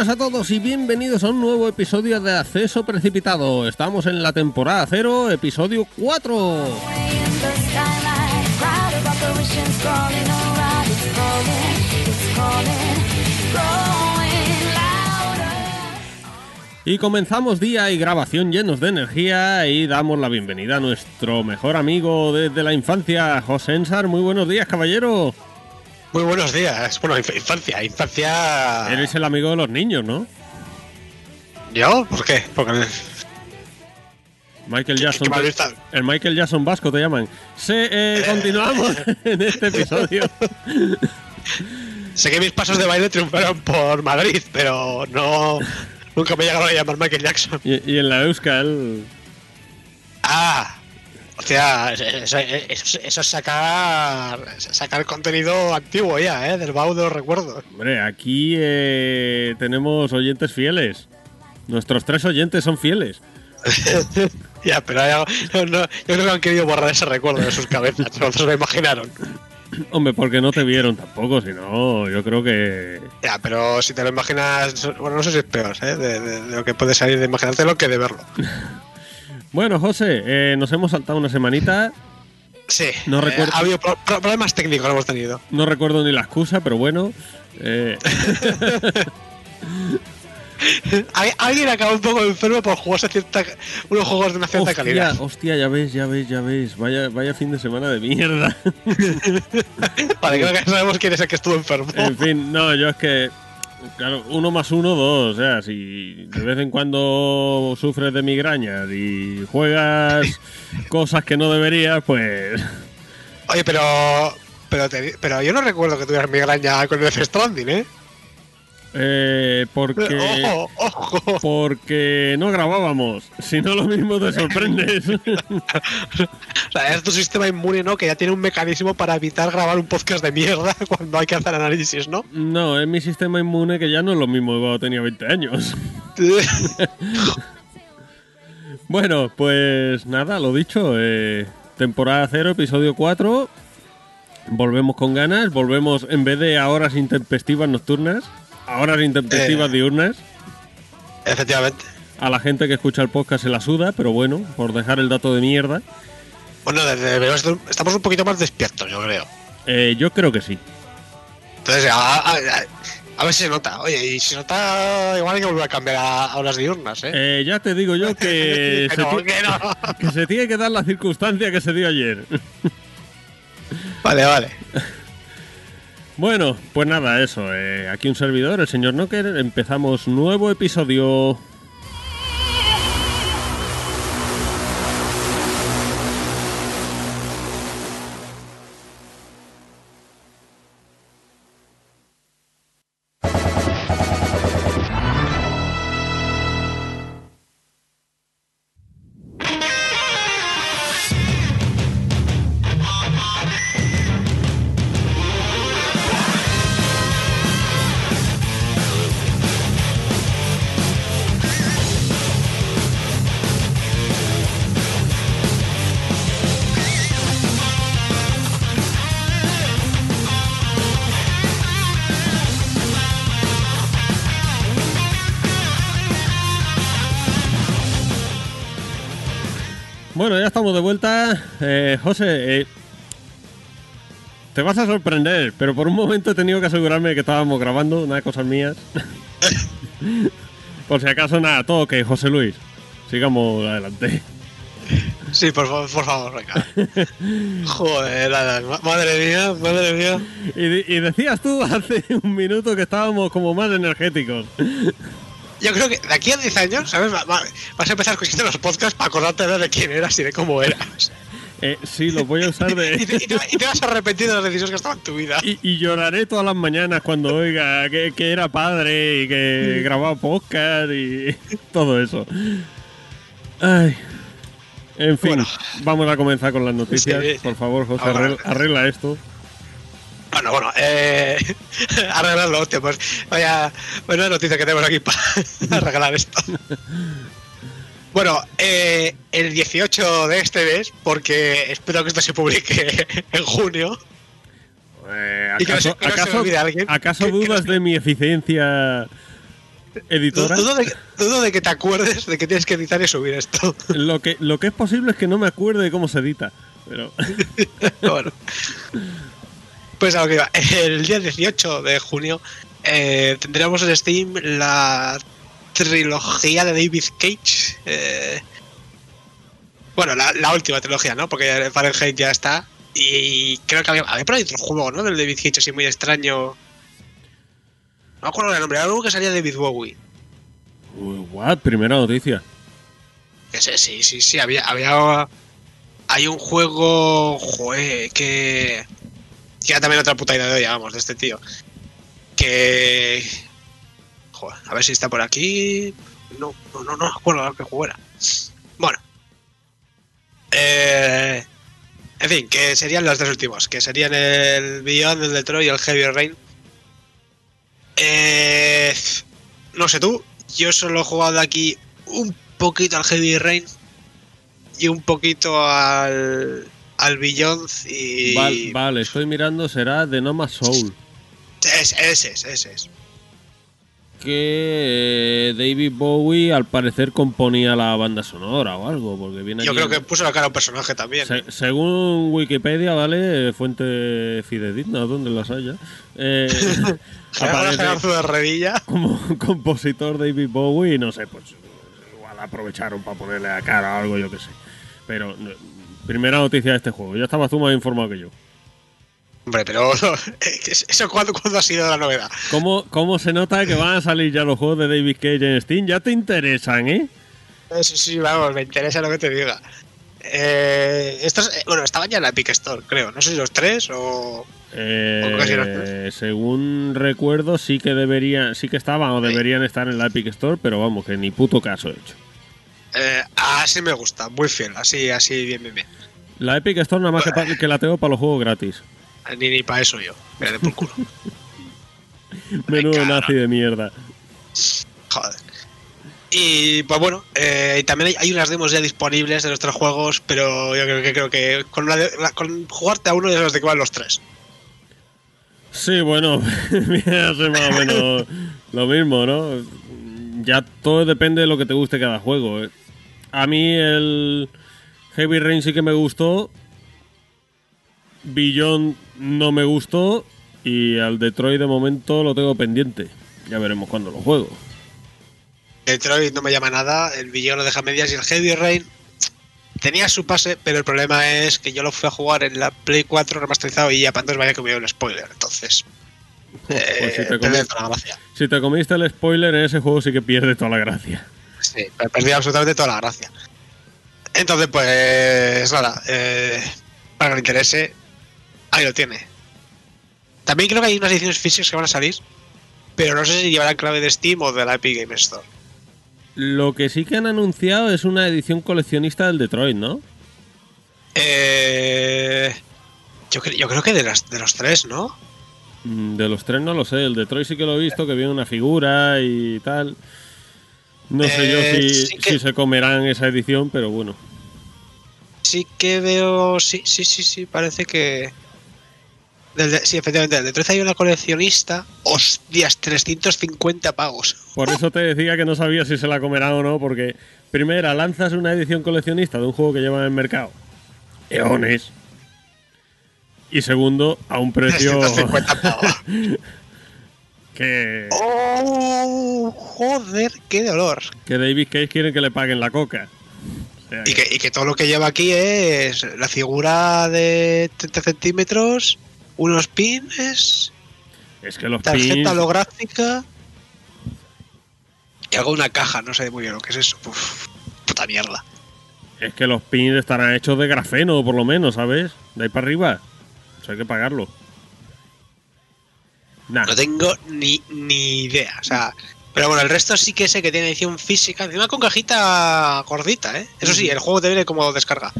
Buenas a todos y bienvenidos a un nuevo episodio de Acceso Precipitado. Estamos en la temporada 0, episodio 4. Y comenzamos día y grabación llenos de energía y damos la bienvenida a nuestro mejor amigo desde la infancia, José Ensar. Muy buenos días, caballero. Muy buenos días. Bueno, inf- infancia, infancia. Eres el amigo de los niños, ¿no? ¿Yo? ¿Por qué? Porque Michael ¿Qué- Jackson. qué el Michael Jackson vasco te llaman. Se, eh, continuamos en este episodio. sé que mis pasos de baile triunfaron por Madrid, pero no. Nunca me llegaron a llamar Michael Jackson. Y, y en la Euskal. Ah. O sea, eso, eso- eso es sacar, sacar contenido antiguo ya, ¿eh? Del baúl de los recuerdos. Hombre, aquí eh, tenemos oyentes fieles. Nuestros tres oyentes son fieles. ya, pero no, no, yo creo que han querido borrar ese recuerdo de sus cabezas. No se lo imaginaron. Hombre, porque no te vieron tampoco, si no, yo creo que. Ya, pero si te lo imaginas, bueno, no sé si es peor, ¿eh? De, de- de lo que puede salir de imaginártelo que de verlo. Bueno, José, eh, nos hemos saltado una semanita. Sí, No eh, recuerdo- ha habido pro- pro- problemas técnicos que hemos tenido. No recuerdo ni la excusa, pero bueno. eh, Al- Alguien acaba un poco enfermo por jugarse cierta, unos juegos de una cierta hostia, calidad. hostia, ya ves, ya ves, ya ves. Vaya, vaya fin de semana de mierda. Vale, creo que sabemos quién es el que estuvo enfermo. En fin, no, yo es que. Claro, uno más uno, dos. O sea, si de vez en cuando sufres de migrañas y juegas cosas que no deberías, pues. Oye, pero pero, te- pero yo no recuerdo que tuvieras migraña con el Stranding, ¿eh? Eh, porque. Ojo, ojo. Porque no grabábamos. Si no, lo mismo te sorprendes. O sea, es tu sistema inmune, ¿no? Que ya tiene un mecanismo para evitar grabar un podcast de mierda cuando hay que hacer análisis, ¿no? No, es mi sistema inmune que ya no es lo mismo que cuando tenía 20 años. Bueno, pues nada, lo dicho. eh, temporada 0, episodio 4. Volvemos con ganas. Volvemos en vez de a horas intempestivas nocturnas, a horas intempestivas Eh. diurnas. Efectivamente. A la gente que escucha el podcast se la suda, pero bueno, por dejar el dato de mierda. Bueno, desde estamos un poquito más despiertos, yo creo. eh, yo creo que sí. Entonces, a, a- a- ver si se nota. Oye, y si se nota, igual hay que volver a cambiar a, a horas diurnas, ¿eh? Eh, ya te digo yo que, Que se no, que no. que se tiene que dar la circunstancia que se dio ayer. Vale, vale. Bueno, pues nada, eso. eh, aquí un servidor, el señor Knocker. Empezamos nuevo episodio. De. Eh, José, eh, te vas a sorprender, pero por un momento he tenido que asegurarme que estábamos grabando, nada de cosas mías. por si acaso, nada, todo que José Luis. Sigamos adelante. Sí, por favor, por favor, venga. Joder, madre mía, madre mía. Y decías tú hace un minuto que estábamos como más energéticos. Yo creo que de aquí a 10 años, ¿sabes? Va- va- vas a empezar escuchando los podcasts para acordarte de quién eras y de cómo eras. Eh, sí, lo voy a usar Y te, de... y te- y te vas a arrepentir de las decisiones que has tomado en tu vida. Y, y lloraré todas las mañanas cuando oiga que, que era padre y que grababa podcast y todo eso. Ay. En fin, Bueno. vamos a comenzar con las noticias. Sí. Por favor, José, Ahora. arregla, arregla esto. Bueno, bueno, eh. Arreglarlo, hostia, pues vaya, buena noticia que tenemos aquí para arreglar esto. Bueno, eh, el 18 de este mes, porque espero que esto se publique en junio. Eh, Y que no se- ¿Acaso, que no se acaso- olvide alguien. acaso Que- que no dudas de mi eficiencia editora. Dudo de, que- dudo de que te acuerdes de que tienes que editar y subir esto. Lo que, lo que es posible es que no me acuerde de cómo se edita. Pero bueno. Pues a lo que iba. El día 18 de junio eh, tendremos en Steam la trilogía de David Cage. eh, bueno, la, la última trilogía, ¿no? Porque Fahrenheit ya está. Y creo que había, había por ahí otro juego, ¿no? Del David Cage así muy extraño. No me acuerdo del nombre, era algo que salía David Bowie. Uy, what? Primera noticia. Sé, sí, sí, sí, había, había. Hay un juego. Joder, que. Que era también otra puta idea de olla, vamos, de este tío. Que. Joder, a ver si está por aquí. No, no, no, no acuerdo de qué juego era. Bueno. Eh. En fin, que serían los tres últimos. Que serían el Beyond, el Detroit y el Heavy Rain. Eh. No sé tú, yo solo he jugado aquí un poquito al Heavy Rain y un poquito al, al Beyond y... Val- vale, estoy mirando, será de No Más Soul. Es- ese es, ese es. Que eh, David Bowie al parecer componía la banda sonora o algo, porque viene Yo aquí creo que puso la cara a un personaje también. Se- según Wikipedia, ¿vale? Fuente fidedigna, donde las haya. Eh, aparece de Revilla. como compositor David Bowie, no sé, pues igual aprovecharon para ponerle a cara o algo, yo que sé. Pero primera noticia de este juego, ya estabas tú más informado que yo. Hombre, pero ¿eso cuándo, cuándo ha sido la novedad? ¿Cómo, ¿Cómo se nota que van a salir ya los juegos de David Cage en Steam? Ya te interesan, ¿eh? Eh, Sí, sí, vamos, me interesa lo que te diga. Eh, estos, eh, bueno, estaban ya en la Epic Store, creo. No sé si los tres o... Eh, ¿O casi los tres? según recuerdo, sí que deberían, sí que estaban o deberían estar en la Epic Store, pero vamos, que ni puto caso he hecho. Eh, así me gusta, muy fiel, así, así, bien, bien, bien. La Epic Store nada más que, que la tengo para los juegos gratis. Ni, ni para eso yo, me de por culo. Menudo nazi de mierda. Joder. Y pues bueno, eh, y también hay, hay unas demos ya disponibles de nuestros juegos, pero yo creo que creo que con, de- la- con jugarte a uno ya sabes de qué van los tres. Sí, bueno, más o menos lo mismo, ¿no? Ya todo depende de lo que te guste cada juego. ¿eh? A mí el Heavy Rain sí que me gustó. Beyond no me gustó. Y al Detroit de momento lo tengo pendiente. Ya veremos cuándo lo juego. Detroit no me llama nada, el Villano lo deja medias y el Heavy Rain tenía su pase, pero el problema es que yo lo fui a jugar en la Play 4 remasterizado y ya para entonces vaya que me un spoiler, entonces. Pues si eh, te, perdí comi- toda la gracia. si te comiste el spoiler en ese juego sí que pierde toda la gracia. Sí, pe- perdí absolutamente toda la gracia. Entonces, pues nada, eh, para que le interese, ahí lo tiene. También creo que hay unas ediciones físicas que van a salir, pero no sé si llevarán clave de Steam o de la Epic Game Store. Lo que sí que han anunciado es una edición coleccionista del Detroit, ¿no? Eh, yo, yo creo que de, las, de los tres, ¿no? Mm, De los tres no lo sé. El Detroit sí que lo he visto, que viene una figura y tal. No sé yo Eh, si, sí que- si se comerán esa edición, pero bueno. Sí que veo, sí, sí, sí, sí, parece que... Del de- sí, efectivamente, del Detroit hay una coleccionista. Hostias, 350 pagos. Por eso te decía que no sabía si se la comerán o no, porque primera, lanzas una edición coleccionista de un juego que lleva en el mercado. Eones. Y segundo, a un precio 350 pagos. que, ¡Oh! Joder, qué dolor. que David Cage quiere que le paguen la coca. O sea Y que, y que todo lo que lleva aquí es la figura de 30 centímetros, unos pines, es que los tarjeta pins, holográfica y algo de una caja, no sé muy bien lo que es eso. Uf, puta mierda. es que los pins estarán hechos de grafeno, por lo menos, ¿sabes? De ahí para arriba. Eso hay que pagarlo. Nah. No tengo ni, ni idea. O sea, pero bueno, el resto sí que sé que tiene edición física, encima con cajita gordita, ¿eh? Eso sí, el juego te viene como descarga.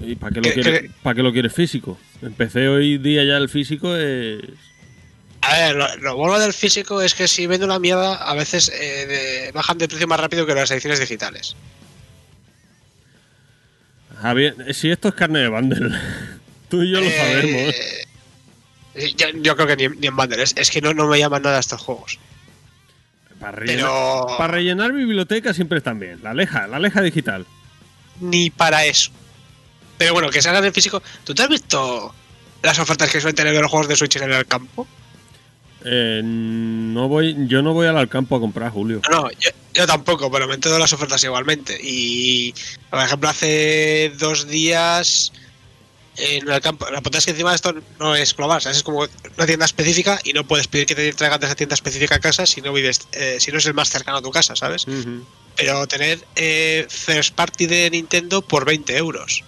¿Y para qué, lo que- quiere, que- para qué lo quieres físico? En PC hoy día ya el físico es... A ver, lo, lo bueno del físico es que si vende una mierda, a veces eh, de- bajan de precio más rápido que las ediciones digitales. Bien, si esto es carne de bundle, tú y yo lo Eh, sabemos. Yo, yo creo que ni, ni en bundle, es, es que no, no me llaman nada estos juegos. Para rellenar, Pero para rellenar biblioteca siempre están bien. La aleja, la aleja digital. ni para eso. Pero bueno, que salgan en físico. ¿Tú te has visto las ofertas que suelen tener los juegos de Switch en el campo? Eh, no voy, yo no voy al campo a comprar, Julio. No, no, yo, yo tampoco, pero me entero de las ofertas igualmente. Y, por ejemplo, hace dos días en el campo, la puta es que encima esto no es global, ¿sabes? es como una tienda específica y no puedes pedir que te traigan de esa tienda específica a casa si no vives, eh, si no es el más cercano a tu casa, ¿sabes? Pero tener eh, first party de Nintendo por 20 euros.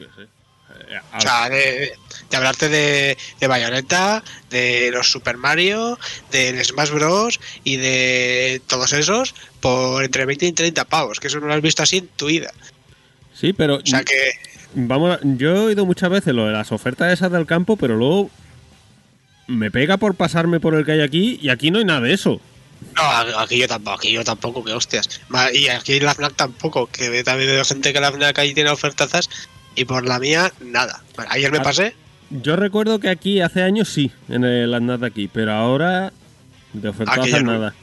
Eh, O sea, de, de hablarte de, de Bayonetta, de los Super Mario, del Smash Bros. y de todos esos por entre 20 y 30 pavos, que eso no lo has visto así en tu vida. Sí, pero O sea que vamos, a- yo he oído muchas veces lo de las ofertas esas del campo, pero luego me pega por pasarme por el que hay aquí y aquí no hay nada de eso. No, aquí yo tampoco, aquí yo tampoco, que hostias. Y aquí en la FNAC tampoco, que también veo gente que la FNAC ahí tiene ofertazas y por la mía, nada. Ayer me pasé, Yo recuerdo que aquí hace años sí, en el Andad de aquí, pero ahora de ya no. nada.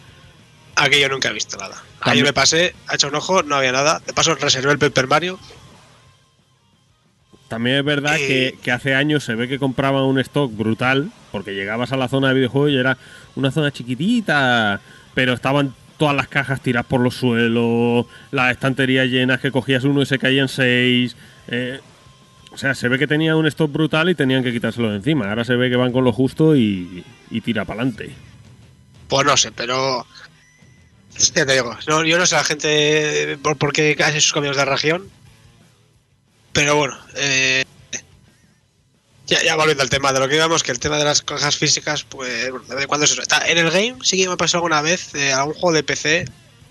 aquí yo nunca he visto nada. Ayer me pasé, ha hecho un ojo, no había nada. De paso reservé el Paper Mario. También es verdad que, que hace años se ve que compraban un stock brutal, porque llegabas a la zona de videojuegos y era una zona chiquitita, pero estaban todas las cajas tiradas por los suelos, las estanterías llenas que cogías uno y se caían seis. eh, o sea, se ve que tenían un stock brutal y tenían que quitárselo de encima. Ahora se ve que van con lo justo y, y tira para adelante. Pues no sé, pero. Ya te digo, no, yo no sé la gente por, por qué hace sus cambios de región. Pero bueno, eh, ya, ya volviendo al tema de lo que íbamos, que el tema de las cajas físicas, pues bueno, de vez en cuando es eso. Está, en el game sí que me ha pasado alguna vez eh, algún juego de PC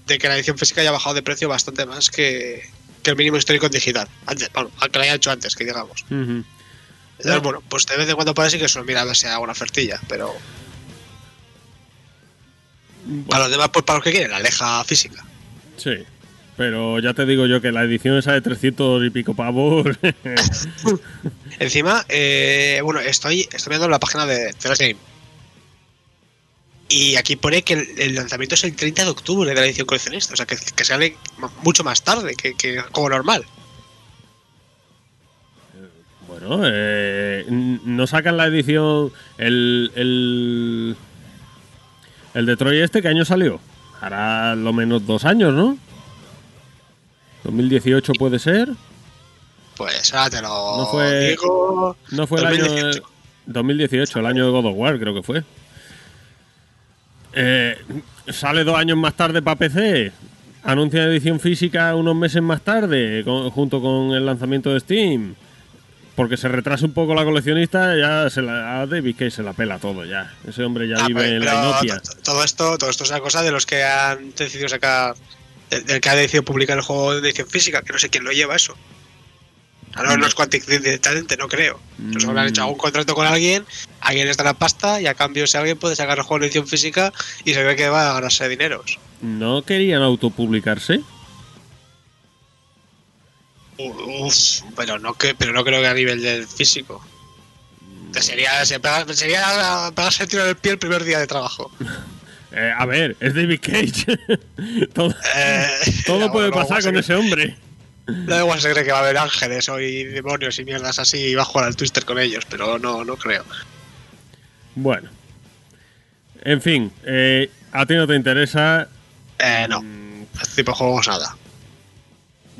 de que la edición física haya bajado de precio bastante más que, que el mínimo histórico en digital. Antes, bueno, al que lo haya hecho antes, que digamos. Entonces, bueno, pues de vez en cuando puede sí que a ver si hay alguna ofertilla, pero para los demás, pues para los que quieren, la aleja física. Sí. Pero ya te digo yo que la edición esa de 300 y pico pavos. Encima, eh, bueno, estoy, estoy viendo la página de Flash Game. Y aquí pone que el, el lanzamiento es el 30 de octubre de la edición coleccionista. O sea, que, que sale mucho más tarde que, que como normal. Bueno, eh, no sacan la edición. El, el. El Detroit este, ¿qué año salió? Hará lo menos dos años, ¿no? 2018 puede ser. Pues ahora te lo No fue- digo. No fue el 2018. año. 2018, el año de God of War, creo que fue. Eh, sale dos años más tarde para PC. Anuncia edición física unos meses más tarde, con- junto con el lanzamiento de Steam. Porque se retrasa un poco la coleccionista, ya se la, a David Cage se la pela todo ya. Ese hombre ya Ah, vive en la inopia. to- Todo esto, todo esto es una cosa de los que han decidido sacar. Del, del que ha decidido publicar el juego de edición física, que no sé quién lo lleva eso. A no, no es Quantic Dream directamente, no creo. No sé, habrán hecho Mm. algún contrato con alguien, alguien les da la pasta y a cambio si alguien puede sacar el juego en edición física y se ve que va a ganarse dineros. ¿No querían autopublicarse? Uf, pero no, que, pero no creo que a nivel del físico. Que sería, se pega- sería pegarse el tiro en el pie el primer día de trabajo. Eh, a ver, es David Cage. todo Eh, todo puede pasar con ese hombre. Luego igual se cree que va a haber ángeles o y demonios y mierdas así y va a jugar al Twister con ellos, pero no, no creo. Bueno. En fin, eh, a ti no te interesa. Eh, no, este tipo juegos nada.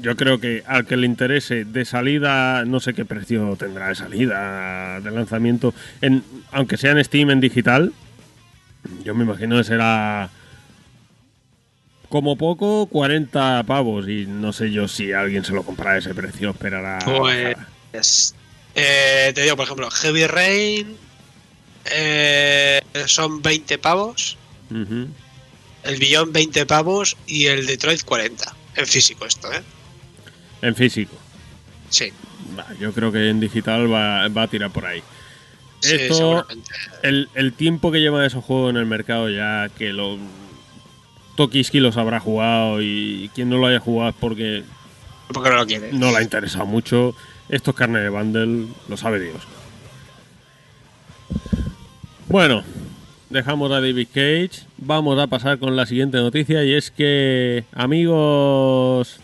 Yo creo que al que le interese de salida, no sé qué precio tendrá de salida, de lanzamiento, en, aunque sea en Steam en digital, yo me imagino que será como poco 40 pavos y no sé yo si alguien se lo comprará a ese precio, esperará. Pues, eh, te digo, por ejemplo, Heavy Rain eh, son 20 pavos, el Beyond 20 pavos y el Detroit 40. En físico esto, ¿eh? En físico. Sí. Yo creo que en digital va, va a tirar por ahí. sí, Esto-. El, el tiempo que llevan esos juegos en el mercado ya que lo Tokiski los habrá jugado y quien no lo haya jugado es porque Porque no lo quiere. no le ha interesado mucho. Estos carnes de bundle lo sabe Dios. Bueno, dejamos a David Cage. Vamos a pasar con la siguiente noticia y es que, amigos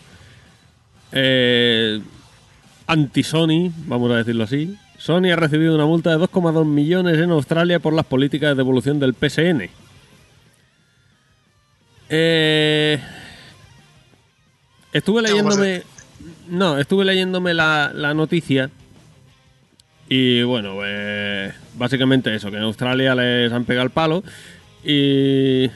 eh, anti-Sony, vamos a decirlo así, Sony ha recibido una multa de 2,2 millones en Australia por las políticas de devolución del PSN. Eh, estuve leyéndome. No, estuve leyéndome la, la noticia. Y bueno, pues básicamente eso, que en Australia les han pegado el palo. Y.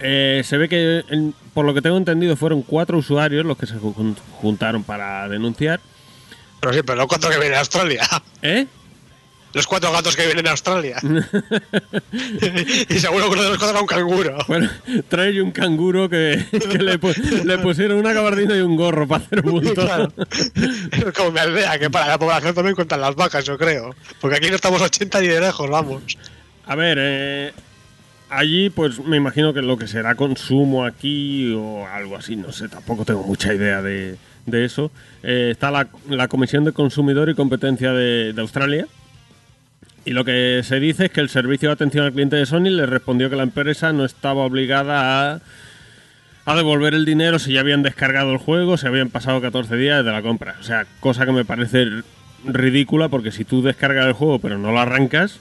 eh, se ve que, en- por lo que tengo entendido, fueron cuatro usuarios los que se jun- juntaron para denunciar. Pero sí, pero los cuatro que vienen a Australia. ¿Eh? Los cuatro gatos que vienen a Australia. y seguro que uno de los cuatro era un canguro. Bueno, trae un canguro que, que le, pu- le pusieron una gabardina y un gorro para hacer bulto. Claro. Es como mi aldea, que para la población también cuentan las vacas, yo creo. Porque aquí no estamos 80 ni de lejos, vamos. A ver, eh, allí pues me imagino que lo que será consumo aquí o algo así, no sé, tampoco tengo mucha idea de, de eso. Eh, está la, la Comisión de Consumidor y Competencia de, Australia. Y lo que se dice es que el servicio de atención al cliente de Sony le respondió que la empresa no estaba obligada a, a devolver el dinero si ya habían descargado el juego, si habían pasado 14 días de la compra. O sea, cosa que me parece ridícula porque si tú descargas el juego pero no lo arrancas,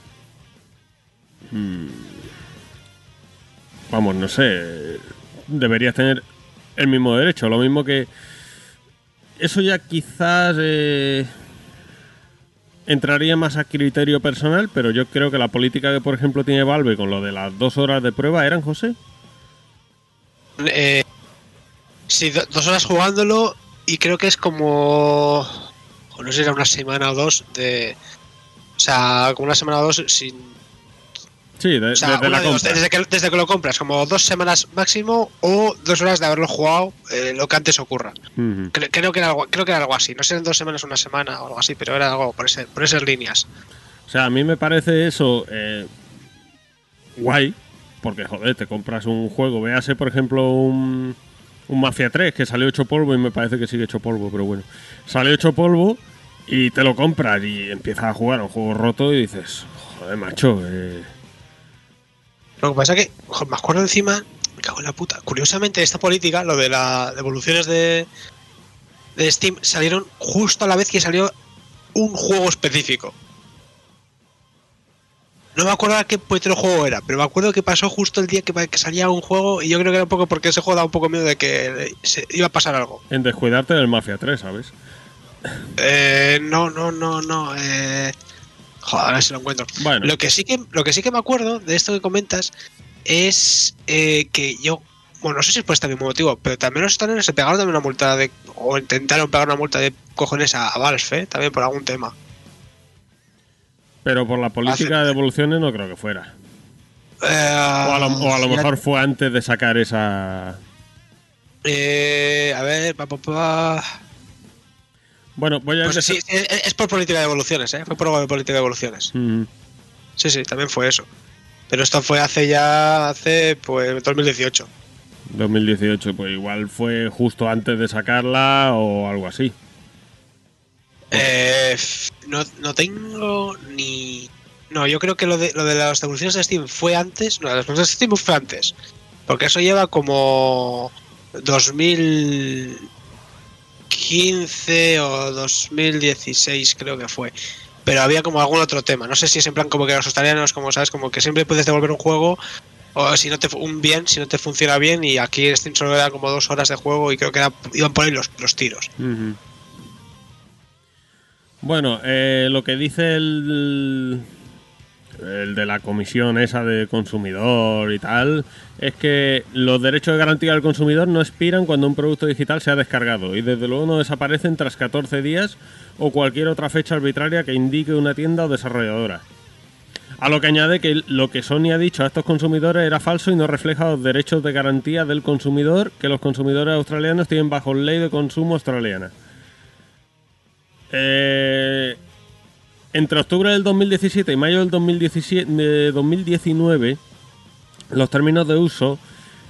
vamos, no sé, deberías tener el mismo derecho. Lo mismo que eso ya quizás eh, entraría más a criterio personal, pero yo creo que la política que, por ejemplo, tiene Valve con lo de las dos horas de prueba, ¿eran, José? Eh, sí, do- dos horas jugándolo y creo que es como. No sé era una semana o dos de. O sea, como una semana o dos sin. Sí, de- O sea, desde la de que, desde que lo compras, como dos semanas máximo o dos horas de haberlo jugado, eh, lo que antes ocurra. Creo, que era algo, creo que era algo así. No sé en dos semanas una semana o algo así, pero era algo por, ese, por esas líneas. O sea, a mí me parece eso eh, guay, porque joder, te compras un juego, véase por ejemplo un, un Mafia 3 que salió hecho polvo y me parece que sigue hecho polvo, pero bueno, salió hecho polvo y te lo compras y empiezas a jugar a un juego roto y dices, joder, macho, eh, Lo que pasa es que, joder, me acuerdo encima, me cago en la puta. Curiosamente, esta política, lo de las devoluciones de, de Steam, salieron justo a la vez que salió un juego específico. No me acuerdo qué puetero juego era, pero me acuerdo que pasó justo el día que, que salía un juego y yo creo que era un poco porque ese juego daba un poco miedo de que se iba a pasar algo. en descuidarte del Mafia 3, ¿sabes? Eh, no, no, no, no. Eh... Joder, a ver si lo encuentro. Bueno. Lo que sí que, lo que sí que me acuerdo de esto que comentas es eh, que yo, bueno, no sé si es por este mismo motivo, pero también los están se pegaron también una multa de, o intentaron pegar una multa de cojones a, a Valve, ¿eh? también por algún tema. Pero por la política Hace- de devoluciones no creo que fuera. Eh, O a lo, o a lo ya- mejor fue antes de sacar esa... eh, a ver, pa, pa, pa. Bueno, voy a... Pues sí, es, es por política de evoluciones, ¿eh? Fue por política de evoluciones. Ujú. Sí, sí, también fue eso. Pero esto fue hace ya, hace, pues, 2018. 2018, pues igual fue justo antes de sacarla o algo así. Eh, no, no tengo ni. No, yo creo que lo de, lo de las devoluciones de Steam fue antes. No, las devoluciones de Steam fue antes. Porque eso lleva como 2015 o 2016, creo que fue. Pero había como algún otro tema. No sé si es en plan como que los australianos, como sabes, como que siempre puedes devolver un juego. O si no te un bien, si no te funciona bien. Y aquí Steam solo era como dos horas de juego y creo que era- iban por ahí los, los tiros. Bueno, eh, lo que dice el, el de la comisión esa de consumidor y tal es que los derechos de garantía del consumidor no expiran cuando un producto digital se ha descargado y desde luego no desaparecen tras 14 días o cualquier otra fecha arbitraria que indique una tienda o desarrolladora. A lo que añade que lo que Sony ha dicho a estos consumidores era falso y no refleja los derechos de garantía del consumidor que los consumidores australianos tienen bajo ley de consumo australiana. Eh, entre octubre del 2017 y mayo del 2017, de 2019, los términos de uso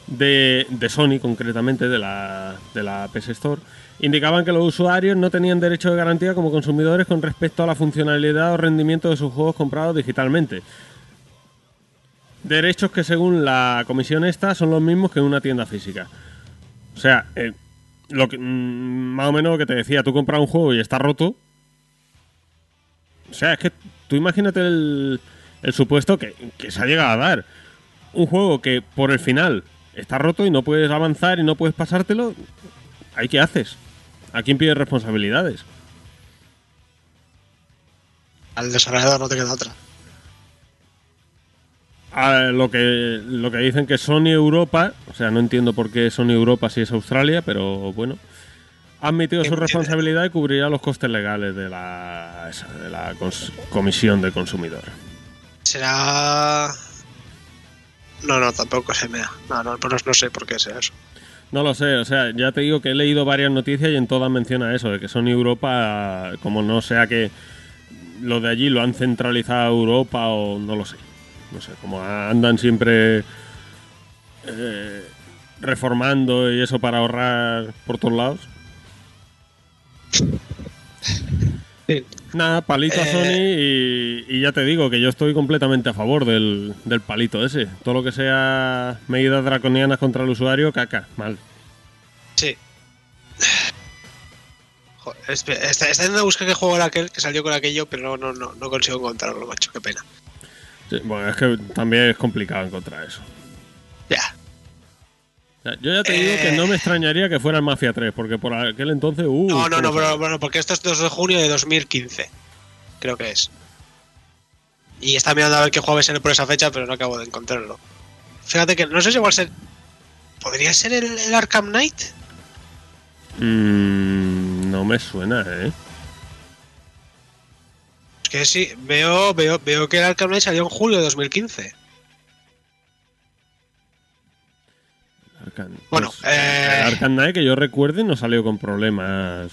de, de Sony, concretamente, de la, de la PS Store, indicaban que los usuarios no tenían derecho de garantía como consumidores con respecto a la funcionalidad o rendimiento de sus juegos comprados digitalmente. Derechos que según la comisión esta son los mismos que en una tienda física. O sea, eh, lo que, mm, más o menos lo que te decía, tú compras un juego y está roto. O sea, es que tú imagínate el, el supuesto que, que se ha llegado a dar. Un juego que por el final está roto y no puedes avanzar y no puedes pasártelo. ¿Ahí qué haces? ¿A quién pides responsabilidades? Al desarrollador no te queda otra. A lo que lo que dicen que Sony Europa, o sea, no entiendo por qué Sony Europa si es Australia, pero bueno, ha admitido su responsabilidad y cubrirá los costes legales de la, de la comisión del consumidor. Será. No, no, tampoco se me da. No, no, pues no sé por qué sea eso. No lo sé, o sea, ya te digo que he leído varias noticias y en todas menciona eso, de que Sony Europa, como no sea que lo de allí lo han centralizado a Europa o no lo sé. No sé, como andan siempre eh, reformando y eso para ahorrar por todos lados. Sí. Nada, palito a Eh. Sony y, y ya te digo que yo estoy completamente a favor del, del palito ese. Todo lo que sea medidas draconianas contra el usuario, caca, mal. Sí. Joder, está, está intentando buscar qué juego era aquel que salió con aquello, pero no, no, no, no consigo encontrarlo, macho, qué pena. Sí, bueno, es que también es complicado encontrar eso. Ya. Yo ya te digo que Eh. no me extrañaría que fuera el Mafia 3, porque por aquel entonces. Uh, No, no, no, ¿cómo pero, bueno, porque esto es 2 de junio de 2015. Creo que es. Y está mirando a ver qué juego ser por esa fecha, pero no acabo de encontrarlo. Fíjate que no sé si igual ser. ¿Podría ser el, el Arkham Knight? Mm, no me suena, ¿eh? Es que sí, veo, veo, veo que el Arkham Knight salió en julio de 2015. Arcan- Bueno, pues, eh. Arkham Knight que yo recuerde no salió con problemas.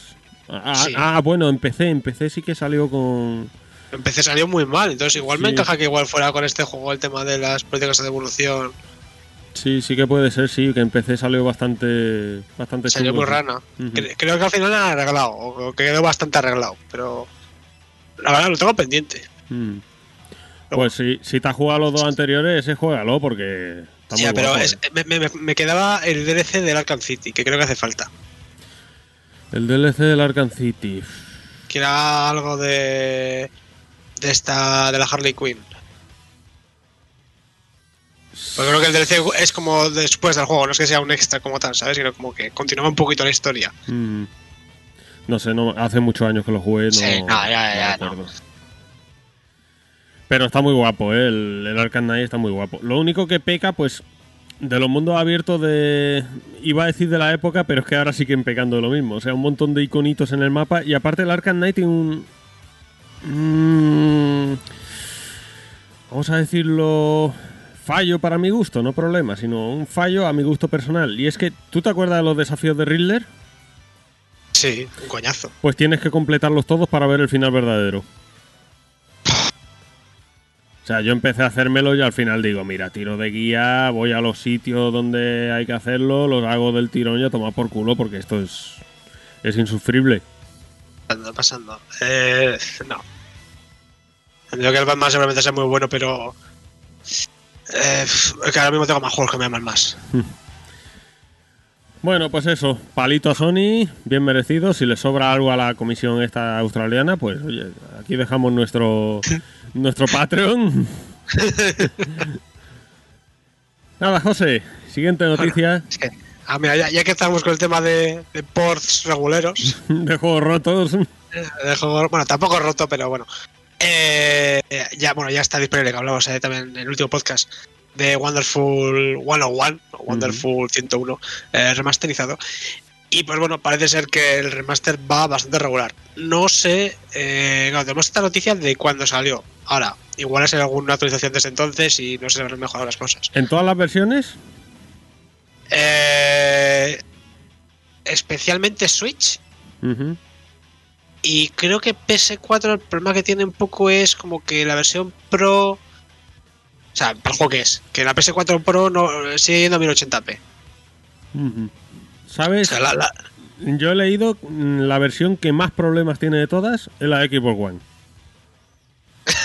Ah, Sí. ah, bueno, empecé, empecé sí que salió con. Empecé salió muy mal, entonces igual me encaja que igual fuera con este juego el tema de las políticas de devolución. Sí, sí que puede ser, sí, que empecé salió bastante. bastante Salió muy rana. Creo que al final han arreglado, o o que quedó bastante arreglado, pero. La verdad, lo tengo pendiente. Mm. Pues si, si te has jugado los dos anteriores, ese juégalo porque está muy pero guapo, es- eh. me, me- me quedaba el DLC del Arkham City, que creo que hace falta. El DLC del Arkham City. Que era algo de. de esta. de la Harley Quinn. Porque creo que el DLC es como después del juego, no es que sea un extra como tal, ¿sabes? Sino como que continúa un poquito la historia. Mm. No sé, no, hace muchos años que lo jugué. No, Sí, no, ya, ya, ya. Pero está muy guapo, ¿eh? El, el Arkham Knight está muy guapo. Lo único que peca, pues, de los mundos abiertos de... Iba a decir de la época, pero es que ahora siguen pecando de lo mismo. O sea, un montón de iconitos en el mapa. Y aparte el Arkham Knight tiene un... mm, vamos a decirlo... Fallo para mi gusto, no problema, sino un fallo a mi gusto personal. Y es que, ¿tú te acuerdas de los desafíos de Riddler? Sí, un coñazo. Pues tienes que completarlos todos para ver el final verdadero. O sea, yo empecé a hacérmelo y al final digo, mira, tiro de guía, voy a los sitios donde hay que hacerlo, los hago del tirón y a tomar por culo porque esto es, es insufrible. Pasando, pasando. Eh, no. Entiendo que el Batman seguramente sea muy bueno, pero. Eh, es que ahora mismo tengo más juegos que me aman más. Bueno, pues eso, palito a Sony, bien merecido. Si le sobra algo a la comisión esta australiana, pues oye, aquí dejamos nuestro, nuestro Patreon. Nada, José, siguiente noticia. Ah, mira, ya, ya que estamos con el tema de, de ports reguleros, de juegos rotos. eh, de juegos- bueno, tampoco roto, pero bueno. Eh, ya, bueno, ya está disponible, que hablamos eh, también en el último podcast de Wonderful 101, o Wonderful 101, eh, remasterizado. Y pues bueno, parece ser que el remaster va bastante regular. No sé, eh, claro, tenemos esta noticia de cuándo salió. Ahora, igual es alguna actualización desde entonces y no se habrán mejorado las cosas. ¿En todas las versiones? Eh, especialmente Switch. Y creo que PS4 el problema que tiene un poco es como que la versión Pro O sea, el juego que es. Que la PS4 Pro no sigue yendo a 1080p. Ujú. O ¿Sabes? sea, la- la- Yo he leído mm, la versión que más problemas tiene de todas es la Xbox One.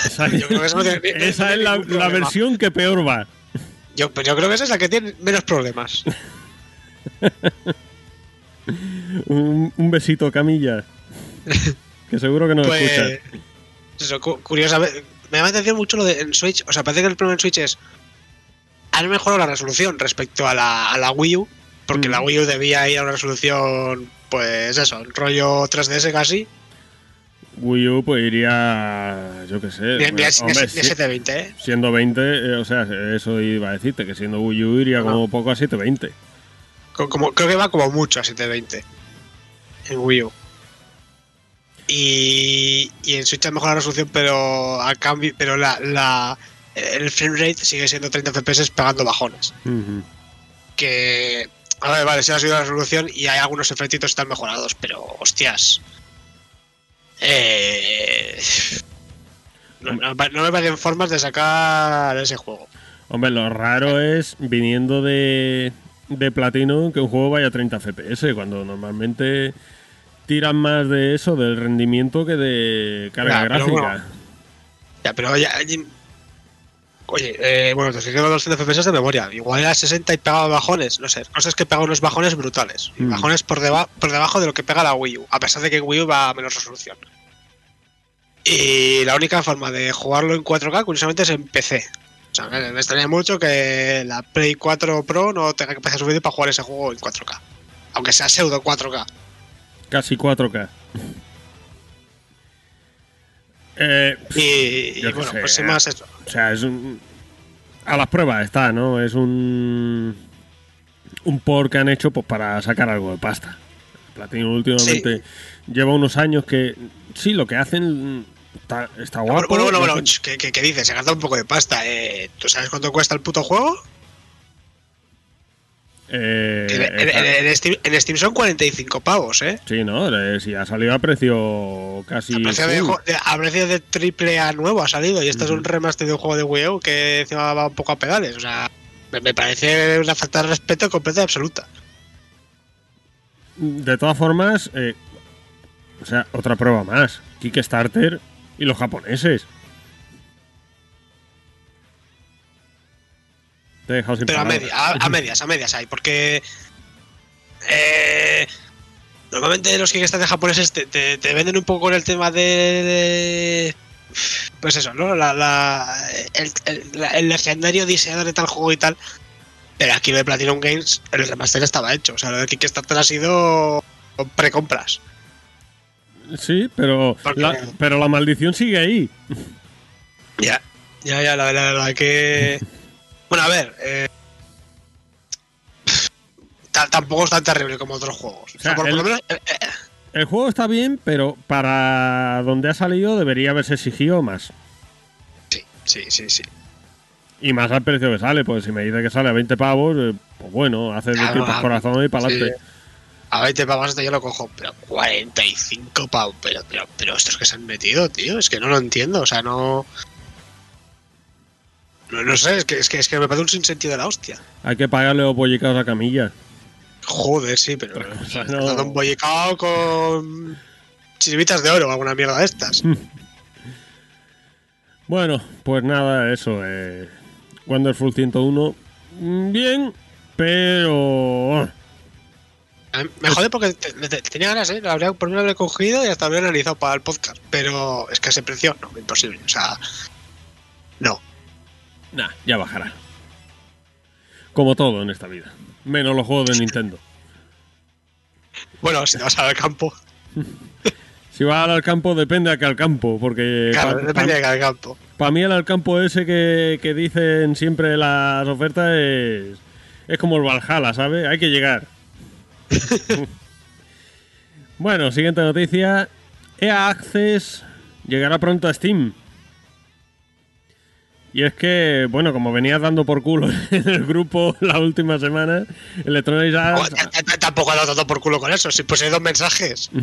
Esa, Yo creo que eso no tiene- no esa tiene es la, versión que peor va. yo, pues yo creo que esa es la que tiene menos problemas. Un, un besito, Camilla. Que seguro que no Pues. escucha. Eso, cu- curiosamente. Me llama la atención mucho lo de en Switch. O sea, parece que el problema en Switch es. Han mejorado la resolución respecto a la, a la Wii U. Porque Mm. la Wii U debía ir a una resolución. Pues eso, rollo 3DS casi. Wii U pues iría, yo qué sé. Hombre, si- 720, ¿eh? siendo 20, eh, o sea, eso iba a decirte, que siendo Wii U iría como poco a 720. Co- Como, creo que va como mucho a 720 en Wii U. Y, y en Switch ha mejorado la resolución, pero a cambio, pero la, la el frame rate sigue siendo 30 FPS pegando bajones. Que a ver, vale, se ha subido la resolución y hay algunos efectitos que están mejorados, pero hostias. Eh, no, no me- no me parecen formas de sacar ese juego. Hombre, lo raro es viniendo de, de Platinum que un juego vaya a 30 FPS, cuando normalmente tiran más de eso, del rendimiento, que de carga pero gráfica. bueno. Ya, pero ya. Oye, eh, bueno, te estoy diciendo 200 FPS de memoria. Igual era 60 y pegaba bajones. No sé, cosas que pega unos bajones brutales. Y Mm. Bajones por, deba- por debajo de lo que pega la Wii U. A pesar de que Wii U va a menos resolución. Y la única forma de jugarlo en 4K, curiosamente, es en PC. O sea, me, me extraña mucho que la Play 4 Pro no tenga capacidad suficiente para jugar ese juego en 4K. Aunque sea pseudo 4K. Casi 4K. Eh, Y, bueno, sé, pues sin más eso. o sea, es un... A las pruebas está, ¿no? Es un... Un port que han hecho pues para sacar algo de pasta. Platinum últimamente lleva unos años que... Sí, lo que hacen está, está guapo. bueno, bueno, lo bueno, hacen- ch, ¿qué, qué, qué dices? Se gasta un poco de pasta. Eh, ¿Tú sabes cuánto cuesta el puto juego? Eh, en, Steam, en Steam son 45 pavos, ¿eh? Sí, ¿no? Si ha salido a precio casi... A precio, de, a precio de triple A nuevo ha salido. Y esto es un remaster de un juego de Wii U que encima va un poco a pedales. O sea, me, me parece una falta de respeto completa y absoluta. De todas formas, eh, o sea, otra prueba más. Kickstarter y los japoneses. Te Pero a, media- a, a medias, a medias hay. Porque. eh, normalmente los Kickstarter japoneses te, te- te venden un poco con el tema de. de- pues eso, ¿no? La, la- el, el- la- el legendario diseñador de tal juego y tal. Pero aquí lo de Platinum Games, el remaster estaba hecho. O sea, lo de Kickstarter ha sido precompras. Sí, pero la, pero la maldición sigue ahí. Ya, ya, ya, la, la verdad que. Bueno, a ver. Eh, ta- tampoco es tan terrible como otros juegos. O sea, sea, por, por el- lo menos. eh, eh, El juego está bien, pero para donde ha salido debería haberse exigido más. sí, sí, sí, sí. Y más al precio que sale, pues si me dice que sale a 20 pavos, eh, pues bueno, hace de ah, corazón y para sí. adelante. A 20 pavos esto yo lo cojo, pero 45 pavos. Pero, pero, pero estos que se han metido, tío, es que no lo entiendo. O sea, no. No, no sé, es que, es, que, es que me parece un sinsentido de la hostia. Hay que pagarle los bollicaos a Camilla. Joder, sí, pero. Cosa, no. Un bollicao con. Chiribitas de oro o alguna mierda de estas. Bueno, pues nada, eso. Eh, Wonderful 101, mm, bien, pero... A mí Me jode porque te- te- tenía ganas, ¿eh? Lo habría, por mí lo habría cogido y hasta lo habría analizado para el podcast. Pero es que ese precio, no, imposible. O sea, no. Nah, ya bajará. Como todo en esta vida. Menos los juegos de Nintendo. Bueno, si vas al campo, Si vas al campo, depende a qué al campo, porque claro, para depende de cada campo. mí el al campo ese que, que dicen siempre las ofertas es, es como el Valhalla, ¿sabes? Hay que llegar. bueno, siguiente noticia. EA Access llegará pronto a Steam. Y es que, bueno, como venías dando por culo en el grupo la última semana, Electronic Arts Tampoco he dado por culo con eso. Si puse dos mensajes.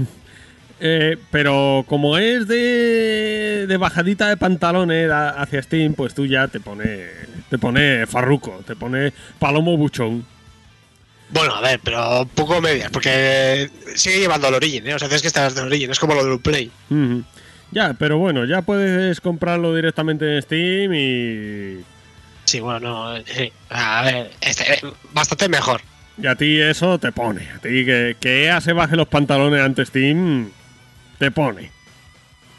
Eh, pero como es de, de bajadita de pantalones hacia Steam, pues tú ya te pones Te pone Farruco, te pone Palomo Buchón. Bueno, a ver, pero un poco medias, porque sigue llevando al Origin, ¿eh? O sea, es que estás del Origin, es como lo del Play. Ujú. Ya, pero bueno, ya puedes comprarlo directamente en Steam y. Sí, bueno, no, sí. A ver, este, eh, bastante mejor. Y a ti eso te pone. A ti que, que EA se baje los pantalones ante Steam, te pone.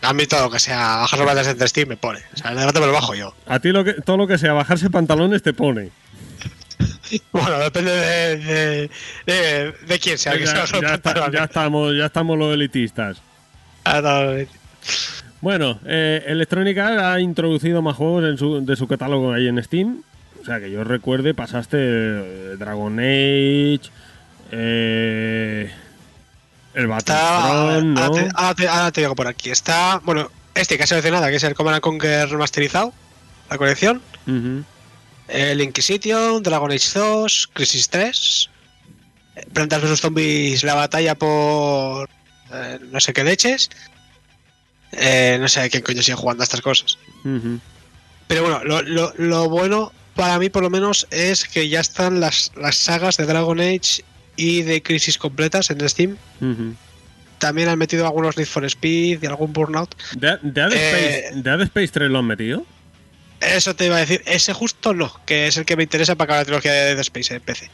A mí todo lo que sea bajar los bandas de Steam me pone. O sea, el debate me lo bajo yo. A ti lo que, todo lo que sea bajarse pantalones te pone. Bueno, depende de, de, de, de quién sea. que se Ya, baje los ya está- pantalones. ya estamos, ya estamos los elitistas. Ah, no, Bueno, eh, Electronic Arts ha introducido más juegos en su- de su catálogo ahí en Steam. O sea, que yo recuerde, pasaste eh, Dragon Age, eh, el Battlefront, ¿no? ahora, te, ahora te- ahora te digo por aquí. Está, bueno, este que ha seleccionado, que es el Command and Conquer remasterizado, la colección. El Inquisition, Dragon Age 2, Crisis 3. eh, Plantas vs Zombies, la batalla por eh, no sé qué leches. Eh, no sé quién coño sigue jugando a estas cosas. Pero bueno, lo, lo- lo bueno para mí por lo menos es que ya están las, las sagas de Dragon Age y de Crisis completas en Steam. También han metido algunos Need for Speed y algún Burnout. ¿De, de Dead Eh, Space, ¿De Dead Space 3 lo han metido? Eso te iba a decir, ese justo no, que es el que me interesa para acabar la trilogía de Dead Space en PC.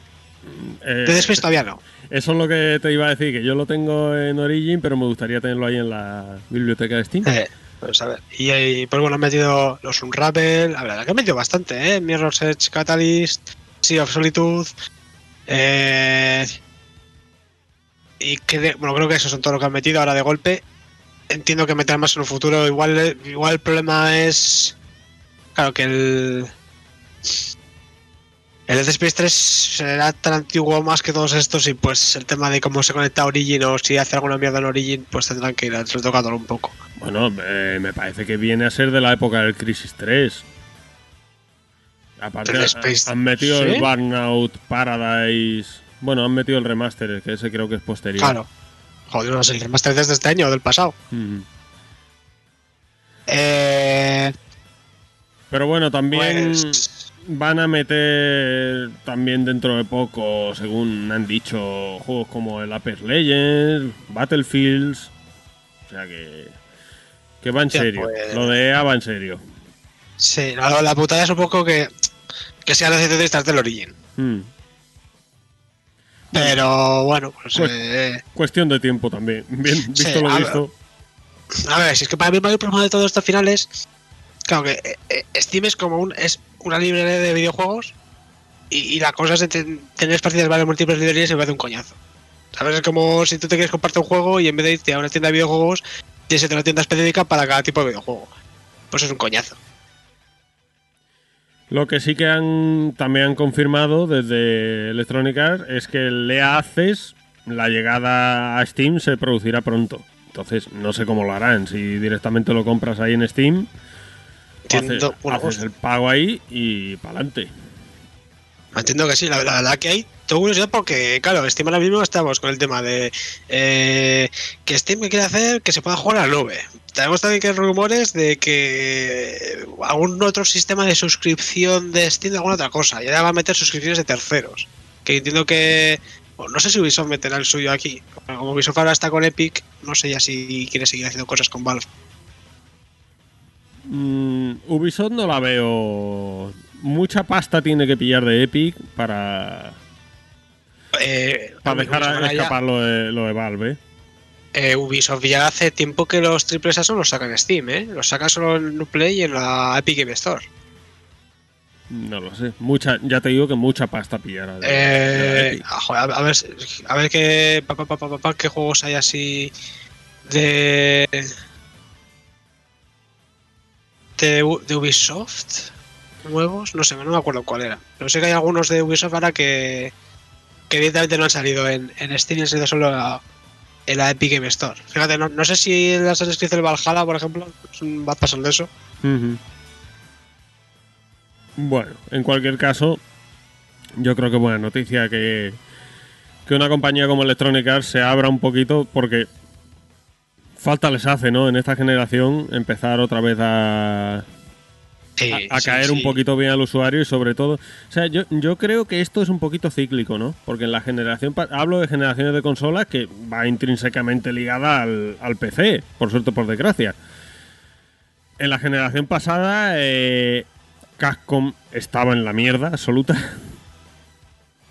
Eh, De Space todavía no. Eso es lo que te iba a decir, que yo lo tengo en Origin, pero me gustaría tenerlo ahí en la biblioteca de Steam. Eh, pues a ver. Y, y, pues bueno, han metido los Unravel. La verdad que han metido bastante, ¿eh? Mirror's Edge Catalyst, Sea of Solitude. Eh, y cre- bueno, creo que eso son todo lo que han metido ahora de golpe. Entiendo que meterán más en un futuro. Igual, igual el problema es. Claro que el. El Dead Space 3 será tan antiguo más que todos estos y pues el tema de cómo se conecta a Origin o si hace alguna mierda en Origin pues tendrán que ir retocándolo un poco. Bueno, eh, me parece que viene a ser de la época del Crisis 3. Aparte, ¿Del ha- Space? han metido ¿Sí? el Burnout Paradise. Bueno, han metido el remaster, que ese creo que es posterior. Claro. Joder, no sé, el remaster desde este año o del pasado. Eh, Pero bueno, también pues, van a meter también dentro de poco, según han dicho, juegos como el Apex Legends, Battlefields. O sea que. Que va en serio. pues- Lo de EA va en serio. sí, la, la putada es un poco que, que sean los centristas del Origin. Mm. Pero bueno, pues. Pues- eh, Cuestión de tiempo también. Bien, visto Sí, lo a ver. visto. a ver, si es que para mí el mayor problema de todo esto al final es. Claro que eh, eh, Steam es como un, es una librería de videojuegos y, y la cosa es de ten- tener partidas varias múltiples librerías y me parece un coñazo. ¿Sabes? Es como si tú te quieres compartir un juego y en vez de irte a una tienda de videojuegos, tienes que tener una tienda específica para cada tipo de videojuego. Pues es un coñazo. Lo que sí que han también han confirmado desde Electronic Arts es que el EA Access, la llegada a Steam, se producirá pronto. Entonces, no sé cómo lo harán. Si directamente lo compras ahí en Steam, haces, Entiendo haces el pago ahí y para adelante. Entiendo que sí, la, verdad que hay tengo curiosidad porque, claro, Steam ahora mismo estamos con el tema de eh, que Steam quiere hacer que se pueda jugar a nube. Tenemos también que hay rumores de que algún otro sistema de suscripción de Steam de alguna otra cosa. Y ahora va a meter suscripciones de terceros. Que entiendo que. bueno, no sé si Ubisoft meterá el suyo aquí. Como Ubisoft ahora está con Epic, no sé ya si quiere seguir haciendo cosas con Valve. Mm, Ubisoft no la veo. Mucha pasta tiene que pillar de Epic para, Eh, para dejar ya- escapar lo de, lo de Valve. Eh, Ubisoft ya hace tiempo que los triples A solo los saca en Steam, ¿eh? Los saca solo en Uplay y en la Epic Game Store. No lo sé. Mucha, ya te digo que mucha pasta pillará. Eh, a, a ver, a ver qué, pa, pa, pa, qué juegos hay así de, de, Ubisoft nuevos. No sé, no me acuerdo cuál era. Pero sé que hay algunos de Ubisoft ahora que, que directamente no han salido en, en Steam han salido solo en la Epic Game Store. Fíjate, no, no sé si el Assassin's Creed el Valhalla, por ejemplo, va de eso. Bueno, en cualquier caso, yo creo que buena noticia que, que una compañía como Electronic Arts se abra un poquito porque falta les hace, ¿no? En esta generación empezar otra vez a, Sí, a, a sí, caer un poquito bien al usuario y sobre todo... O sea, yo, yo creo que esto es un poquito cíclico, ¿no? Porque en la generación... Hablo de generaciones de consolas que va intrínsecamente ligada al, al PC, por suerte por desgracia. En la generación pasada, eh, Capcom estaba en la mierda absoluta.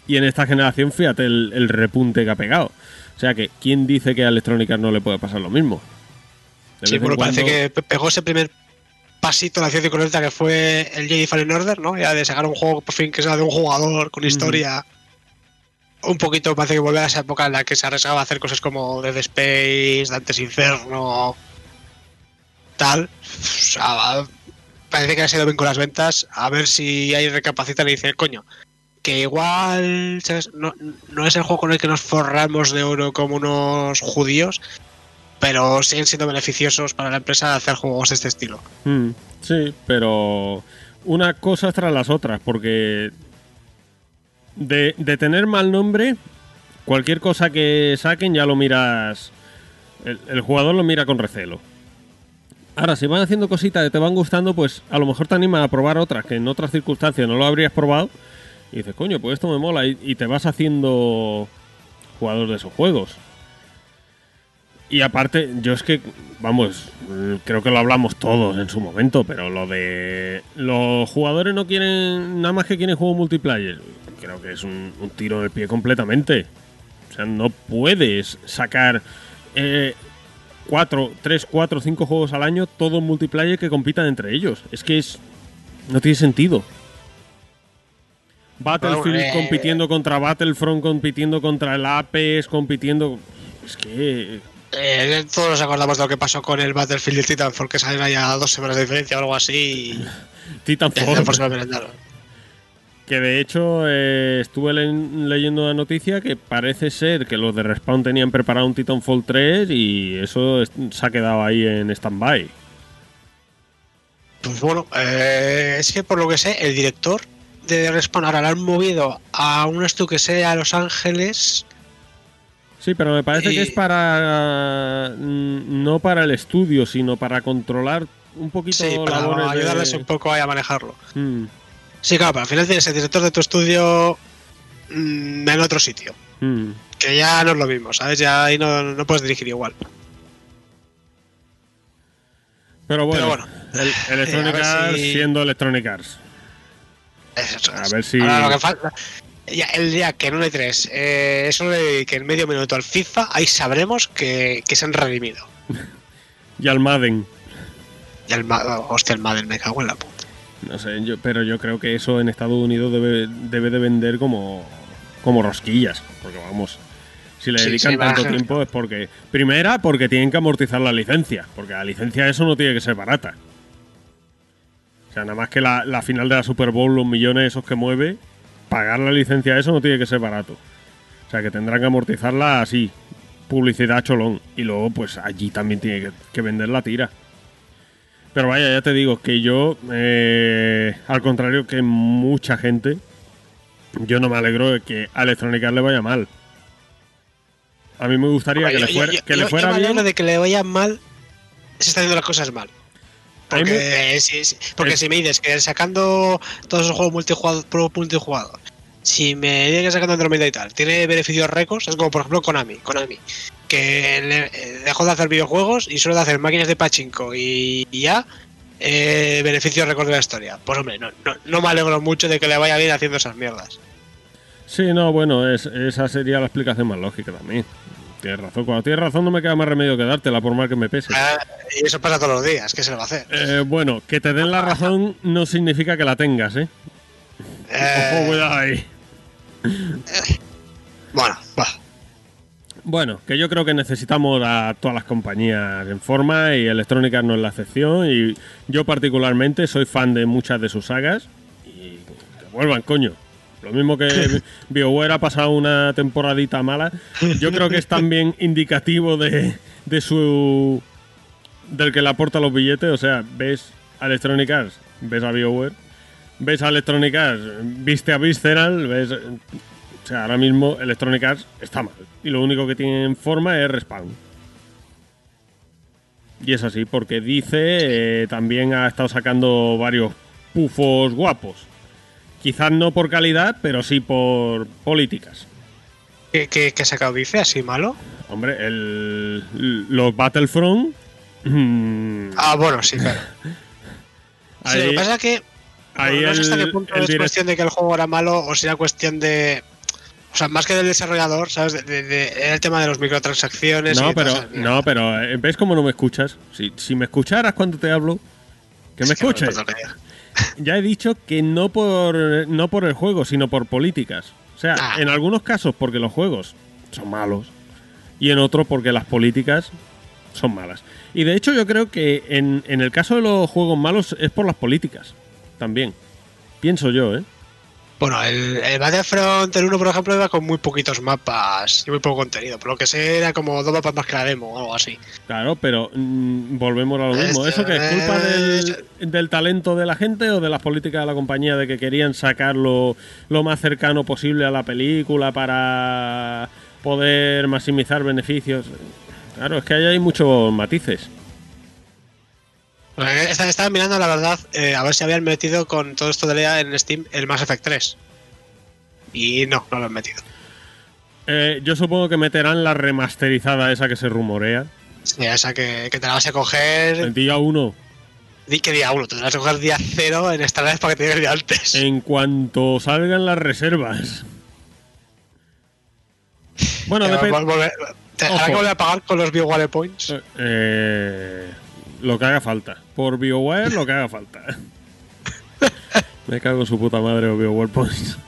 Y en esta generación, fíjate el, el repunte que ha pegado. O sea que, ¿quién dice que a Electronic Arts no le puede pasar lo mismo? De Sí, en bueno, parece que pe- pegó ese primer pasito de la ciencia correcta que fue el Jedi Fallen Order, ¿no? Ya de sacar un juego por fin que sea de un jugador con historia. Un poquito parece que vuelve a esa época en la que se arriesgaba a hacer cosas como Dead Space, Dantes Inferno, tal. O sea, parece que ha sido bien con las ventas. A ver si ahí recapacitan y dicen, coño, que igual ¿sabes? No, no es el juego con el que nos forramos de oro como unos judíos, pero siguen siendo beneficiosos para la empresa hacer juegos de este estilo. Mm, sí, pero una cosa tras las otras, porque de, de tener mal nombre, cualquier cosa que saquen ya lo miras, el, el jugador lo mira con recelo. Ahora, si van haciendo cositas que te van gustando, pues a lo mejor te anima a probar otras que en otras circunstancias no lo habrías probado. Y dices, coño, pues esto me mola. Y, te vas haciendo jugador de esos juegos. Y aparte, yo es que, vamos, creo que lo hablamos todos en su momento, pero lo de los jugadores no quieren, nada más que quieren juego multiplayer, creo que es un, un tiro el pie completamente. O sea, no puedes sacar eh, cuatro, tres, cuatro, cinco juegos al año, todos multiplayer que compitan entre ellos. Es que es, no tiene sentido. Battlefield eh, compitiendo contra Battlefront, compitiendo contra el Apex, compitiendo... Es que Eh, todos nos acordamos de lo que pasó con el Battlefield y el Titanfall, que salen ahí a dos semanas de diferencia o algo así. Y, Titanfall, que de hecho eh, estuve le- leyendo una noticia que parece ser que los de Respawn tenían preparado un Titanfall 3 y eso es- se ha quedado ahí en stand-by. Pues bueno, eh, es que por lo que sé, el director de Respawn ahora lo han movido a un estudio que sea a Los Ángeles. Sí, pero me parece Y- que es para mm, no para el estudio, sino para controlar un poquito Sí, para de- ayudarles un poco ahí a manejarlo. Mm, Sí, claro, pero al final tienes el director de tu estudio mm, en otro sitio. mm. Que ya no es lo mismo, ¿sabes? Ya ahí no, no puedes dirigir igual. Pero bueno, Pero bueno, el- Electronic a ver Arts si- siendo Electronic Arts. Eso A es. ver si- Ahora, lo que falta. Ya, el día que en un E3 eh, eso le dediquen medio minuto al FIFA, ahí sabremos que, que se han redimido. Y al Madden. Y Ma- hostia, el Madden me cago en la puta. No sé, yo, pero yo creo que eso en Estados Unidos debe, debe de vender como, como rosquillas. Porque vamos, si le Sí, dedican tanto tiempo es porque... Primera, porque tienen que amortizar la licencia. Porque la licencia eso no tiene que ser barata. O sea, nada más que la, la final de la Super Bowl, los millones esos que mueve, pagar la licencia eso no tiene que ser barato. O sea, que tendrán que amortizarla así, publicidad cholón. Y luego, pues allí también tiene que, que vender la tira. Pero vaya, ya te digo que yo, eh, al contrario que mucha gente, yo no me alegro de que a Electronic Arts le vaya mal. A mí me gustaría que Yo- le fuera, yo- que le fuera yo me alegro bien. de que le vaya mal, se está haciendo las cosas mal. Porque, si, si- porque si me dices que sacando todos esos juegos multijugador, pro multijugador, si me dices que sacando Andromeda y tal, tiene beneficios récords, es como por ejemplo Konami, Konami que le- eh, dejó de hacer videojuegos y solo de hacer máquinas de pachinko y, y ya eh, beneficios récords de la historia. Pues hombre, no, no, no me alegro mucho de que le vaya bien haciendo esas mierdas. Sí, no, bueno, es- esa sería la explicación más lógica también. Tienes razón. Cuando tienes razón no me queda más remedio que dártela por mal que me pese. Ah, y eso pasa todos los días, ¿qué se le va a hacer? Eh, bueno, que te den la razón no significa que la tengas, ¿eh? Eh, Ojo, cuidado ahí. bueno, va. Bueno, que yo creo que necesitamos a todas las compañías en forma y Electrónica no es la excepción. Y yo particularmente soy fan de muchas de sus sagas y que vuelvan, coño. Lo mismo que BioWare ha pasado una temporadita mala, yo creo que es también indicativo de, de su... del que le aporta los billetes. O sea, ves a Electronic Arts, ves a BioWare, ves a Electronic Arts, viste a Visceral, ves... O sea, ahora mismo Electronic Arts está mal. Y lo único que tiene en forma es Respawn. Y es así, porque dice, eh, también ha estado sacando varios pufos guapos. Quizás no por calidad, pero sí por políticas. ¿Qué, qué, qué sacado dice? ¿Así malo? Hombre, el, los Battlefront. mm, Ah, bueno, sí, claro. Sí, lo ahí- que pasa es que ahí no sé hasta qué punto es direct- cuestión de que el juego era malo o si era cuestión de. O sea, más que del desarrollador, ¿sabes? De, de- de- era el tema de las microtransacciones. No, y pero, no, pero eh, ¿ves cómo no me escuchas? Si, si me escucharas cuando te hablo, que me Es que no escuches. Ya he dicho que no por, no por el juego, sino por políticas. O sea, Ah. en algunos casos porque los juegos son malos y en otros porque las políticas son malas. Y de hecho yo creo que en, en el caso de los juegos malos es por las políticas también. Pienso yo, ¿eh? Bueno, el, el Battlefront el 1, por ejemplo, iba con muy poquitos mapas y muy poco contenido. Por lo que sé, era como dos mapas más que la demo o algo así. Claro, pero mm, volvemos a lo mismo. Este, ¿Eso que es culpa del, eh, del talento de la gente o de las políticas de la compañía de que querían sacarlo lo más cercano posible a la película para poder maximizar beneficios? Claro, es que ahí hay muchos matices. Estaba, mirando, la verdad, eh, a ver si habían metido con todo esto de Lea en Steam el Mass Effect 3. Y no, no lo han metido. Eh, yo supongo que meterán la remasterizada esa que se rumorea. Sí, esa que, que te la vas a coger. El día 1. Di que día 1, te la vas a coger día 0 en esta vez para que te llegue el día antes. En cuanto salgan las reservas. Bueno, depende. te- Ojo. que volver a pagar con los BioWare Points. Eh, lo que haga falta. Por BioWare, lo que haga falta. Me cago en su puta madre o BioWare Points.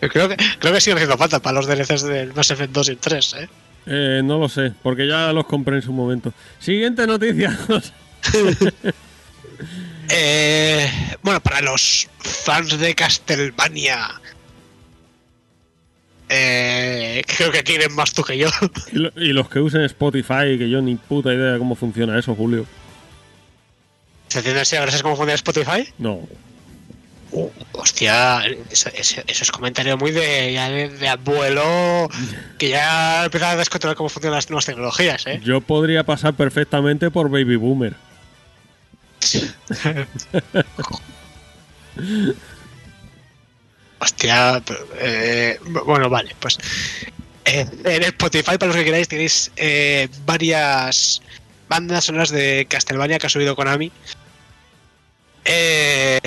Yo creo que, creo que sigue haciendo falta para los DLCs del Mass Effect 2 y el 3, ¿eh? Eh, no lo sé, porque ya los compré en su momento. Siguiente noticia. Eh, bueno, para los fans de Castlevania. Eh, creo que quieren más tú que yo. y, lo- y los que usen Spotify, que yo ni puta idea de cómo funciona eso, Julio. ¿Se entiende así? ¿Gracias cómo funciona Spotify? No. Uh, hostia, eso, eso- eso es comentario muy de, ya de, de abuelo que ya empieza a descontrolar cómo funcionan las nuevas tecnologías, ¿eh? Yo podría pasar perfectamente por Baby Boomer. Hostia, eh, bueno, vale, pues eh, en Spotify, para los que queráis, tenéis eh, varias bandas sonoras de Castlevania que ha subido Konami. Eh,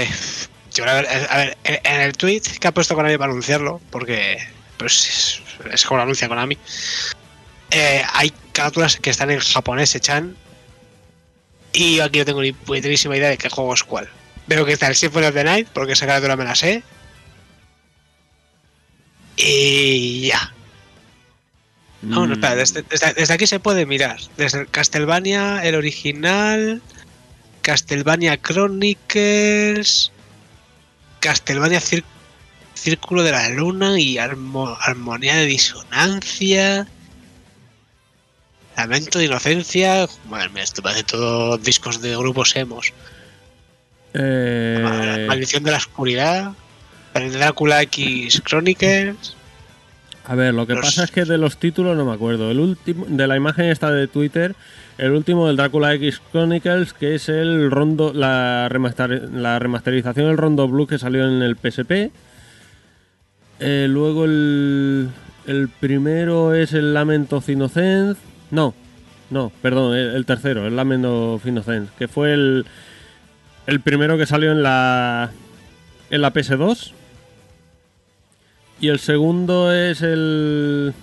yo, a ver, a ver, en el tweet que ha puesto Konami para anunciarlo, porque pues es, como lo anuncia Konami, eh, hay carátulas que están en japonés, echan, y yo aquí no tengo ni puñeterísima idea de qué juego es cuál. Veo que está el Symphony of the Night, porque esa carátula me la sé. Y ya. Espera, Mm, desde, desde- desde aquí se puede mirar. Desde Castlevania, el original, Castlevania Chronicles, Castlevania Cir- Círculo de la Luna y Armo- Armonía de Disonancia, Lamento de Inocencia. Madre mía, esto parece todo discos de grupos emos. eh, Maldición de la Oscuridad, Drácula X Chronicles. A ver, lo que Los- pasa es que de los títulos no me acuerdo. El último, de la imagen esta de Twitter, el último del Drácula X Chronicles, que es el rondo, la, remaster- la remasterización del Rondo Blue que salió en el PSP. Eh, luego el, el primero es el Lament of Innocence. No, no, perdón, el, el tercero, el Lament of Innocence, que fue el, el primero que salió en la, en la PS2. Y el segundo es el.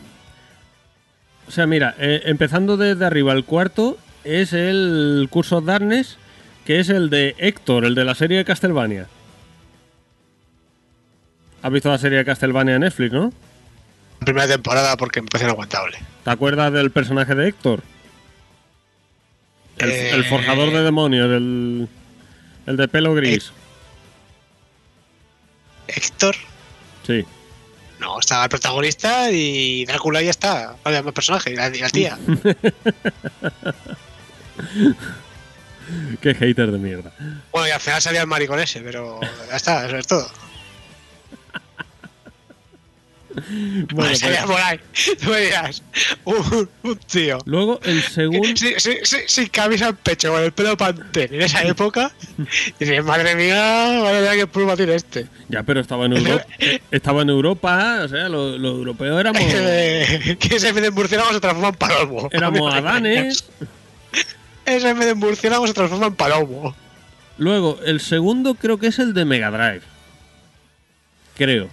O sea, mira, eh, empezando desde arriba, el cuarto es el Curso Darkness, que es el de Héctor, el de la serie de Castlevania. ¿Has visto la serie de Castlevania en Netflix, no? Primera temporada porque me parece inaguantable. ¿Te acuerdas del personaje de Héctor? El, Eh, el forjador de demonios, el, el de pelo gris. Héctor, Sí. No, estaba el protagonista y Drácula ya está. No había más personaje, y la, y la tía. Qué hater de mierda. bueno, y al final salía el maricón ese, pero ya está, eso es todo. Bueno, Pues. Tú me dirás, un, un tío. luego el segundo. Sí, sí, sí, sin camisa en pecho, con el pelo pantén en esa época. Y dices, madre mía, madre mía, qué tiene este. Ya, pero estaba en Europa. estaba en Europa, o sea, los, los europeos éramos. que se de murciélago se transforma en palomo. éramos adanes. Ese de murciélago se transforma en palomo. Luego, el segundo creo que es el de Mega Drive. Creo.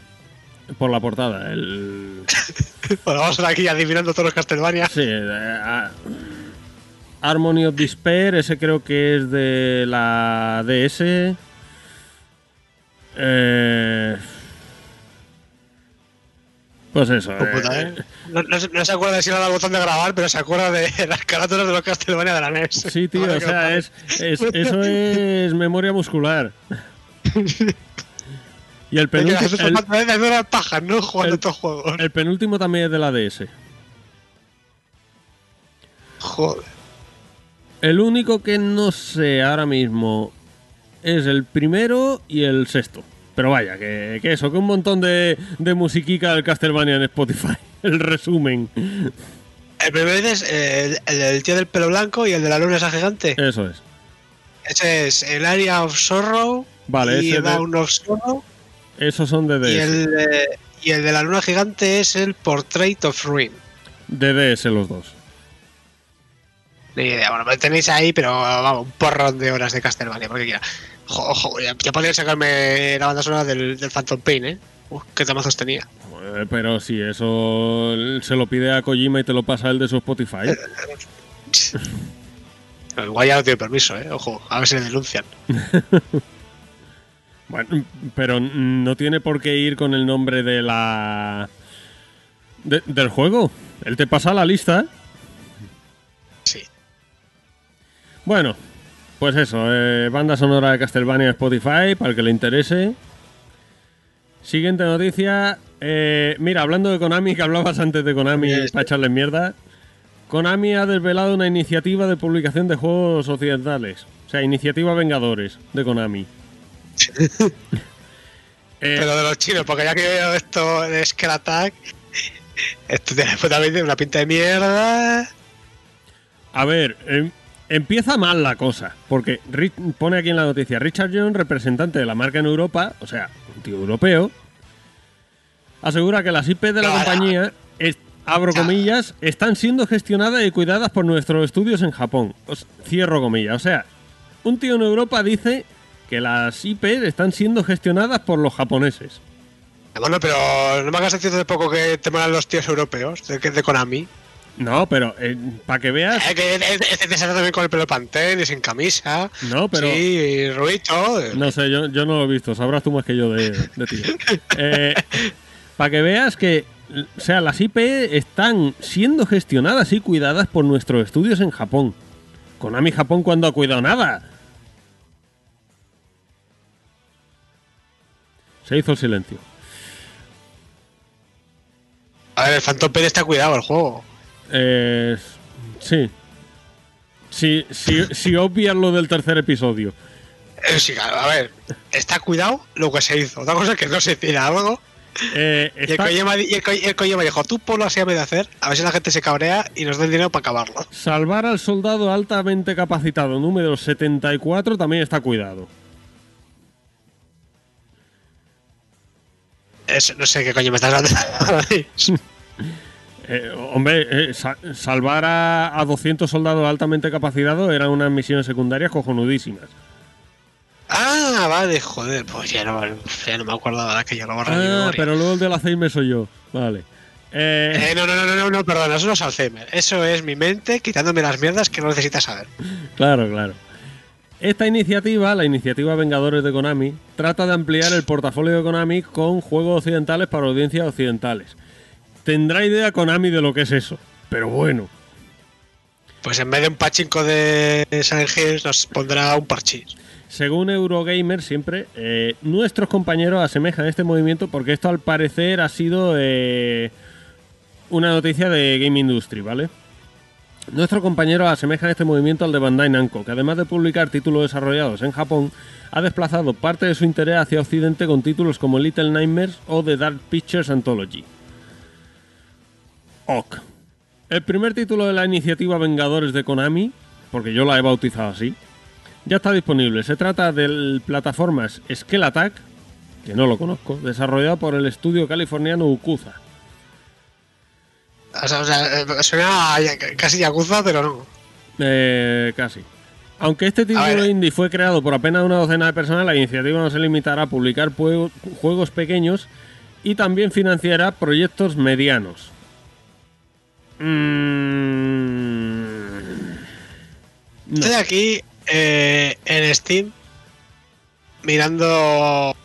Por la portada. El. Bueno, vamos a estar aquí adivinando todos los Castlevania. Sí, eh, Harmony of Despair, ese creo que es de la DS. Eh, pues eso. Puta, eh, ¿eh? No, no se- no se acuerda de si le dado el botón de grabar, pero se acuerda de las carátulas de los Castlevania de la NES. Sí, tío, o sea, es, es- eso es memoria muscular. Y el, penúltimo, el, otras de las pajas, ¿no? Jugando el- estos juegos. el penúltimo también es de la DS. Joder. El único que no sé ahora mismo es el primero y el sexto. Pero vaya, que, que eso, que un montón de, de musiquica del Castlevania en Spotify. El resumen. El primero es eh, el, el del tío del pelo blanco y el de la luna esa gigante. Eso es. Ese es el Area of Sorrow. Vale, y ese el de- Down of Sorrow. Esos son de DS. Y el, de, y el de la luna gigante es el Portrait of Ruin. De DS los dos. Ni idea, bueno, me tenéis ahí, pero vamos, un porrón de horas de Castlevania, porque quiera. Jo, jo, ya, ya podría sacarme la banda sonora del, del Phantom Pain, ¿eh? Uf, qué temazos tenía. Eh, Pero si eso se lo pide a Kojima y te lo pasa el de su Spotify. Igual ya no tiene permiso, ¿eh? Ojo, a ver si le denuncian. Bueno, pero no tiene por qué ir con el nombre de la. de- del juego. Él te pasa la lista. Sí. Bueno, pues eso, eh, banda sonora de Castlevania Spotify, para el que le interese. Siguiente noticia. eh, mira, hablando de Konami, que hablabas antes de Konami Sí, sí. para echarle mierda. Konami ha desvelado una iniciativa de publicación de juegos occidentales. O sea, iniciativa Vengadores de Konami. Eh, Pero de los chinos, porque ya que veo esto de Skull Attack, esto tiene totalmente una pinta de mierda. A ver, em- empieza mal la cosa, porque pone aquí en la noticia, Richard Jones, representante de la marca en Europa, o sea, un tío europeo, asegura que las IP de la compañía, es- abro comillas, están siendo gestionadas y cuidadas por nuestros estudios en Japón. Os- cierro comillas. O sea, un tío en Europa dice que las IP están siendo gestionadas por los japoneses. Bueno, pero no me hagas decir hace poco que te molan los tíos europeos, de, de Konami. No, pero para que veas... Eh, que este te sale también con el pelo pantén y sin camisa. No, pero... Sí, Ruito. No sé, yo, yo no lo he visto, sabrás tú más que yo de, de ti. para que veas que, o sea, las IP están siendo gestionadas y cuidadas por nuestros estudios en Japón. Konami Japón cuando ha cuidado nada. Se hizo el silencio. A ver, el Phantom Pain está cuidado el juego. Eh, sí. Si, si, si obvias lo del tercer episodio. Eh, sí, claro, a ver, está cuidado lo que se hizo. Otra cosa es que no se hiciera algo. Eh, Y el, Kojima, y el, Ko- y el Kojima dijo, tú ponlo así a de hacer, a ver si la gente se cabrea y nos da el dinero para acabarlo. Salvar al soldado altamente capacitado número 74 también está cuidado. Eso, no sé qué coño me estás hablando. Eh, hombre, eh, sa- salvar a, a 200 soldados altamente capacitados eran unas misiones secundarias cojonudísimas. ah, vale, joder, pues ya no, ya no me acordaba de que yo lo borré Ah, pero luego el de la me soy yo. Vale. Eh, Eh, no, no, no, no, no, perdona, eso no es Alzheimer. Eso es mi mente quitándome las mierdas que no necesitas saber. Claro, claro. Esta iniciativa, la iniciativa Vengadores de Konami, trata de ampliar el portafolio de Konami con juegos occidentales para audiencias occidentales. Tendrá idea Konami de lo que es eso, pero bueno. Pues en vez de un pachinko de Silent Hills nos pondrá un parchís. Según Eurogamer, siempre, eh, nuestros compañeros asemejan este movimiento porque esto al parecer ha sido eh, una noticia de Game Industry, ¿vale? Nuestros compañeros asemejan este movimiento al de Bandai Namco, que además de publicar títulos desarrollados en Japón, ha desplazado parte de su interés hacia Occidente con títulos como Little Nightmares o The Dark Pictures Anthology. Ok. El primer título de la iniciativa Vengadores de Konami, porque yo la he bautizado así, ya está disponible. Se trata del plataformas Skell Attack, que no lo conozco, desarrollado por el estudio californiano Ukuza. O sea, o sea, eh, suena casi Yakuza, pero no. Eh, casi. Aunque este título indie fue creado por apenas una docena de personas, la iniciativa no se limitará a publicar juegos pequeños y también financiará proyectos medianos. Mm, no. Estoy aquí eh, en Steam mirando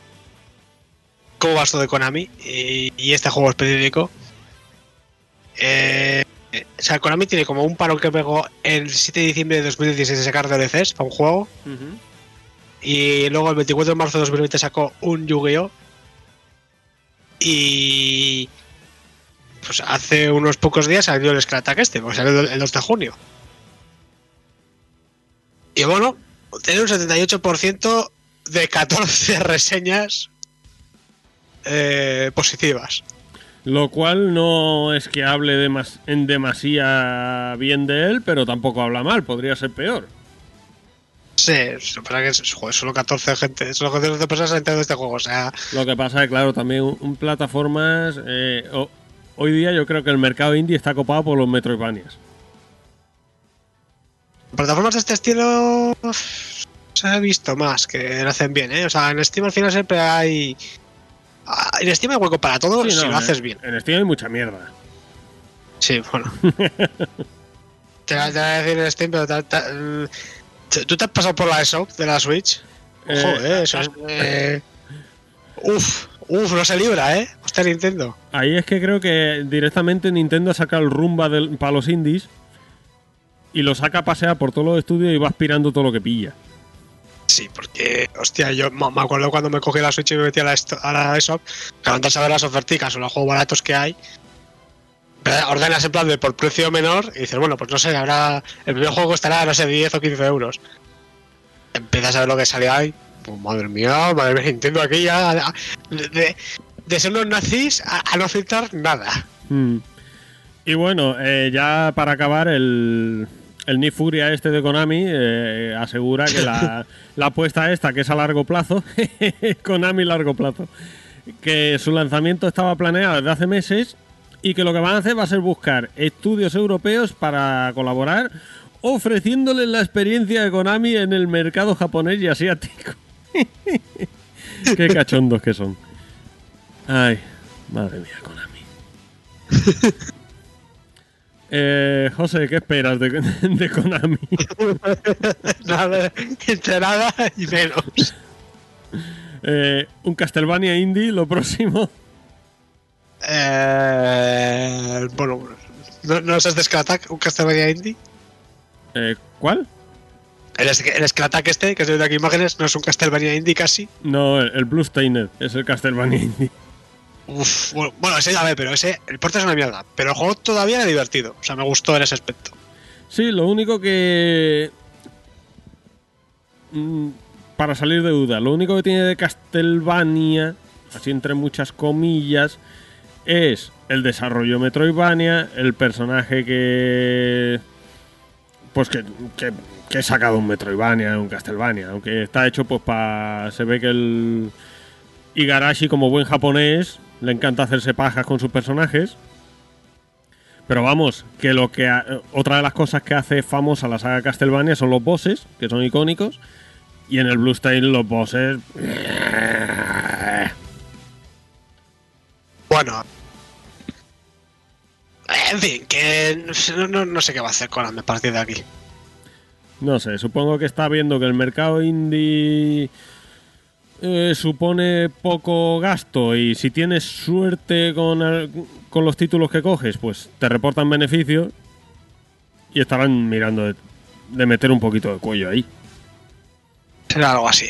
cómo va esto de Konami y, y este juego específico. Eh, o sea, Konami tiene como un paro que pegó el 7 de diciembre de 2016 de sacar DLCs para un juego. Ujú. Y luego el 24 de marzo de 2020 sacó un Yu-Gi-Oh! Y. Pues hace unos pocos días salió el Skull Attack este, porque salió el el 2 de junio. Y bueno, tiene un 78% de 14 reseñas eh, positivas. Lo cual no es que hable demas- en demasía bien de él, pero tampoco habla mal, podría ser peor. Sí, que es- joder, solo 14 gente, solo 14 personas han entrado en este juego. O sea, Lo que pasa es, claro, también un, un plataformas. eh, ho- hoy día yo creo que el mercado indie está copado por los Metroidvanias. plataformas de este estilo se ha visto más que lo hacen bien, ¿eh? O sea, en Steam al final siempre hay. Ah, En Steam hay hueco para todo Sí, si no, lo haces en- bien. En Steam hay mucha mierda. Sí, bueno. te, voy a- decir en Steam, pero. te- te- ¿Tú te has pasado por la ESOP de la Switch? Ojo, eh, eso es. eh, uf, uf, no se libra, ¿eh? Hostia, Nintendo. Ahí es que creo que directamente Nintendo ha sacado el rumba del, para los indies y lo saca a pasear por todos los estudios y va aspirando todo lo que pilla. Porque, hostia, yo me acuerdo cuando me cogí la Switch y me metí a la, a la ESOP, que a ver las oferticas o los juegos baratos que hay, ordenas en plan de por precio menor y dices, bueno, pues no sé, habrá. El primer juego estará, no sé, 10 o 15 euros. Empiezas a ver lo que sale ahí. Pues madre mía, madre mía, Nintendo aquí ya. De, de- ser unos nazis a, no filtrar nada. Mm. Y bueno, eh, ya para acabar, el, el Ni Furia este de Konami eh, asegura que la, la apuesta esta, que es a largo plazo, Konami largo plazo, que su lanzamiento estaba planeado desde hace meses y que lo que van a hacer va a ser buscar estudios europeos para colaborar, ofreciéndoles la experiencia de Konami en el mercado japonés y asiático. Qué cachondos que son. Ay, madre mía, Konami. Eh, José, ¿qué esperas de, de Konami? nada, entre nada y menos. Eh, un Castlevania indie, lo próximo. Eh, bueno, ¿no, no es de Skull Attack, un Castlevania Indie? Eh, ¿Cuál? El, el este, que estoy viendo aquí imágenes, no es un Castlevania Indie casi. No, el, el Blue Stained es el Castlevania indie. Uf, bueno, ese ya ve, pero ese, el porte es una mierda. Pero el juego todavía era divertido. O sea, me gustó en ese aspecto. Sí, lo único que. mm, Para salir de duda, lo único que tiene de Castlevania, así entre muchas comillas, es el desarrollo Metroidvania, el personaje que. Pues que, que, que he sacado un Metroidvania, un Castlevania, aunque está hecho pues para. Se ve que el. Igarashi, como buen japonés, le encanta hacerse pajas con sus personajes. Pero vamos, que lo que ha- otra de las cosas que hace famosa la saga Castlevania son los bosses, que son icónicos, y en el Blue Stain los bosses Bueno. En fin, que no, no- no sé qué va a hacer Konami a partir de aquí. no sé, supongo que está viendo que el mercado indie eh, supone poco gasto y si tienes suerte con, el- con los títulos que coges, pues te reportan beneficios y estarán mirando de, de meter un poquito de cuello ahí. Será algo así.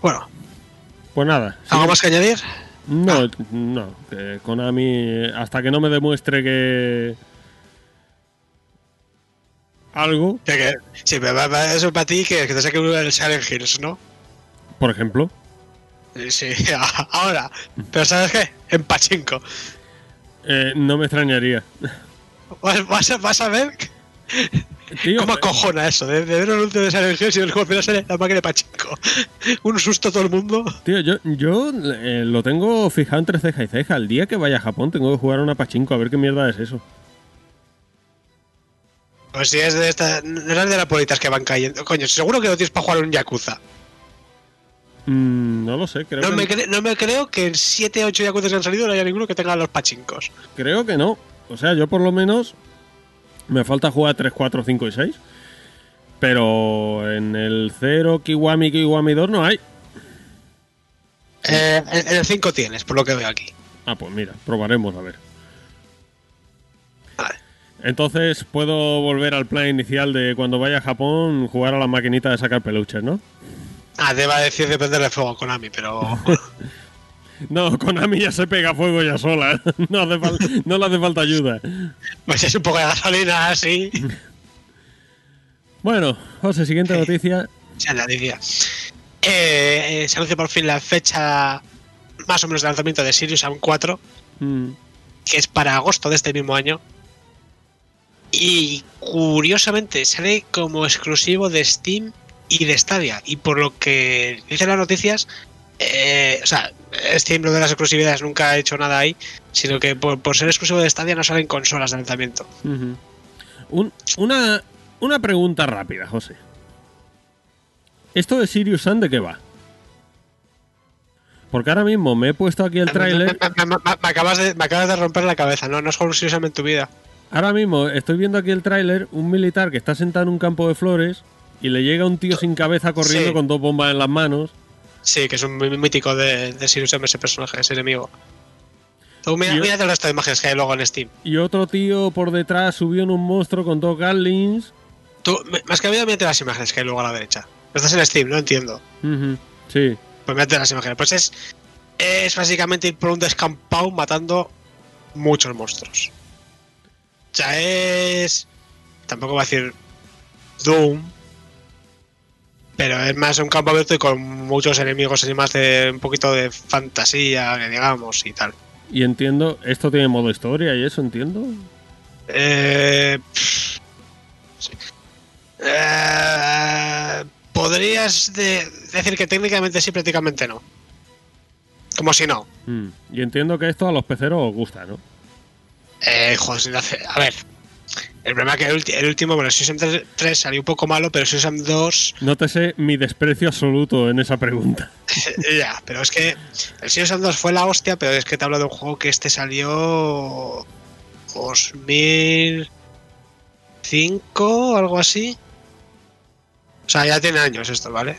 Bueno, Pues nada, ¿algo más que añadir? No, no, que Konami, hasta que no me demuestre que. Algo, Que- que- sí, pero va- va- eso para ti que, que te saque el Silent Hills, ¿no? por ejemplo. Sí, ahora. Pero ¿sabes qué? En Pachinko. Eh, no me extrañaría. Vas, vas a, vas a ver Tío, cómo acojona eso, de, de ver un último de Silent Hills y el juego final sale la máquina de Pachinko. un susto a todo el mundo. tío, yo, yo eh, lo tengo fijado entre ceja y ceja. El día que vaya a Japón tengo que jugar a una pachinko a ver qué mierda es eso. Pues si es de estas. No es de las bolitas que van cayendo. Coño, seguro que lo tienes para jugar un Yakuza. Mm, no lo sé, creo, No que, me, cre- no me creo que en 7 8 Yakuza que han salido no haya ninguno que tenga los pachincos. creo que no. O sea, yo por lo menos me falta jugar 3, 4, 5 y 6. Pero en el 0, Kiwami, Kiwami 2 no hay. Eh, en el 5 tienes, por lo que veo aquí. Ah, pues mira, probaremos a ver. Entonces puedo volver al plan inicial de cuando vaya a Japón jugar a la maquinita de sacar peluches, ¿no? Ah, te iba a decir de prender el fuego a Konami, pero. No, Konami ya se pega fuego ya sola. No, hace fal- no le hace falta ayuda. pues es un poco de gasolina así. Bueno, José, siguiente noticia. Decía. Eh, eh, se anuncia por fin la fecha más o menos de lanzamiento de Sirius Sam 4, Mm, que es para agosto de este mismo año. Y curiosamente sale como exclusivo de Steam y de Stadia. Y por lo que dicen las noticias, eh, o sea, Steam lo de las exclusividades nunca ha hecho nada ahí, sino que por, por ser exclusivo de Stadia no salen consolas de lanzamiento. Un- una, una pregunta rápida, José. ¿Esto de Sirius Sun de qué va? Porque ahora mismo me he puesto aquí el tráiler. Me, me- me- me acabas de, me acabas de romper la cabeza, no, no es exclusivamente en tu vida. Ahora mismo estoy viendo aquí el tráiler, un militar que está sentado en un campo de flores y le llega un tío sin cabeza corriendo Sí. con dos bombas en las manos. Sí, que es un muy mítico de, de Sirius M ese personaje, ese enemigo. Tú mira, mira el resto de imágenes que hay luego en Steam. Y otro tío por detrás subió en un monstruo con dos Gatlings. Tú, más que mira, mírate las imágenes que hay luego a la derecha. Estás en Steam, no entiendo. Ujú, Sí. Pues mírate las imágenes. Pues es, es básicamente ir por un descampado matando muchos monstruos. O sea, es. Tampoco va a decir Doom. Pero es más un campo abierto y con muchos enemigos y más de un poquito de fantasía, digamos, y tal. Y entiendo, esto tiene modo historia y eso, entiendo. Eh, pff, sí. Eh, Podrías de- decir que técnicamente sí, prácticamente no. Como si no. Mm, Y entiendo que esto a los peceros os gusta, ¿no? Eh, hace- a ver. El problema es que el, último, bueno, el Season 3, 3 salió un poco malo, pero el Season 2, Nótese mi desprecio absoluto en esa pregunta. ya, pero es que el Season 2 fue la hostia, pero es que te hablo de un juego que este salió 2005 o algo así. O sea, ya tiene años esto, ¿vale?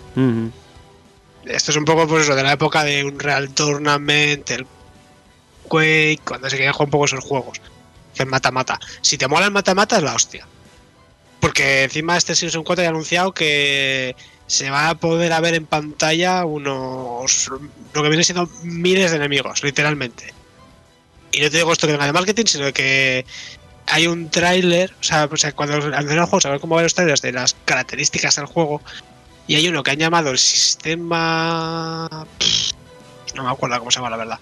Esto es un poco pues eso, de la época de un Real Tournament, el Cuando se querían jugar un poco esos juegos. Es mata-mata. Si te mola el mata-mata es la hostia. Porque encima este Season 4 ya ha anunciado que se va a poder ver en pantalla unos. lo que viene siendo miles de enemigos, literalmente. Y no te digo esto que venga de marketing, sino que hay un tráiler, o sea, cuando anunciaron el juego, saber cómo van los trailers de las características del juego, y hay uno que han llamado el sistema. No me acuerdo cómo se llama, la verdad.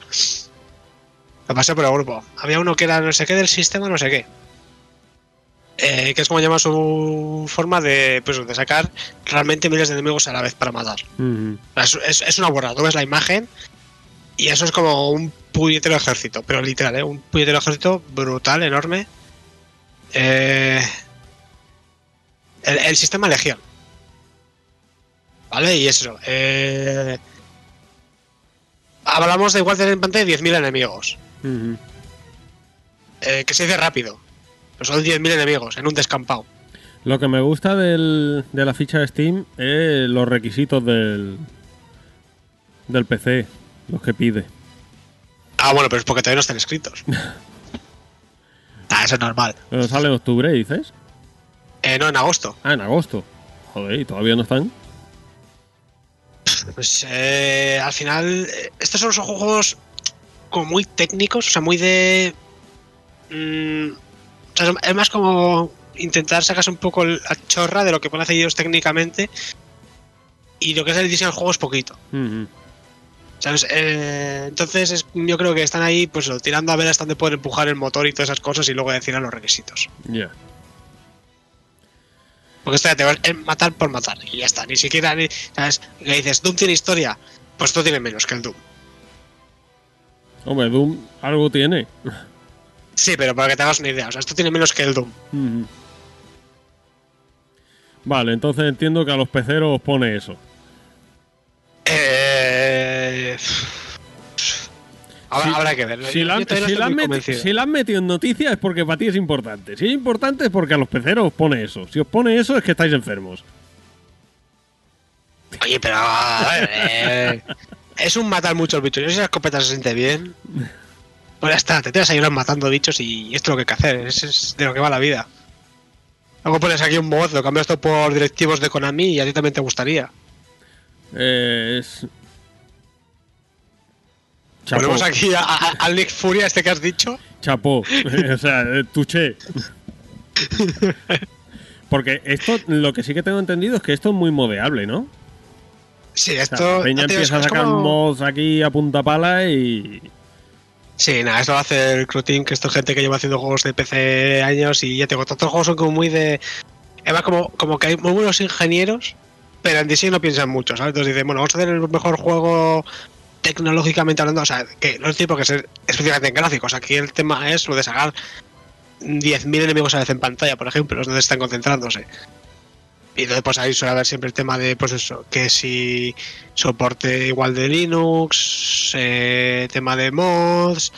Lo pasé por el grupo. Había uno que era no sé qué del sistema, no sé qué. Eh, que es como llama su forma de, pues, de sacar realmente miles de enemigos a la vez para matar. Es, es- es una borrada. Tú ves la imagen y eso es como un puñetero ejército, pero literal, ¿eh? Un puñetero ejército brutal, enorme. Eh, el, el sistema Legión. ¿Vale? Y eso. Eh, hablamos de igual tener en pantalla 10.000 enemigos. Eh, que se dice rápido. Pero son 10.000 enemigos en un descampado. Lo que me gusta del- de la ficha de Steam es los requisitos del, del PC, los que pide. Ah, bueno, pero es porque todavía no están escritos. ah, eso es normal. Pero sale en octubre, dices. Eh, no, en agosto. Ah, en agosto. Joder, ¿y todavía no están? Pues eh, al final, eh, estos son, son juegos como muy técnicos, o sea, muy de. mm, o sea, es más como intentar sacarse un poco la chorra de lo que pueden hacer ellos técnicamente. Y lo que es el diseño del juego es poquito. ¿Sabes? Eh, entonces es- yo creo que están ahí pues tirando a ver hasta dónde pueden empujar el motor y todas esas cosas y luego decir los requisitos. Ya. Porque esto ya te va es matar por matar y ya está. Ni siquiera, ni, ¿sabes? Le dices, Doom tiene historia. Pues esto tiene menos que el Doom. Hombre, Doom algo tiene. Sí, pero para que te hagas una idea. O sea, esto tiene menos que el Doom. Vale, entonces entiendo que a los peceros os pone eso. Eh... Habrá, Si- habrá que ver. Si la, si la meti- si la han metido en noticias es porque para ti es importante. Si es importante es porque a los peceros os pone eso. Si os pone eso es que estáis enfermos. Oye, pero a ver, eh, es un matar muchos bichos. Yo si la escopeta se siente bien. Pues ya está, te tiras a llorar matando bichos y esto es lo que hay que hacer. Es, es de lo que va la vida. Luego pones aquí un mod, lo cambias esto por directivos de Konami y a ti también te gustaría. Eh, es. Chapó. Ponemos aquí a- a- al Nick Furia, este que has dicho. Chapó. o sea, eh, tuché. Porque esto, lo que sí que tengo entendido es que esto es muy modeable, ¿no? Sí, O sea, esto. la Peña digo, empieza a sacar como- mods aquí a punta pala y. Sí, nada, esto lo hace el Crew Team, que esto es gente que lleva haciendo juegos de PC años y ya te digo, todos los juegos son como muy de... Además, como, como que hay muy buenos ingenieros, pero en diseño no piensan mucho, ¿sabes? Entonces dicen, bueno, vamos a hacer el mejor juego tecnológicamente hablando, o sea, que no es tipo que es específicamente en gráficos, aquí el tema es lo de sacar 10.000 enemigos a la vez en pantalla, por ejemplo, es donde están concentrándose. Y entonces pues ahí suele haber siempre el tema de, pues eso, que si soporte igual de Linux, eh, tema de mods,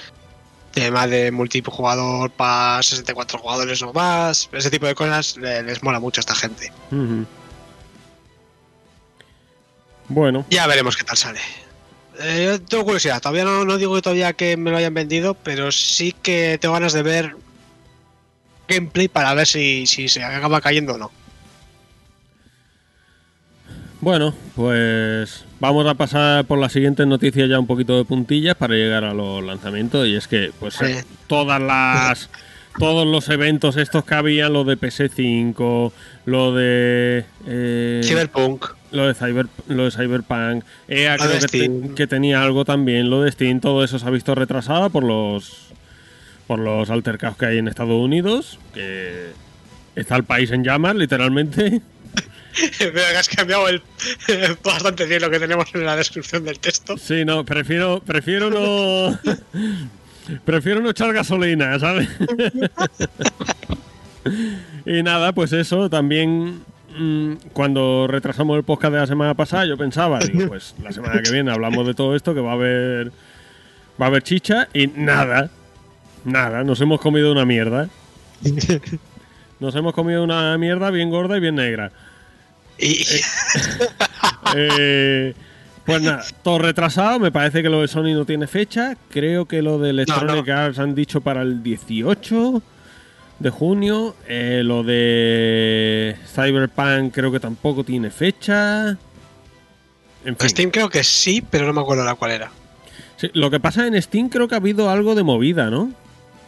tema de multijugador para 64 jugadores o más, ese tipo de cosas le- les mola mucho a esta gente. Bueno, Ya veremos qué tal sale. Eh, tengo curiosidad, todavía no, no digo que todavía que me lo hayan vendido, pero sí que tengo ganas de ver gameplay para ver si, si se acaba cayendo o no. Bueno, pues vamos a pasar por las siguientes noticias ya un poquito de puntillas para llegar a los lanzamientos y es que pues eh, todas las todos los eventos estos que había, lo de PS5, lo de eh, Cyberpunk. lo de Cyber, lo de Cyberpunk, EA creo que, te- que tenía algo también, lo de Steam, todo eso se ha visto retrasado por los por los altercados que hay en Estados Unidos, que está el país en llamas, literalmente. Veo que has cambiado el, bastante bien lo que tenemos en la descripción del texto. Sí, no, prefiero, prefiero no. prefiero no echar gasolina, ¿sabes? y nada, pues eso, también mm, cuando retrasamos el podcast de la semana pasada, yo pensaba, digo, pues la semana que viene hablamos de todo esto, que va a haber. Va a haber chicha, y nada. Nada, nos hemos comido una mierda. Nos hemos comido una mierda bien gorda y bien negra. Y, Eh, pues nada, todo retrasado. Me parece que lo de Sony no tiene fecha. Creo que lo de Electronic Arts han dicho para el 18 de junio. Eh, lo de Cyberpunk creo que tampoco tiene fecha. En fin. Steam creo que sí, pero no me acuerdo la cuál era. Sí, lo que pasa en Steam creo que ha habido algo de movida, ¿no?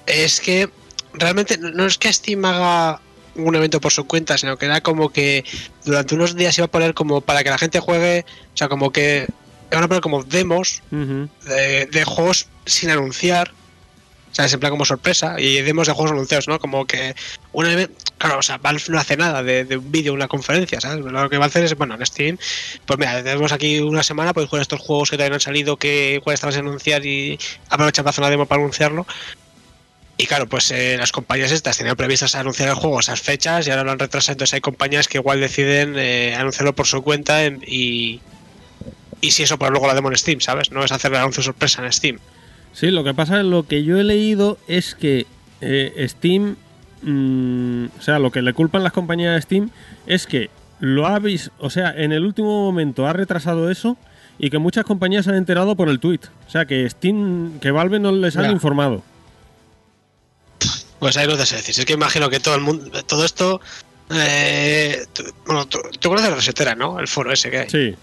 Es que realmente no no es que Steam haga un evento por su cuenta, sino que era como que durante unos días iba a poner como para que la gente juegue, o sea, como que iban a poner como demos de, de juegos sin anunciar. O sea, es en plan como sorpresa. Y demos de juegos anunciados, ¿no? Como que un. Claro, o sea, Valve no hace nada de, de un vídeo, una conferencia, ¿sabes? Lo que va a hacer es, bueno, en Steam, pues mira, tenemos aquí una semana, podéis jugar estos juegos que todavía no han salido, que igual están sin anunciar y aprovechar para hacer una demo para anunciarlo. Y claro, pues eh, las compañías estas tenían previstas anunciar el juego a esas fechas y ahora lo han retrasado. Entonces hay compañías que igual deciden eh, anunciarlo por su cuenta en- y, y si eso, pues luego la demo en Steam, ¿sabes? No es hacer el anuncio sorpresa en Steam. Sí, lo que pasa es lo que yo he leído es que eh, Steam, mm, o sea, lo que le culpan las compañías de Steam es que lo ha vis- o sea, en el último momento ha retrasado eso y que muchas compañías se han enterado por el tweet. O sea, que Steam, que Valve no les han Ya. informado. Pues ahí no te sé decir. Es que imagino que todo el mundo, todo esto. Eh, tú- bueno, tú, tú conoces la resetera, ¿no? El foro ese que hay. Sí,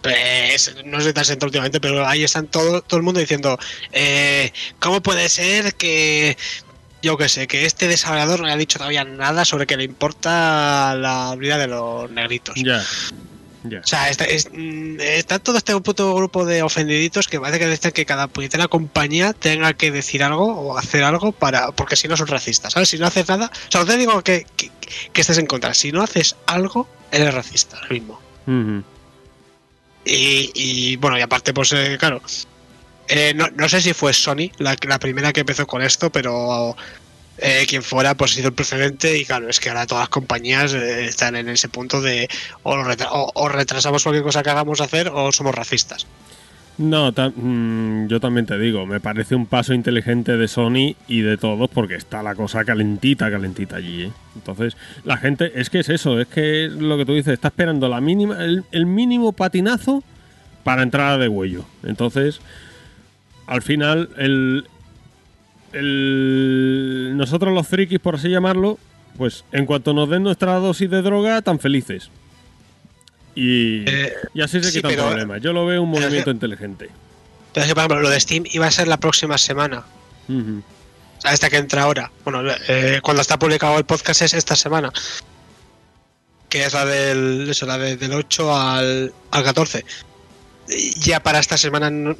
Pues, no sé si te has entrado últimamente, pero ahí están todo, todo el mundo diciendo: eh, ¿Cómo puede ser que. Yo qué sé, que este desarrollador no haya dicho todavía nada sobre que le importa la vida de los negritos? ya. O sea, está, es- mm, está todo este puto grupo de ofendiditos que parece que dicen que cada puñetera compañía tenga que decir algo o hacer algo para. Porque si no son racistas, ¿sabes? Si no haces nada. O sea, no te digo que, que, que estés en contra. Si no haces algo, eres racista, ahora mismo. Y, y, bueno, y aparte, pues eh, claro. eh, no, no sé si fue Sony la, la primera que empezó con esto, pero eh, quien fuera, pues hizo el precedente. Y claro, es que ahora todas las compañías eh, están en ese punto de o, retrasamos cualquier cosa que hagamos hacer o somos racistas. No, mm, yo también te digo, me parece un paso inteligente de Sony y de todos porque está la cosa calentita, calentita allí. ¿eh? Entonces, la gente, es que es eso, es que es lo que tú dices, está esperando la mínima, el, el mínimo patinazo para entrada de huello. Entonces, al final, el, el- nosotros los frikis, por así llamarlo, pues en cuanto nos den nuestra dosis de droga, tan felices. Y, Eh, y así se sí, quita el problema. Yo lo veo un que- movimiento inteligente. Pero es que, por ejemplo, lo de Steam iba a ser la próxima semana. Ujú. O sea, esta que entra ahora. Bueno, eh, cuando está publicado el podcast es esta semana. Que es la del, eso, la de- del 8 al, al 14. Y Ya para esta semana no,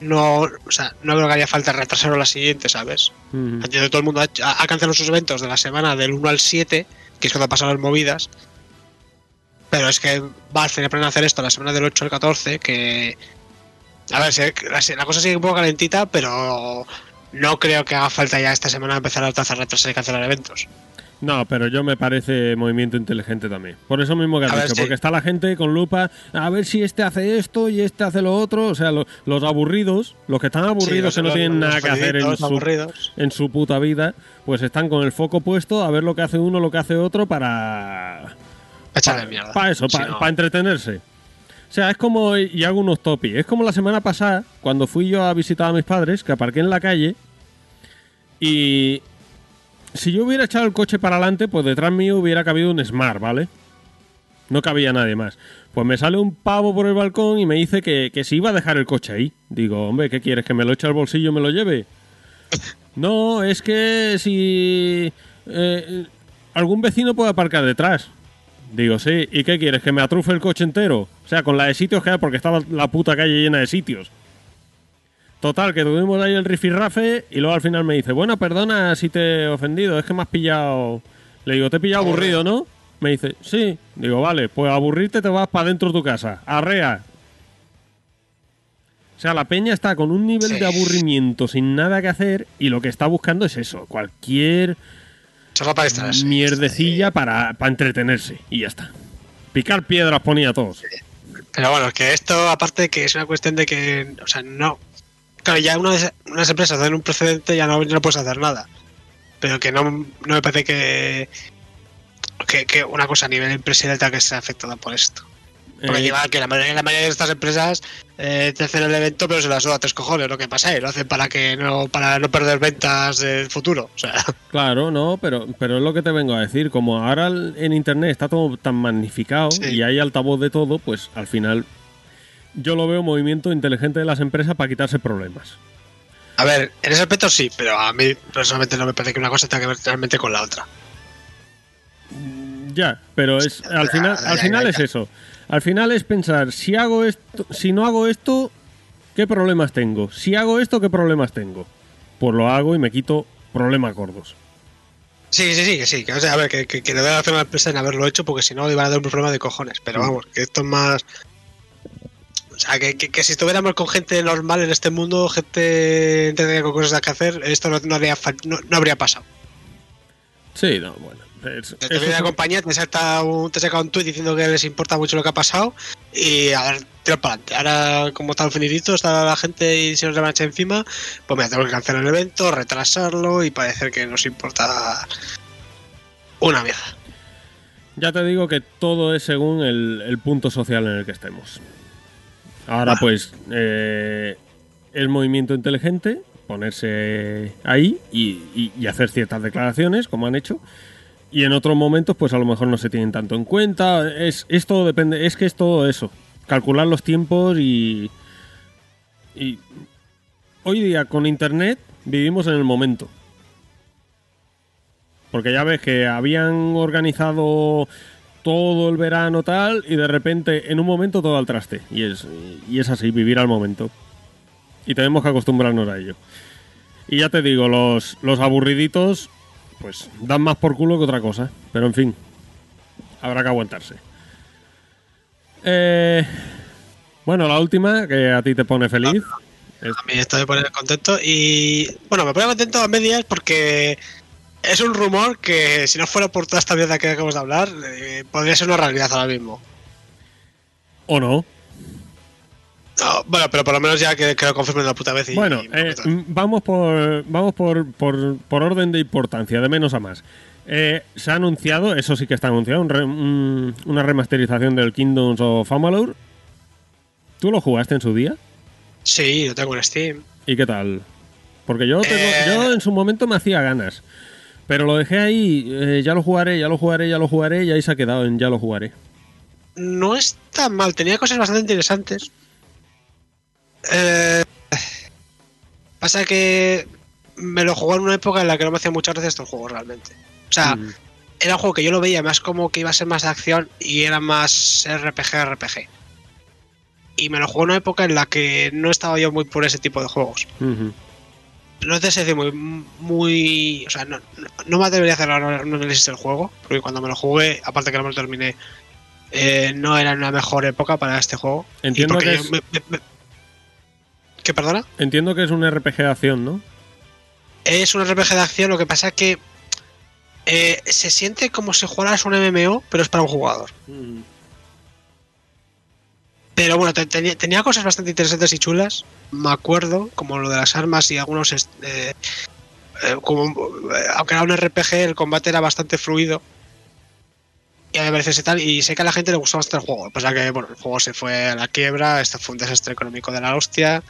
no, o sea, no creo que haya falta retrasarlo a la siguiente, ¿sabes? Entiendo que todo el mundo ha, cancelado sus eventos de la semana del 1 al 7, que es cuando pasan las movidas. Pero es que Valve tenía planeado hacer esto la semana del 8 al 14, que... A ver, la, la cosa sigue un poco calentita, pero no creo que haga falta ya esta semana empezar a trazar retrasar y cancelar eventos. No, pero yo me parece movimiento inteligente también. Por eso mismo que has dicho, porque está la gente con lupa a ver si este hace esto y este hace lo otro. O sea, lo- los aburridos, los que están aburridos Sí, que no tienen nada que hacer en su, en su puta vida, pues están con el foco puesto a ver lo que hace uno, lo que hace otro para... Echarle Para eso, Si para entretenerse. O sea, es como, y hago unos topis, es como la semana pasada, cuando fui yo a visitar a mis padres, que aparqué en la calle, y si yo hubiera echado el coche para adelante, pues detrás mío hubiera cabido un Smart, ¿vale? No cabía nadie más. Pues me sale un pavo por el balcón y me dice que, que si iba a dejar el coche ahí. Digo, hombre, ¿qué quieres? ¿Que me lo eche al bolsillo y me lo lleve? No, es que si eh, algún vecino puede aparcar detrás. Digo, sí, ¿y qué quieres? ¿Que me atrufe el coche entero? O sea, con la de sitios que hay, porque estaba la puta calle llena de sitios. Total, que tuvimos ahí el rifirrafe y luego al final me dice, bueno, perdona si te he ofendido, es que me has pillado... Le digo, te he pillado aburrido, ¿no? Me dice, sí. Digo, vale, pues aburrirte te vas para dentro de tu casa. Arrea. O sea, la peña está con un nivel Sí. de aburrimiento sin nada que hacer y lo que está buscando es eso, cualquier para distraerse. mierdecilla para, para entretenerse y ya está. Picar piedras ponía todos. Pero bueno, que esto, aparte que es una cuestión de que, o sea, no. Claro, ya una vez unas empresas hacen un precedente, ya no, ya no puedes hacer nada. Pero que no, no me parece que, que, que una cosa a nivel empresarial tenga que ser afectada por esto. Porque Eh, lleva que la mayoría, la mayoría de estas empresas eh, te hacen el evento, pero se la suda a tres cojones lo que pasa, y lo hacen para que no, para no perder ventas del futuro. O sea, Claro, no, pero, pero es lo que te vengo a decir. Como ahora en internet está todo tan magnificado Sí. y hay altavoz de todo, pues al final yo lo veo movimiento inteligente de las empresas para quitarse problemas. a ver, en ese aspecto sí, pero a mí personalmente no me parece que una cosa tenga que ver realmente con la otra. Ya, pero es al final, al final es eso. Al final es pensar, si hago esto, si no hago esto, ¿qué problemas tengo? Si hago esto, ¿qué problemas tengo? Pues lo hago y me quito problemas gordos. Sí, sí, sí, que sí. Que, o sea, a ver, que, que, que le da la pena a la empresa en haberlo hecho porque si no le iban a dar un problema de cojones. Pero Mm. vamos, que esto es más. O sea, que, que, que si estuviéramos con gente normal en este mundo, gente entretenida con cosas que hacer, esto no, no, haría no, no habría pasado. Sí, no, bueno. es- Te viene la compañía, te un, te saca un tuit diciendo que les importa mucho lo que ha pasado y a ver, tiro para adelante. Ahora, como está el finidito, está la gente y se nos le van a echar encima, pues mira, tenemos que cancelar el evento, retrasarlo y parecer que nos importa una mierda. Ya te digo que todo es según el, el punto social en el que estemos. Ahora, Ah. pues, eh, el movimiento inteligente, ponerse ahí y, y- y hacer ciertas declaraciones, como han hecho. Y en otros momentos, pues a lo mejor no se tienen tanto en cuenta. Es, es todo depende, es que es todo eso. Calcular los tiempos y. Y. Hoy día, con internet, vivimos en el momento. Porque ya ves que habían organizado todo el verano tal y de repente en un momento todo al traste. Y es, y es así, vivir al momento. Y tenemos que acostumbrarnos a ello. Y ya te digo, los, los aburriditos pues dan más por culo que otra cosa. Pero en fin, habrá que aguantarse. Eh, bueno, la última, que a ti te pone feliz. A mí esto me pone contento y bueno, me pone contento a medias porque es un rumor que si no fuera por toda esta mierda que acabamos de hablar, eh, podría ser una realidad ahora mismo. ¿O no? No, bueno, pero por lo menos ya que, que lo confirmen la puta vez. Y, Bueno, y eh, vamos por vamos por, por, por orden de importancia, de menos a más. Eh, se ha anunciado, eso sí que está anunciado, un re- un- una remasterización del Kingdoms of Amalur. ¿Tú lo jugaste en su día? sí, lo tengo en Steam. ¿Y qué tal? Porque yo, tengo- yo en su momento me hacía ganas. Pero lo dejé ahí, eh, ya lo jugaré, ya lo jugaré, ya lo jugaré, y ahí se ha quedado en ya lo jugaré. No es tan mal, tenía cosas bastante interesantes. Eh, pasa que me lo jugó en una época en la que no me hacía muchas veces estos juegos realmente. O sea, Mm. era un juego que yo lo veía más como que iba a ser más de acción y era más RPG RPG. Y me lo jugó en una época en la que no estaba yo muy por ese tipo de juegos. No te sé decir muy, muy. O sea, no, no, no me atrevería a hacer ahora un análisis del juego, porque cuando me lo jugué, aparte que no me lo terminé, eh, no era una mejor época para este juego. Entiendo que yo es- me- me- me- ¿Qué, perdona? Entiendo que es un RPG de acción, ¿no? Es un RPG de acción, lo que pasa que eh, se siente como si jugaras un MMO, pero es para un jugador. Pero bueno, te- tenía, tenía cosas bastante interesantes y chulas. Me acuerdo, como lo de las armas y algunos. eh, eh, como, eh, aunque era un RPG, el combate era bastante fluido. Y a veces y tal. Y sé que a la gente le gustó bastante el juego. Pasa que, bueno, el juego se fue a la quiebra. Este fue un desastre económico de la hostia.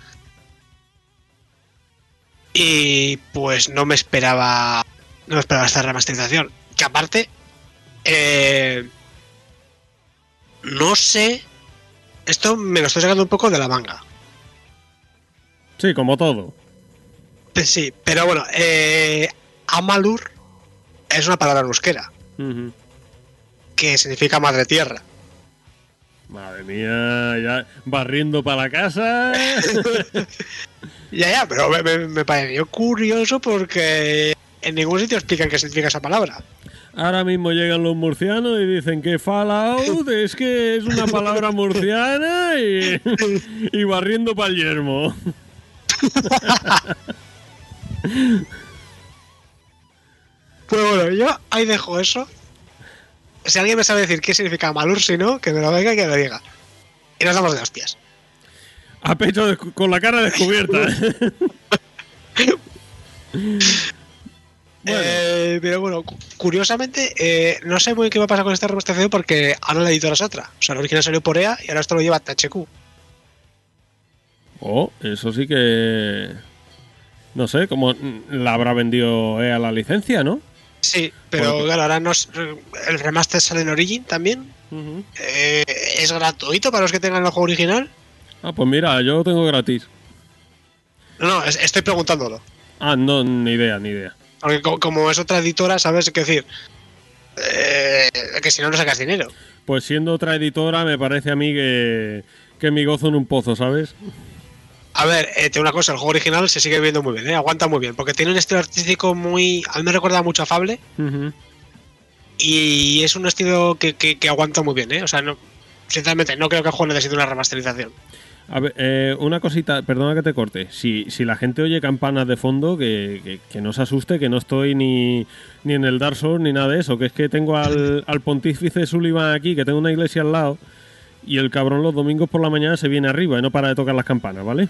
Y pues no me esperaba. No me esperaba esta remasterización. Que aparte. eh, no sé. Esto me lo estoy sacando un poco de la manga. Sí, como todo. Sí, pero bueno, eh, Amalur es una palabra en euskera, que significa madre tierra. Madre mía, ya barriendo para la casa. Ya, ya, pero me, me- me pareció curioso porque en ningún sitio explican qué significa esa palabra. Ahora mismo llegan los murcianos y dicen que Fallout es que es una palabra murciana y, y barriendo para el yermo. Pues bueno, yo ahí dejo eso. Si alguien me sabe decir qué significa Amalur, si no, que me lo venga y que me lo diga. Y nos damos de hostias. A pecho con la cara descubierta. Bueno. Eh, pero bueno, cu- curiosamente, eh, no sé muy bien qué va a pasar con esta remasterización porque ahora la editora es otra. O sea, la original salió por EA y ahora esto lo lleva THQ. Oh, eso sí que. No sé, cómo la habrá vendido EA la licencia, ¿no? Sí, pero Porque- claro, ahora nos, el remaster sale en Origin también. Eh, es gratuito para los que tengan el juego original. Ah, pues mira, yo lo tengo gratis. No, no, es- estoy preguntándolo. Ah, no, ni idea, ni idea. Porque co- como es otra editora, ¿sabes qué decir? Eh, que si no, no sacas dinero. Pues siendo otra editora, me parece a mí que, que mi gozo en un pozo, ¿sabes? A ver, eh, te digo una cosa, el juego original se sigue viendo muy bien, ¿eh? aguanta muy bien, porque tiene un estilo artístico muy... A mí me recuerda mucho a Fable y es un estilo que, que- que aguanta muy bien, ¿eh? O sea, no, sinceramente, no creo que el juego necesite una remasterización. A ver, eh, una cosita, perdona que te corte. Si, si la gente oye campanas de fondo, que, que- que no se asuste, que no estoy ni, ni en el Dark Souls ni nada de eso, que es que tengo al, al pontífice Sullivan aquí, que tengo una iglesia al lado, y el cabrón los domingos por la mañana se viene arriba y no para de tocar las campanas, ¿vale?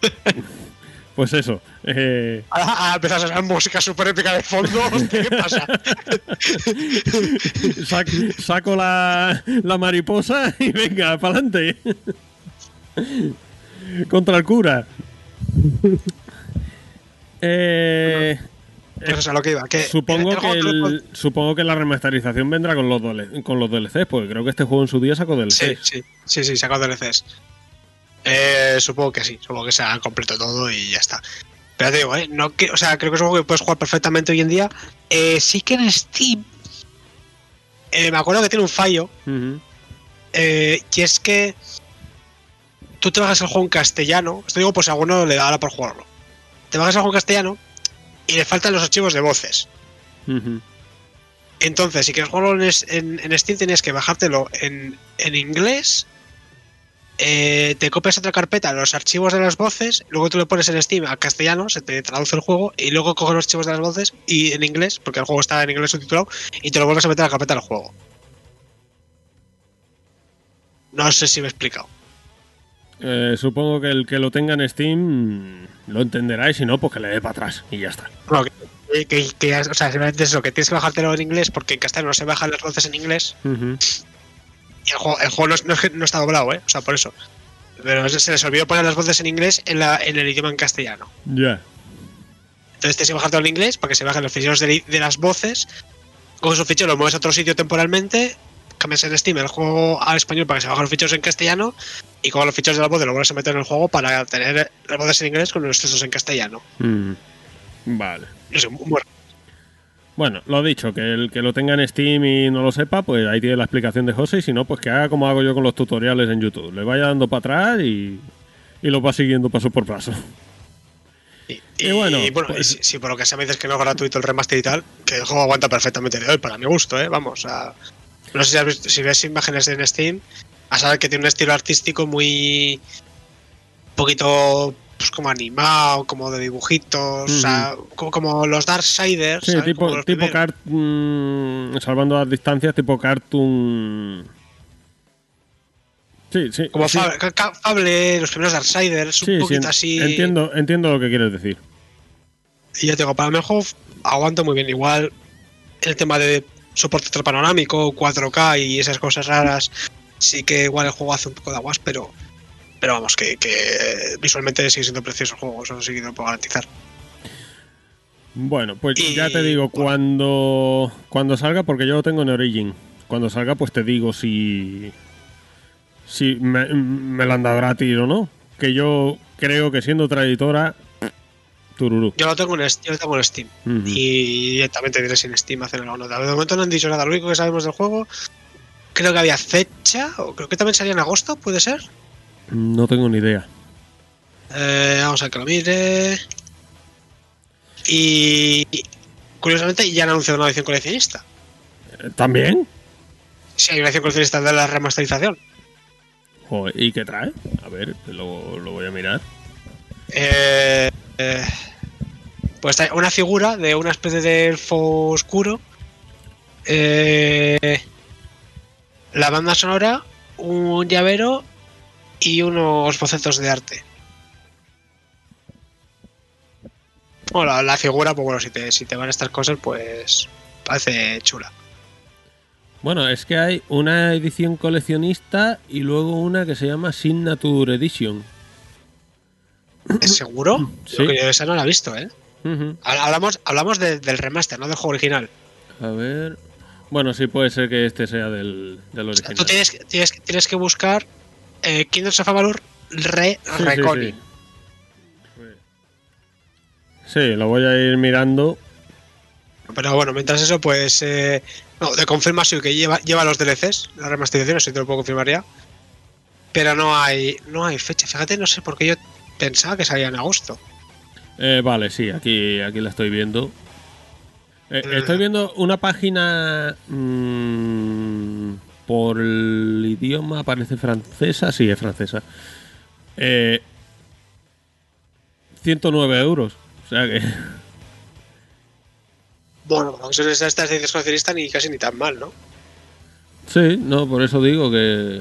pues eso. eh, ahora empiezas a sonar música súper épica de fondo, hostia, ¿qué pasa? sac- saco la, la mariposa y venga, para adelante. Contra el cura. Eh, Pues eso es a lo que iba. Que supongo, el que el- supongo que la remasterización vendrá con los, dole- con los DLCs, porque creo que este juego en su día sacó Sí, DLCs. sí, sí, sí, sacado DLCs. Eh, supongo que sí, supongo que se ha completo todo y ya está. Pero te digo, ¿eh? No, que, o sea, creo que es un juego que puedes jugar perfectamente hoy en día. Eh, sí que en Steam eh, me acuerdo que tiene un fallo. Eh, y es que tú te bajas el juego en castellano. Esto digo, pues a alguno le da por jugarlo. Te bajas el juego en castellano y le faltan los archivos de voces. Entonces, si quieres jugarlo en, es- en- en Steam, tienes que bajártelo en, en inglés. Eh, te copias otra carpeta, los archivos de las voces, luego tú le pones en Steam a castellano, se te traduce el juego, y luego coges los archivos de las voces y en inglés, porque el juego está en inglés subtitulado, y te lo vuelves a meter a la carpeta del juego. No sé si me he explicado. Eh, supongo que el que lo tenga en Steam lo entenderá y si no, pues que le dé para atrás y ya está. No, que, que- o sea, simplemente es eso, que tienes que bajártelo en inglés, porque en castellano no se bajan las voces en inglés. Y el juego, el juego no, es- no es que no está doblado, ¿eh? O sea, por eso. Pero se les olvidó poner las voces en inglés en, la, en el idioma en castellano. Ya. Entonces tienes que bajarte en inglés para que se bajen los ficheros de, de las voces. Coges un fichero, lo mueves a otro sitio temporalmente, cambias en Steam el juego al español para que se bajen los ficheros en castellano y con los ficheros de las voces lo vuelves a meter en el juego para tener las voces en inglés con los textos en castellano. Mm. Vale. Sé, muy raro. Bueno, lo dicho, que el que lo tenga en Steam y no lo sepa, pues ahí tiene la explicación de José. Y si no, pues que haga como hago yo con los tutoriales en YouTube. Le vaya dando para atrás y, y lo va siguiendo paso por paso. Y, Y bueno, y bueno, pues- si, si por lo que sea me dices que no es gratuito el remaster y tal, que el juego aguanta perfectamente de hoy, para mi gusto, ¿eh? Vamos, a, no sé si, has visto- si ves imágenes en Steam, a saber que tiene un estilo artístico muy. un poquito. Pues como animado, como de dibujitos, o sea, como, como los Darksiders. Sí, tipo, tipo primeros. cart, mm, salvando las distancias, tipo cartoon. Sí, sí. Como sí, Fable, los primeros Darksiders, sí, un sí, poquito en- así. Entiendo, entiendo lo que quieres decir. Y ya te digo, para mí aguanta muy bien. Igual el tema de soporte panorámico, 4K y esas cosas raras, sí que igual el juego hace un poco de aguas, pero pero vamos, que, que visualmente sigue siendo precioso el juego, eso sí que lo puedo garantizar. Bueno, pues Y- ya te digo, bueno. cuando, cuando salga, porque yo lo tengo en Origin, cuando salga, pues te digo si, si me, me lo han dado gratis o no. Que yo creo que siendo otra editora, tururú. Yo lo tengo en, yo lo tengo en Steam. Ujú. Y directamente diré sin Steam hacer la nota. De momento no han dicho nada, lo único que sabemos del juego, creo que había fecha, o creo que también salía en agosto, puede ser. No tengo ni idea. Eh, vamos a que lo mire. Y curiosamente ya han anunciado una edición coleccionista. Eh, ¿También? Sí, hay una edición coleccionista de la remasterización. Joder, ¿y qué trae? A ver, lo, lo voy a mirar. Eh, eh, pues trae una figura de una especie de elfo oscuro. eh, la banda sonora, un llavero y unos bocetos de arte. Bueno, la, la figura, pues bueno, si te, si te van estas cosas, pues parece chula. Bueno, es que hay una edición coleccionista y luego una que se llama Signature Edition. ¿Es seguro? Sí. Porque yo esa no la he visto, ¿eh? Hablamos, hablamos de- del remaster, no del juego original. A ver. Bueno, sí puede ser que este sea del, del O sea, original. tú tienes, tienes, tienes que buscar eh, Kingdoms of Amalur Re Sí, sí, Reconing. sí. Sí, lo voy a ir mirando. Pero bueno, mientras eso, pues. Eh, no, te confirma que lleva, lleva los DLCs, la remasterización, eso te lo puedo confirmar ya. Pero no hay, no hay fecha. Fíjate, no sé por qué yo pensaba que salía en agosto. Eh, vale, sí, aquí, aquí la estoy viendo. Eh, estoy viendo una página mm, por el idioma, parece francesa. Sí, es francesa. Eh, 109 euros. O sea que. Bueno, son estas ediciones coleccionistas ni casi ni tan mal, ¿no? Sí, no, por eso digo que.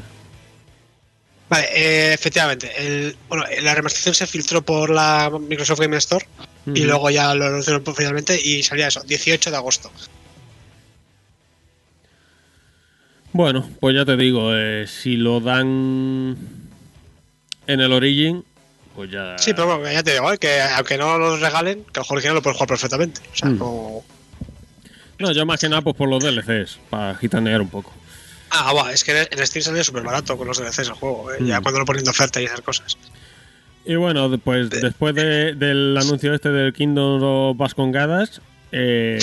Vale, eh, efectivamente. El, bueno, la remasterización se filtró por la Microsoft Game Store y luego ya lo anunciaron finalmente y salía eso, 18 de agosto. Bueno, pues ya te digo, eh, si lo dan en el Origin, pues ya. Sí, pero bueno, ya te digo, ¿eh? que aunque no los regalen, que el juego original lo puedes jugar perfectamente. O sea, Mm. no. No, yo más que nada pues por los DLCs, para gitanear un poco. Ah, va, es que en Steam salió súper barato con los DLCs el juego, ¿eh? ya Mm. cuando lo ponen de oferta y esas cosas. Y bueno, después, después de- del anuncio este del Kingdom of Vascongadas, eh,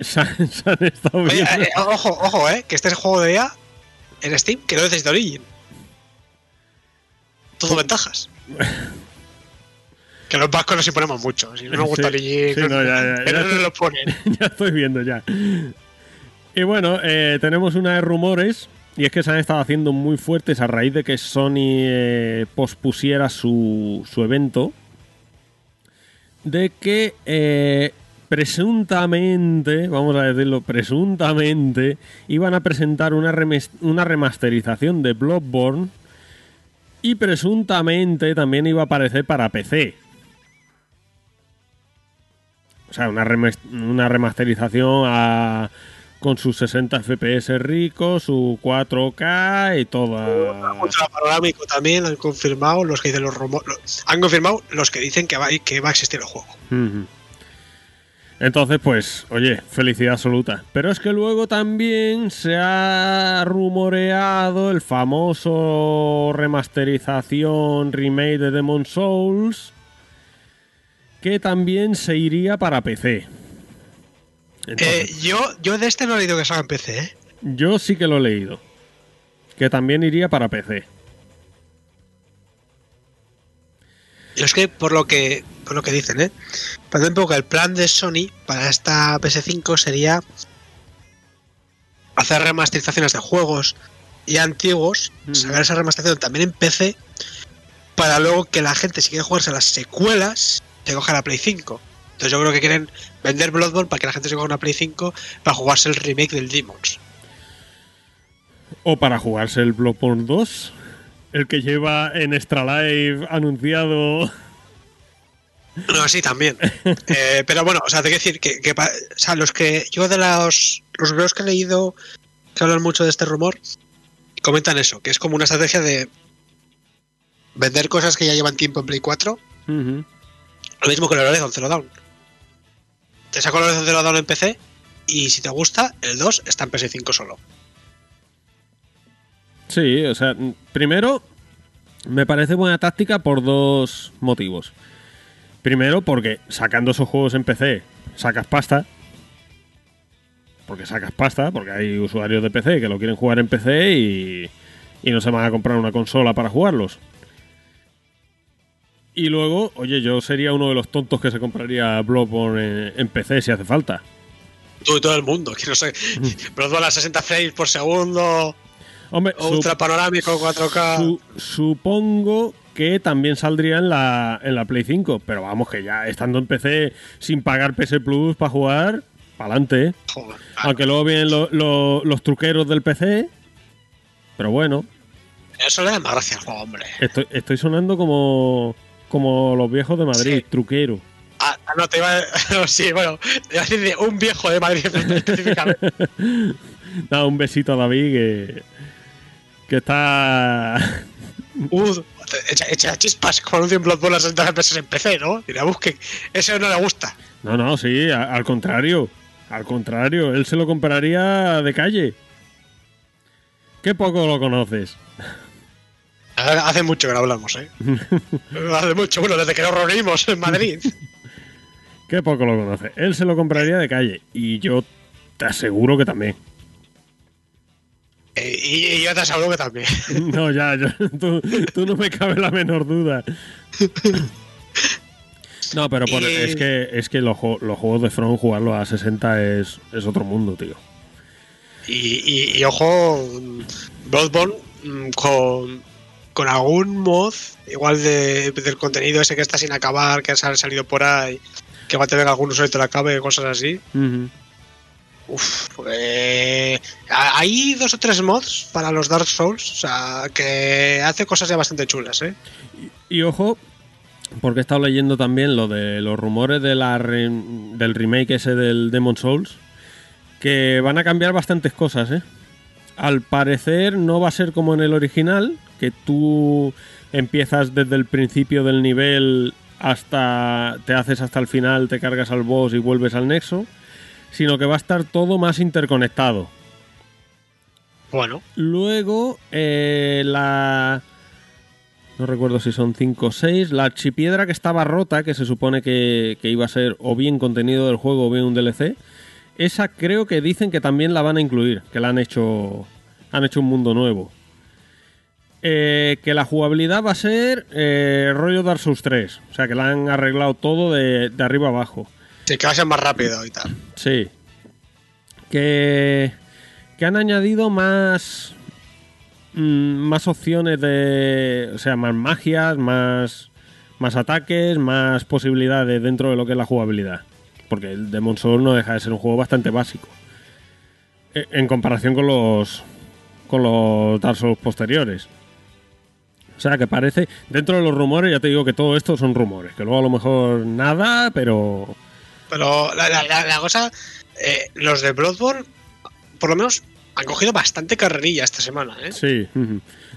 se han, se han estado Oye, viendo. eh, ojo, ojo, eh, que este es el juego de EA en Steam que no necesita Origin. Todo ventajas. Que los vascos nos imponemos mucho. Si no nos gusta Sí, Origin, sí, no, ya, ya, que ya no nos lo ponen. ya estoy viendo ya. Y bueno, eh, tenemos una de rumores. Y es que se han estado haciendo muy fuertes a raíz de que Sony eh, pospusiera su, su evento. De que eh, presuntamente, vamos a decirlo, presuntamente, iban a presentar una, remes- una remasterización de Bloodborne. Y presuntamente también iba a aparecer para PC. O sea, una, remas- una remasterización a- con sus 60 FPS ricos, su 4K y toda... Ultra panorámico también han confirmado los que dicen los rumores. Han confirmado los que dicen que va, que va a existir el juego. Ujú. Entonces, pues, oye, felicidad absoluta. Pero es que luego también se ha rumoreado el famoso remasterización remake de Demon Souls, que también se iría para PC. Entonces, Eh, yo, yo de este no he leído que salga en PC, ¿eh? Yo sí que lo he leído. Que también iría para PC. Y es que por lo que por lo que dicen, ¿eh? Parece un poco que el plan de Sony para esta PS5 sería hacer remasterizaciones de juegos y antiguos, Ujú. sacar esa remasterización también en PC, para luego que la gente, si quiere jugarse a las secuelas, se coja la Play 5. Entonces yo creo que quieren vender Bloodborne para que la gente se coja una Play 5 para jugarse el remake del Demons. O para jugarse el Bloodborne 2. El que lleva en Extra Live anunciado. No, sí, también. Eh, pero bueno, o sea, te quiero decir que, que o sea, los que yo de los, los blogs que he leído que hablan mucho de este rumor, comentan eso, que es como una estrategia de vender cosas que ya llevan tiempo en Play 4, Ujú. lo mismo que el Horizon Zero Dawn. Te saco el Horizon Zero Dawn en PC y si te gusta, el 2 está en PS5 solo. Sí, o sea, mm, primero, me parece buena táctica por dos motivos. Primero, porque sacando esos juegos en PC sacas pasta. Porque sacas pasta, porque hay usuarios de PC que lo quieren jugar en PC y, y no se van a comprar una consola para jugarlos. Y luego, oye, yo sería uno de los tontos que se compraría Bloodborne en, en PC si hace falta. Tú y todo el mundo, que no sé, Bloodborne a 60 frames por segundo, Hombre, ultra panorámico, 4K. Su- supongo que también saldría en la, en la Play 5, pero vamos, que ya estando en PC sin pagar PS Plus para jugar, para adelante. Joder. Aunque luego vienen lo- lo- los truqueros del PC, pero bueno, Eso le da más gracia al juego, hombre. estoy, estoy sonando como, como los viejos de Madrid, Sí. truquero. Ah, ah, no, te iba a... no, sí, bueno, te iba a decir de un viejo de Madrid específicamente. Da un besito a David que, que está... Uh, echa, echa chispas con un Bloodborne a 60 FPS en PC, ¿no? Dirá, busque, eso no le gusta. No, no, sí, a- al contrario. Al contrario, él se lo compraría de calle. Qué poco lo conoces. Hace mucho que no hablamos, ¿eh? Hace mucho, bueno, desde que nos reunimos en Madrid. Qué poco lo conoces. Él se lo compraría de calle. Y yo te aseguro que también. Eh, y, y yo te aseguro que también. No, ya, ya, tú, tú no me cabe la menor duda. No, pero por- es que, es que los, los juegos de Front jugarlos a 60 es, es otro mundo, tío. Y, y- y ojo, Bloodborne mm, con, con algún mod, igual de, del contenido ese que está sin acabar, que ha salido por ahí, que va a tener algún usuario y te la acabe, cosas así. Uf, eh, hay dos o tres mods para los Dark Souls, o sea, que hace cosas ya bastante chulas, ¿eh? Y ojo, porque he estado leyendo también lo de los rumores de la del remake ese del Demon Souls, que van a cambiar bastantes cosas, ¿eh? Al parecer no va a ser como en el original, que tú empiezas desde el principio del nivel hasta te haces hasta el final, te cargas al boss y vuelves al nexo, sino que va a estar todo más interconectado. Bueno, Luego, eh, la. No recuerdo si son 5 o 6. La archipiedra que estaba rota, que se supone que, que iba a ser o bien contenido del juego o bien un DLC, esa creo que dicen que también la van a incluir, que la han hecho, han hecho un mundo nuevo. Eh, que la jugabilidad va a ser eh, rollo Dark Souls 3, o sea que la han arreglado todo de, de arriba abajo. Sí, que va a ser más rápido y tal. Sí. Que, que han añadido más mm, más opciones de, o sea, más magias, más más ataques, más posibilidades dentro de lo que es la jugabilidad. Porque el Demon Souls no deja de ser un juego bastante básico. E- En comparación con los con los Dark Souls posteriores. O sea, que parece, dentro de los rumores, ya te digo que todo esto son rumores, que luego a lo mejor nada, pero Pero la, la- la- la cosa, eh, los de Bloodborne, por lo menos, han cogido bastante carrerilla esta semana, ¿eh? Sí.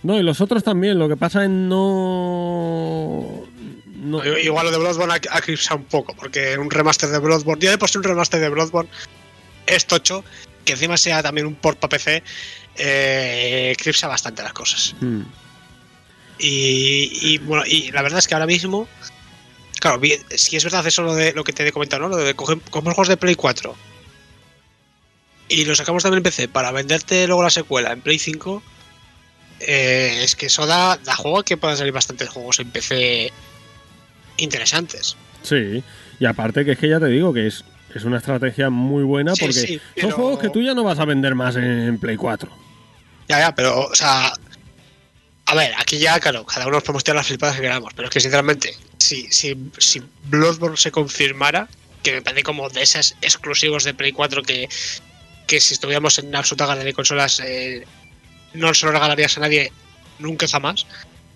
No, y los otros también. Lo que pasa es no. no Igual lo de Bloodborne ha, ha un poco, porque un remaster de Bloodborne, ya de por sí un remaster de Bloodborne es tocho, que encima sea también un port para PC, eh, eclipsa bastante las cosas. Mm, Y, y, bueno, y la verdad es que ahora mismo, claro, bien, si es verdad eso lo de lo que te he comentado, ¿no? Lo de coger, cogemos juegos de Play 4 y lo sacamos también en PC para venderte luego la secuela en Play 5, eh, es que eso da, da juego a que puedan salir bastantes juegos en PC interesantes. Sí. Y aparte que es que ya te digo que es, es una estrategia muy buena Sí, porque sí, son juegos que tú ya no vas a vender más en, en Play 4. Ya, ya, pero, o sea. A ver, aquí ya, claro, cada uno nos podemos tirar las flipadas que queramos, pero es que sinceramente, si, si, si Bloodborne se confirmara, que me parece como de esos exclusivos de Play 4 que, que si estuviéramos en absoluta galería de consolas eh, no se lo regalarías a nadie nunca jamás.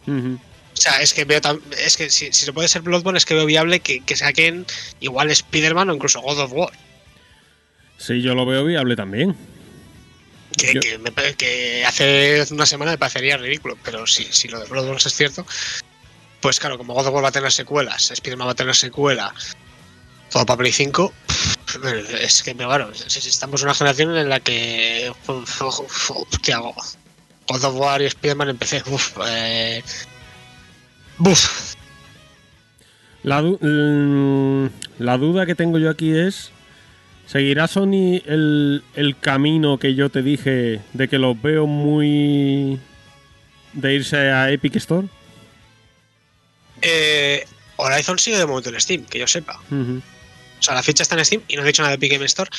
O sea, es que veo es que si, si se puede ser Bloodborne, es que veo viable que, que saquen igual Spider-Man o incluso God of War. Sí, yo lo veo viable también. Que, Yo- que me que hace una semana me parecería ridículo, pero si, si lo de Bloodborne es cierto, pues claro, como God of War va a tener secuelas, Spider-Man va a tener secuela, todo para Play 5, es que, claro, es- es- estamos en una generación en la que. hostia, God of War y Spider-Man. Uf, eh. La, mm, la duda que tengo yo aquí es, ¿seguirá Sony el, el camino que yo te dije de que los veo muy... de irse a Epic Store? Eh, Horizon sigue de momento en Steam, que yo sepa. O sea, la ficha está en Steam y no han dicho nada de Epic Game Store.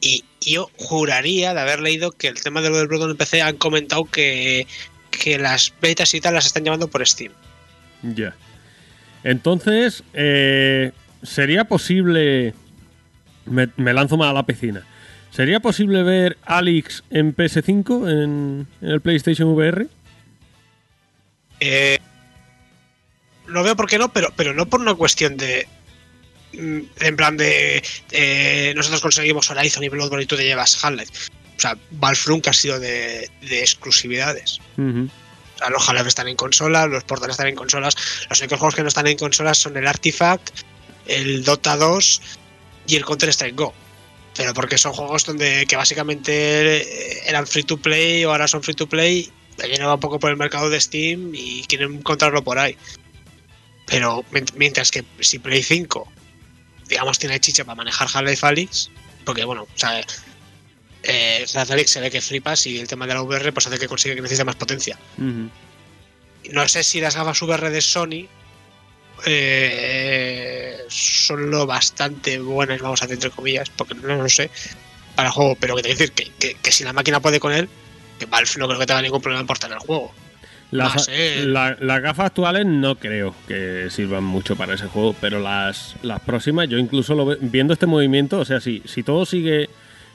Y yo juraría de haber leído que el tema de lo del Bloodborne en PC han comentado que, que las betas y tal las están llevando por Steam. Ya. Entonces, eh, ¿sería posible... Me, me lanzo más a la piscina. ¿Sería posible ver Alex en PS5, en, en el PlayStation VR? Eh, no veo por qué no, pero, pero no por una cuestión de. mm, En plan de. eh, nosotros conseguimos Horizon y Bloodborne y tú te llevas Half-Life. O sea, Valve nunca ha sido de, de exclusividades. O sea, los Half-Life están en consolas, los Portal están en consolas. Los únicos juegos que no están en consolas son el Artifact, el Dota 2 y el Counter-Strike Go. Pero porque son juegos donde que básicamente eh, eran free to play o ahora son free to play, vienen un poco por el mercado de Steam y quieren encontrarlo por ahí. Pero mient- mientras que si Play 5, digamos, tiene chicha para manejar Half-Life Alyx, porque bueno, o sea, eh, Half-Life se ve que flipas y el tema de la VR pues hace que consigue que necesite más potencia. No sé si las gafas VR de Sony eh, son lo bastante buenas, vamos a decir entre comillas, porque no lo sé, para el juego, pero que te quiero decir que, que- que si la máquina puede con él, que Valve no creo que tenga ningún problema en portar el juego. Las, la- las gafas actuales no creo que sirvan mucho para ese juego, pero las, las próximas, yo incluso lo ve- viendo este movimiento, o sea, si, si todo sigue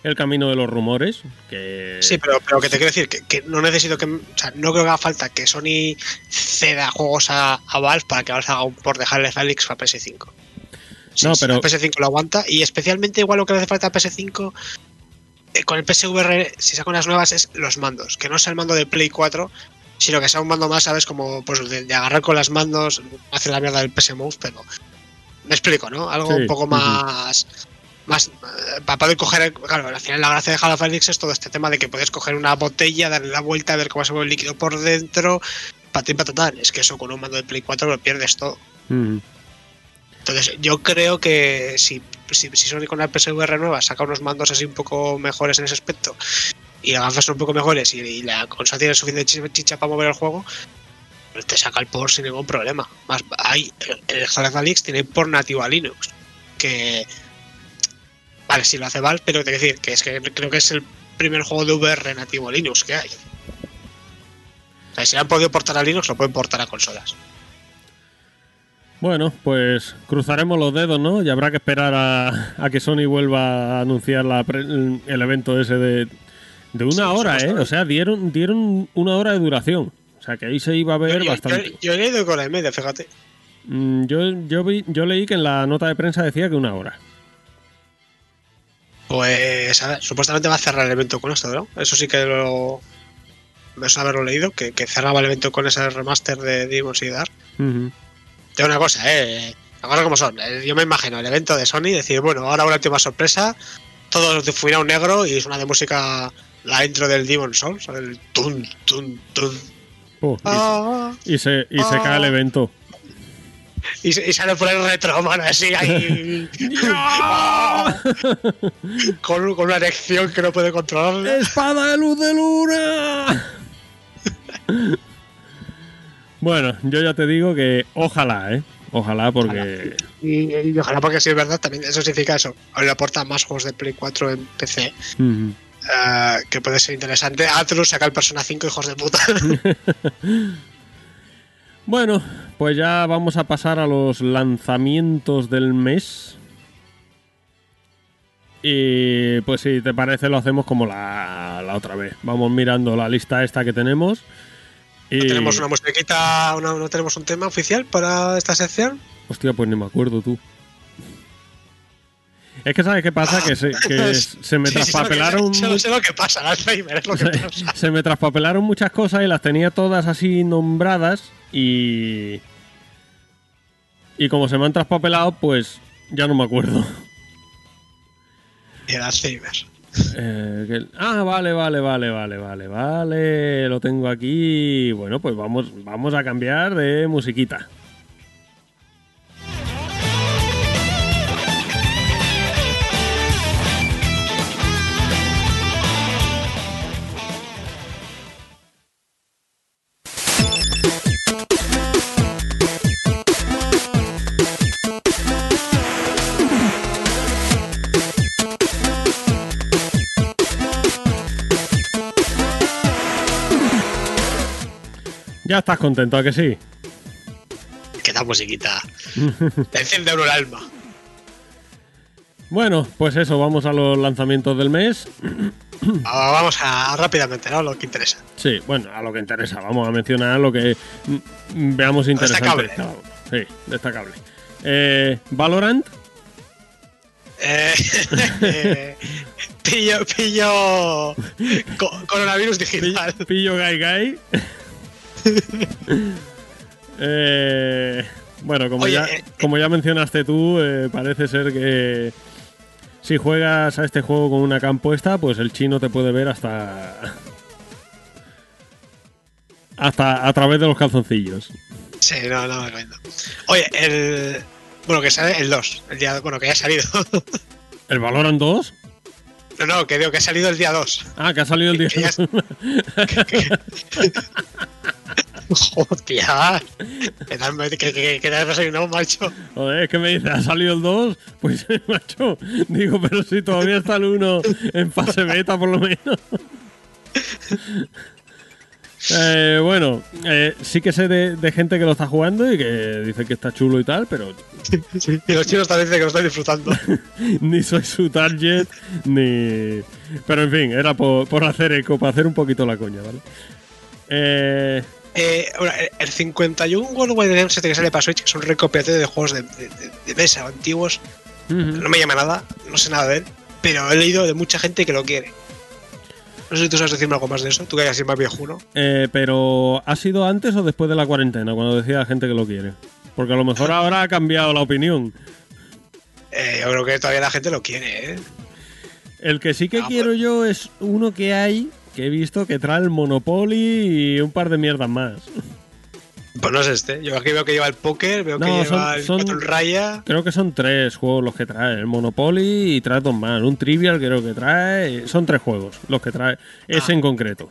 el camino de los rumores, que... Sí, pero, pero que te quiero decir que, que no necesito que. O sea, no creo que haga falta que Sony ceda juegos a, a Valve para que Valve haga un port de Half-Life Alyx para PS5. Sí, No, pero- el PS5 lo aguanta y especialmente igual lo que le hace falta a PS5 eh, con el PSVR, si sacan las nuevas, es los mandos. Que no sea el mando de Play 4, sino que sea un mando más, ¿sabes? Como pues de, de agarrar con las mandos, hace la mierda del PS Mouse, pero. Me explico, ¿no? Algo Sí, un poco más. Más eh, para poder coger. Claro, al final la gracia de Half-Life Alyx es todo este tema de que puedes coger una botella, darle la vuelta, ver cómo se mueve el líquido por dentro, patín patatán. Es que eso con un mando de Play 4 lo pierdes todo. Entonces, yo creo que si si, si Sony con la PSVR nueva saca unos mandos así un poco mejores en ese aspecto y las gafas son un poco mejores y, la consola tiene suficiente chicha, para mover el juego, pues te saca el port sin ningún problema. Más hay el, el tiene port nativo a Linux que vale, sí lo hace Valve, pero te quiero decir que es que creo que es el primer juego de VR nativo Linux que hay. O sea, si han podido portar a Linux, lo pueden portar a consolas. Bueno, pues cruzaremos los dedos, ¿no? Y habrá que esperar a, que Sony vuelva a anunciar la el evento ese de, de una hora, ¿eh? O sea, dieron, dieron una hora de duración. O sea, que ahí se iba a ver yo, bastante. yo- yo he leído con la y media, fíjate. Mm, Yo, yo, vi- yo leí que en la nota de prensa decía que una hora. Pues a ver, supuestamente va a cerrar el evento con esto, ¿no? Eso sí que lo. Me suena haberlo leído, que, que cerraba el evento con ese remaster de Demons y Dark. Digo una cosa, eh. Cosas como son. Eh, Yo me imagino el evento de Sony decir, bueno, ahora una última sorpresa. Todo de fuera negro y suena de música la intro del Demon Souls. El tun, tun, tun. Oh, y, Ah, y se, y se cae el Ah. evento. y, sale por el retro, mano, así ahí. con, con una erección que no puede controlar. ¡Espada de luz de luna! bueno, yo ya te digo que ojalá, ¿eh? Ojalá porque... Y, y ojalá porque si es verdad, también eso significa eso. Ahora le aporta más juegos de Play 4 en PC, Ujú. Eh, que puede ser interesante. Atlus saca el Persona 5, hijos de puta. Bueno, pues ya vamos a pasar a los lanzamientos del mes. Y pues si te parece lo hacemos como la, la otra vez. Vamos mirando la lista esta que tenemos. Y... ¿No tenemos una musiquita, una- no tenemos un tema oficial para esta sección? Hostia, pues ni me acuerdo tú. Es que sabes qué pasa, que se, que se me Sí, traspapelaron... lo- sé lo que pasa, Alzheimer es lo que pasa. se me traspapelaron muchas cosas y las tenía todas así nombradas y y como se me han traspapelado pues ya no me acuerdo el Alzheimer. Eh, que- ah vale vale vale vale vale vale lo tengo aquí bueno pues vamos vamos a cambiar de musiquita ya estás contento a que sí Que da musiquita. Te enciende el alma. bueno pues eso vamos a los lanzamientos del mes Vamos a rápidamente, ¿no? Lo que interesa. Sí, bueno, a lo que interesa. Vamos a mencionar lo que mm, veamos interesante. Destacable. Sí, destacable. Eh, Valorant, Eh, eh, pillo, pillo. co- coronavirus digital. Pi- Pillo Gai Gai. Eh, bueno, como, Oye, ya, eh, como ya mencionaste tú, eh, parece ser que si juegas a este juego con una cam puesta, pues el chino te puede ver hasta. hasta a través de los calzoncillos. Sí, no, no me cuento. Oye, el. Bueno, que sale el 2. El día, bueno, que ya ha salido. ¿El Valorant 2? No, no, que digo que ha salido el día 2. Ah, que ha salido el día. Que ya es- Hostia. ¿Qué tal? ¿Qué, qué, qué, qué te has desayunado, macho? Joder, es que me dice, ¿ha salido el 2? Pues, macho, digo, pero si todavía está el 1 en fase beta, por lo menos. Eh, bueno, eh, sí que sé de, de gente que lo está jugando y que dice que está chulo y tal, pero Y los chinos también dicen que lo están disfrutando. ni soy su target, ni... Pero en fin, era por, por hacer eco, para hacer un poquito la coña, ¿vale? Eh, Eh, bueno, el 51 Worldwide Games este que sale para Switch, que es un recopilatorio de juegos de, de- de- mesa antiguos, no me llama nada, no sé nada de él, pero he leído de mucha gente que lo quiere. No sé si tú sabes decirme algo más de eso, tú que eres así más viejuno. Eh, pero ¿ha sido antes o después de la cuarentena, cuando decía la gente que lo quiere? Porque a lo mejor ahora ha cambiado la opinión. Eh, yo creo que todavía la gente lo quiere, ¿eh? El que sí que Ah, quiero yo es uno que hay, que he visto, que trae el Monopoly y un par de mierdas más. Pues no es este. Yo aquí veo que lleva el póker, veo que lleva son- el son- Raya. Creo que son tres juegos los que trae. El Monopoly y trae dos más. Un Trivial creo que trae. Son tres juegos los que trae. Ese Ah. en concreto.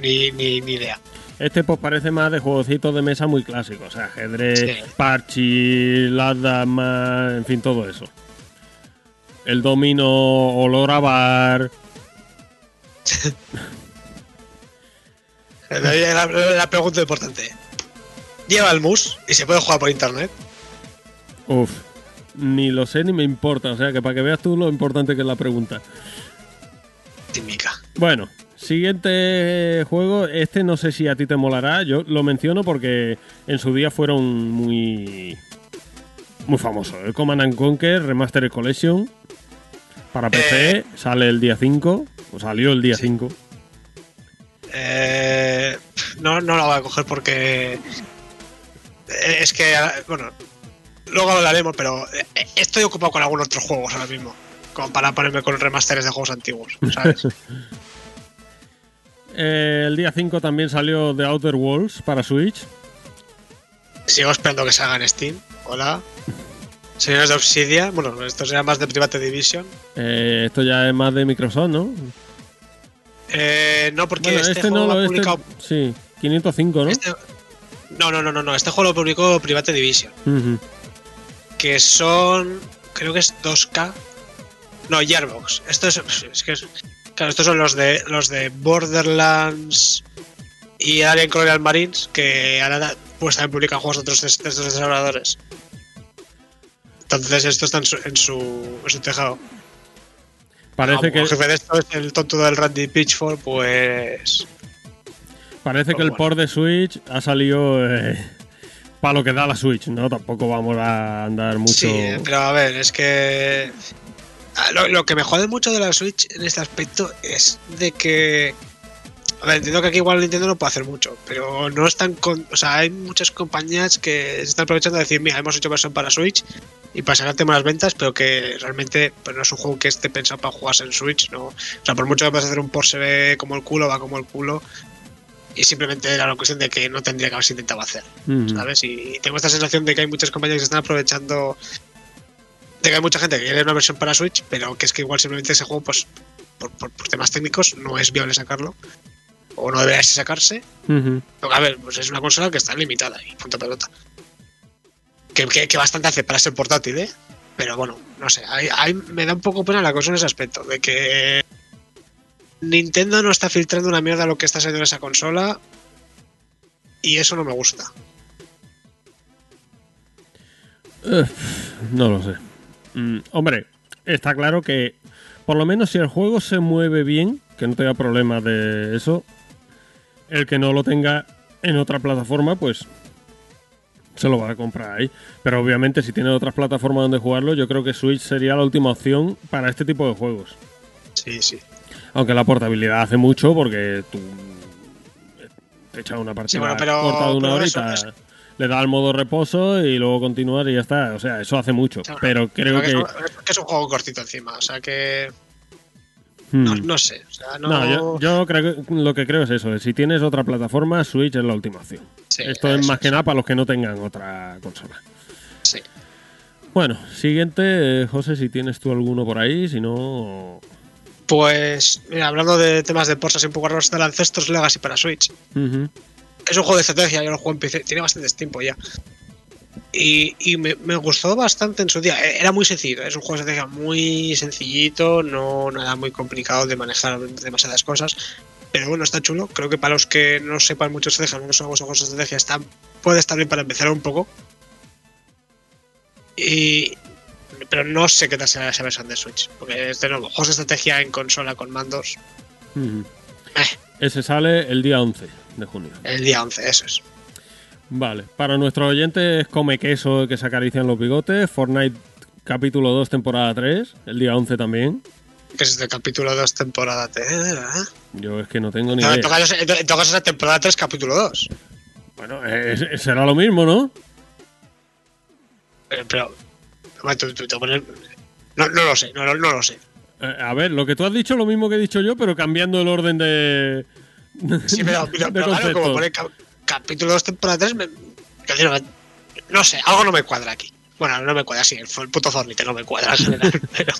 Ni, ni, ni idea. Este pues parece más de jueguecitos de mesa muy clásicos. O sea, ajedrez, Sí. parchi, las damas, en fin, todo eso. El domino, olor a bar. La, pregunta importante. ¿Lleva el mus y se puede jugar por internet? Uf, ni lo sé ni me importa. O sea, que para que veas tú lo importante que es la pregunta. Tímica. Bueno, siguiente juego. Este no sé si a ti te molará. Yo lo menciono porque en su día fueron muy. Muy famosos. El Command and Conquer Remastered Collection. Para PC sale el día 5. O salió el día 5. Eh, no, no la voy a coger porque. eh, Es que, bueno, luego hablaremos, pero eh, estoy ocupado con algunos otros juegos ahora mismo. Como para ponerme con remasteres de juegos antiguos, ¿sabes? Eh, el día 5 también salió The Outer Worlds para Switch. Sigo esperando que salga en Steam. Hola. Señores de Obsidia. Bueno, esto será más de Private Division. Eh, esto ya es más de Microsoft, ¿no? Eh, no, porque Bueno, este, este juego no, lo ha este, publicado. Sí, 505, ¿no? este- no, no, no, no, no. Este juego lo publicó Private Division. Que son creo que es 2K no Gearbox esto es, es que es- claro estos son los de los de Borderlands y Alien Colonial Marines que ahora pues también publican juegos de otros de estos desarrolladores entonces esto está en su, en su, en su tejado Parece que, el jefe de esto es el tonto del Randy Pitchford pues parece que el bueno. port de Switch ha salido para lo que da la Switch, ¿no? Tampoco vamos a andar mucho. Sí, pero a ver, es que. ah, Lo, lo que me jode mucho de la Switch en este aspecto es de que. A ver, entiendo que aquí igual Nintendo no puede hacer mucho, pero no están con. O sea, hay muchas compañías que se están aprovechando de decir, mira, hemos hecho versión para Switch y para sacarte más ventas, pero que realmente pues, no es un juego que esté pensado para jugarse en Switch, ¿no? O sea, por mucho que puedas hacer un ve como el culo, va como el culo. Y simplemente era una cuestión de que no tendría que haberse intentado hacer. Ujú. ¿sabes? Y tengo esta sensación de que hay muchas compañías que están aprovechando de que hay mucha gente que quiere una versión para Switch, pero que es que igual simplemente ese juego, pues, por, por- por temas técnicos, no es viable sacarlo. O no debería sacarse. Porque, a ver, pues es una consola que está limitada y punto pelota. Que, que- que bastante hace para ser portátil, ¿eh? Pero bueno, no sé. ahí- ahí me da un poco pena la cosa en ese aspecto. De que Nintendo no está filtrando una mierda lo que está saliendo en esa consola. Y eso no me gusta. No lo sé. Mm, hombre, está claro que por lo menos si el juego se mueve bien, que no tenga problemas de eso, el que no lo tenga en otra plataforma, pues se lo va a comprar ahí. Pero obviamente si tiene otras plataformas donde jugarlo, yo creo que Switch sería la última opción para este tipo de juegos. Sí, sí. Aunque la portabilidad hace mucho porque tú te echas una partida bueno, pero- corta de una horita, es- le das al modo reposo y luego continuar y ya está. O sea, eso hace mucho. Pero creo que... es, un- que es un juego cortito encima, o sea que. No, Hmm. no sé. O sea, no, No, yo, yo creo que lo que creo es eso. Si tienes otra plataforma, Switch es la última opción. Sí, Esto es más que nada para los que no tengan otra consola. Sí. Bueno, siguiente, eh, José, si tienes tú alguno por ahí, si no... Pues, mira, hablando de temas de ports así un poco raros, Ancestors Legacy para Switch. Es un juego de estrategia, yo lo juego en PC, tiene bastante tiempo ya. Y, y me, me gustó bastante en su día. E- Era muy sencillo, es un juego de estrategia muy sencillito, no nada muy complicado de manejar demasiadas cosas. Pero bueno, está chulo. Creo que para los que no sepan mucho estrategia, no son juegos de estrategia, está, puede estar bien para empezar un poco. Y, pero no sé qué tal será esa versión de Switch. Porque es de nuevo, juegos de estrategia en consola con mandos. Eh, Ese sale el día 11 de junio. el día 11, eso es. Vale, para nuestros oyentes, come queso que se acarician los bigotes. Fortnite capítulo 2, temporada 3, el día 11 también. Que es el capítulo 2, temporada 3. ¿eh? Yo es que no tengo ni No, idea. todo caso, en todo caso es la temporada 3, capítulo 2. Bueno, eh, será lo mismo, ¿no? Pero, pero tú- tú pones- no, no lo sé, no, no, no lo sé. Eh, a ver, lo que tú has dicho es lo mismo que he dicho yo, pero cambiando el orden de. Sí, pero, pero, de pero claro, como conceptos. Capítulo 2, temporada 3, me, no sé, algo no me cuadra aquí. Bueno, no me cuadra, sí, el, el puto Fornite no me cuadra en general, pero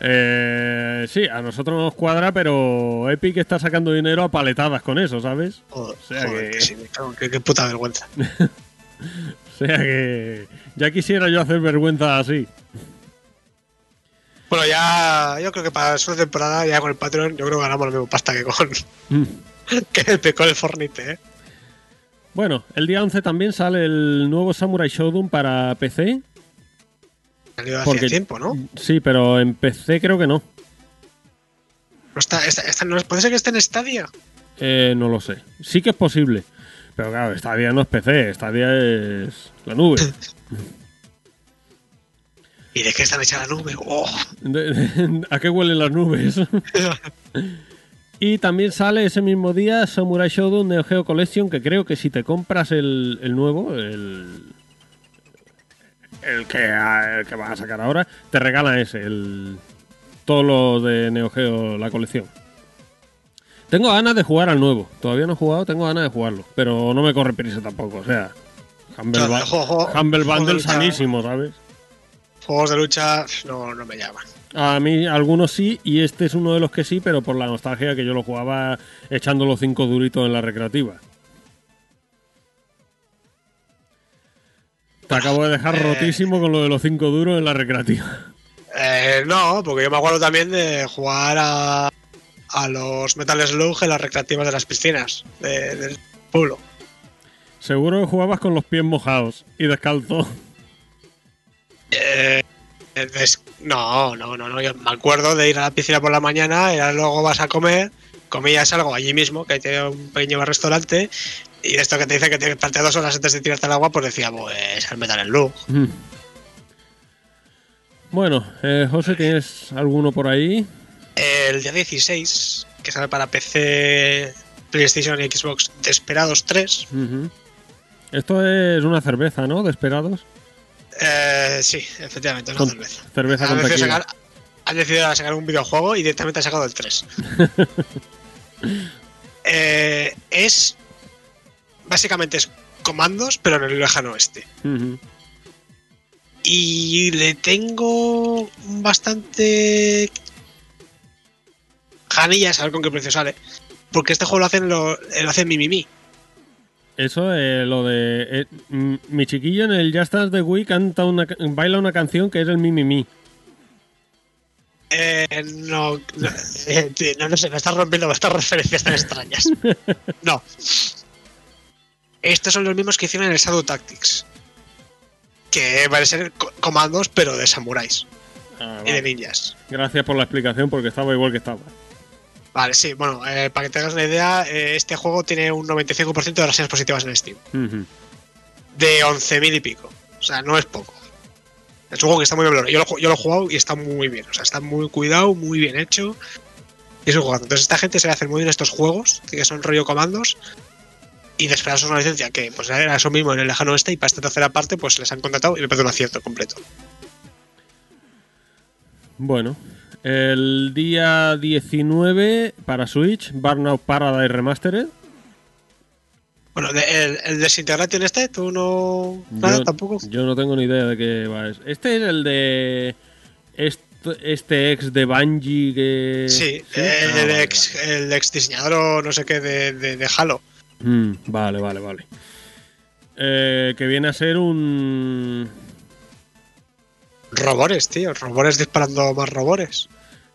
Eh, sí, a nosotros nos cuadra, pero Epic está sacando dinero a paletadas con eso, ¿sabes? joder, O sea joder, que- que sí, qué, qué puta vergüenza. O sea que ya quisiera yo hacer vergüenza así. Bueno, ya, yo creo que para la segunda temporada, ya con el Patreon, yo creo que ganamos la misma pasta que con, Mm. que con el Fornite, ¿eh? Bueno, el día 11 también sale el nuevo Samurai Shodown para PC. Salió hace Porque- tiempo, ¿no? Sí, pero en PC creo que no. No está, está, está- no, puede ser que esté en Stadia. Eh, no lo sé. Sí que es posible. Pero claro, Stadia no es PC, Stadia es la nube. ¿Y de qué están hecha la nube? ¡Oh! ¿A qué huelen las nubes? y también sale ese mismo día Samurai Shodown Neo Geo Collection, que creo que si te compras el, el nuevo, el, el, que, el que vas a sacar ahora, te regalan ese, el, todo lo de Neo Geo, la colección. Tengo ganas de jugar al nuevo. Todavía no he jugado, tengo ganas de jugarlo. Pero no me corre prisa tampoco. O sea, Humble, Humble Bundle sanísimo, ¿sabes? Juegos de lucha no, no me llaman. A mí algunos sí, y este es uno de los que sí, pero por la nostalgia que yo lo jugaba echando los cinco duritos en la recreativa. Te acabo de dejar eh. rotísimo con lo de los cinco duros en la recreativa. Eh, no, porque yo me acuerdo también de jugar a, a los Metal Slug en las recreativas de las piscinas de- del pueblo. Seguro que jugabas con los pies mojados y descalzo. Eh, des- no, no, no, no. Yo me acuerdo de ir a la piscina por la mañana y luego vas a comer, comías algo allí mismo, que tiene un pequeño restaurante, y esto que te dice que tienes que partir dos horas antes de tirarte al agua, pues decía, pues al Metal Slug. Mm. Bueno, eh, José, ¿tienes alguno por ahí? El día 16, que sale para PC, PlayStation y Xbox, Desperados 3. Ujú. Esto es una cerveza, ¿no? De esperados. Eh, sí, efectivamente, es una cerveza. cerveza Han con decidido, sacar, han decidido sacar un videojuego y directamente han sacado el 3. Eh, es. Básicamente es comandos, pero en el lejano oeste. Ujú. Y le tengo bastante. Janillas a ver con qué precio sale. Porque este juego lo hacen, lo, lo hacen Mimimi. Eso, eh, lo de. eh, mi chiquillo en el Just Dance de Wii canta una, baila una canción que es el Mi Mi Mi. Eh, no, no, eh, tío, no, no sé, me estás rompiendo estas referencias tan extrañas. No. Estos son los mismos que hicieron en el Shadow Tactics. Que van a ser co- comandos, pero de samuráis Ah, y de ninjas. Gracias por la explicación porque estaba igual que estaba. Vale, sí, bueno, eh, para que te hagas una idea, eh, este juego tiene un 95% de reseñas positivas en Steam. Ujú. De 11.000 y pico. O sea, no es poco. Es un juego que está muy bien. Yo lo, yo lo he jugado y está muy bien. O sea, está muy cuidado, muy bien hecho. Y es un juego. Entonces, esta gente se le hace muy bien estos juegos, que son rollo comandos. Y después es una licencia que pues era eso mismo en el lejano oeste y para esta tercera parte pues les han contratado y me parece un acierto completo. Bueno, el día 19 para Switch, Burnout Paradise Remastered. Bueno, de- el, el Desintegration este, tú no... Nada, yo, tampoco. yo no tengo ni idea de qué va. es- Este es el de. Este, este ex de Bungie que. Sí, ¿Sí? el, Ah, el vale, ex, el ex diseñador o no sé qué de, de, de Halo. vale. Mm, vale, vale, vale. Eh, que viene a ser un. Robores, tío. Robores disparando más robores.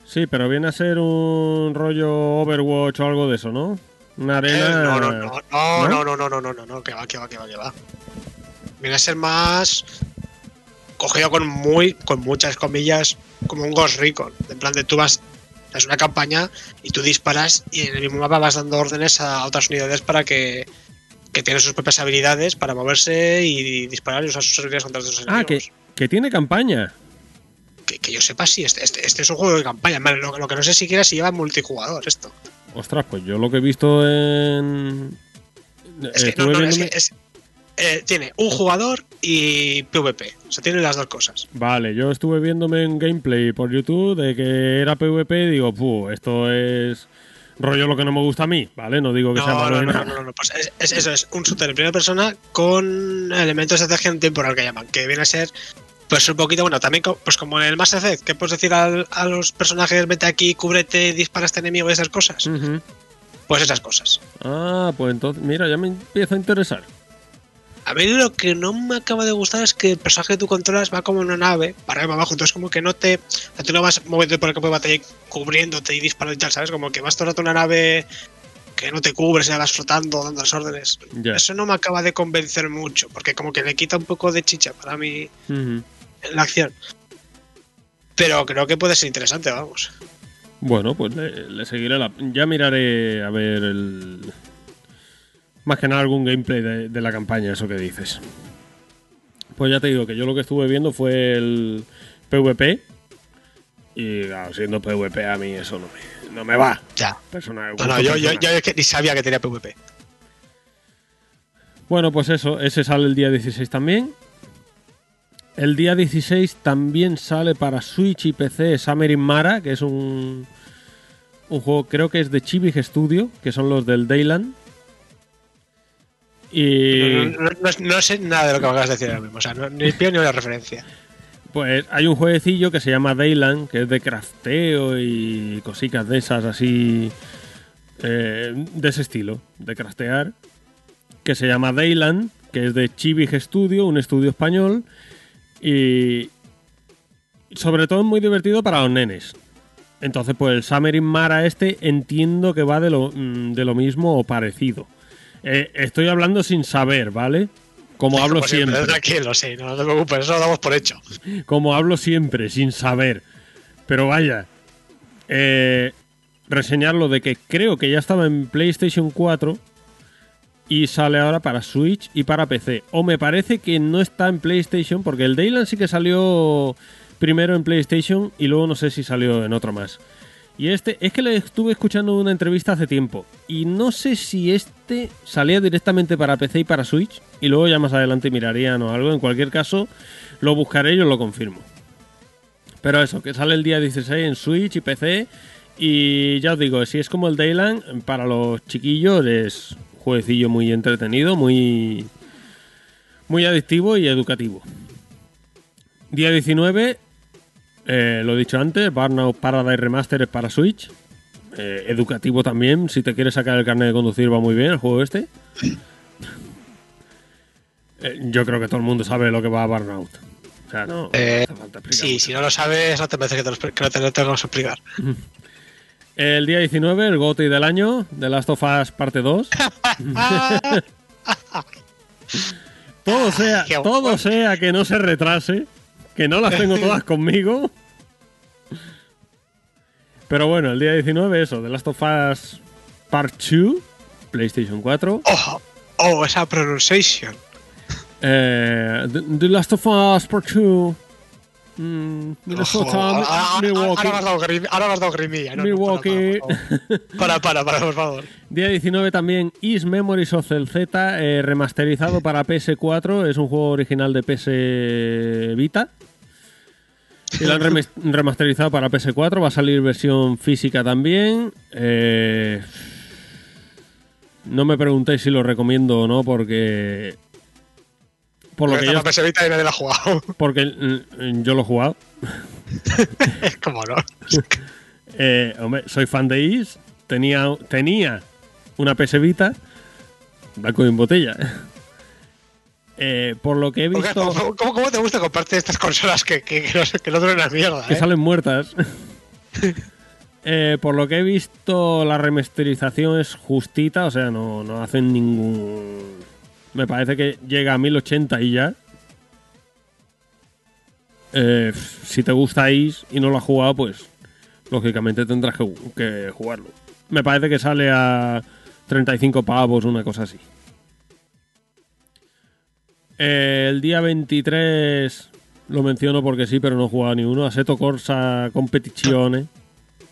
Sí, pero viene a ser un rollo Overwatch o algo de eso, ¿no? Una Eh, arena. no, no, no, ¿No? no, no, no, no, no, no, no, no, que va, que va, que va, que va. Viene a ser más cogido con muy, con muchas comillas, como un Ghost Recon. En plan de tú vas, es una campaña y tú disparas y en el mismo mapa vas dando órdenes a otras unidades para que, que tienen sus propias habilidades para moverse y disparar y usar sus habilidades contra Ah, enemigos. que, que tiene campaña. que, que yo sepa, sí, este, este, este es un juego de campaña. Vale, lo, lo que no sé siquiera si lleva multijugador esto. Ostras, pues yo lo que he visto en. Es que, estuve no, no, es que es- eh, tiene un jugador y PvP. O sea, tiene las dos cosas. Vale, yo estuve viéndome en gameplay por YouTube de que era PvP y digo, puh, esto es Rollo lo que no me gusta a mí, ¿vale? No digo que sea No, malo no, no, no, no, no, pues es, es- eso es un shooter en primera persona con elementos de estrategia en temporal que llaman, que viene a ser pues un poquito, bueno, también co- pues como en el Mass Effect, que puedes decir al- a los personajes, vete aquí, cúbrete, dispara a este enemigo y esas cosas, pues esas cosas. Ah, pues entonces, mira, ya me empieza a interesar. A mí lo que no me acaba de gustar es que el personaje que tú controlas va como en una nave, para arriba abajo, entonces como que no te... o sea, tú no vas moviendo por el campo de batalla y cubriéndote y disparando y tal, ¿sabes? Como que vas todo el rato en una nave que no te cubres y vas flotando, dando las órdenes. Ya. Eso no me acaba de convencer mucho, porque como que le quita un poco de chicha para mí la acción. Pero creo que puede ser interesante, vamos. Bueno, pues le, le seguiré la... Ya miraré a ver el... Más que nada algún gameplay de, de la campaña, eso que dices. Pues ya te digo que yo lo que estuve viendo fue el PvP. Y claro, siendo PvP a mí eso no me, no me va. Ya. Personal, No, no, yo, yo, yo es que ni sabía que tenía PvP. Bueno, pues eso, ese sale el día 16 también. El día 16 también sale para Switch y PC Summer in Mara, que es un, un juego, creo que es de Chibig Studio, que son los del Dayland. Y No, no- no- no sé nada de lo que me acabas de decir ahora mismo, o sea, no- ni pie ni la referencia. pues hay un jueguecillo que se llama Dayland, que es de crafteo y cositas de esas así, eh, de ese estilo, de craftear, que se llama Dayland, que es de Chibig Studio, un estudio español, y sobre todo es muy divertido para los nenes. Entonces, pues el Summer in Mara este entiendo que va de lo, mm, de lo mismo o parecido. Eh, estoy hablando sin saber, ¿vale? Como hablo Como siempre. Tranquilo, sí, no te preocupes, eso lo damos por hecho. Como hablo siempre, sin saber. Pero vaya, eh, reseñarlo de que creo que ya estaba en PlayStation 4 y sale ahora para Switch y para PC. O me parece que no está en PlayStation porque el Dayland sí que salió primero en PlayStation y luego no sé si salió en otro más. Y este, es que le estuve escuchando una entrevista hace tiempo y no sé si este salía directamente para PC y para Switch y luego ya más adelante mirarían o algo. En cualquier caso, lo buscaré y os lo confirmo. Pero eso, que sale el día 16 en Switch y PC. Y ya os digo, si es como el Dayland, para los chiquillos es jueguecillo muy entretenido, muy, muy adictivo y educativo. Día 19, eh, lo he dicho antes, Burnout Paradise Remaster es para Switch. Eh, educativo también, si te quieres sacar el carnet de conducir va muy bien el juego este. Eh, yo creo que todo el mundo sabe lo que va a Burnout. O sea, no, no hace falta explicar Sí, mucho. si no lo sabes, no te parece que, te lo, que no te lo explicar. El día 19, el GOTY del año, The Last of Us parte 2. todo sea, todo sea que no se retrase, que no las tengo todas conmigo. Pero bueno, el día 19 eso, The Last of Us Part 2, PlayStation 4. Oh, oh, esa pronunciation. Eh, The, The Last of Us Part 2. Mm, Minnesota, Ojo, ahora- Milwaukee. Ahora me has dado grimilla. no, Milwaukee. Para, para, para, por favor. Día 19 también Is Memories of el Z, eh, remasterizado para PS4. Es un juego original de PS Vita. Y lo han remasterizado para PS4. Va a salir versión física también. Eh, no me preguntéis si lo recomiendo o no, porque. Por lo que yo. Vita y nadie la ha jugado. Porque mm, yo lo he jugado. ¿Cómo no? Eh, hombre, soy fan de Is. Tenía, tenía una PS Vita. Blanco y en botella. Eh, por lo que he ¿Cómo, visto cómo- cómo- cómo te gusta comprarte estas consolas que, que, que no, que no una mierda? que eh? salen muertas. Eh, por lo que he visto, la remasterización es justita. O sea, no, no hacen ningún. Me parece que llega a 1080 y ya. Eh, si te gustáis y no lo has jugado, pues lógicamente tendrás que, que jugarlo. Me parece que sale a 35 pavos, una cosa así. Eh, el día 23 lo menciono porque sí, pero no he jugado ni uno. Assetto Corsa Competizione.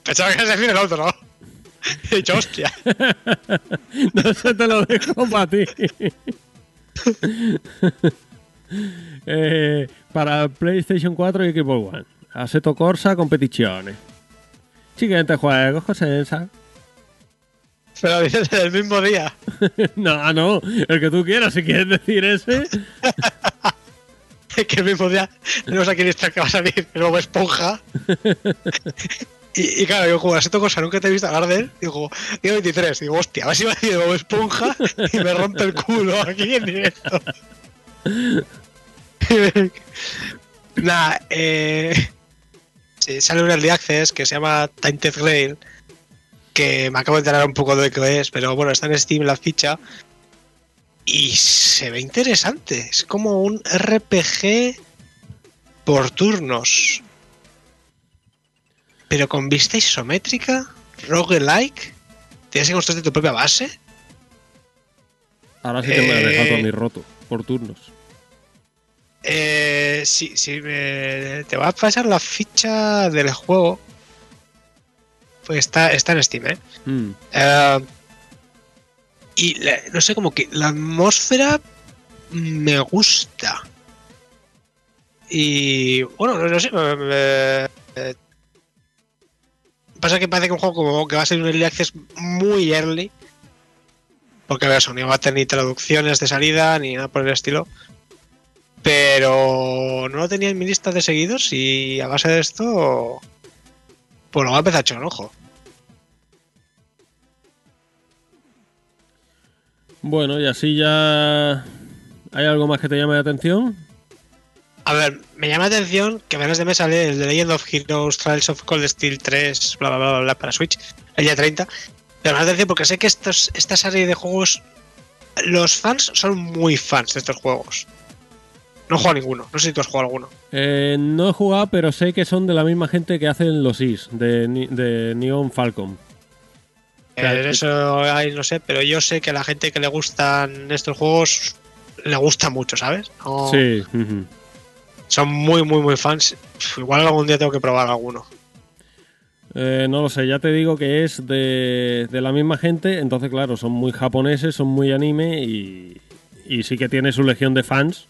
Pensaba que se decir el otro. He dicho, hostia. No se te lo dejo para ti. Eh, para PlayStation 4 y Xbox One. Assetto Corsa Competizione. Siguiente juego, senza. Pero dices el mismo día. no, ah, no, el que tú quieras, si quieres decir ese. que el mismo día no sé a quién está que va a salir Esponja. Y, claro, yo como esta cosa nunca te he visto hablar de él, digo, día 23, digo, hostia, a ver si va a decir Bob Esponja y me rompe el culo aquí en directo. Nada, eh, sale un early access que se llama Tainted Grail, que me acabo de enterar un poco de qué es, pero bueno, está en Steam la ficha y se ve interesante. Es como un RPG por turnos. Pero con vista isométrica, roguelike, tienes que construir tu propia base. Ahora sí que me ha dejado a Eh. mí roto, por turnos. Eh, sí, me- te va a pasar la ficha del juego. Pues está, está en Steam, ¿eh? Mm. Eh, y la- no sé, como que la atmósfera me gusta. Y bueno, no, no sé. me- me- pasa que parece que un juego como que va a ser un early access muy early. Porque a ver, eso, ni va a tener ni traducciones de salida ni nada por el estilo. Pero no lo tenía en mi lista de seguidos y a base de esto. Pues lo voy a empezar a echar un ojo. Bueno, y así ya. ¿Hay algo más que te llame la atención? A ver, me llama la atención que menos de me sale el de Legend of Heroes Trials of Cold Steel 3, bla bla bla bla, para Switch, el día 30. Pero me llama la atención porque sé que estos, esta serie de juegos, los fans son muy fans de estos juegos. No he jugado ninguno, no sé si tú has jugado alguno. Eh, no he jugado, pero sé que son de la misma gente que hacen los Is, de, de Neon Falcon. Claro, Eh, eso ahí no sé, pero yo sé que a la gente que le gustan estos juegos le gusta mucho, ¿sabes? No- Sí. ujú. Son muy, muy, muy fans. Igual algún día tengo que probar alguno. Eh, no lo sé, ya te digo que es de, de la misma gente, entonces claro, son muy japoneses, son muy anime y, y sí que tiene su legión de fans.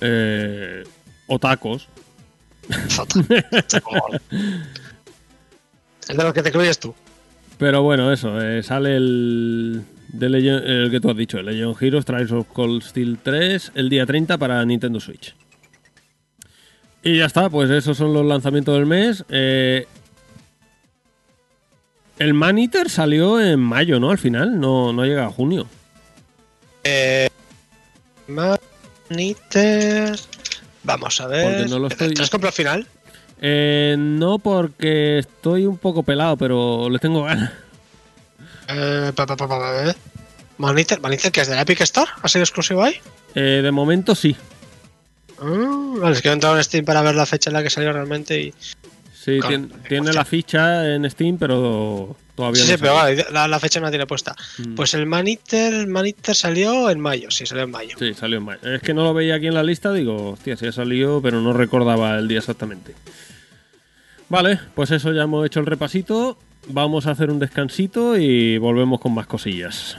Eh, otacos. Es de los que te incluyes tú. Pero bueno, eso, eh, sale el, de Legend- el que tú has dicho, Legend Heroes Trials of Cold Steel 3 el día 30 para Nintendo Switch. Y ya está, pues esos son los lanzamientos del mes. Eh, el Man Eater salió en mayo, ¿no? Al final, no, no llega a junio. Eh, Maniter. Vamos a ver. Porque no lo estoy- ¿Te has comprado al final? Eh, no porque estoy un poco pelado, pero le tengo ganas. Eh, pa. Maniter, Maniter, que es de la Epic Store, ¿ha sido exclusivo ahí? Eh, de momento sí. Ah, vale, es que he entrado en Steam para ver la fecha en la que salió realmente y. Sí, Claro, tiene la ficha en Steam, pero todavía Sí, no sí, pero vale, la, la fecha no la tiene puesta. Mm. Pues el Maniter, el Maniter salió en mayo, sí, salió en mayo. Sí, salió en mayo. Es que no lo veía aquí en la lista, digo, hostia, sí ha salido, pero no recordaba el día exactamente. Vale, pues eso ya hemos hecho el repasito. Vamos a hacer un descansito y volvemos con más cosillas.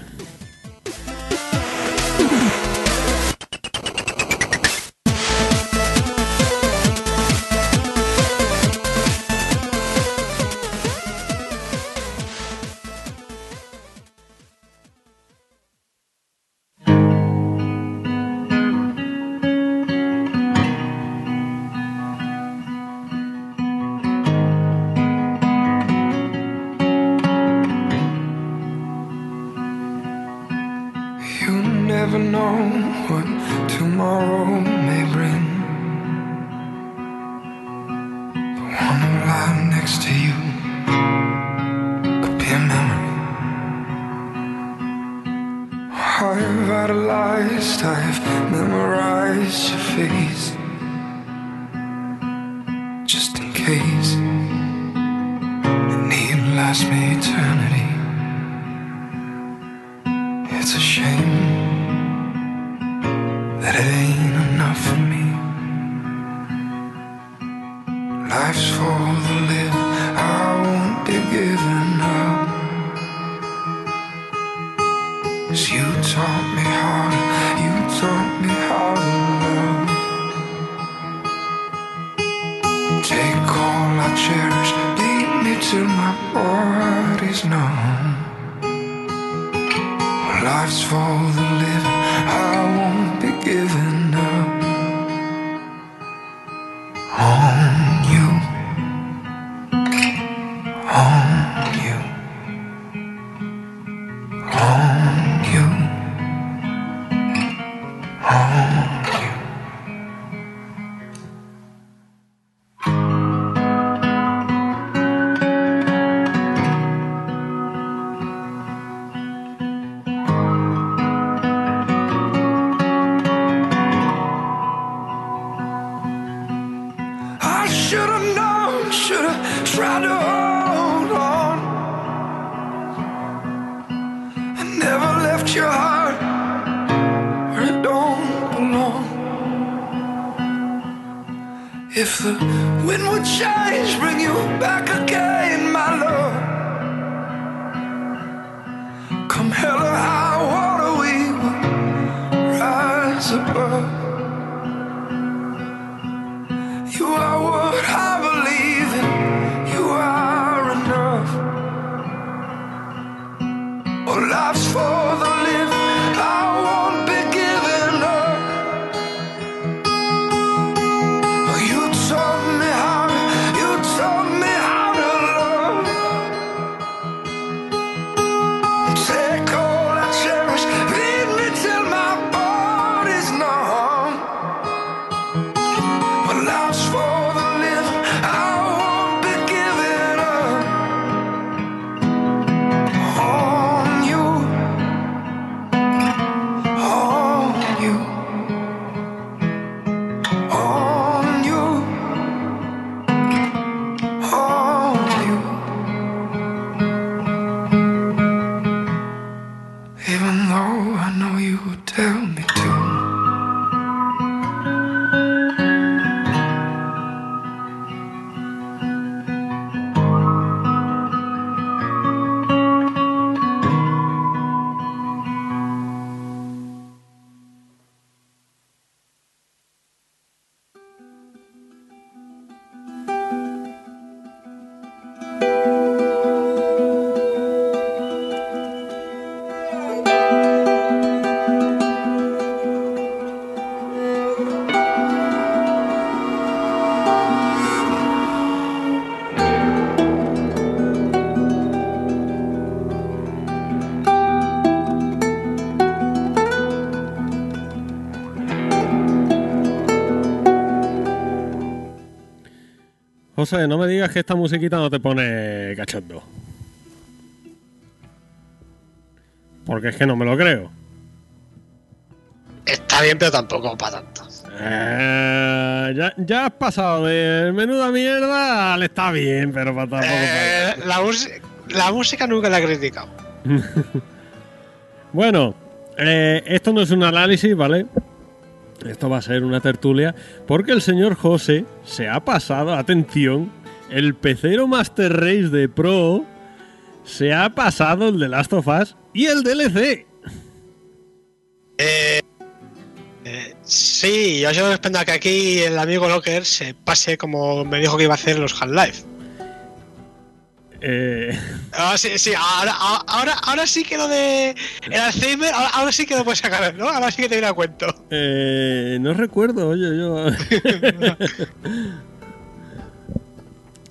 José, no me digas que esta musiquita no te pone cachondo. Porque es que no me lo creo. Está bien, pero tampoco para tanto. Eh, ya, ya has pasado de menuda mierda al está bien, pero para tampoco. Eh, la, música- la música nunca la he criticado. Bueno, eh, esto no es un análisis, ¿vale? Esto va a ser una tertulia, porque el señor José se ha pasado, atención, el pecero Master Race de Pro se ha pasado el de Last of Us y el DLC. Eh, eh, sí, yo a que aquí el amigo Locker se pase como me dijo que iba a hacer los Half-Life. Eh, Ah, sí, sí, ahora, ahora, ahora sí que lo de el Alzheimer, ahora, ahora sí que lo puedes sacar, ¿no? Ahora sí que te viene a cuento. eh, no recuerdo, oye, yo.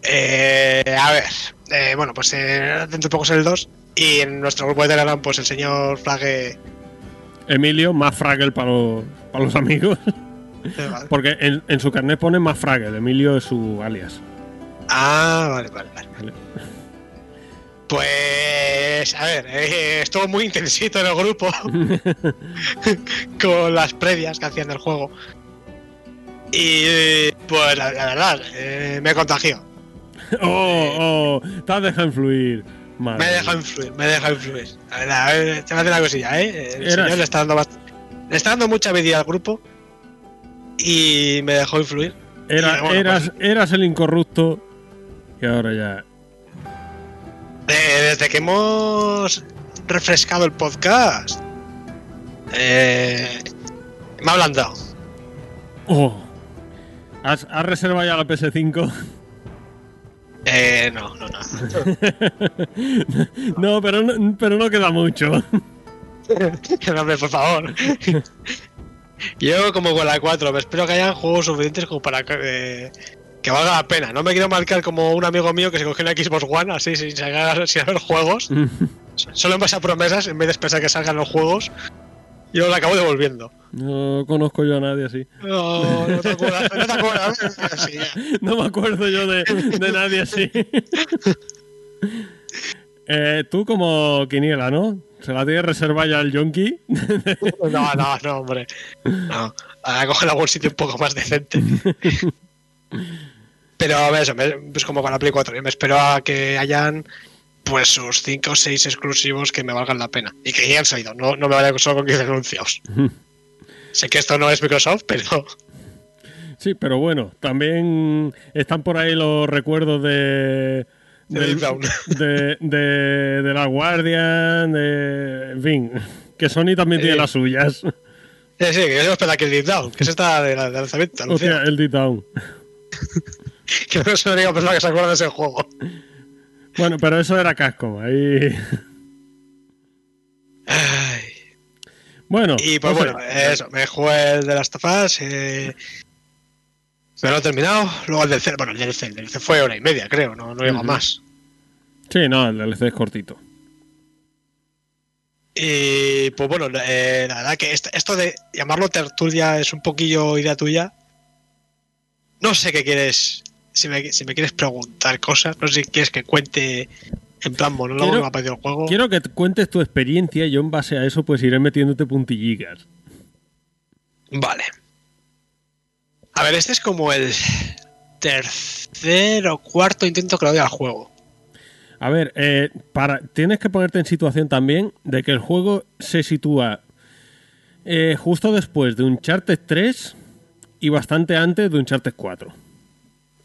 Eh, a ver, eh, bueno, pues eh, dentro de poco es el 2 y en nuestro grupo de Telegram, pues el señor Frage. Emilio, más Fraggle para los, para los amigos. eh, vale. Porque en, en su carnet pone más Fraggle, Emilio es su alias. Ah, vale, vale, vale. Vale. Pues, a ver, eh, estuvo muy intensito en el grupo con las previas que hacían del juego. Y pues la, la verdad, eh, me contagió. Oh, oh, te has dejado influir. Madre Me dejado influir, me he dejado influir. La verdad, a ver, te voy a decir una cosilla, ¿eh? El Eras- señor le está dando le está dando mucha medida al grupo y me dejó influir. Era- Y, bueno, eras, eras el incorrupto y ahora ya. Eh, desde que hemos refrescado el podcast, eh, me ha ablandado. Oh. ¿Has, has reservado ya la PS5? Eh, no, no, no. No, pero no, pero no queda mucho. No, hombre, por favor. Yo como con la 4, me espero que hayan juegos suficientes como para que, eh, que valga la pena. No me quiero marcar como un amigo mío que se cogió la Xbox One así sin, sacar- sin haber juegos. Solo en base a promesas, en vez de esperar que salgan los juegos. Yo la acabo devolviendo. No conozco yo a nadie así. No, no te acuerdas, no te acuerdas. Sí, ya. No me acuerdo yo de, de nadie así. Eh, tú como Quiniela, ¿no? ¿Se la tienes reservada ya el Yonki? No, no, no, hombre. No. Ahora coger algún sitio un poco más decente. Pero a ver, eso, me- pues como la Play 4, yo me espero a que hayan pues sus 5 o 6 exclusivos que me valgan la pena. Y que ya han salido, no, no me vaya solo con 15 anuncios. sé que esto no es Microsoft, pero Sí, pero bueno, también están por ahí los recuerdos de. De del- de, de, de la Guardian, de. En fin, que Sony también tiene las suyas. eh, sí, que yo esperar que el Deep Down, que es esta de, la- de lanzamiento. Anunciado. el Deep Down. Que no soy la única persona que se acuerda de ese juego. Bueno, pero eso era casco. Ahí. Ay. Bueno, Y pues bueno, eso, me jugué el de las tofas. Eh, me lo he terminado. Luego el del C, bueno, el DLC, el DLC fue hora y media, creo, no, no más. Sí, no, el DLC es cortito. Y pues bueno, eh, la verdad que esto de llamarlo tertulia es un poquillo idea tuya. No sé qué quieres, si me, si me quieres preguntar cosas, no sé si quieres que cuente en plan monólogo Quiero- que me ha parecido el juego. Quiero que te cuentes tu experiencia y yo en base a eso pues iré metiéndote puntilligas. Vale. A ver, este es como el tercer o cuarto intento que le doy al juego. A ver, eh, para, tienes que ponerte en situación también de que el juego se sitúa eh, justo después de Uncharted 3 y bastante antes de Uncharted 4.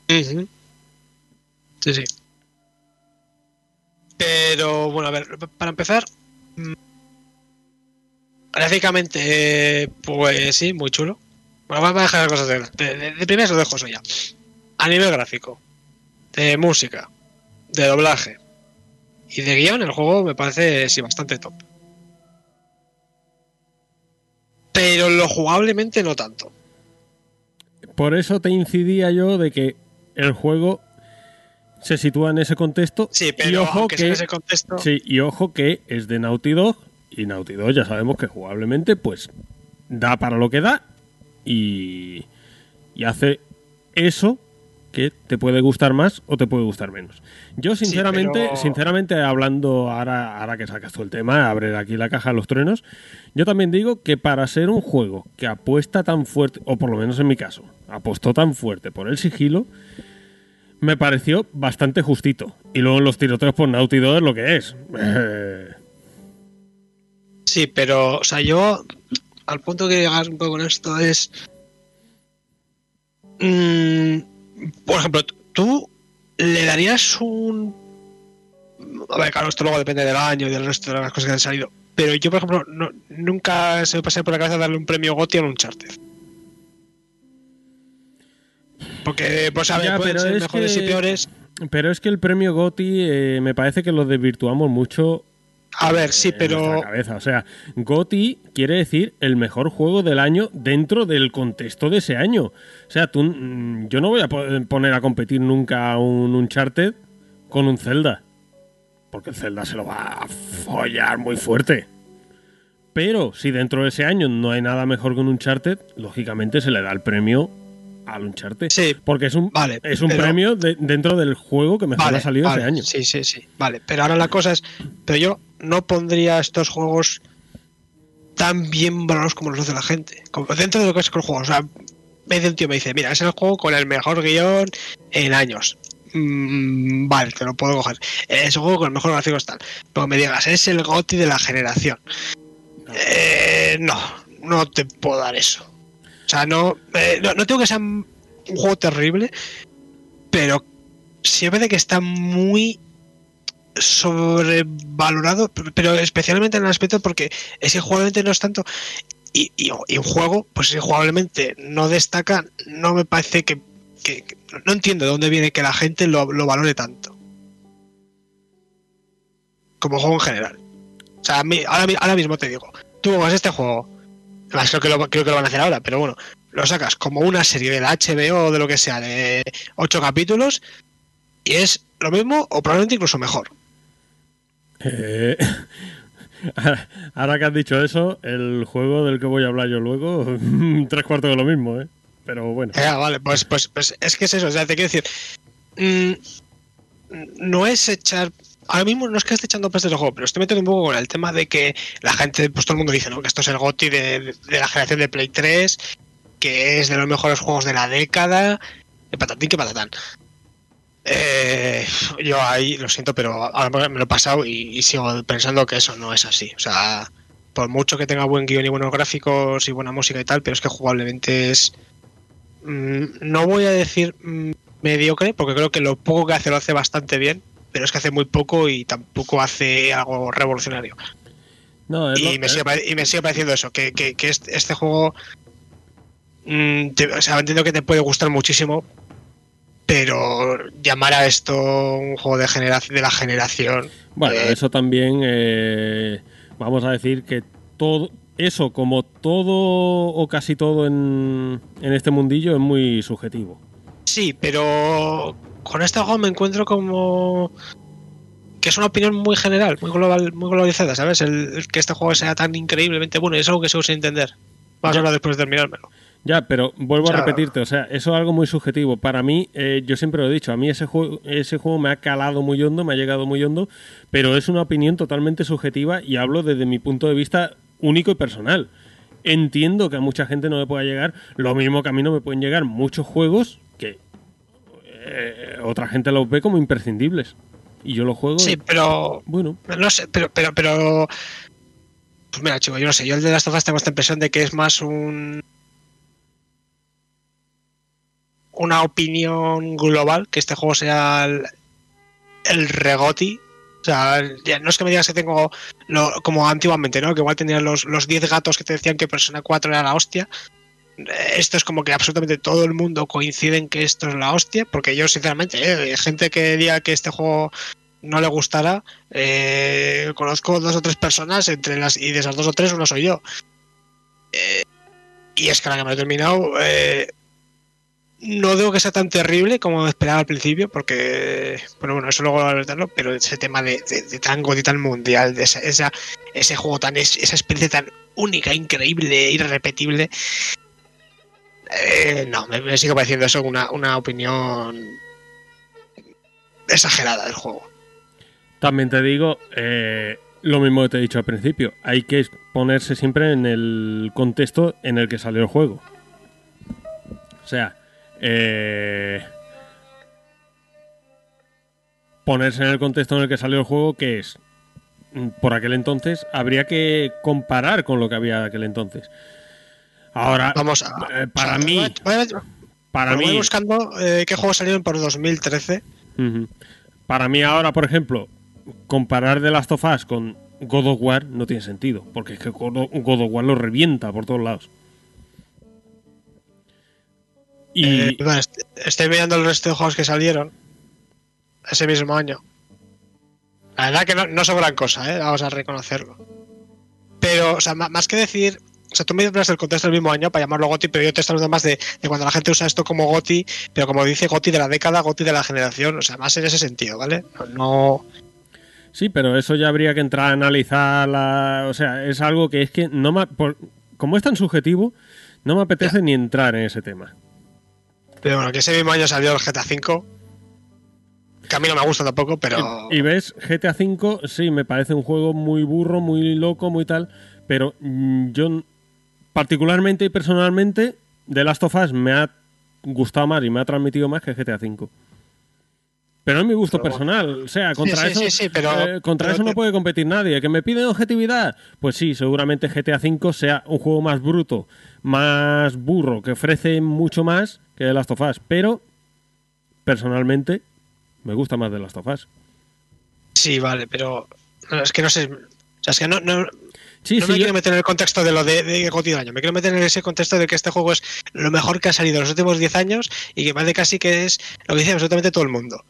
Sí, sí. Pero bueno, a ver, para empezar, mm, gráficamente, pues sí, muy chulo. Bueno, vamos a dejar las cosas de, de, de, de primero lo dejo eso ya. A nivel gráfico, de música, de doblaje y de guion, el juego me parece sí bastante top. Pero lo jugablemente no tanto. Por eso te incidía yo de que el juego se sitúa en ese contexto. Sí, y pero ojo aunque sea que ese contexto. Sí, y ojo que es de Naughty Dog. Y Naughty Dog ya sabemos que jugablemente, pues, da para lo que da. Y, y hace eso que te puede gustar más o te puede gustar menos. Yo, sinceramente, pero- sinceramente, hablando ahora, ahora que sacas tú el tema, abre aquí la caja de los truenos. Yo también digo que para ser un juego que apuesta tan fuerte, o por lo menos en mi caso, apostó tan fuerte por el sigilo, me pareció bastante justito. Y luego los tiroteos por Naughty Dog es lo que es. Sí, pero, o sea, yo al punto que llegas un poco con esto es. mm, por ejemplo, tú le darías un. A ver, claro, esto luego depende del año y del resto de las cosas que han salido. Pero yo, por ejemplo, no- nunca se me pasé por la cabeza darle un premio GOTY a un Uncharted. Porque, pues, a ver, Ya, pueden ser es mejores que- y peores. pero es que el premio GOTY eh, me parece que lo desvirtuamos mucho A ver, sí, pero. cabeza. O sea, GOTY quiere decir el mejor juego del año dentro del contexto de ese año. O sea, tú, mm, yo no voy a po- poner a competir nunca un Uncharted con un Zelda. Porque el Zelda se lo va a follar muy fuerte. Pero si dentro de ese año no hay nada mejor que un Uncharted, lógicamente se le da el premio al Uncharted. Sí, Porque es un, Vale, es un pero- premio de- dentro del juego que mejor ha salido vale, ese año. Sí, sí, sí. Vale, pero ahora la cosa es. Pero yo no pondría estos juegos tan bien valorados como los hace la gente. Como dentro de lo que es el juego. O sea, me dice un tío, me dice, mira, es el juego con el mejor guion en años. Mm, vale, te lo puedo coger. Es un juego con el mejor gráfico tal. Pero me digas, es el GOTI de la generación. Eh, no, no te puedo dar eso. O sea, no, eh, no, no tengo que ser un juego terrible, pero sí me parece que está muy sobrevalorado, pero- especialmente en el aspecto porque es jugablemente no es tanto. Y, y- un juego, pues jugablemente no destaca, no me parece que que- no entiendo de dónde viene que la gente lo, lo valore tanto. Como juego en general. O sea, a mí- ahora, ahora mismo te digo, tú juegas este juego, además creo que, lo, creo que lo van a hacer ahora, pero bueno, lo sacas como una serie de la HBO o de lo que sea, de ocho capítulos, y es lo mismo o probablemente incluso mejor. Eh, ahora- ahora que has dicho eso, el juego del que voy a hablar yo luego, tres cuartos de lo mismo, ¿eh? Pero bueno. Ah, vale, pues, pues, pues es que es eso, o sea, te quiero decir, mm, no es echar, ahora mismo no es que esté echando pestes del juego, pero estoy metiendo un poco con el tema de que la gente, pues todo el mundo dice, ¿no? Que esto es el GOTY de, de la generación de Play 3, que es de los mejores juegos de la década, de patatín que patatán. Eh, yo ahí lo siento, pero ahora me lo he pasado y, y sigo pensando que eso no es así. O sea, por mucho que tenga buen guion y buenos gráficos y buena música y tal, pero es que jugablemente es. mm, no voy a decir mm, mediocre, porque creo que lo poco que hace lo hace bastante bien, pero es que hace muy poco y tampoco hace algo revolucionario. No, Y lo- me, eh, sigue, y me sigue pareciendo eso, que, que- que este, este juego. mm, te- o sea, entiendo que te puede gustar muchísimo, pero llamar a esto un juego de, generación de la generación. Bueno, eh, eso también, eh, vamos a decir que todo, eso como todo o casi todo en, en este mundillo es muy subjetivo. Sí, pero con este juego me encuentro como que es una opinión muy general, muy global, muy globalizada, ¿sabes? El, el que este juego sea tan increíblemente bueno, y es algo que sigo sin entender. Vamos a hablar después de terminármelo. Ya, pero vuelvo a repetirte, o sea, eso es algo muy subjetivo. Para mí, eh, yo siempre lo he dicho, a mí ese juego, ese juego me ha calado muy hondo, me ha llegado muy hondo, pero es una opinión totalmente subjetiva y hablo desde mi punto de vista único y personal. Entiendo que a mucha gente no le pueda llegar, lo mismo que a mí no me pueden llegar muchos juegos que eh, otra gente los ve como imprescindibles. Y yo los juego, Sí, pero bueno, no sé, pero pero pero pues mira, chico, yo no sé, yo el de las tofas tengo esta impresión de que es más un una opinión global, que este juego sea el, el regoti. O sea, ya no es que me digas que tengo lo, como antiguamente, ¿no? Que igual tenían los, los 10 gatos que te decían que Persona 4 era la hostia. Esto es como que absolutamente todo el mundo coincide en que esto es la hostia, porque yo sinceramente, eh, gente que diga que este juego no le gustará, eh, conozco dos o tres personas entre las y de esas dos o tres uno soy yo. Eh, y es que ahora que me he terminado, no digo que sea tan terrible como esperaba al principio, porque, bueno, bueno, eso luego lo verlo, pero ese tema de, de, de tan y tan mundial, de esa, esa- ese juego tan, es- esa experiencia tan única, increíble, irrepetible, eh, no, me, me sigue pareciendo eso una, una opinión exagerada del juego. También te digo eh, lo mismo que te he dicho al principio. Hay que ponerse siempre en el contexto en el que salió el juego. O sea, eh, ponerse en el contexto en el que salió el juego, que es, Mm, por aquel entonces, habría que comparar con lo que había aquel entonces. Ahora, Vamos a. eh, para o sea, mí, voy para voy mí, buscando eh, qué juegos salieron por 2013. Ujú. Para mí ahora, por ejemplo, comparar The Last of Us con God of War no tiene sentido, porque es que God of War lo revienta por todos lados. Y Eh, bueno, estoy mirando el resto de juegos que salieron ese mismo año. La verdad que no, no son gran cosa, ¿eh? vamos a reconocerlo. Pero, o sea, más que decir. O sea, tú me hablas del contexto del mismo año para llamarlo GOTI, pero yo te estoy hablando más de, de cuando la gente usa esto como GOTI, pero como dice GOTI de la década, GOTI de la generación, o sea, más en ese sentido, ¿vale? No, sí, pero eso ya habría que entrar a analizar la, o sea, es algo que es que no me, por- como es tan subjetivo, no me apetece ni entrar en ese tema. Pero bueno, que ese mismo año salió el GTA V, que a mí no me gusta tampoco, pero... Y ves, GTA V sí me parece un juego muy burro, muy loco, muy tal, pero yo particularmente y personalmente The Last of Us me ha gustado más y me ha transmitido más que GTA V. Pero es mi gusto Pero- personal, o sea, contra sí, eso, sí, sí, pero- eh, contra pero eso no puede competir nadie. ¿Que me piden objetividad? Pues sí, seguramente GTA V sea un juego más bruto, más burro, que ofrece mucho más que The Last of Us, pero personalmente me gusta más The Last of Us. Sí, vale, pero es que no sé. O sea, es que no, no, Sí, no sí, me yo- quiero meter en el contexto de lo de, de año, me quiero meter en ese contexto de que este juego es lo mejor que ha salido en los últimos 10 años y que parece casi que es lo que dice absolutamente todo el mundo.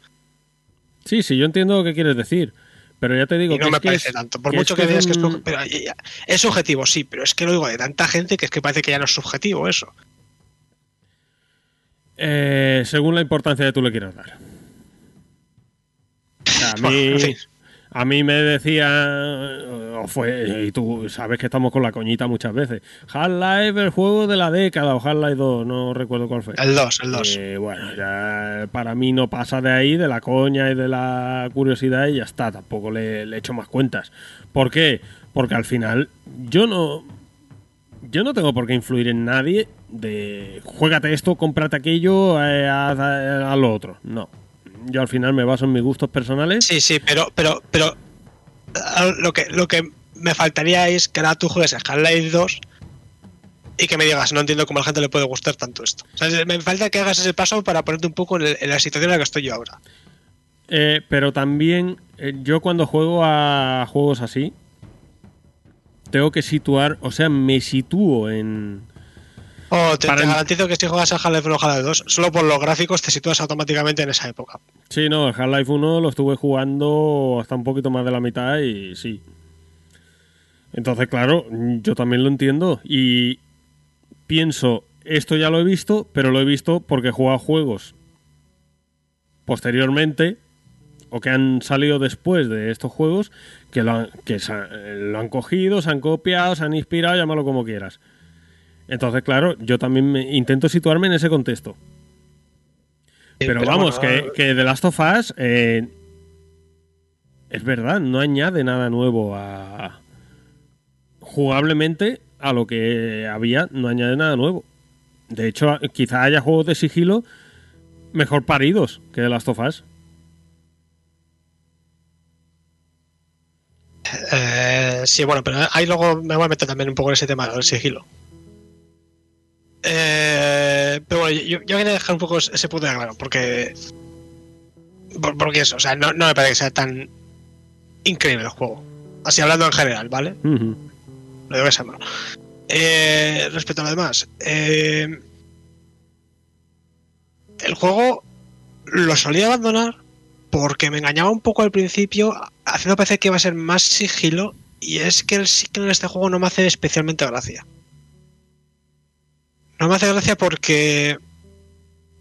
sí, sí, yo entiendo lo que quieres decir. Pero ya te digo y no que me que parece es- tanto. Por que mucho es que, que digas que es, pero ya- es subjetivo, sí, pero es que lo digo de tanta gente que es que parece que ya no es subjetivo eso. Eh, según la importancia que tú le quieras dar. A, Bueno, mí, en fin. A mí me decía, o fue, y tú sabes que estamos con la coñita muchas veces, Half-Life, el juego de la década, o Half-Life 2, no recuerdo cuál fue. El 2, el 2. Eh, bueno, ya para mí no pasa de ahí, de la coña y de la curiosidad y ya está, tampoco le, le echo más cuentas. ¿Por qué? Porque al final yo no yo no tengo por qué influir en nadie de juégate esto, cómprate aquello, eh, haz, eh, haz lo otro. No. Yo al final me baso en mis gustos personales. Sí, sí, pero, pero, pero ah, lo que, lo que me faltaría es que ahora tú juegues a Half-Life 2 y que me digas, no entiendo cómo a la gente le puede gustar tanto esto. O sea, me falta que hagas ese paso para ponerte un poco en, el- en la situación en la que estoy yo ahora. Eh, pero también eh, yo cuando juego a juegos así, tengo que situar, o sea, me sitúo en... O te, garantizo que si juegas a Half-Life 1 o Half-Life 2, solo por los gráficos te sitúas automáticamente en esa época. Sí, no, Half-Life 1 lo estuve jugando hasta un poquito más de la mitad y sí. Entonces, claro, yo también lo entiendo y pienso, esto ya lo he visto, pero lo he visto porque he jugado juegos posteriormente o que han salido después de estos juegos que lo han, que se eh, lo han cogido, se han copiado, se han inspirado, llámalo como quieras. Entonces, claro, yo también me- intento situarme en ese contexto. Pero, vamos, bueno, que, que The Last of Us eh, es verdad, no añade nada nuevo a jugablemente a lo que había, no añade nada nuevo. De hecho, quizá haya juegos de sigilo mejor paridos que The Last of Us. Eh, sí, bueno, pero ahí luego me voy a meter también un poco en ese tema del sigilo. Eh, pero bueno, yo, yo quería dejar un poco ese punto de claro, porque. por- porque eso, o sea, no, no me parece que sea tan increíble el juego. Así hablando en general, ¿vale? Ujú. Lo digo que sea malo. Eh, respecto a lo demás, eh, el juego lo solía abandonar porque me engañaba un poco al principio, haciendo parecer que iba a ser más sigilo, y es que el sigilo en este juego no me hace especialmente gracia. No me hace gracia porque,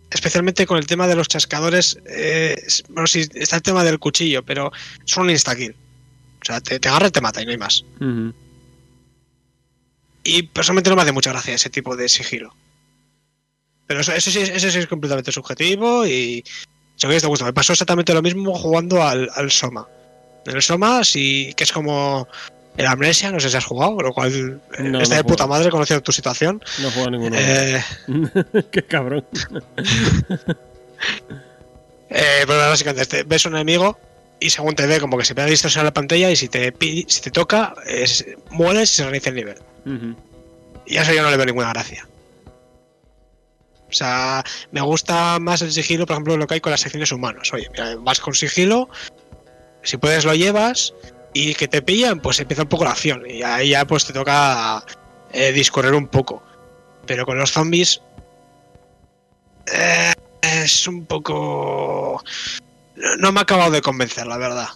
especialmente con el tema de los chascadores, eh, bueno, sí, está el tema del cuchillo, pero es un insta-kill. O sea, te, te agarra y te mata y no hay más. Y personalmente no me hace mucha gracia ese tipo de sigilo. Pero eso, eso, sí, es- eso sí es completamente subjetivo y si te gusta. Me pasó exactamente lo mismo jugando al, al Soma. En el Soma, sí, que es como el Amnesia, no sé si has jugado, lo cual eh, No, está no de puta juego. madre conociendo tu situación. No juega ninguno. Eh, Qué cabrón. eh, pero básicamente te- ves un enemigo y según te ve como que se pega distorsión en la pantalla y si te, si te toca, es- mueres y se reinicia el nivel. Y a eso yo no le veo ninguna gracia. O sea, me gusta más el sigilo, por ejemplo, lo que hay con las secciones humanas. Oye, mira, vas con sigilo, si puedes lo llevas, y que te pillan, pues empieza un poco la acción. Y ahí ya pues te toca eh, discorrer un poco. Pero con los zombies eh, es un poco... No, no me ha acabado de convencer, la verdad.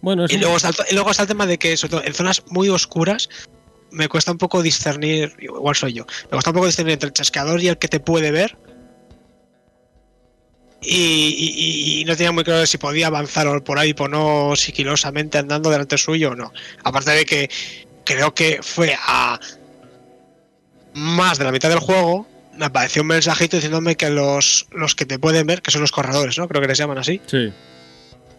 Bueno, Y un- luego, está, el- y luego está el tema de que, sobre todo en zonas muy oscuras, me cuesta un poco discernir, igual soy yo, me cuesta un poco discernir entre el chasqueador y el que te puede ver. Y, y- y- y no tenía muy claro si podía avanzar o por ahí, por no sigilosamente andando delante suyo o no. Aparte de que creo que fue a más de la mitad del juego, me apareció un mensajito diciéndome que los, los que te pueden ver, que son los corredores, ¿no? Creo que les llaman así Sí.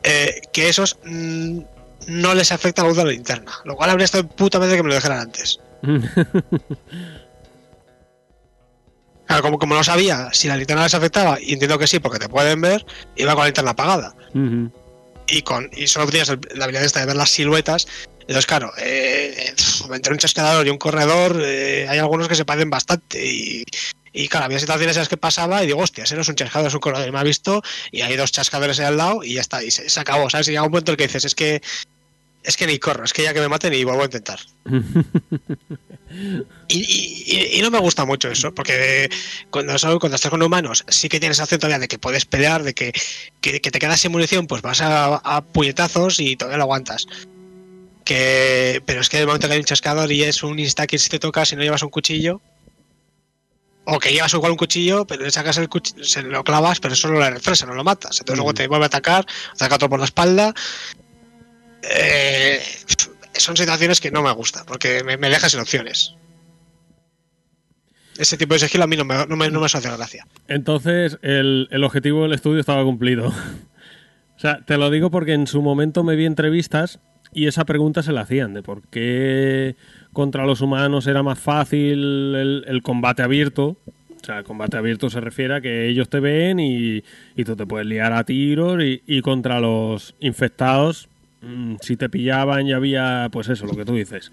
eh, que esos mm, no les afecta la luz de la linterna. Lo cual habría estado puta madre que me lo dejaran antes. Claro, como, como no sabía si la linterna les afectaba, y entiendo que sí, porque te pueden ver, iba con la linterna apagada. Y con y solo tenías la habilidad esta de ver las siluetas. Entonces, claro, eh, entre un chasqueador y un corredor, eh, hay algunos que se parecen bastante. Y, y claro, había situaciones en las que pasaba y digo, hostia, ese no es un chasqueador, es un corredor. Y me ha visto y hay dos chascadores ahí al lado y ya está. Y se, se acabó, ¿sabes? Y llega un momento en el que dices, es que es que ni corro, es que ya que me maten y vuelvo a intentar. Y, y- y no me gusta mucho eso, porque cuando, estás con humanos sí que tienes opción todavía de que puedes pelear, de que, que, que te quedas sin munición, pues vas a, a puñetazos y todavía lo aguantas. Que, pero es que el momento que hay un chascador y es un insta que si te toca, si no llevas un cuchillo, o que llevas igual un cuchillo, pero le sacas el cuchillo, se lo clavas, pero eso no le refresa, no lo matas. Entonces luego Mm. te vuelve a atacar, ataca otro por la espalda. Eh, son situaciones que no me gustan, porque me, me deja sin opciones. Ese tipo de sigilo a mí no me, no me, no me hace gracia. Entonces, el, el objetivo del estudio estaba cumplido. o sea, te lo digo porque en su momento me vi entrevistas y esa pregunta se la hacían, de por qué contra los humanos era más fácil el, el combate abierto. O sea, el combate abierto se refiere a que ellos te ven y, y tú te puedes liar a tiros y, y contra los infectados, si te pillaban ya había, pues eso, lo que tú dices,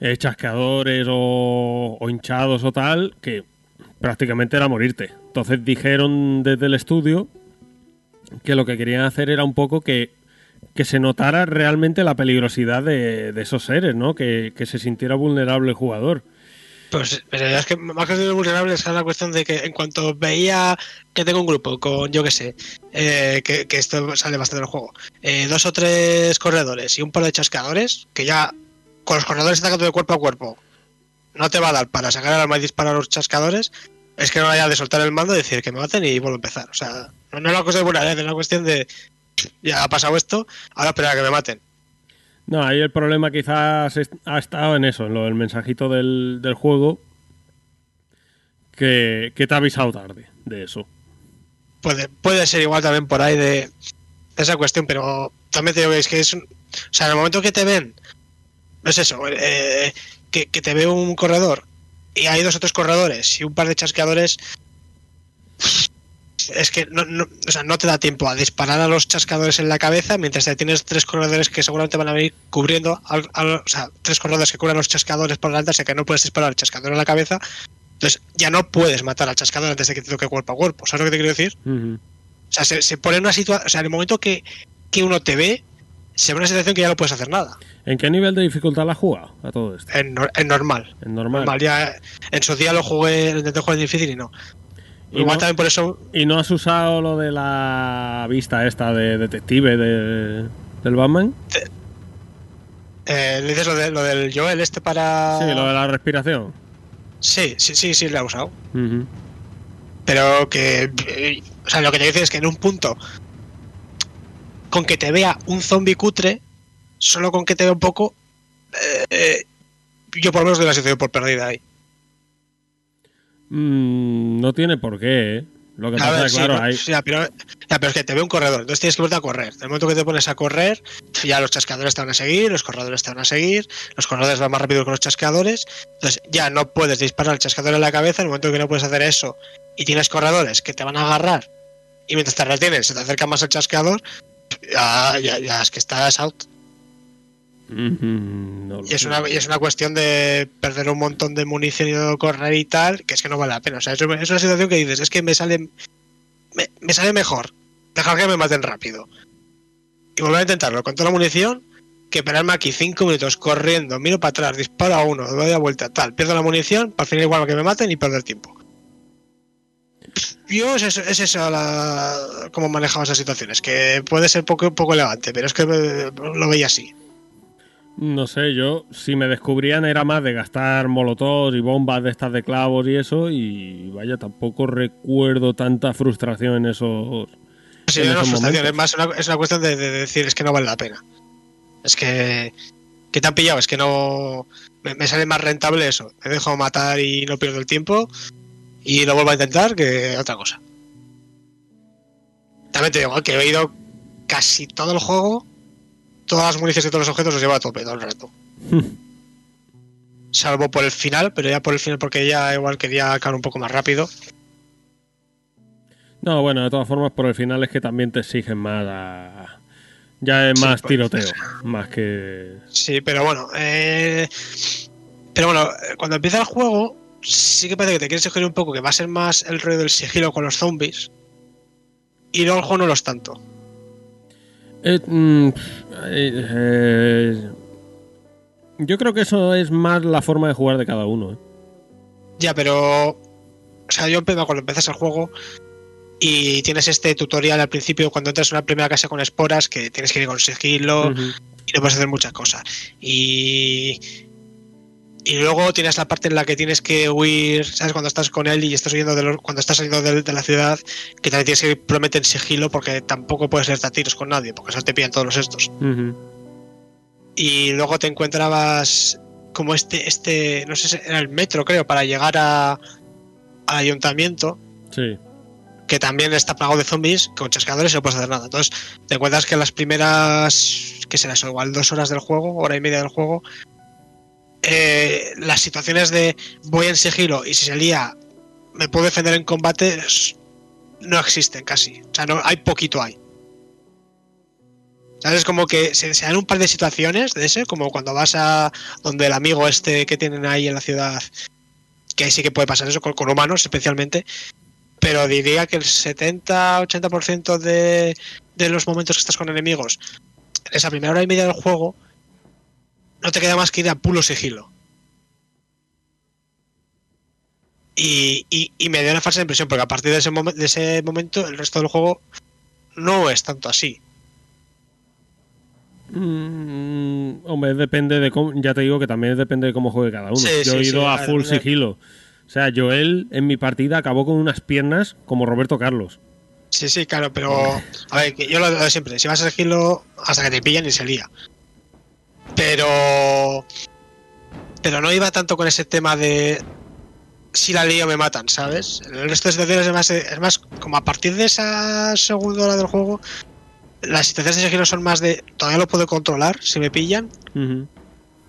eh, chasqueadores o, o hinchados o tal, que prácticamente era morirte. Entonces dijeron desde el estudio que lo que querían hacer era un poco que, que se notara realmente la peligrosidad de, de esos seres, ¿no? Que, que se sintiera vulnerable el jugador. Pues pero es que más que ser vulnerable es la cuestión de que en cuanto veía que tengo un grupo con, yo que sé, eh, que, que esto sale bastante del juego, eh, dos o tres corredores y un par de chascadores, que ya con los corredores atacando de cuerpo a cuerpo no te va a dar para sacar el arma y disparar a los chascadores, es que no vaya de soltar el mando y decir que me maten y vuelvo a empezar. O sea, no, es una cosa de vulnerabilidad, es una cuestión de ya ha pasado esto, ahora esperar a que me maten. No, ahí el problema quizás ha estado en eso, en lo del mensajito del, del juego, que, que te ha avisado tarde de eso. puede, puede ser igual también por ahí de esa cuestión, pero también te digo que es que es o sea, en el momento que te ven, no es eso, eh, que, que te ve un corredor y hay dos o tres corredores y un par de chasqueadores, es que no, no- o sea, no te da tiempo a disparar a los chasqueadores en la cabeza mientras te tienes tres corredores que seguramente van a venir cubriendo, al- al- o sea, tres corredores que cubran los chasqueadores por delante, o sea que no puedes disparar al chasqueador en la cabeza. Entonces ya no puedes matar al chasqueador antes de que te toque cuerpo a cuerpo. ¿Sabes lo que te quiero decir? O sea, se, se pone en una situación. O sea, en el momento que, que uno te ve, se ve una situación que ya no puedes hacer nada. ¿En qué nivel de dificultad la jugado a todo esto? En, nor- en normal. En normal. Normal, ya en su día lo jugué, lo intenté jugar en difícil y no. Y Igual no- también por eso. ¿Y no has usado lo de la vista esta de detective de, del Batman? Eh, ¿Le dices lo, de, lo del Joel este para. Sí, lo de la respiración. sí, sí, sí, sí, lo he usado. Pero que. eh, O sea, lo que te dice es que en un punto. Con que te vea un zombie cutre, solo con que te vea un poco. eh, eh, yo por lo menos doy la situación por perdida ahí. Mm, no tiene por qué, ¿eh? Lo que pasa ver, es sí, claro, no, hay... pero, ya, pero es que te ve un corredor, entonces tienes que verte a correr. En el momento que te pones a correr, ya los chasqueadores te van a seguir, los corredores te van a seguir, los corredores van más rápido que los chasqueadores, entonces ya no puedes disparar al chasqueador en la cabeza, en el momento que no puedes hacer eso y tienes corredores que te van a agarrar y mientras te retienes se te acerca más al chasqueador, ya, ya, ya es que estás out. Y es, una, y es una cuestión de perder un montón de munición y correr y tal, que es que no vale la pena. O sea, es, una situación que dices, es que me sale, me, sale mejor dejar que me maten rápido. Y volver a intentarlo con toda la munición, que esperarme aquí cinco minutos corriendo, miro para atrás, disparo a uno, doy la vuelta, tal, pierdo la munición, para al final igual que me maten y perder tiempo. Yo es eso, es eso la, cómo manejaba esas situaciones, que puede ser poco, poco elegante, pero es que me- lo veía así. No sé, yo si me descubrían era más de gastar molotovs y bombas de estas de clavos y eso y vaya, tampoco recuerdo tanta frustración en esos... Sí, en no es esos frustración, es más una, es una cuestión de, de decir es que no vale la pena. Es que. que te han pillado? Es que no. Me, me sale más rentable eso. Me dejo matar y no pierdo el tiempo. Y lo vuelvo a intentar que otra cosa. También te digo que he oído casi todo el juego. Todas las municiones y todos los objetos los llevo a tope todo el rato. Salvo por el final, pero ya por el final porque ya igual quería acabar un poco más rápido. No, bueno, de todas formas por el final es que también te exigen más a... Ya es Sí, más pues, tiroteo, más que... Sí, pero bueno. eh, pero bueno, eh, cuando empieza el juego, sí que parece que te quieres sugerir un poco que va a ser más el rollo del sigilo con los zombies. Y luego el juego no lo es tanto. Eh, mm, eh, yo creo que eso es más la forma de jugar de cada uno. ¿eh? Ya, pero. O sea, yo empiezo cuando empiezas el juego y tienes este tutorial al principio cuando entras en una primera casa con esporas que tienes que ir con sigilo Ujú. y no puedes hacer muchas cosas. Y. Y luego tienes la parte en la que tienes que huir, ¿sabes? Cuando estás con él y estás huyendo de los- cuando estás saliendo de, de la ciudad, que también tienes que en sigilo porque tampoco puedes irte a tiros con nadie, porque eso te pillan todos los estos. Y luego te encontrabas como este, este, no sé era el metro, creo, para llegar a, al ayuntamiento, Sí. que también está plagado de zombies, con chascadores y no puedes hacer nada. Entonces, te encuentras que las primeras, que será eso, igual dos horas del juego, hora y media del juego, eh, las situaciones de voy en sigilo y si se lía me puedo defender en combate no existen casi. O sea, no, hay poquito hay. ¿Sabes? Como que se, dan un par de situaciones de ese, como cuando vas a donde el amigo este que tienen ahí en la ciudad, que ahí sí que puede pasar eso con, humanos especialmente, pero diría que el 70-80% de, de los momentos que estás con enemigos, en esa primera hora y media del juego, no te queda más que ir a puro sigilo. Y, y- y me dio una falsa impresión, porque a partir de ese, de ese momento el resto del juego no es tanto así. Mm, hombre, depende de cómo. Ya te digo que también depende de cómo juegue cada uno. Sí, Yo sí, he ido sí, a full sigilo. O sea, Joel en mi partida acabó con unas piernas como Roberto Carlos. Sí, sí, claro, pero a ver, yo lo digo siempre, si vas a sigilo hasta que te pillan y se lía. Pero pero no iba tanto con ese tema de si la lío me matan, ¿sabes? El resto de situaciones es más, es más como a partir de esa segunda hora del juego las situaciones de sigilo son más de todavía lo puedo controlar si me pillan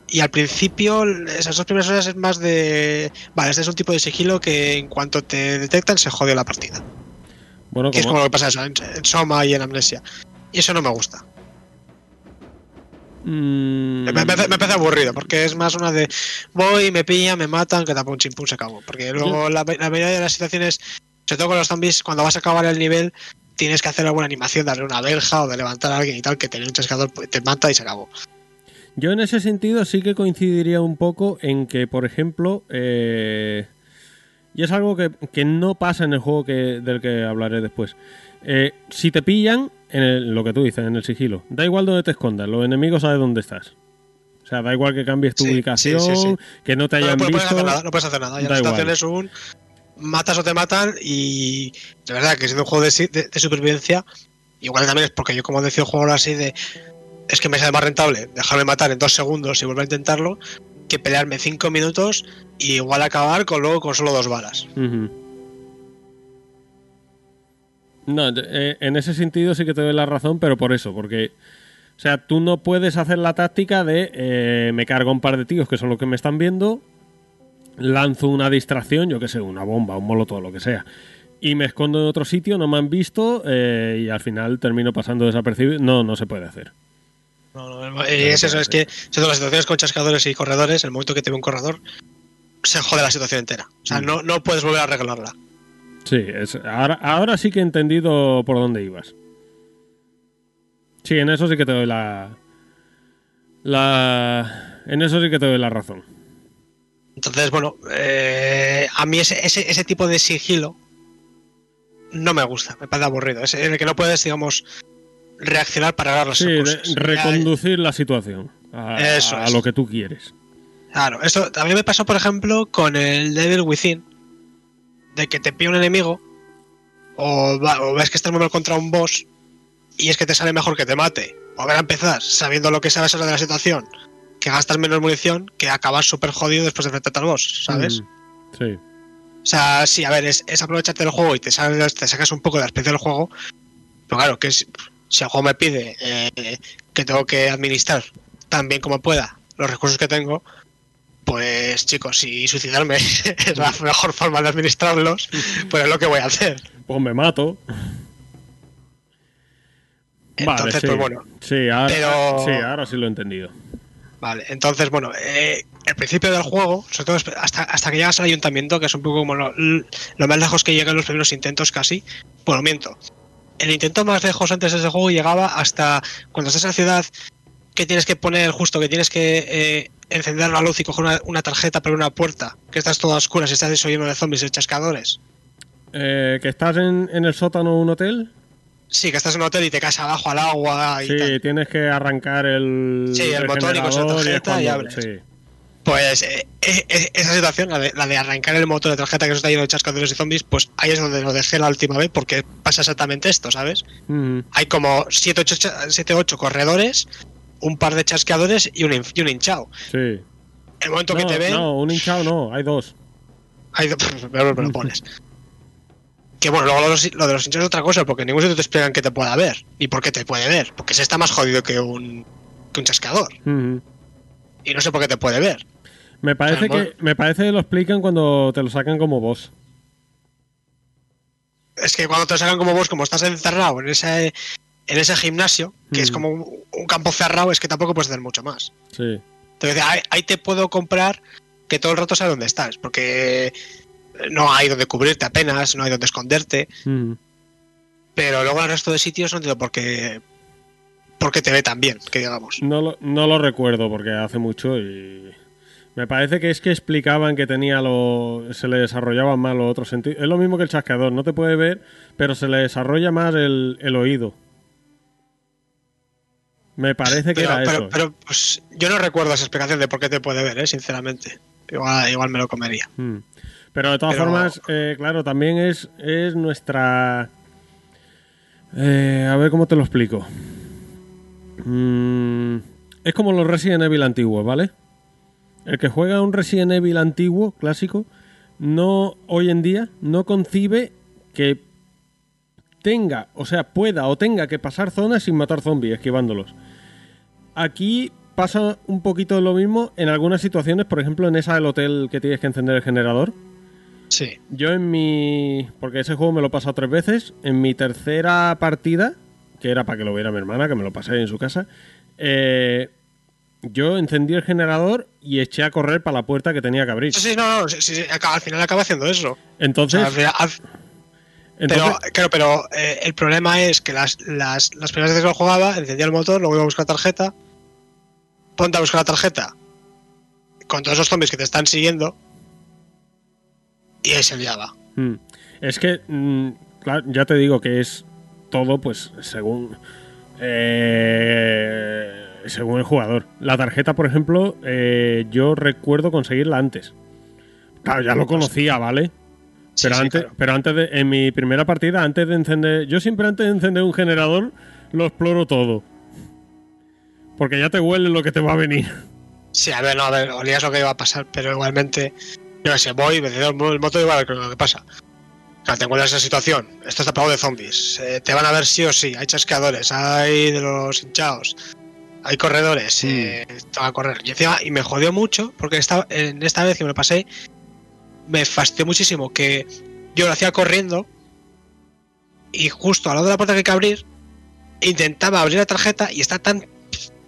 y al principio esas dos primeras horas es más de vale, este es un tipo de sigilo que en cuanto te detectan se jode la partida. Bueno, Que es como, lo que pasa eso, en, en Soma y en Amnesia. Y eso no me gusta. Mm, Me, me, me parece aburrido, porque es más una de voy, me pillan, me matan, que tapo un chimpún se acabó. Porque luego la, la mayoría de las situaciones, sobre todo con los zombies, cuando vas a acabar el nivel, tienes que hacer alguna animación, darle una verja o de levantar a alguien y tal, que tener un chascador pues, te mata y se acabó. Yo en ese sentido sí que coincidiría un poco en que, por ejemplo, eh, y es algo que, que no pasa en el juego que, del que hablaré después. Eh, si te pillan, en el- lo que tú dices, en el sigilo, da igual donde te escondas, los enemigos saben dónde estás. O sea, da igual que cambies tu Sí, ubicación, sí, sí, sí. que no te No, hayan no puedes visto. hacer nada, no puedes hacer nada. Ya da la igual. situación es un matas o te matan y de verdad que siendo un juego de, de- de supervivencia, igual también es porque yo como decido jugar así de es que me sale más rentable dejarme matar en dos segundos y volver a intentarlo que pelearme cinco minutos y igual acabar con luego con solo dos balas. No, eh, en ese sentido sí que te doy la razón, pero por eso, porque, o sea, tú no puedes hacer la táctica de eh, me cargo un par de tíos que son los que me están viendo, lanzo una distracción, yo que sé, una bomba, un molotov, lo que sea, y me escondo en otro sitio, no me han visto eh, y al final termino pasando desapercibido. No, no se puede hacer. No, no, es eso, es que todo las situaciones con chascadores y corredores, el momento que te ve un corredor, se jode la situación entera. O sea, Mm. no, no puedes volver a arreglarla. Sí, es, ahora, ahora sí que he entendido por dónde ibas. Sí, en eso sí que te doy la. La. En eso sí que te doy la razón. Entonces, bueno, eh, a mí ese, ese, ese tipo de sigilo no me gusta, me parece aburrido. Es en el que no puedes, digamos, reaccionar para agarrar las Sí, cosas. reconducir la situación a, Eso a lo que tú quieres. Claro, esto también me pasó, por ejemplo, con el Devil Within, de que te pilla un enemigo o, va- o ves que estás muy mal contra un boss y es que te sale mejor que te mate. Volver a empezar sabiendo lo que sabes ahora de la situación, que gastas menos munición, que acabas súper jodido después de enfrentarte al boss, ¿sabes? Mm, sí. O sea, sí, a ver, es, es aprovecharte del juego y te, sales- te sacas un poco de la experiencia del juego. Pero claro, que es- si el juego me pide eh, que tengo que administrar tan bien como pueda los recursos que tengo, pues chicos, si suicidarme es la mejor forma de administrarlos, pues es lo que voy a hacer. Pues me mato. Entonces, vale, sí. pues bueno. Sí ahora, Pero- sí, ahora sí lo he entendido. Vale, entonces, bueno, eh, el principio del juego, sobre todo hasta, hasta que llegas al ayuntamiento, que es un poco como lo, lo más lejos que llegan los primeros intentos casi, bueno, miento. el intento más lejos antes de ese juego llegaba hasta cuando estás en la ciudad que tienes que poner justo, que tienes que eh, encender la luz y coger una, una tarjeta para una puerta, que estás toda oscura y estás lleno de zombies y chascadores. Eh, ¿Que estás en, en el sótano de un hotel? Sí, que estás en un hotel y te caes abajo al agua y Sí, tal. tienes que arrancar el, Sí, el motor y con tarjeta y cuando- abres. sí. Pues eh, eh, esa situación, la de, la de arrancar el motor de tarjeta que eso está lleno de chascadores y zombies, pues ahí es donde lo dejé la última vez porque pasa exactamente esto, ¿sabes? Hay como 7 8 corredores, un par de chasqueadores y un, y un hinchado. Sí. El momento que No, te ven, no, un hinchado no, hay dos. hay do- me lo pones. Que bueno, luego lo, de los- lo de los hinchados es otra cosa, porque en ningún sitio te explican que te pueda ver. ¿Y por qué te puede ver? Porque se está más jodido que un, que un chasqueador. Y no sé por qué te puede ver. Me parece que me parece que lo explican cuando te lo sacan como boss. Es que cuando te sacan como vos, como estás encerrado en ese, en ese gimnasio, que es Mm. como un, un campo cerrado, es que tampoco puedes hacer mucho más. Sí. Entonces, ahí, ahí te puedo comprar que todo el rato sabes dónde estás, porque no hay donde cubrirte apenas, no hay donde esconderte, Ujú. pero luego en el resto de sitios no entiendo por qué, por qué te ve tan bien, que digamos. No lo, no lo recuerdo porque hace mucho y me parece que es que explicaban que tenía lo se le desarrollaban más los otros sentidos. Es lo mismo que el chasqueador, no te puede ver, pero se le desarrolla más el, el oído. Me parece que Pero, era pero, eso. pero, pues, yo no recuerdo esa explicación de por qué te puede ver, ¿eh? sinceramente. Igual, igual me lo comería. Mm. Pero de todas Pero- formas, eh, claro, también es, es nuestra... eh, a ver cómo te lo explico. Mm, es como los Resident Evil antiguos, ¿vale? El que juega un Resident Evil antiguo, clásico, no hoy en día no concibe que tenga, o sea, pueda o tenga que pasar zonas sin matar zombies, esquivándolos. Aquí pasa un poquito lo mismo en algunas situaciones, por ejemplo, en esa del hotel que tienes que encender el generador. Sí. Yo en mi. Porque ese juego me lo he pasado tres veces. En mi tercera partida, que era para que lo viera mi hermana, que me lo pasé en su casa, eh, yo encendí el generador y eché a correr para la puerta que tenía que abrir. Sí, sí, no, no, sí, sí, al final acaba haciendo eso. O Entonces, sea, al final- al- entonces pero, claro, pero eh, el problema es que las, las, las primeras veces que lo jugaba, encendía el motor, luego iba a buscar tarjeta, ponte a buscar la tarjeta con todos esos zombies que te están siguiendo y ahí se liaba. mm, es que, mm, claro, ya te digo que es todo, pues, según. eh, según el jugador. La tarjeta, por ejemplo, eh, yo recuerdo conseguirla antes. Claro, ya lo conocía, ¿vale? Sí, Pero sí, antes, claro. pero antes de, en mi primera partida, antes de encender, yo siempre antes de encender un generador lo exploro todo, porque ya te huele lo que te va a venir. Sí, a ver, no, a ver, olías lo que iba a pasar, pero igualmente, yo sé, voy, me el motor y igual que lo que pasa. Claro, te encuentras en esa situación, esto está plagado de zombies, eh, te van a ver sí o sí, hay chasqueadores, hay de los hinchados, hay corredores, eh, te van a correr. Y encima, y me jodió mucho, porque esta, en esta vez que me lo pasé, me fastidió muchísimo que yo lo hacía corriendo y justo al lado de la puerta que hay que abrir, intentaba abrir la tarjeta y está tan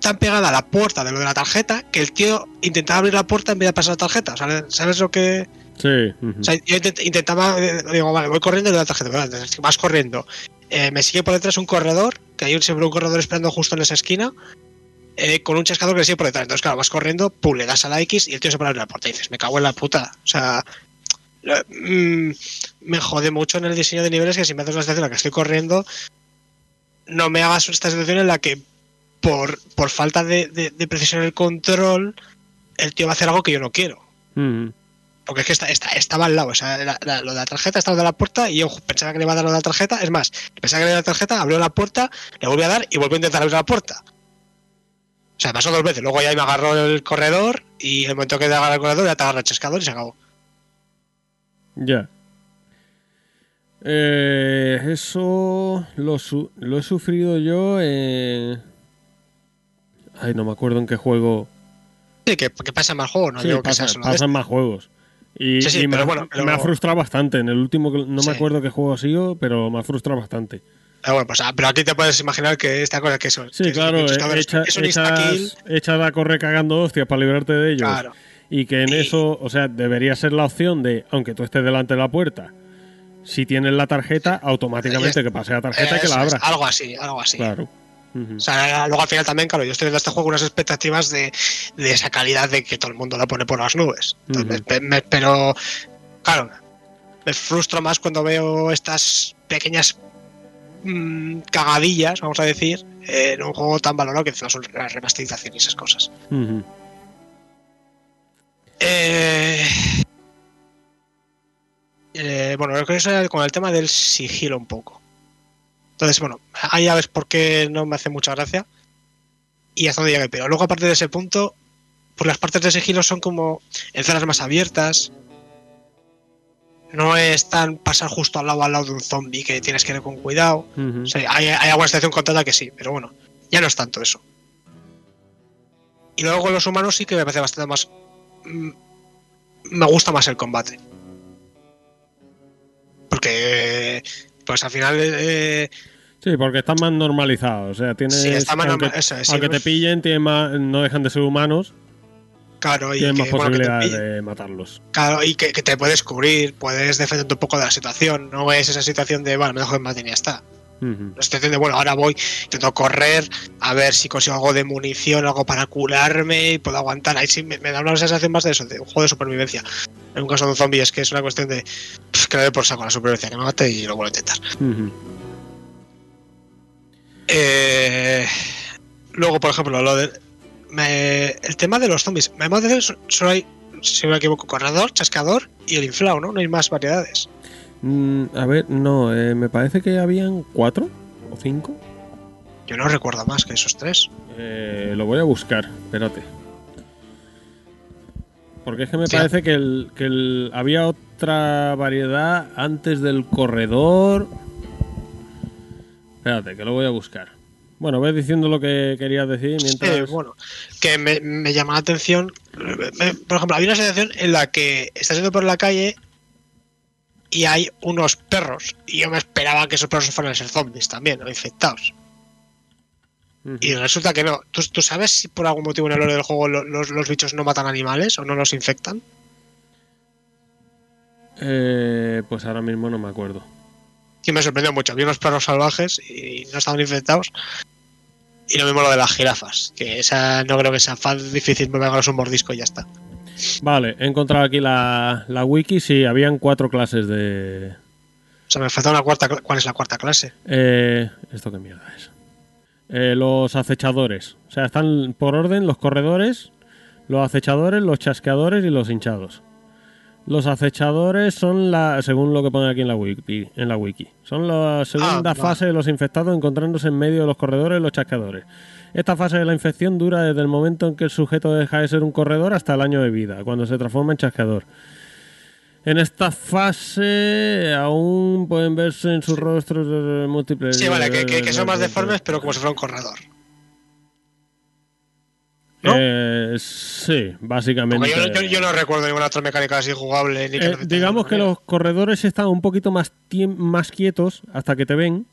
tan pegada a la puerta de lo de la tarjeta que el tío intentaba abrir la puerta en vez de pasar la tarjeta. ¿Sabes lo que.? Sí. O sea, yo intent- intentaba. eh, Digo, vale, voy corriendo y le doy la tarjeta. Vas corriendo. Eh, me sigue por detrás un corredor, que hay un- siempre un corredor esperando justo en esa esquina, eh, con un chascador que le sigue por detrás. Entonces, claro, vas corriendo, pum, le das a la X y el tío se pone a abrir la puerta y dices, me cago en la puta. O sea. mm, me jode mucho en el diseño de niveles que si me haces una situación en la que estoy corriendo, no me hagas esta situación en la que por, por falta de, de- de precisión en el control, el tío va a hacer algo que yo no quiero. Ujú. Porque es que está, está- estaba al lado. O sea, la- la- lo de la tarjeta estaba de la puerta y yo pensaba que le iba a dar lo de la tarjeta. Es más, pensaba que le iba a dar la tarjeta, abrió la puerta, le volví a dar y volvió a intentar abrir la puerta. O sea, pasó dos veces. Luego ya me agarró el corredor y el momento que te agarra el corredor ya te agarra el chascador y se acabó. Ya. Eh, eso lo, su- lo he sufrido yo. eh, Ay, no me acuerdo en qué juego. Sí, que, que pasa más juego, no Sí, digo que pasa- de pasan más juegos. Y, Sí, sí, y me, bueno, pero- me ha frustrado bastante. En el último, que- no me acuerdo qué juego ha sido, pero me ha frustrado bastante. Pero bueno, pues, ah, pero aquí te puedes imaginar que esta cosa que eso. Sí, que- claro, que eh, es, que echa- es un insta-kill. echas, echas a correr cagando hostias para librarte de ellos. Claro. Y que en Y- eso, o sea, debería ser la opción de, aunque tú estés delante de la puerta, si tienes la tarjeta, automáticamente que pase la tarjeta y que la es, abra. algo así, algo así. Claro. O sea, luego al final también, claro, yo estoy viendo este juego con unas expectativas de, de esa calidad de que todo el mundo la pone por las nubes. Entonces, Ujú. me- me- pero, claro, me frustro más cuando veo estas pequeñas mm, cagadillas, vamos a decir, en un juego tan valorado que son la remasterización y esas cosas. Eh, eh, bueno, creo que eso con el tema del sigilo un poco. Entonces, bueno, ahí ya ves por qué no me hace mucha gracia. Y hasta donde llegue. Pero luego, aparte de ese punto, pues las partes de sigilo son como en zonas más abiertas. No es tan pasar justo al lado al lado de un zombie que tienes que ir con cuidado. O sea, hay, hay alguna situación contada que sí, pero bueno, ya no es tanto eso. Y luego con los humanos sí que me parece bastante más. mm, Me gusta más el combate. Porque. Pues al final. eh, Sí, porque están más normalizados. O sea, tienes. Sí, está más aunque, eso es, sí, aunque no- te pillen, tienen más- no dejan de ser humanos, claro, y tienen que, más posibilidades de matarlos. claro, y que, que te puedes cubrir, puedes defenderte un poco de la situación. No es esa situación de, bueno, me dejo en maten y ya está. Ujú. La situación de, bueno, ahora voy, intento correr, a ver si consigo algo de munición, algo para curarme y puedo aguantar. Ahí sí me, me da una sensación más de eso, de un juego de supervivencia. En un caso de un zombie es que es una cuestión de pff, que le dé por saco la supervivencia, que me mate y lo vuelvo a intentar. Eh, luego, por ejemplo, lo de, me- el tema de los zombies. Me parece que solo hay, si no me equivoco, corredor, chascador y el inflao, ¿no? No hay más variedades. Mm, a ver, no, eh, me parece que habían cuatro o cinco. Yo no recuerdo más que esos tres. Eh, lo voy a buscar, espérate. Porque es que me Sí. parece que, el, que el- había otra variedad antes del corredor. Espérate, que lo voy a buscar. Bueno, ves diciendo lo que querías decir mientras. Eh, bueno, que me, me llama la atención. me- por ejemplo, había una situación en la que estás yendo por la calle y hay unos perros. Y yo me esperaba que esos perros fueran a ser zombies también, o infectados. Y resulta que no. ¿Tú, tú sabes si por algún motivo en el lore del juego lo- los, los bichos no matan animales o no los infectan? Eh, pues ahora mismo no me acuerdo. Que me sorprendió mucho. Vi unos perros salvajes y no estaban infectados. Y lo mismo lo de las jirafas. Que esa no creo que sea fan difícil me pegaros un mordisco y ya está. Vale, he encontrado aquí la, la wiki. Sí, habían cuatro clases de. O sea, me falta una cuarta. ¿Cuál es la cuarta clase? Eh, ¿Esto qué mierda es? Eh, los acechadores. O sea, están por orden los corredores, los acechadores, los chasqueadores y los hinchados. Los acechadores son la, según lo que pone aquí en la wiki, en la wiki. Son la segunda Ah, fase de los infectados encontrándose en medio de los corredores y los chasqueadores. Esta fase de la infección dura desde el momento en que el sujeto deja de ser un corredor hasta el año de vida, cuando se transforma en chasqueador. En esta fase aún pueden verse en sus rostros eh, múltiples. Sí, vale, que, que- que son más deformes, pero como si fuera un corredor. ¿No? Eh, sí, básicamente. Yo, yo- yo no recuerdo ninguna otra mecánica así jugable. Ni que Eh, no digamos que los corredores están un poquito más, más quietos hasta que te ven.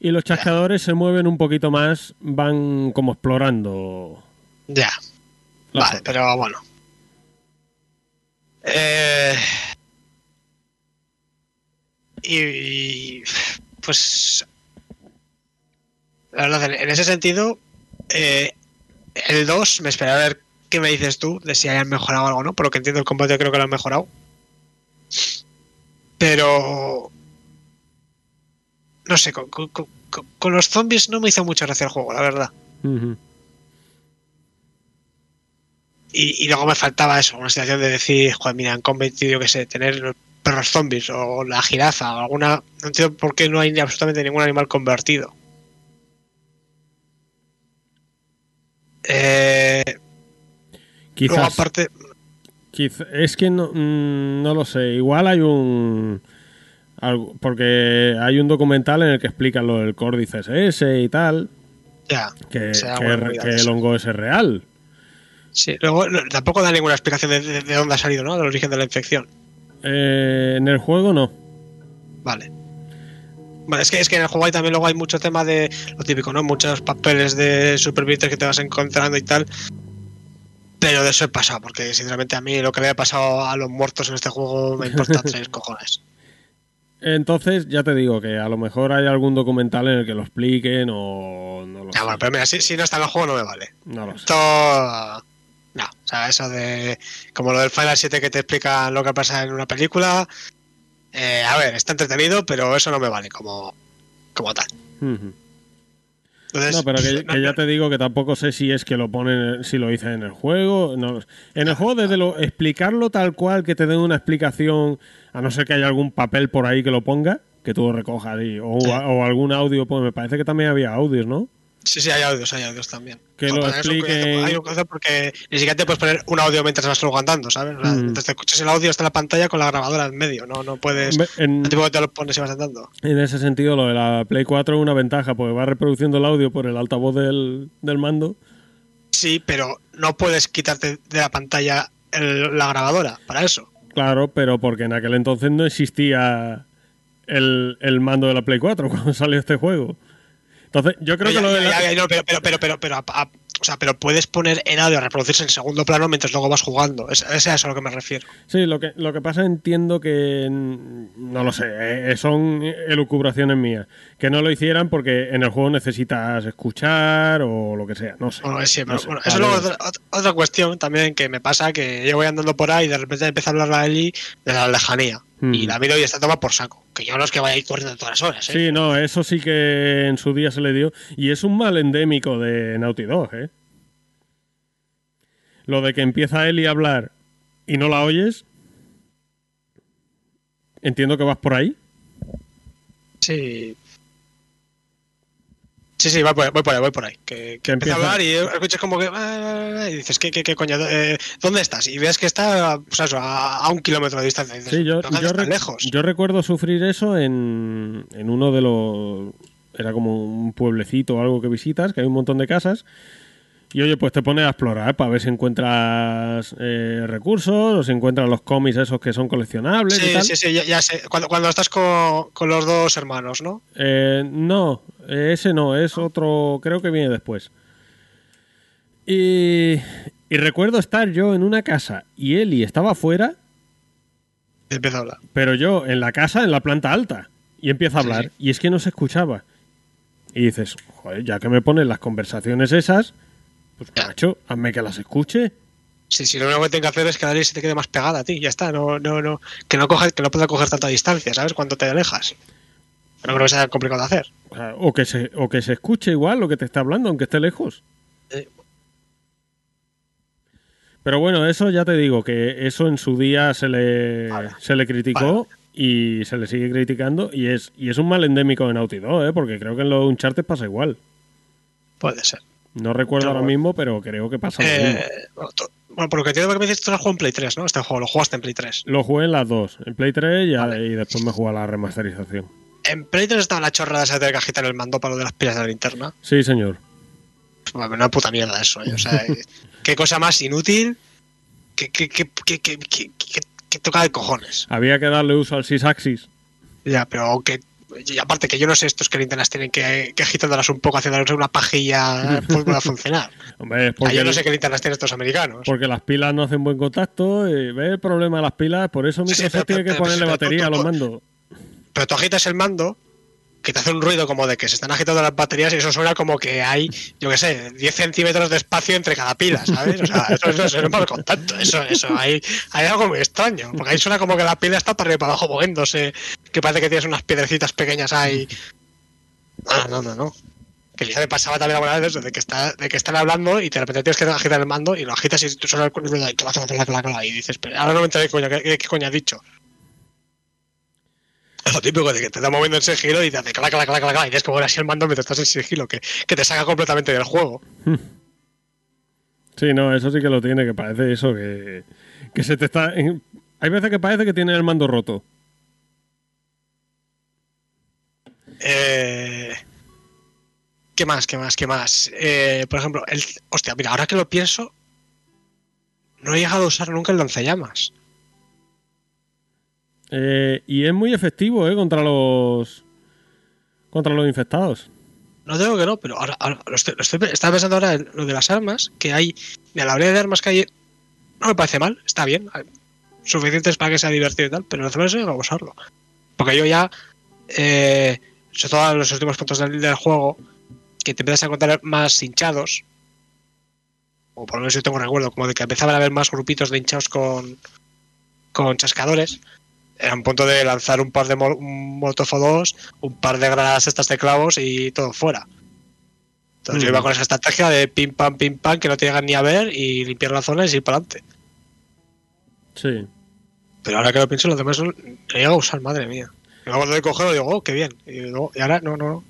Y los chasqueadores se mueven un poquito más, van como explorando. Ya. Vale, pero bueno. Eh, y, y, pues la verdad, en, en ese sentido, eh, el 2 me esperaba a ver qué me dices tú de si hayan mejorado algo, ¿no? Por lo que entiendo el combate creo que lo han mejorado. Pero no sé, con, con- con- con los zombies no me hizo mucha gracia el juego, la verdad. Y, y luego me faltaba eso, una situación de decir, joder, mira, han convertido, yo qué sé, tener los perros zombies o la jirafa o alguna. No entiendo por qué no hay absolutamente ningún animal convertido. Eh, Quizás. aparte, Quiz- es que no, mm, no lo sé. Igual hay un. algo- porque hay un documental en el que explican lo del córdice SS y tal. ya. Que, el hongo es real. Sí, luego no, tampoco da ninguna explicación de, de- de dónde ha salido, ¿no? Del origen de la infección. Eh, en el juego no. Vale. Vale, es que, es que en el juego hay también luego hay mucho tema de lo típico, ¿no? Muchos papeles de supervivientes que te vas encontrando y tal. Pero de eso he pasado, porque sinceramente a mí lo que le ha pasado a los muertos en este juego me importa tres cojones. Entonces, ya te digo que a lo mejor hay algún documental en el que lo expliquen o no lo Ya, sé. bueno, pero mira, si, si no está en el juego no me vale. No lo sé. Esto. No, o sea, eso de. Como lo del Final 7 que te explica lo que pasa en una película. Eh, a ver, está entretenido, pero eso no me vale como, como tal. Entonces, No, pero que, que ya te digo que tampoco sé si es que lo ponen, si lo dicen en el juego. No, en el juego, desde lo, explicarlo tal cual, que te den una explicación, a no ser que haya algún papel por ahí que lo ponga, que tú lo recojas y, o, Sí. o algún audio, pues me parece que también había audios, ¿no? Sí, sí, hay audios, hay audios también. Que Joder, lo es un coñazo, expliquen. Hay un porque ni siquiera te puedes poner un audio mientras vas luego andando, ¿sabes? O sea, Mm. Mientras te escuchas el audio está en la pantalla con la grabadora en medio, no, no puedes. En, tipo te lo pones y vas andando. en ese sentido, lo de la Play 4 es una ventaja, porque va reproduciendo el audio por el altavoz del, del mando. Sí, pero no puedes quitarte de la pantalla el- la grabadora para eso. Claro, pero porque en aquel entonces no existía el, el mando de la Play 4 cuando salió este juego. Entonces, yo creo que lo de pero, pero, pero, pero, o sea, pero puedes poner en audio a reproducirse en segundo plano mientras luego vas jugando. Es, es a eso a lo que me refiero. Sí, lo que, lo que pasa entiendo que, no lo sé, eh, son elucubraciones mías, que no lo hicieran porque en el juego necesitas escuchar o lo que sea, no sé. Bueno, sí, pero, No sé, bueno, vale. eso luego es otra, otra cuestión también que me pasa, que yo voy andando por ahí y de repente empieza a hablar la Eli de la lejanía. Mm. Y la miro y está toma por saco. Que yo no es que vaya a ir corriendo todas las horas, ¿eh? Sí, no, eso sí que en su día se le dio. Y es un mal endémico de Naughty Dog, ¿eh? Lo de que empieza Eli a hablar y no la oyes. Entiendo que vas por ahí. Sí. Sí, sí, voy por, voy por ahí, voy por ahí. Que, empieza a hablar y escuchas como que. Y dices, ¿qué, qué, qué coño? Eh, ¿Dónde estás? Y ves que está pues eso, a, a un kilómetro de distancia. Dices, Sí, yo, "¿Pero qué yo, haces tan rec- lejos. yo recuerdo sufrir eso en, en uno de los... Era como un pueblecito o algo que visitas, que hay un montón de casas. Y oye, pues te pones a explorar para ver si encuentras eh, recursos o si encuentras los cómics esos que son coleccionables y Sí, tal. sí, sí, ya, ya sé. Cuando, cuando estás con, con los dos hermanos, ¿no? Eh, no, ese no, es otro, creo que viene después. Y, y recuerdo estar yo en una casa y Eli estaba afuera, empieza a hablar. pero yo en la casa, en la planta alta, y empieza a hablar. sí. Y es que no se escuchaba. Y dices, joder, ya que me ponen las conversaciones esas, pues macho, hazme que las escuche. Sí, sí, lo único que tiene que hacer es que la ley se te quede más pegada a ti, ya está. No, no, no. Que no, coja, que no pueda coger tanta distancia, ¿sabes? Cuando te alejas. No creo que sea complicado de hacer. O, que se, o que se escuche igual lo que te está hablando, aunque esté lejos. Eh. Pero bueno, eso ya te digo, que eso en su día se le, Vale. se le criticó Vale. y se le sigue criticando y es, y es un mal endémico de Naughty Dog, ¿eh? porque creo que en los Uncharted pasa igual. Puede ser. No recuerdo No, ahora bueno. mismo, pero creo que pasa lo mismo. Eh, bueno, to- bueno, por lo que entiendo que me dices, tú lo has jugado en Play 3, ¿no? Este juego lo jugaste en Play 3. Lo jugué en las dos, en Play 3 y, a- Vale. y después me jugué a la remasterización. En Play 3 estaba la chorrada esa de que agitar el mando para lo de las pilas de la linterna. Sí, señor. Bueno, una puta mierda eso, ¿eh? O sea, eh, qué cosa más inútil. Que, toca de cojones. Había que darle uso al Sysaxis. Ya, pero que. Y aparte que yo no sé estos que linternas tienen que, que agitándolas un poco, haciéndolas una pajilla, pues pueda funcionar. Hombre, porque, yo no sé qué linternas tienen estos americanos. porque las pilas no hacen buen contacto. Y ¿Ves el problema de las pilas? Por eso Sí, sí, Microsoft pero- tiene que pero- ponerle pero- batería a los mandos. Pero tú agitas el mando, que te hace un ruido como de que se están agitando las baterías y eso suena como que hay, yo qué sé, 10 centímetros de espacio entre cada pila, ¿sabes? O sea, eso, eso, eso no es mal contacto, eso, eso, hay, hay algo muy extraño, porque ahí suena como que la pila está para arriba y para abajo moviéndose, que parece que tienes unas piedrecitas pequeñas ahí. No, no, no, no. Que ya me pasaba también alguna vez de que, está, de que están hablando y de repente tienes que agitar el mando y lo agitas y tú suena el ruido clac, y dices, pero ahora no me enteré coño, qué, qué- coño has dicho. Es lo típico de que te está moviendo en sigilo y te hace clac, clac, clac, clac, y tienes que mover así el mando mientras estás en sigilo, que, que te saca completamente del juego. Sí, no, eso sí que lo tiene, que parece eso, que, que se te está... en- Hay veces que parece que tiene el mando roto. Eh, ¿Qué más? ¿Qué más? ¿Qué más? Eh, por ejemplo, el, hostia, mira, ahora que lo pienso, no he llegado a usar nunca el lanzallamas. Eh, y es muy efectivo, ¿eh? Contra los... Contra los infectados. No digo que no, pero ahora, lo estoy, lo estaba pensando ahora en lo de las armas, que hay, mira, la variedad de armas que hay no me parece mal, está bien, hay suficientes para que sea divertido y tal, pero no se me va a usarlo. Porque yo ya, eh, sobre todo en los últimos puntos del, juego, que te empiezas a encontrar más hinchados, o por lo menos yo tengo recuerdo, como de que empezaban a haber más grupitos de hinchados con, con chascadores, era un punto de lanzar un par de mol- un un par de granadas estas de clavos y todo fuera. Entonces yo Mm. iba con esa estrategia de pim pam, pim pam, que no te llegan ni a ver y limpiar la zona y ir para adelante. Sí. Pero ahora que lo pienso, los demás son, he llegado a usar, madre mía. Y luego he cogido digo, oh, qué bien. Y, luego- y ahora no, no, no.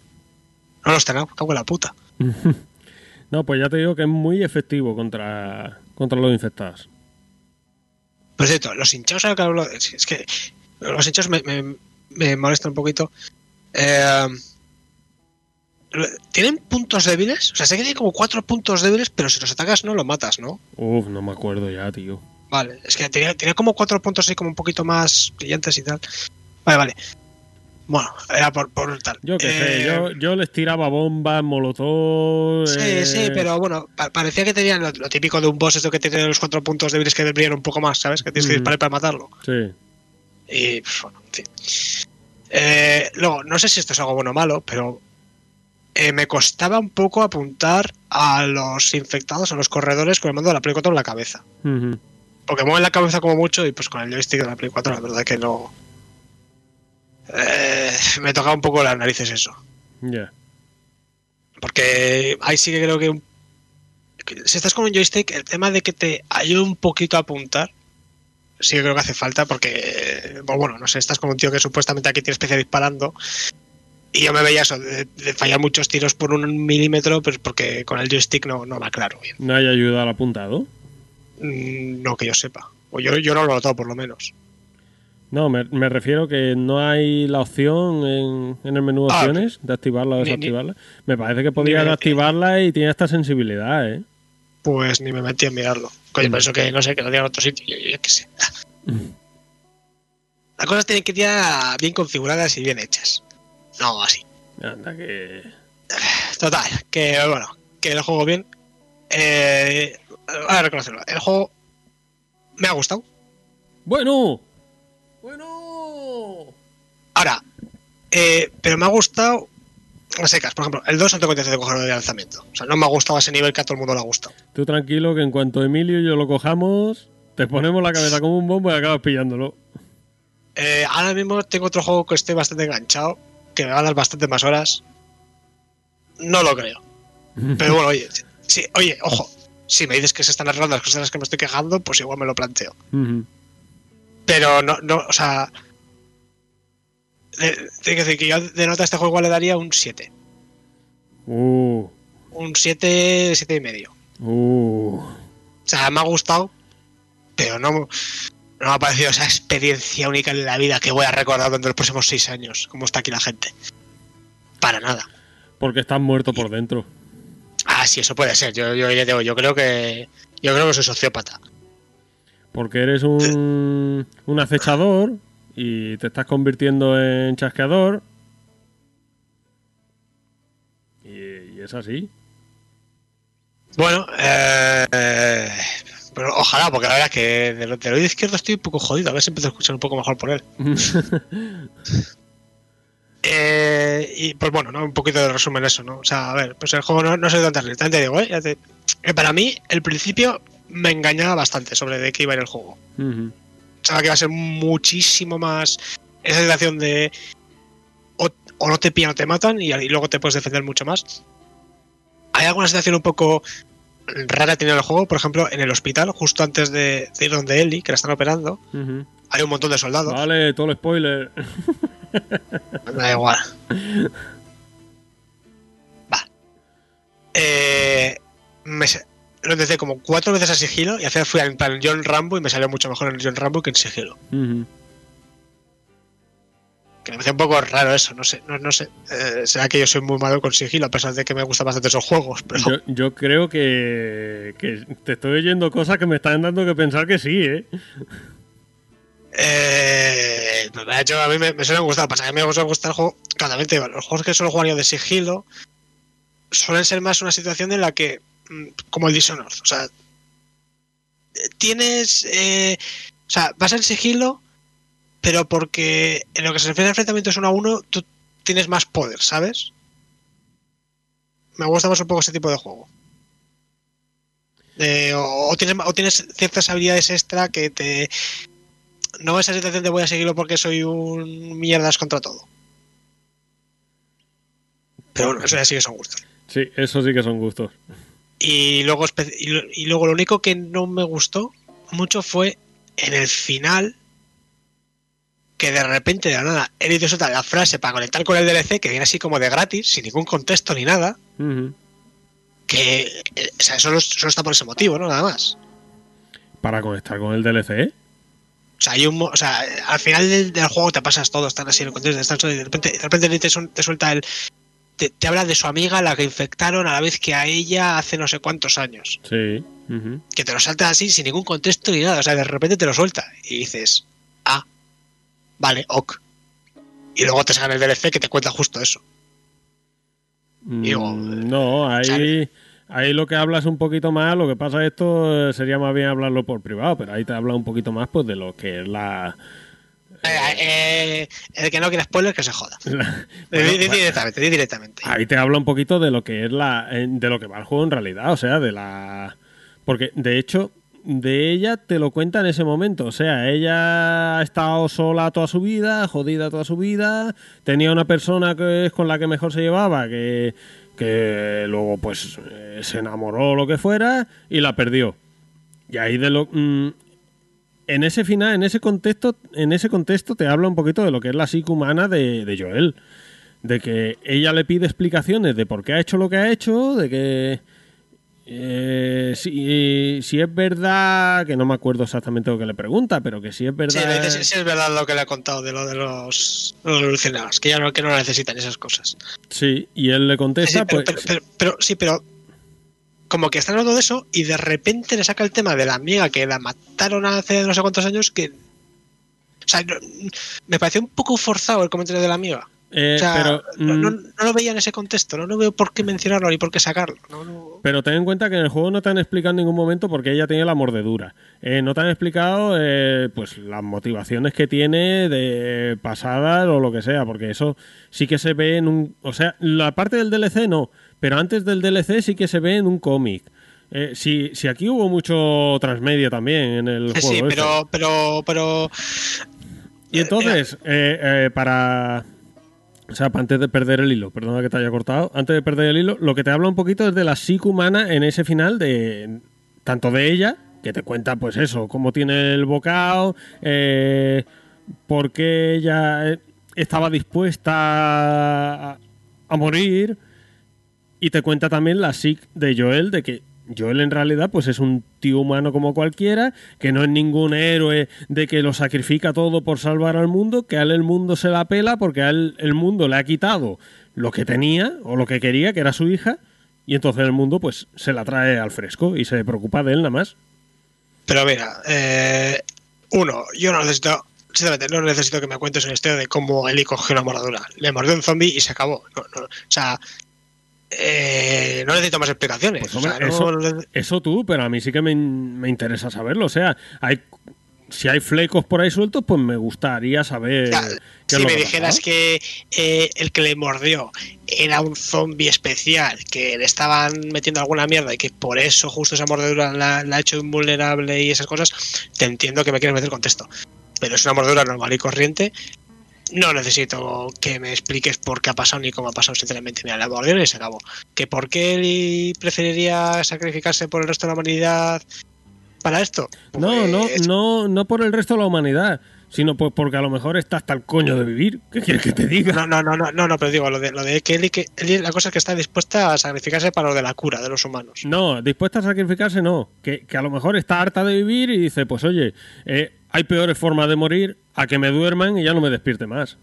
No los tengo, cago en la puta. No, pues ya te digo que es muy efectivo contra, contra los infectados. Pues cierto, los hinchados, es que los hinchados me, me, me molestan un poquito. Eh, ¿Tienen puntos débiles? O sea, sé que tienen como cuatro puntos débiles, pero si los atacas no los matas, ¿no? Uf, no me acuerdo ya, tío. Vale, es que tenía, tenía como cuatro puntos así como un poquito más brillantes y tal. Vale, vale. Bueno, era por, por tal. Yo qué sé, Eh, yo, yo les tiraba bombas, molotov. Sí, eh, sí, pero bueno, pa- parecía que tenían lo, lo típico de un boss, esto que tiene los cuatro puntos débiles que brillan un poco más, ¿sabes? Que tienes que disparar para matarlo. Sí. Y, bueno, en fin. Eh, luego, no sé si esto es algo bueno o malo, pero eh, me costaba un poco apuntar a los infectados, a los corredores con el mando de la Play 4 en la cabeza. Porque mueven la cabeza como mucho y pues con el joystick de la Play 4 la verdad que no... Eh, me tocaba un poco las narices eso. Ya. Porque ahí sí que creo que, un- que si estás con un joystick, el tema de que te ayude un poquito a apuntar, sí que creo que hace falta porque, pues bueno, no sé, estás con un tío que supuestamente aquí tiene experiencia disparando y yo me veía eso, de, de fallar muchos tiros por un milímetro, pues porque con el joystick no, no va claro bien. ¿No hay ayuda al apuntado? Mm, No que yo sepa. O yo, yo no lo he notado por lo menos. No, me, me refiero que no hay la opción en, en el menú Ah, opciones de activarla o ni- ni- desactivarla. me parece que podrías me- activarla y tiene esta sensibilidad, ¿eh? Pues ni me metí a mirarlo. Coño, Mm. por eso que no sé, que lo diga en otro sitio, yo, yo qué sé. Las cosas tienen que estar bien configuradas y bien hechas. No así. Anda que... Total, que bueno, que el juego bien. Eh, voy a reconocerlo. El juego me ha gustado. Bueno. Bueno. Ahora, eh, pero me ha gustado a secas. Por ejemplo, el 2 no tengo intención de cogerlo de lanzamiento. O sea, no me ha gustado ese nivel que a todo el mundo le ha gustado. Tú tranquilo que en cuanto Emilio y yo lo cojamos, te ponemos la cabeza como un bombo y acabas pillándolo. Eh, ahora mismo tengo otro juego que estoy bastante enganchado, que me va a dar bastante más horas. No lo creo. Pero bueno, oye, sí, oye, ojo, si me dices que se están arreglando las cosas de las que me estoy quejando, pues igual me lo planteo. Pero no, no, o sea. De- Tengo que decir que yo de nota a este juego igual le daría un 7. Uh, Un 7, 7 y medio. uh. O sea, me ha gustado, pero no, no me ha parecido esa experiencia única en la vida que voy a recordar durante los próximos 6 años, como está aquí la gente. Para nada. Porque estás muerto por dentro. Ah, sí, eso puede ser. Yo, yo, digo, yo creo que. Yo creo que soy sociópata. Porque eres un, un acechador y te estás convirtiendo en chasqueador. Y, y es así. Bueno, eh, eh, pero ojalá, porque la verdad es que del, del oído izquierdo estoy un poco jodido. A ver si empiezo a escuchar un poco mejor por él. Eh, y pues bueno, ¿no? un poquito de resumen eso, ¿no? O sea, a ver, pues el juego no, no sé dónde también te digo, ¿eh? Ya te- que para mí, el principio me engañaba bastante sobre de qué iba a ir el juego. Ujú. Pensaba que iba a ser muchísimo más esa sensación de o, o no te pillan o te matan y, y luego te puedes defender mucho más. Hay alguna sensación un poco rara tiene el juego, por ejemplo, en el hospital, justo antes de, de ir donde Ellie, que la están operando, hay un montón de soldados. Vale, todo el spoiler. Da igual. Va. Eh, me, lo intenté como cuatro veces a sigilo y al final fui en plan John Rambo y me salió mucho mejor en John Rambo que en sigilo. Que me parece un poco raro eso, no sé, no, no sé. Eh, será que yo soy muy malo con sigilo a pesar de que me gustan bastante esos juegos, pero Yo, yo creo que, que te estoy oyendo cosas que me están dando que pensar que sí, ¿eh? eh, pues, de hecho a mí me, me suelen gustar. Pasa que a mí me suele gustar el juego. Claro, también te digo, los juegos que suelo jugar yo de sigilo suelen ser más una situación en la que, como el Dishonored, o sea, tienes, eh, o sea, vas en sigilo pero porque en lo que se refiere a enfrentamientos uno a uno, tú tienes más poder, ¿sabes? Me gusta más un poco ese tipo de juego. Eh, o, o tienes, o tienes ciertas habilidades extra que te. No esa sensación de voy a seguirlo porque soy un mierdas contra todo. Pero bueno, eso ya sí que son gustos. Sí, eso sí que son gustos. Y luego, y, luego lo único que no me gustó mucho fue en el final que de repente de la nada él te suelta la frase para conectar con el DLC que viene así como de gratis, sin ningún contexto ni nada, que o sea, solo, solo está por ese motivo, ¿no? Nada más. Para conectar con el DLC. O sea, hay un, mo- o sea, al final del, del juego te pasas todo, están así en el contexto, están solo- y de repente, de repente te suelta el... Te, te habla de su amiga, la que infectaron a la vez que a ella hace no sé cuántos años. Sí. que te lo salta así sin ningún contexto ni nada. O sea, de repente te lo suelta y dices, ah, vale, ok. Y luego te sacan el DLC que te cuenta justo eso. Digo, Mm, no, ahí, ¿sabes? ahí lo que hablas un poquito más, lo que pasa esto eh, sería más bien hablarlo por privado, pero ahí te habla un poquito más pues de lo que es la... Eh, eh, el que no quiera spoiler, que se joda. la- Di- bueno, di- directamente, di directamente. ahí te habla un poquito de lo que es la... eh, de lo que va el juego en realidad, o sea, de la... Porque de hecho, de ella te lo cuenta en ese momento, o sea, ella ha estado sola toda su vida, jodida toda su vida, tenía una persona que es con la que mejor se llevaba, que, que luego pues eh, se enamoró o lo que fuera y la perdió. Y ahí de lo mm, en ese final, en ese contexto, en ese contexto te habla un poquito de lo que es la psique humana de, de Joel. De que ella le pide explicaciones de por qué ha hecho lo que ha hecho, de que eh, si, si es verdad, que no me acuerdo exactamente lo que le pregunta, pero que si es verdad. sí, es verdad lo que le he contado de lo de los, los alucinados, que ya no, que no necesitan esas cosas. Sí, y él le Sí, contesta, pero, pues. pero- pero- pero- sí, pero como que están hablando de eso y de repente le saca el tema de la amiga que la mataron hace no sé cuántos años que... O sea, me pareció un poco forzado el comentario de la amiga. eh, O sea, pero, no, mm, no- no lo veía en ese contexto, no, no veo por qué mencionarlo ni por qué sacarlo. No. Pero ten en cuenta que en el juego no te han explicado en ningún momento por qué ella tiene la mordedura. Eh, no te han explicado eh, pues las motivaciones que tiene de pasadas o lo que sea, porque eso sí que se ve en un... O sea, la parte del DLC no, pero antes del DLC sí que se ve en un cómic. Eh, si, si aquí hubo mucho transmedia también en el Sí, juego. sí, este. pero, pero, pero Y entonces, eh, eh, para. O sea, para antes de perder el hilo, perdona que te haya cortado, antes de perder el hilo, lo que te habla un poquito es de la psique humana en ese final, de tanto de ella, que te cuenta, pues eso, cómo tiene el bocado, eh, por qué ella eh, estaba dispuesta a, a morir, y te cuenta también la psique de Joel, de que Joel en realidad pues es un tío humano como cualquiera, que no es ningún héroe de que lo sacrifica todo por salvar al mundo, que a él el mundo se la pela porque a él el mundo le ha quitado lo que tenía o lo que quería, que era su hija, y entonces el mundo pues se la trae al fresco y se preocupa de él nada más. Pero mira, eh, uno, yo no necesito, no necesito que me cuentes una historia de cómo Eli cogió una mordedura. Le mordió un zombie y se acabó. O sea, eh, no necesito más explicaciones. Pues, O sea, no- eso, tú, pero a mí sí que me, me interesa saberlo. O sea, hay si hay flecos por ahí sueltos, pues me gustaría saber. Ya, si me dijeras que eh, el que le mordió era un zombie especial, que le estaban metiendo alguna mierda y que por eso justo esa mordedura la, la ha hecho invulnerable y esas cosas, te entiendo que me quieres meter contexto. Pero es una mordedura normal y corriente. No necesito que me expliques por qué ha pasado ni cómo ha pasado, sinceramente. Mira, la mordió y se acabó. ¿Que por qué él preferiría sacrificarse por el resto de la humanidad para esto? No, no, Pues, no, no por el resto de la humanidad, sino pues porque a lo mejor está hasta el coño de vivir. ¿Qué quieres que te diga? No, no, no, no, no, no, pero digo, lo de, lo de que Eli, que la cosa es que está dispuesta a sacrificarse para lo de la cura de los humanos. No, dispuesta a sacrificarse no. Que, que a lo mejor está harta de vivir y dice, pues oye, eh, hay peores formas de morir a que me duerman y ya no me despierte más.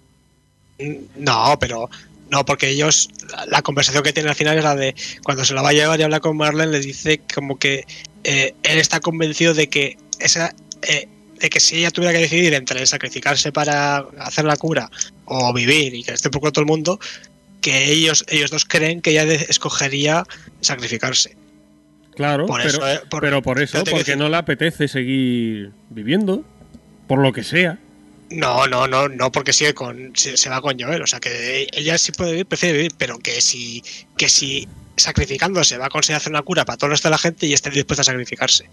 No, pero no, porque ellos, la, conversación que tienen al final es la de cuando se la va a llevar y habla con Marlene, le dice como que eh, él está convencido de que esa, eh, de que si ella tuviera que decidir entre sacrificarse para hacer la cura o vivir y que esté por todo el mundo, que ellos, ellos dos creen que ella escogería sacrificarse. Claro, Por pero, eso, eh, por- pero por eso, porque decir- no le apetece seguir viviendo, por lo que sea. No, no, no, no, porque sigue con, se, va con Joel. O sea que ella sí puede vivir, prefiere vivir, pero que si, que si sacrificándose va a conseguir hacer una cura para todo el resto de la gente y esté dispuesta a sacrificarse.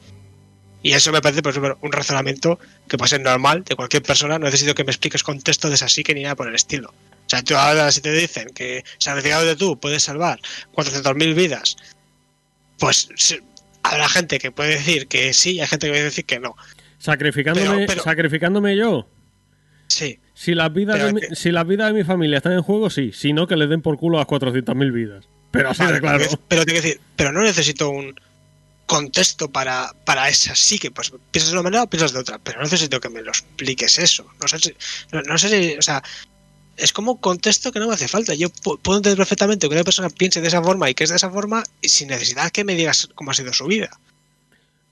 Y eso me parece pues, un razonamiento que puede ser normal de cualquier persona. No necesito que me expliques contexto de esa psique ni nada por el estilo. O sea, tú ahora si te dicen que sacrificado de tú puedes salvar 400.000 vidas, pues habrá gente que puede decir que sí y hay gente que puede decir que no. Sacrificándome, Pero- pero- sacrificándome yo. Sí, Si las, vidas de mi, que- si las vidas de mi familia están en juego, sí. Si no, que les den por culo a las 400.000 vidas. Pero así Vale, de claro. Pero, pero tengo que decir, pero no necesito un contexto para, para esa sí que pues piensas de una manera o piensas de otra, pero no necesito que me lo expliques eso. No sé si, no, no sé si, o sea, es como un contexto que no me hace falta. Yo pu- puedo entender perfectamente que una persona piense de esa forma y que es de esa forma y sin necesidad que me digas cómo ha sido su vida.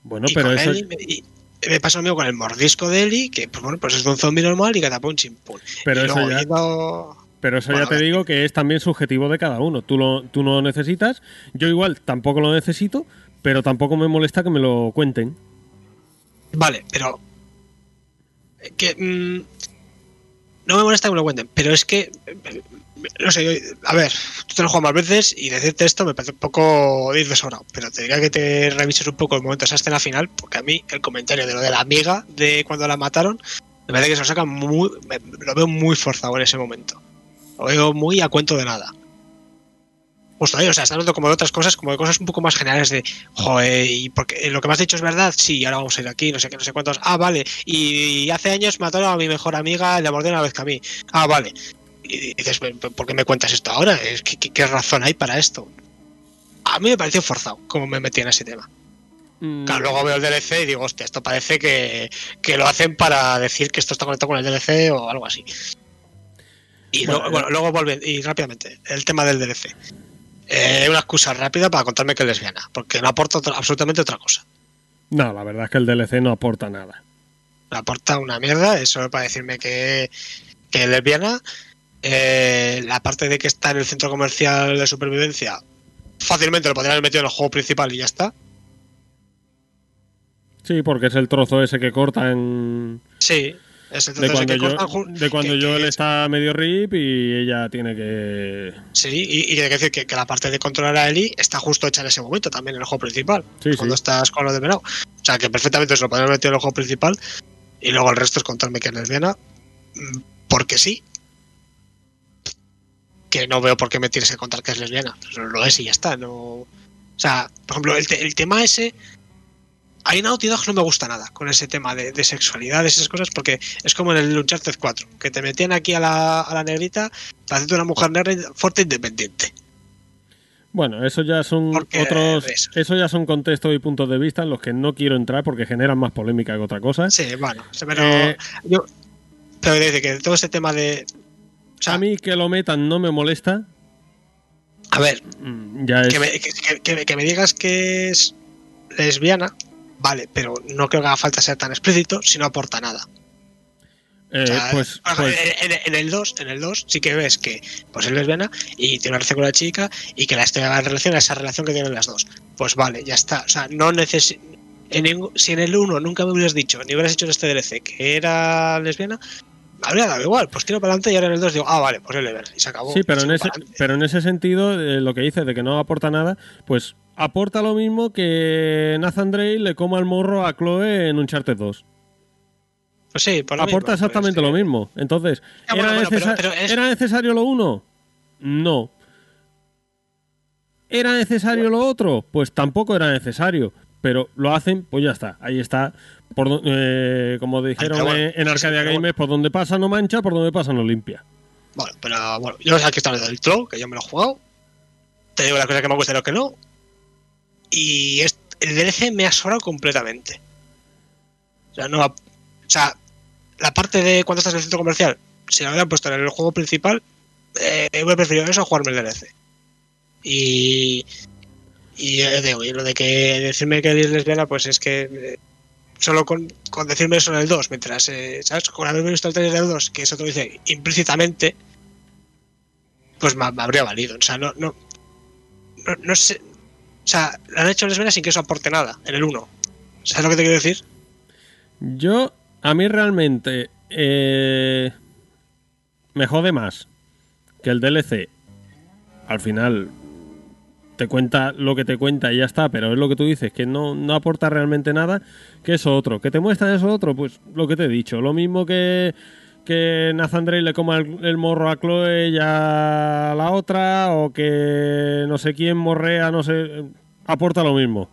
Bueno, y pero eso, Ellie me, y me pasa lo mismo con el mordisco de Eli, que pues bueno, pues es un zombie normal y catapum chimpún. pero y eso luego ya, yendo- pero eso Bueno, ya te digo que es también subjetivo de cada uno. Tú, lo, tú no lo necesitas. Yo igual tampoco lo necesito, pero tampoco me molesta que me lo cuenten. Vale, pero. Que. mm, no me molesta que me lo cuenten, pero es que. No sé, a ver, tú te lo juegas más veces y decirte esto me parece un poco ir de sobrado, pero te diría que te revises un poco el momento de esa escena final, porque a mí el comentario de lo de la amiga de cuando la mataron, me parece que se lo sacan muy. me- lo veo muy forzado en ese momento. Lo veo muy a cuento de nada. Justo ahí, o sea, está hablando como de otras cosas, como de cosas un poco más generales de, joder, y porque lo que me has dicho es verdad, sí, ahora vamos a ir aquí, no sé qué, no sé cuántos. Ah, vale, y hace años mataron a mi mejor amiga, la mordieron una vez que a mí. Ah, vale. Y dices, ¿por qué me cuentas esto ahora? ¿Qué, qué razón hay para esto? A mí me pareció forzado como me metí en ese tema. Mm, Claro, luego veo el DLC y digo, hostia, esto parece que, que lo hacen para decir que esto está conectado con el DLC o algo así. Y Bueno, luego, bueno, luego y rápidamente, el tema del DLC. Eh, una excusa rápida para contarme que es lesbiana, porque no aporta otra- absolutamente otra cosa. No, la verdad es que el DLC no aporta nada. No aporta una mierda, es solo para decirme que, que es lesbiana. Eh, la parte de que está en el centro comercial de supervivencia, fácilmente lo podrían haber metido en el juego principal y ya está. Sí, porque es el trozo ese que cortan Sí, es de cuando, que yo, cortan de cuando que- que Joel es- está medio rip y ella tiene que... Sí, y, y hay que decir que, la parte de controlar a Eli está justo hecha en ese momento también en el juego principal. Sí, cuando sí. estás con lo de Venado. O sea, que perfectamente se lo podrían meter en el juego principal y luego el resto es contarme que es lesbiana. mm, Porque sí. Que no veo por qué me tienes que contar que es lesbiana. Lo es y ya está. No... O sea, por ejemplo, el, te- el tema ese. Hay Naughty Dog no me gusta nada con ese tema de, de sexualidad, esas cosas, porque es como en el Uncharted 4, que te metían aquí a la, a la negrita para hacerte una mujer negra fuerte e independiente. Bueno, eso ya son Porque otros... eso. Eso ya son contextos y puntos de vista en los que no quiero entrar porque generan más polémica que otra cosa. Sí, bueno, pero Eh, yo pero dice que todo este tema de o sea, a mí que lo metan no me molesta. a ver, Mm, Ya es... que me, que- que- que- que me digas que es lesbiana, vale, pero no creo que haga falta ser tan explícito si no aporta nada. eh, O sea, pues, pues- en, en- en el 2, en el 2 sí que ves que pues es lesbiana y tiene una relación con la chica y que la historia de la relación es esa relación que tienen las dos. Pues vale, ya está. O sea, no necesito. si en el 1 nunca me hubieras dicho, ni hubieras hecho en este DLC que era lesbiana, habría dado igual. Pues tiro para adelante y ahora en el 2 digo, ah, vale, pues es lesbiana. Y se acabó. Sí, pero en, ese, pero en ese sentido, eh, lo que dices de que no aporta nada, pues aporta lo mismo que Nathan Drake le coma el morro a Chloe en Uncharted 2. Pues sí, por lo aporta mismo, exactamente pues, lo mismo. Entonces, Ya, bueno, ¿era, bueno, pero- necesa- pero es- ¿era necesario lo uno? No. ¿Era necesario lo otro? Pues tampoco era necesario. Pero lo hacen, pues ya está. Ahí está. Por, eh, como dijeron bueno, en- Arcadia Games, bueno. por donde pasa no mancha, por donde pasa no limpia. Bueno, pero bueno, yo aquí está del Troll, que yo me lo he jugado. Te digo las cosas que me gustan y lo que no. Y es- el DLC me ha sobrado completamente. O sea, no. ha- O sea, la parte de cuando estás en el centro comercial, si la hubieran puesto en el juego principal, eh, hubiera preferido eso a jugarme el DLC. Y. Y eh, digo, y lo de que decirme que eres lesbiana, pues es que. eh, solo con, con decirme eso en el 2, mientras, eh, ¿sabes? Con haberme visto el trailer del 2, que eso te lo dice implícitamente, pues me, habría valido. O sea, no, no, no, sé. O sea, la han hecho lesbiana sin que eso aporte nada en el 1. ¿Sabes lo que te quiero decir? Yo, a mí realmente, eh, me jode más que el DLC al final te cuenta lo que te cuenta y ya está, pero es lo que tú dices, que no, no aporta realmente nada, que eso otro. ¿Que te muestran eso otro? Pues lo que te he dicho, lo mismo que que Nathan Drake le coma el, morro a Chloe y a la otra, o que no sé quién morrea, no sé, aporta lo mismo.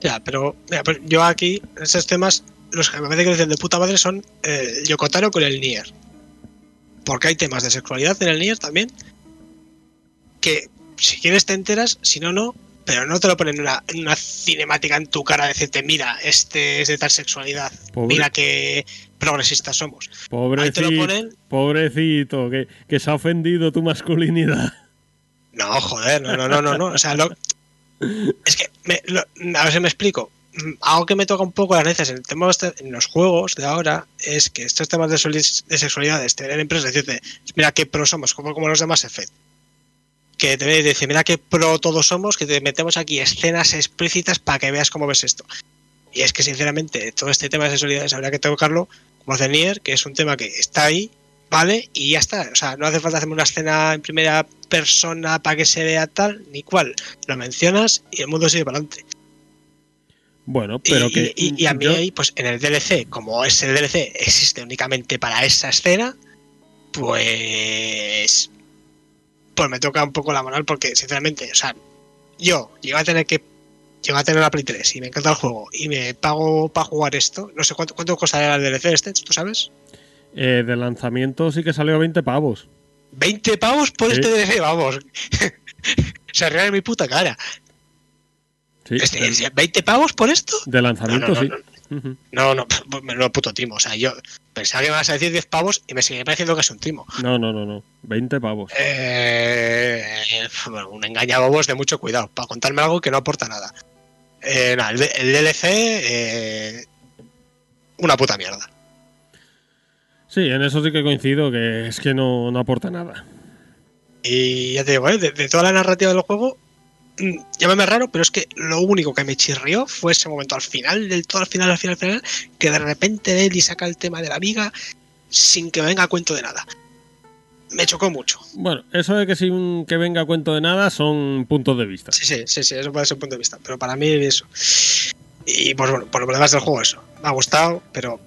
Ya, pero, yo aquí, esos temas, los que me parece que dicen de puta madre son eh, Yokotaro con el Nier. Porque hay temas de sexualidad en el Nier también. Que si quieres te enteras, si no, no. Pero no te lo ponen en una, en una cinemática en tu cara decirte, mira, este es de tal sexualidad. Pobre. Mira qué progresistas somos. Ahí te Pobrecito, lo ponen. pobrecito, que, que se ha ofendido tu masculinidad. No, joder, no, no, no, no, no. O sea, lo- es que, me- lo- a ver si me explico. Algo que me toca un poco las narices en, el tema este- en los juegos de ahora es que estos temas de, soli- de sexualidades, tener empresas, decirte, mira qué pro somos, como, como los demás Effect. Que te dice, mira qué pro todos somos, que te metemos aquí escenas explícitas para que veas cómo ves esto. Y es que, sinceramente, todo este tema de sexualidades habría que tocarlo como hace Nier, que es un tema que está ahí, ¿vale? Y ya está. O sea, no hace falta hacerme una escena en primera persona para que se vea tal, ni cual. Lo mencionas y el mundo sigue para adelante. Bueno, pero y, que. y- y a mí yo- ahí, pues en el DLC, como ese DLC existe únicamente para esa escena, pues. Pues me toca un poco la moral porque, sinceramente, o sea, yo llego a tener que. Llego a tener la Play 3 y me encanta el juego y me pago para jugar esto. No sé cuánto, cuánto costará el DLC este, ¿tú sabes? eh, de lanzamiento sí que salió a 20 pavos. 20 pavos por Sí. este DLC, vamos. Se ríe mi puta cara. Sí, Este, de, 20 pavos por esto? de lanzamiento No, no, sí. No. No, no, puto timo. O sea, yo pensaba que me ibas a decir 10 pavos y me sigue pareciendo que es un timo. No, no, no, no. 20 pavos. Eh, bueno, un engañabobos de mucho cuidado, para contarme algo que no aporta nada. Eh, nada, el, DLC, eh, una puta mierda. Sí, en eso sí que coincido, que es que no, no aporta nada. Y ya te digo, ¿eh? de, de toda la narrativa del juego, llámame raro, pero es que lo único que me chirrió fue ese momento al final, del todo al final, al final, al final, que de repente Eli saca el tema de la viga sin que me venga a cuento de nada. Me chocó mucho. Bueno, eso de que sin que venga a cuento de nada son puntos de vista. Sí, sí, sí, sí, eso puede ser un punto de vista. Pero para mí eso. Y pues bueno, por lo demás del juego eso. Me ha gustado, pero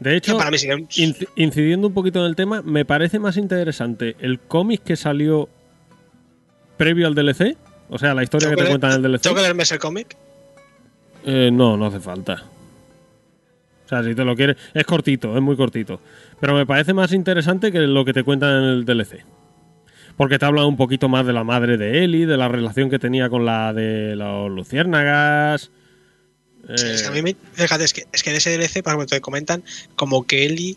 De hecho, para mí incidiendo un poquito en el tema, me parece más interesante el cómic que salió previo al DLC. O sea, la historia que te cuentan en el DLC. ¿Tengo que leerme ese cómic? Eh, no, no hace falta. O sea, si te lo quieres. Es cortito, es muy cortito. Pero me parece más interesante que lo que te cuentan en el DLC. Porque te hablan un poquito más de la madre de Ellie, de la relación que tenía con la de los luciérnagas. Eh, es que a mí me, fíjate, es que, es que en ese DLC, por ejemplo, te comentan como que Ellie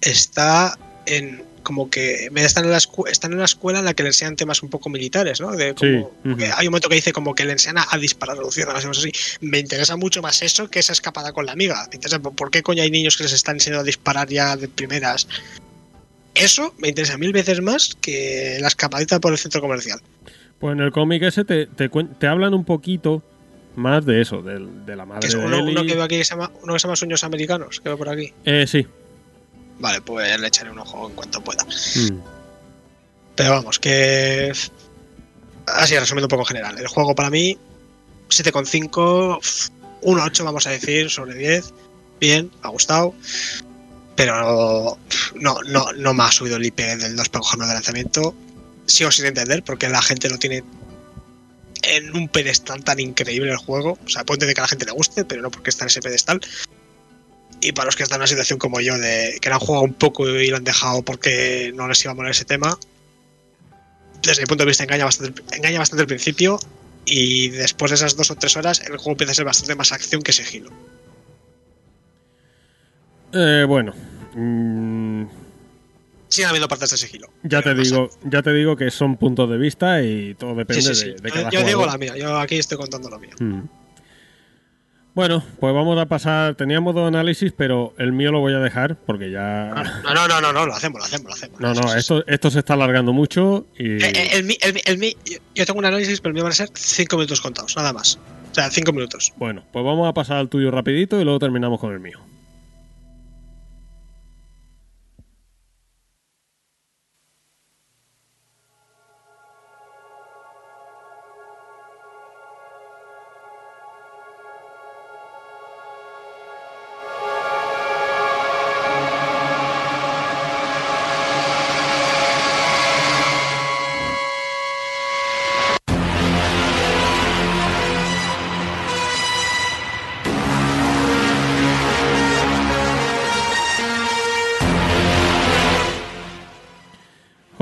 está en. Como que estar en, la escu- está en una escuela en la que le enseñan temas un poco militares, ¿no? De como, Sí, ujú. que hay un momento que dice como que le enseñan a, a disparar a luciérnagas y así. Me interesa mucho más eso que esa escapada con la amiga. Me interesa por, qué coño hay niños que les están enseñando a disparar ya de primeras. Eso me interesa mil veces más que la escapadita por el centro comercial. Pues en el cómic ese te, te, te hablan un poquito más de eso, de, la madre Que es de uno, Ellie. uno que veo aquí que se llama, uno que se llama Sueños Americanos, que veo por aquí. Eh, sí. Vale, pues le echaré un ojo en cuanto pueda. Mm. Pero vamos, que. Así, resumiendo un poco en general. El juego para mí, 7,5, pf, un 8, vamos a decir, sobre 10. Bien, ha gustado. Pero no, no, no me ha subido el IP del 2 por cogerme de lanzamiento. Sigo sin entender porque la gente lo tiene en un pedestal tan increíble el juego. O sea, puede entender que a la gente le guste, pero no porque está en ese pedestal. Y para los que están en una situación como yo, de que lo han jugado un poco y lo han dejado porque no les iba a molar ese tema, desde mi punto de vista engaña bastante, engaña bastante al principio y después de esas dos o tres horas el juego empieza a ser bastante más acción que sigilo. Eh, bueno. mm, Sigue habiendo partes de sigilo. ya te pasa. digo, ya te digo que son puntos de vista y todo depende Sí, sí, sí. de, de cada yo digo la mía, yo aquí estoy contando lo mío. Mm. Bueno, pues vamos a pasar. Teníamos dos análisis, pero el mío lo voy a dejar porque ya. No, no, no, no, no, lo hacemos, lo hacemos, lo hacemos. No, no, esto, esto se está alargando mucho y. Eh, eh, el, mi- el, mi- el mi- yo- tengo un análisis, pero el mío van a ser 5 minutos contados, nada más. O sea, 5 minutos. Bueno, pues vamos a pasar al tuyo rapidito y luego terminamos con el mío.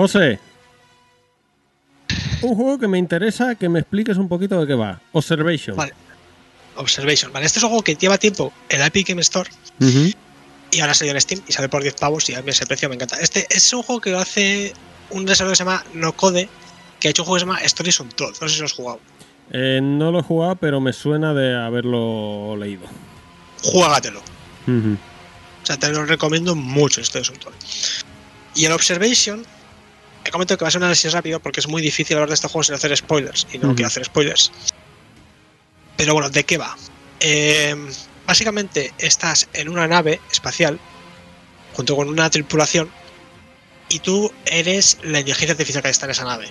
José. Un juego que me interesa que me expliques un poquito de qué va. Observation. Vale. Observation. Vale, este es un juego que lleva tiempo en la Epic Game Store y ahora salió en Steam y sale por 10 pavos y a mí ese precio me encanta. Este es un juego que lo hace un desarrollador que se llama Nocode, que ha hecho un juego que se llama Stories Untold. No sé si lo has jugado. Eh, no lo he jugado, pero me suena de haberlo leído. Juégatelo. Ujú. O sea, te lo recomiendo mucho Stories Untold. Y el Observation, he comentado que va a ser un análisis rápido porque es muy difícil hablar de este juego sin hacer spoilers y no quiero hacer spoilers. Pero bueno, ¿de qué va? Eh, básicamente estás en una nave espacial junto con una tripulación y tú eres la inteligencia artificial que está en esa nave.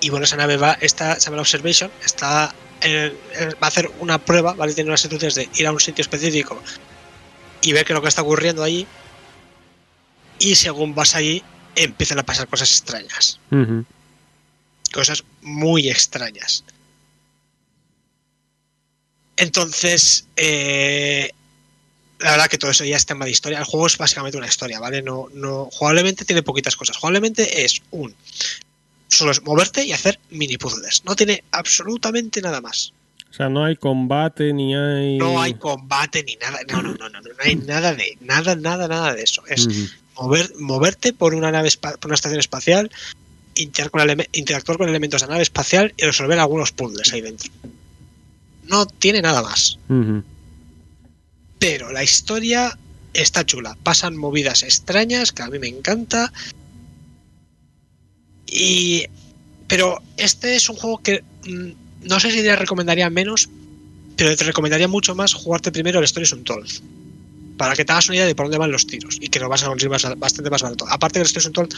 Y bueno, esa nave va, esta se llama la Observation, está en- en- va a hacer una prueba, ¿vale? Tiene unas instrucciones de ir a un sitio específico y ver qué es lo que está ocurriendo allí. Y según vas allí, empiezan a pasar cosas extrañas. Cosas muy extrañas. Entonces, eh, la verdad que todo eso ya es tema de historia. El juego es básicamente una historia, ¿vale? No, no, jugablemente tiene poquitas cosas. Jugablemente es un. Solo es moverte y hacer mini puzzles. No tiene absolutamente nada más. O sea, no hay combate ni hay. No hay combate ni nada. No, no, no, no, no, no hay nada de. Nada, nada, nada de eso. Es. Mover, moverte por una nave por una estación espacial, interactuar con, interactuar con elementos de la nave espacial y resolver algunos puzzles ahí dentro. No tiene nada más. Pero la historia está chula. Pasan movidas extrañas que a mí me encanta. Y. Pero este es un juego que. mm, no sé si te recomendaría menos. Pero te recomendaría mucho más jugarte primero el Stories Untold. Para que te hagas una idea de por dónde van los tiros. Y que lo vas a conseguir bastante más barato. Aparte que el Untold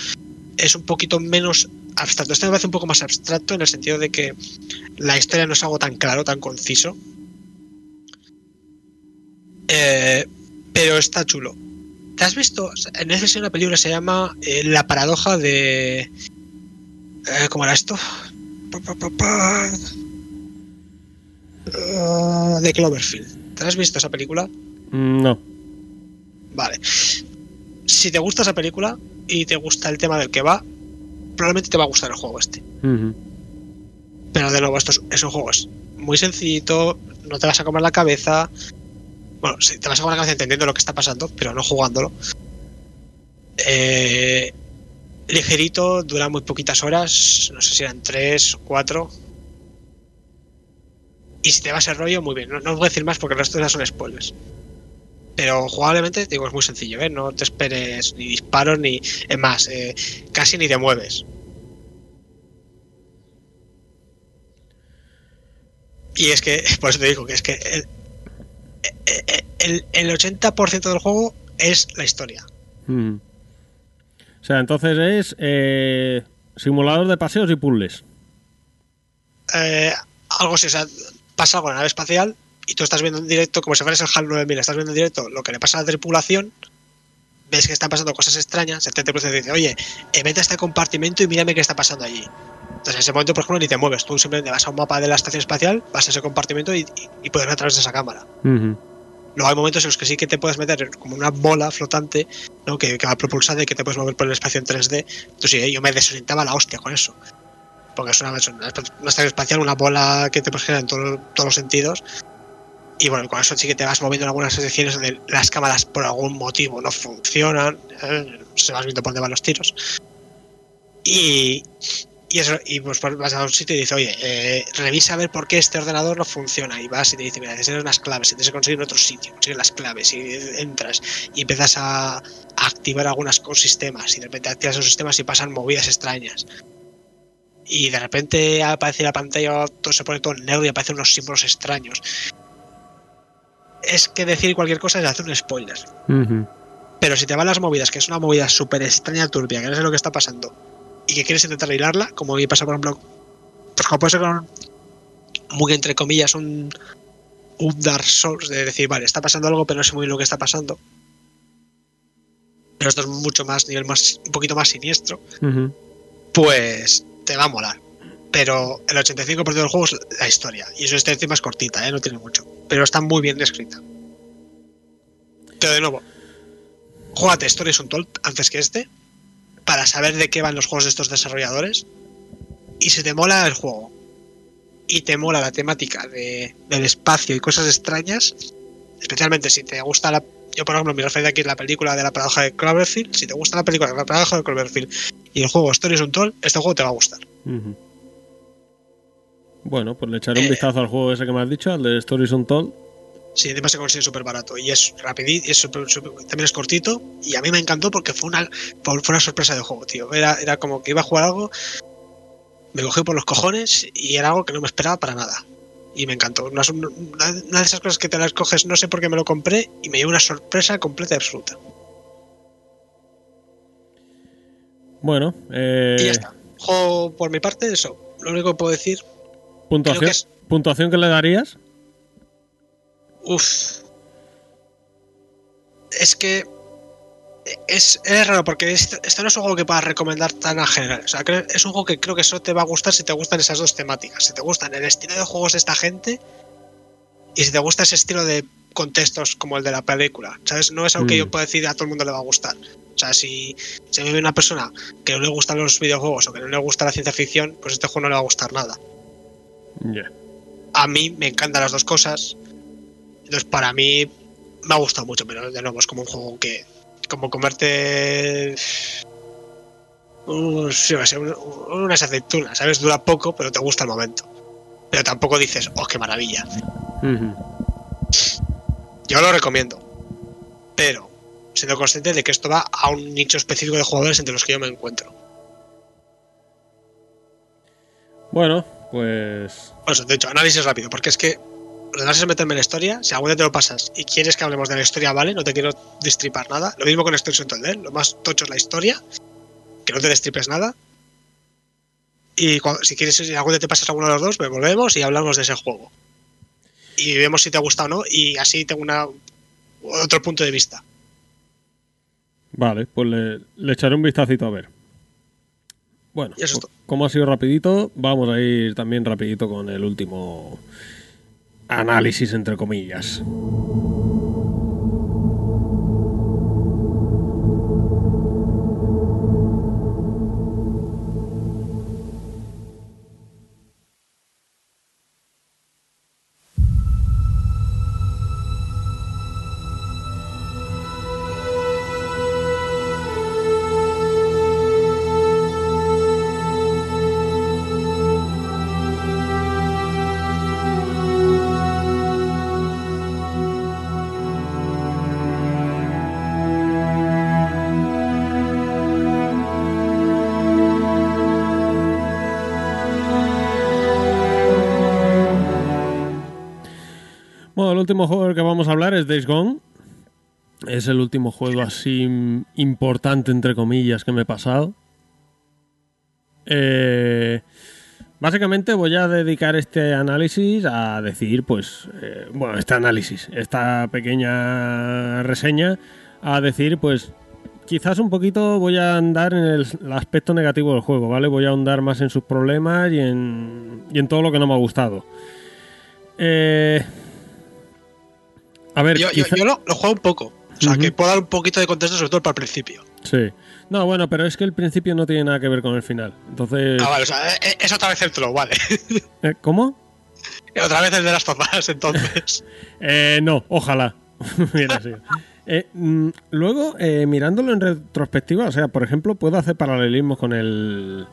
es un poquito menos abstracto. Este me parece un poco más abstracto en el sentido de que la historia no es algo tan claro, tan conciso. Eh, pero está chulo. ¿Te has visto? En hay una película se llama eh, La paradoja de. eh, ¿Cómo era esto? Ah, de Cloverfield. ¿Te has visto esa película? Mm, No. Vale. Si te gusta esa película y te gusta el tema del que va, probablemente te va a gustar el juego este. Pero de nuevo, esto es, es un juego es muy sencillito, no te vas a comer la cabeza. Bueno, sí, te vas a comer la cabeza entendiendo lo que está pasando, pero no jugándolo. Eh, ligerito, dura muy poquitas horas, no sé si eran tres, cuatro. Y si te va a ser rollo, muy bien. No, no os voy a decir más porque el resto ya son spoilers. Pero jugablemente, digo, es muy sencillo, ¿eh? No te esperes ni disparos ni. Es más, eh, casi ni te mueves. Y es que, por eso te digo que es que el, el, el 80% del juego es la historia. Ujú. O sea, entonces es eh, simulador de paseos y puzzles. Eh, algo así, o sea, pasa algo en la nave espacial y tú estás viendo en directo, como si fueras el HAL 9000, estás viendo en directo lo que le pasa a la tripulación, ves que están pasando cosas extrañas, el te dice, oye, eh, vete a este compartimento y mírame qué está pasando allí. Entonces en ese momento, por ejemplo, ni te mueves, tú simplemente vas a un mapa de la estación espacial, vas a ese compartimento y, y- y puedes ver a través de esa cámara. Ujú. Luego hay momentos en los que sí que te puedes meter como una bola flotante, ¿no? que, que va propulsada y que te puedes mover por el espacio en 3D. Entonces sí, yo me desorientaba la hostia con eso. Porque es una, una, una estación espacial, una bola que te puedes generar en todo- todos los sentidos. Y bueno, con eso sí que te vas moviendo en algunas secciones donde las cámaras por algún motivo no funcionan. ¿eh? Se vas viendo por dónde van los tiros. Y, eso, y pues vas a un sitio y dices, oye, eh, revisa a ver por qué este ordenador no funciona. Y vas y te dice, mira, necesitas unas claves, tienes que conseguir en otro sitio, consigues las claves y entras y empiezas a, activar algunos sistemas y de repente activas esos sistemas y pasan movidas extrañas. Y de repente aparece la pantalla, todo se pone todo negro y aparecen unos símbolos extraños. Es que decir cualquier cosa es hacer un spoiler. Pero si te van las movidas, que es una movida súper extraña, turbia, que no sé lo que está pasando, y que quieres intentar hilarla, como me pasa, por ejemplo, pues como puede ser con, muy entre comillas, un, un Dark Souls, de decir, vale, está pasando algo, pero no sé muy bien lo que está pasando. Pero esto es mucho más, nivel más, un poquito más siniestro, pues te va a molar. Pero el 85% del juego es la historia, y eso está encima es cortita, ¿eh? no tiene mucho, pero está muy bien descrita. Pero de nuevo, Júgate Stories Untold antes que este. para saber de qué van los juegos de estos desarrolladores. Y si te mola el juego y te mola la temática de, del espacio y cosas extrañas, especialmente si te gusta la. Yo, por ejemplo, mi referencia aquí es la película de la paradoja de Cloverfield. Si te gusta la película de la paradoja de Cloverfield y el juego Stories Untold, este juego te va a gustar. Ujú. Bueno, pues le echaré un Eh. vistazo al juego ese que me has dicho, al de Stories Untold. Sí, además se consigue súper barato y es rapidito, es súper- súper- también es cortito y a mí me encantó porque fue una, fue una sorpresa de juego, tío. Era, era como que iba a jugar algo, me cogí por los cojones y era algo que no me esperaba para nada. Y me encantó. Una, una- una de esas cosas que te las coges, no sé por qué me lo compré y me dio una sorpresa completa y absoluta. Bueno, eh, y ya está. Juego por mi parte, eso. Lo único que puedo decir, puntuación, que es- puntuación que le darías. Uf. Es que es, es raro porque este, este no es un juego que puedas recomendar tan a general. O sea, es un juego que creo que solo te va a gustar si te gustan esas dos temáticas. Si te gustan el estilo de juegos de esta gente y si te gusta ese estilo de contextos como el de la película. ¿Sabes? No es algo que Mm. yo pueda decir a todo el mundo le va a gustar. O sea, si se me ve una persona que no le gustan los videojuegos o que no le gusta la ciencia ficción, pues este juego no le va a gustar nada. A mí me encantan las dos cosas. Entonces, para mí me ha gustado mucho, pero de nuevo es como un juego que, como comerte un- sí, un- unas aceitunas, ¿sabes? Dura poco, pero te gusta el momento. Pero tampoco dices, oh, qué maravilla. Yo lo recomiendo. Pero, siendo consciente de que esto va a un nicho específico de jugadores entre los que yo me encuentro. Bueno, pues. Por eso, de hecho, análisis rápido, porque es que lo demás es meterme en la historia. Si algún día te lo pasas y quieres que hablemos de la historia, vale, no te quiero destripar nada. Lo mismo con Extension Told, lo más tocho es la historia, que no te destripes nada. Y cuando- si quieres, si algún día te pasas alguno de los dos, me volvemos y hablamos de ese juego. Y vemos si te gusta o no, y así tengo una otro punto de vista. Vale, pues le, le echaré un vistacito a ver. Bueno, Y eso es como ha sido rapidito, vamos a ir también rapidito con el último análisis, entre comillas. Days. Es el último juego así importante, entre comillas, que me he pasado. Eh, básicamente voy a dedicar este análisis a decir, pues, eh, bueno, este análisis, esta pequeña reseña, a decir, pues, quizás un poquito voy a andar en el aspecto negativo del juego, ¿vale? Voy a ahondar más en sus problemas y en, y en todo lo que no me ha gustado. Eh, a ver, Yo, yo- quizá- yo lo, lo juego un poco. O sea, que puedo dar un poquito de contexto, sobre todo para el principio. Sí. No, bueno, pero es que el principio no tiene nada que ver con el final. Entonces. Ah, vale, o sea, eh, es otra vez el troll, vale. ¿Eh? ¿Cómo? otra vez el de las tofas, entonces. Eh, no, ojalá. Sido. Eh, mm, luego, eh, mirándolo en retrospectiva, o sea, por ejemplo, puedo hacer paralelismos con el.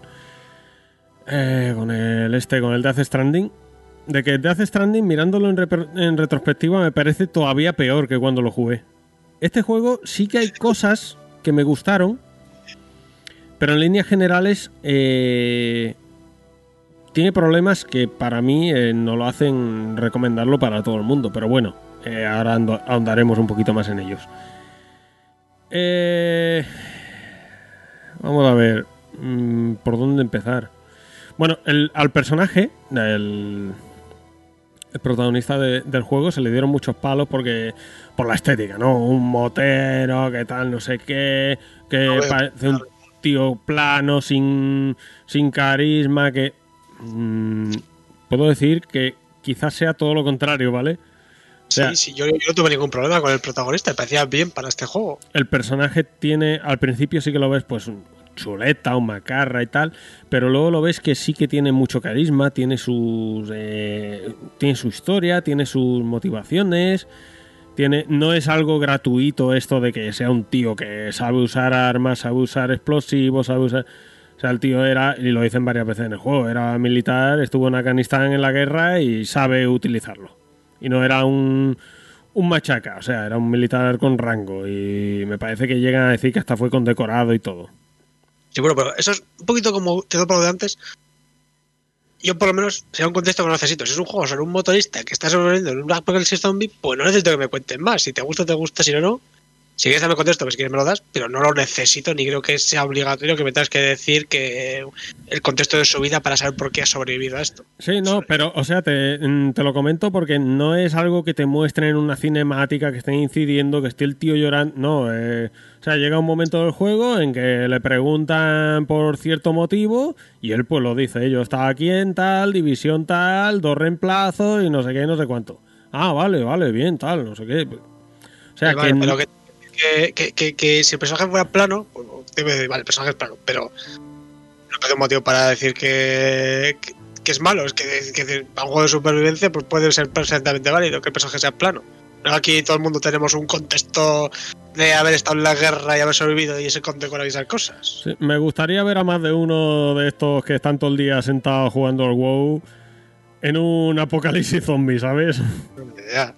eh, con el este, con el Death Stranding. De que Death Stranding, mirándolo en, retrospectiva, me parece todavía peor que cuando lo jugué. Este juego sí que hay cosas que me gustaron, pero en líneas generales eh, tiene problemas que para mí eh, no lo hacen recomendarlo para todo el mundo. Pero bueno, eh, ahora ahondaremos un poquito más en ellos. Vamos a ver mm, por dónde empezar. Bueno, al personaje, el, el protagonista de- del juego, se le dieron muchos palos porque por la estética, ¿no? Un motero, que tal, no sé qué, que parece un tío plano, sin, sin carisma, que... mm, puedo decir que quizás sea todo lo contrario, ¿vale? O sea, sí, sí, yo, yo no tuve ningún problema con el protagonista, me parecía bien para este juego. el personaje tiene, al principio sí que lo ves, pues chuleta o macarra y tal, pero luego lo ves que sí que tiene mucho carisma, tiene sus eh, tiene su historia, tiene sus motivaciones, tiene no es algo gratuito esto de que sea un tío que sabe usar armas, sabe usar explosivos, sabe usar o sea, el tío era, y lo dicen varias veces en el juego, era militar, estuvo en Afganistán en la guerra y sabe utilizarlo. Y no era un, un machaca, o sea, era un militar con rango. Y me parece que llegan a decir que hasta fue condecorado y todo. Sí, bueno, pero eso es un poquito como te lo de antes. Yo por lo menos, sea un contexto que no necesito. Si es un juego sobre un motorista que está sobreviviendo en un apocalipsis zombie, pues no necesito que me cuenten más. Si te gusta, te gusta, si no, no. Si quieres darme contexto, pues si quieres me lo das, pero no lo necesito ni creo que sea obligatorio que me tengas que decir que el contexto de su vida para saber por qué ha sobrevivido a esto. Sí, no, pero, o sea, te, mm, te lo comento porque no es algo que te muestren en una cinemática que estén incidiendo, que esté el tío llorando. No, eh, o sea, llega un momento del juego en que le preguntan por cierto motivo y él pues lo dice. Yo estaba aquí en tal, división tal, dos reemplazos y no sé qué, no sé cuánto. Ah, vale, vale, bien, tal, no sé qué. O sea, que, pero que, que, que- que- que si el personaje fuera plano, pues, vale, el personaje es plano, pero no un motivo para decir que, es malo. Es que, para un juego de supervivencia pues puede ser perfectamente válido que el personaje sea plano. No, Aquí todo el mundo tenemos un contexto de haber estado en la guerra y haber sobrevivido y ese condecora y esas cosas. Sí, me gustaría ver a más de uno de estos que están todo el día sentados jugando al WoW en un apocalipsis zombie, ¿sabes? Ya.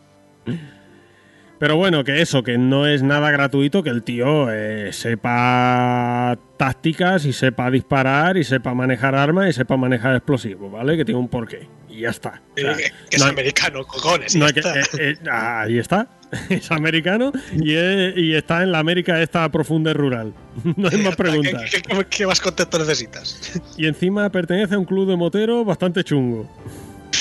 Pero bueno, que eso, que no es nada gratuito, que el tío eh, sepa tácticas y sepa disparar y sepa manejar armas y sepa manejar explosivos, ¿vale? Que tiene un porqué. Y ya está. O sea, es no hay- americano, cojones. no ya hay que- está. eh, ahí está. Es americano y, es- y está en la América esta profunda y rural. No hay más preguntas. ¿Qué, qué- qué más contexto necesitas? Y encima pertenece a un club de moteros bastante chungo.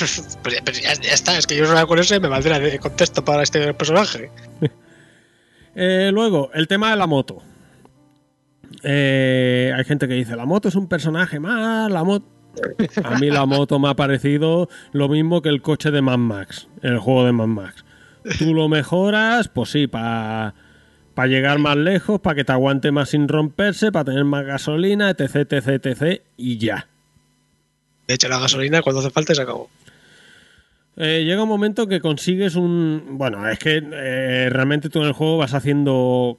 Ya, está, es que yo no con eso y me valdrá de contexto para este personaje. Eh, luego, el tema de la moto. Eh, hay gente que dice, la moto es un personaje más, la moto... A mí la moto me ha parecido lo mismo que el coche de Mad Max, el juego de Mad Max. Tú lo mejoras, pues sí, para llegar más lejos, para que te aguante más sin romperse, para tener más gasolina, etc, etc, etc, y ya. De hecho, la gasolina cuando hace falta se acabó. Eh, llega un momento que consigues un. Bueno, es que eh, realmente tú en el juego vas haciendo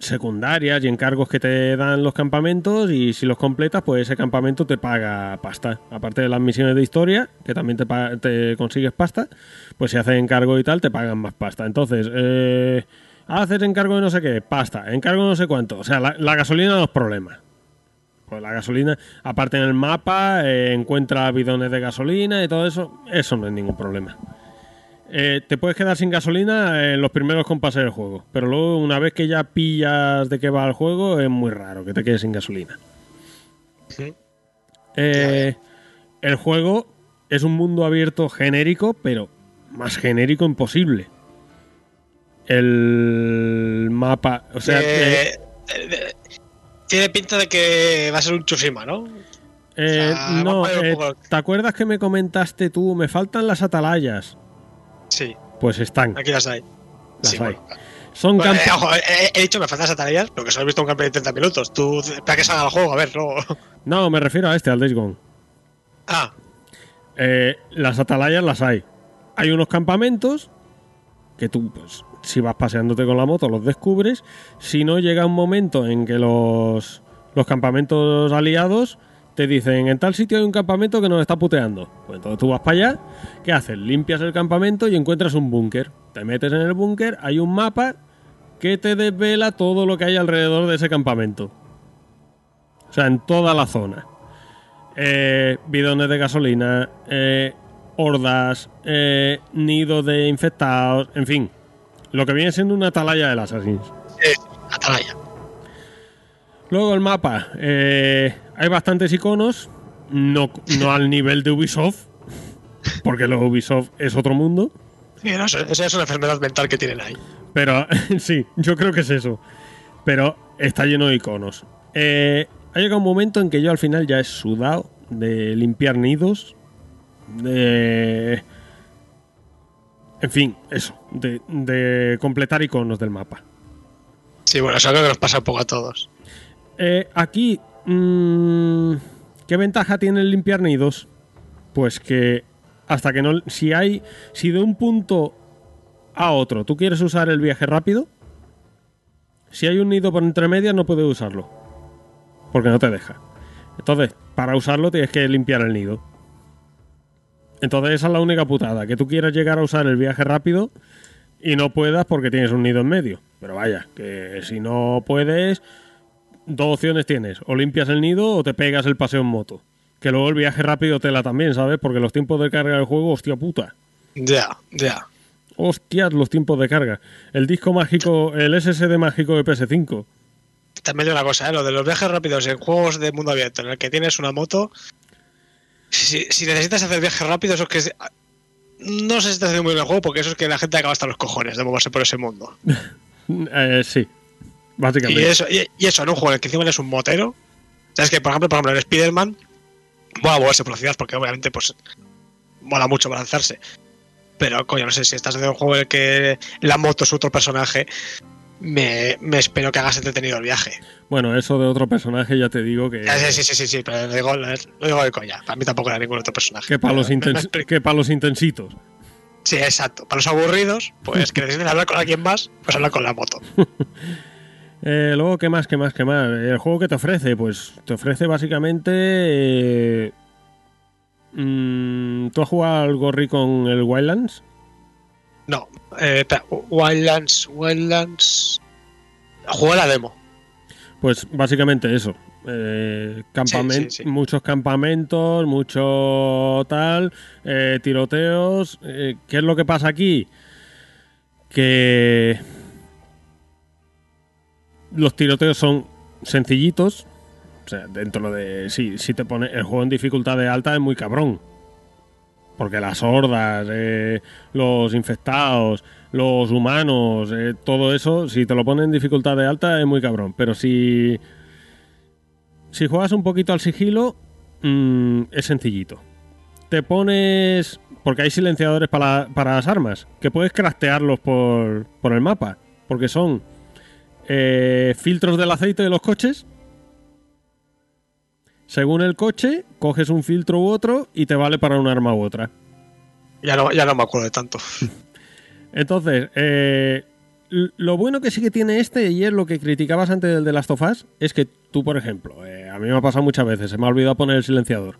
secundarias y encargos que te dan los campamentos y si los completas, pues ese campamento te paga pasta. Aparte de las misiones de historia, que también te, te consigues pasta, pues si haces encargo y tal, te pagan más pasta. Entonces, eh, haces encargo de no sé qué, pasta, encargo de no sé cuánto. O sea, la, la gasolina no es problema. Pues la gasolina, aparte en el mapa, eh, encuentra bidones de gasolina y todo eso, eso no es ningún problema. Eh, te puedes quedar sin gasolina en los primeros compases del juego, pero luego una vez que ya pillas de qué va el juego, es muy raro que te quedes sin gasolina. Eh, el juego es un mundo abierto genérico, pero más genérico imposible. El mapa, o sea, eh, tiene pinta de que va a ser un Tsushima, ¿no? eh, o sea, no, eh, poco- ¿te acuerdas que me comentaste tú? Me faltan las atalayas. Sí, Pues están. aquí las hay. Las sí, hay. bueno. Son Bueno, eh, ojo, eh, he dicho me faltan las tareas, pero que solo he visto un gameplay de 30 minutos. Tú, para que salga el juego, a ver, no. No, me refiero a este, al Days Gone. Ah, las atalayas las hay. Hay unos campamentos que tú, pues, si vas paseándote con la moto, los descubres. Si no, llega un momento en que los, los campamentos aliados te dicen, en tal sitio hay un campamento que nos está puteando. Pues entonces tú vas para allá, ¿qué haces? Limpias el campamento y encuentras un búnker. Te metes en el búnker, hay un mapa que te desvela todo lo que hay alrededor de ese campamento. O sea, en toda la zona. Eh, bidones de gasolina, eh, hordas, eh, nidos de infectados, en fin. Lo que viene siendo una atalaya del Assassin's. eh, Atalaya. Luego el mapa. eh, hay bastantes iconos, no, no al nivel de Ubisoft, porque lo Ubisoft es otro mundo. Sí, no, esa es una enfermedad mental que tienen ahí. Pero sí, yo creo que es eso. Pero está lleno de iconos. Eh, ha llegado un momento en que yo al final ya he sudado de limpiar nidos. De. En fin, eso. De, de completar iconos del mapa. Sí, bueno, eso creo que nos pasa un poco a todos. Eh, aquí, mm, ¿qué ventaja tiene el limpiar nidos? Pues que hasta que no. Si hay. Si de un punto a otro tú quieres usar el viaje rápido, si hay un nido por entre medias no puedes usarlo. Porque no te deja. Entonces, para usarlo tienes que limpiar el nido. Entonces esa es la única putada, que tú quieras llegar a usar el viaje rápido y no puedas porque tienes un nido en medio. Pero vaya, que si no puedes, dos opciones tienes. O limpias el nido o te pegas el paseo en moto. Que luego el viaje rápido tela también, ¿sabes? Porque los tiempos de carga del juego, hostia puta. Ya, ya. Hostias, los tiempos de carga. El disco mágico, el SSD mágico de PS5. También hay una cosa, ¿eh? lo de los viajes rápidos en juegos de mundo abierto, en el que tienes una moto. Si, si necesitas hacer viajes rápidos, eso es que. es- No sé si estás haciendo muy bien el juego, porque eso es que la gente acaba hasta los cojones de moverse por ese mundo. Eh, sí, Y básicamente. eso, y, y eso en un juego en el que encima eres un motero. Sabes que, por ejemplo, por ejemplo, en Spider-Man, mola moverse por la ciudad, porque obviamente, pues. Mola mucho balanzarse. Pero, coño, no sé si estás haciendo un juego en el que la moto es otro personaje. Me, me espero que hagas entretenido el viaje. Bueno, eso de otro personaje ya te digo que, Sí, sí, sí, sí, sí, pero lo digo, lo digo de coña. Para mí tampoco era ningún otro personaje. que para los, intens- que los intensitos. Sí, exacto. Para los aburridos, pues que necesiten hablar con alguien más, pues hablar con la moto. Eh, luego, ¿qué más, qué más, qué más? El juego que te ofrece, pues te ofrece básicamente... eh, mm, ¿Tú has jugado al Gorri con el Wildlands? No, eh, Wildlands, Wildlands. Juego la demo. Pues básicamente eso. Eh, campamen- Sí, sí, sí. Muchos campamentos, mucho tal, eh, tiroteos. Eh, ¿Qué es lo que pasa aquí? Que los tiroteos son sencillitos. O sea, dentro de. Si, si te pone el juego en dificultad de alta es muy cabrón. Porque las hordas, eh, los infectados, los humanos, eh, todo eso, si te lo ponen en dificultad de alta es muy cabrón. Pero si. Si juegas un poquito al sigilo, mm, es sencillito. Te pones. Porque hay silenciadores para, para las armas, que puedes craftearlos por, por el mapa. Porque son eh, filtros del aceite de los coches. Según el coche, coges un filtro u otro y te vale para un arma u otra. Ya no, ya no me acuerdo de tanto. Entonces, eh, lo bueno que sí que tiene este, y es lo que criticabas antes del de Last of Us, es que tú, por ejemplo, eh, a mí me ha pasado muchas veces, se me ha olvidado poner el silenciador.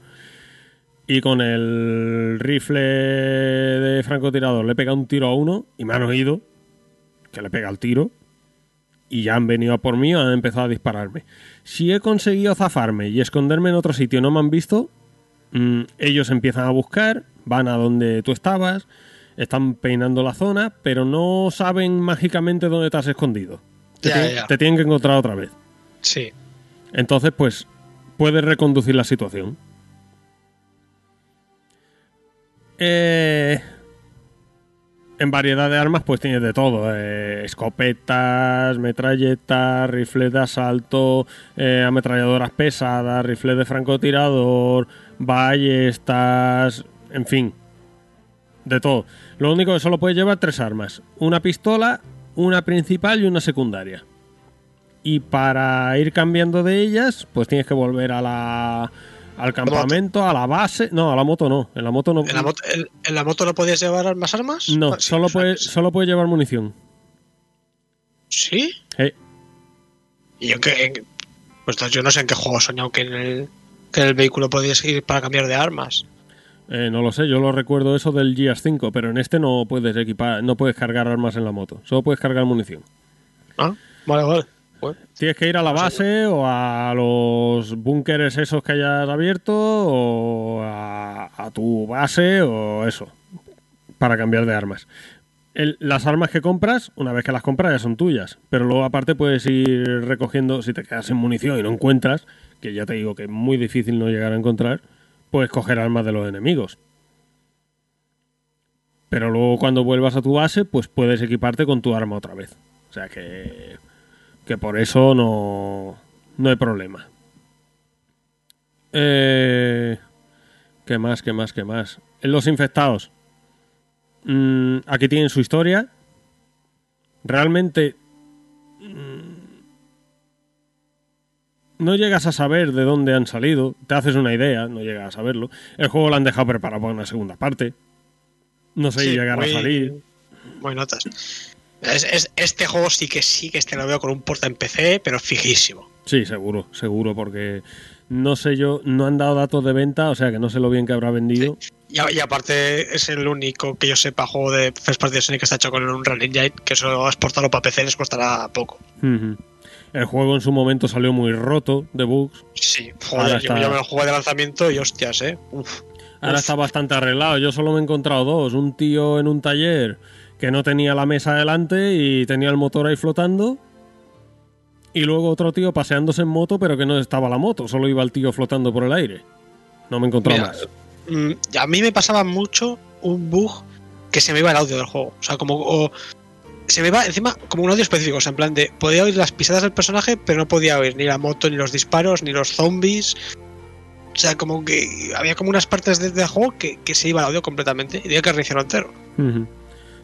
Y con el rifle de francotirador le pega un tiro a uno y me han oído que le pega el tiro. Y ya han venido a por mí, han empezado a dispararme. Si he conseguido zafarme y esconderme en otro sitio y no me han visto, mm, ellos empiezan a buscar, van a donde tú estabas, están peinando la zona, pero no saben mágicamente dónde te has escondido. Te, Ya, tien- ya. te tienen que encontrar otra vez. Sí. Entonces, pues, puedes reconducir la situación. Eh, en variedad de armas, pues tienes de todo. eh, escopetas, metralletas, rifles de asalto, eh, ametralladoras pesadas, rifles de francotirador, ballestas, en fin. De todo. Lo único que solo puedes llevar tres armas. Una pistola, una principal y una secundaria. Y para ir cambiando de ellas, pues tienes que volver a la, al campamento, a la base. No, a la moto no. En la moto no. ¿En la, moto, en, en la moto no podías llevar más armas? no, Ah, sí, solo, puedes, solo puedes llevar munición. ¿Sí? Y yo en- pues yo no sé en qué juego he soñado que en el, que en el vehículo podías ir para cambiar de armas. eh, no lo sé, yo lo recuerdo eso del Gears 5, pero en este no puedes equipar, no puedes cargar armas en la moto. Solo puedes cargar munición. Ah, vale, vale. Bueno, Tienes que ir a la base o a los búnkeres esos que hayas abierto o a, a tu base o eso, para cambiar de armas. El- las armas que compras, una vez que las compras ya son tuyas, pero luego aparte puedes ir recogiendo, si te quedas sin munición y no encuentras, que ya te digo que es muy difícil no llegar a encontrar, puedes coger armas de los enemigos. Pero luego cuando vuelvas a tu base, pues puedes equiparte con tu arma otra vez. O sea que que por eso no, no hay problema. Eh, ¿Qué más, qué más, qué más? En Los infectados. Mm, aquí tienen su historia. Realmente... mm, no llegas a saber de dónde han salido, te haces una idea, no llegas a saberlo. El juego lo han dejado preparado para una segunda parte. No sé si Sí, llegará a salir. Muy notas. Es- es- este juego sí que sí que este lo veo con un porta en PC, pero fijísimo. Sí, seguro, seguro, porque no sé yo, no han dado datos de venta, o sea que no sé lo bien que habrá vendido. Y, a- y aparte es el único que yo sepa juego de First Party de que está hecho con un Unreal Engine, que eso exportarlo para PC les costará poco. El juego en su momento salió muy roto de bugs. Sí, joder, yo, yo me lo jugué de lanzamiento y hostias, eh. Uf. Ahora Uf. está bastante arreglado. Yo solo me he encontrado dos. Un tío en un taller que no tenía la mesa delante y tenía el motor ahí flotando. Y luego otro tío paseándose en moto, pero que no estaba la moto, solo iba el tío flotando por el aire. No me Mira, más. Mm, a mí me pasaba mucho un bug que se me iba el audio del juego. O sea, como. o- se me iba encima como un audio específico. O sea, en plan de. Podía oír las pisadas del personaje, pero no podía oír ni la moto, ni los disparos, ni los zombies. O sea, como que había como unas partes de- del juego que, que se iba el audio completamente. Y tenía que reiniciarlo entero. Ujú.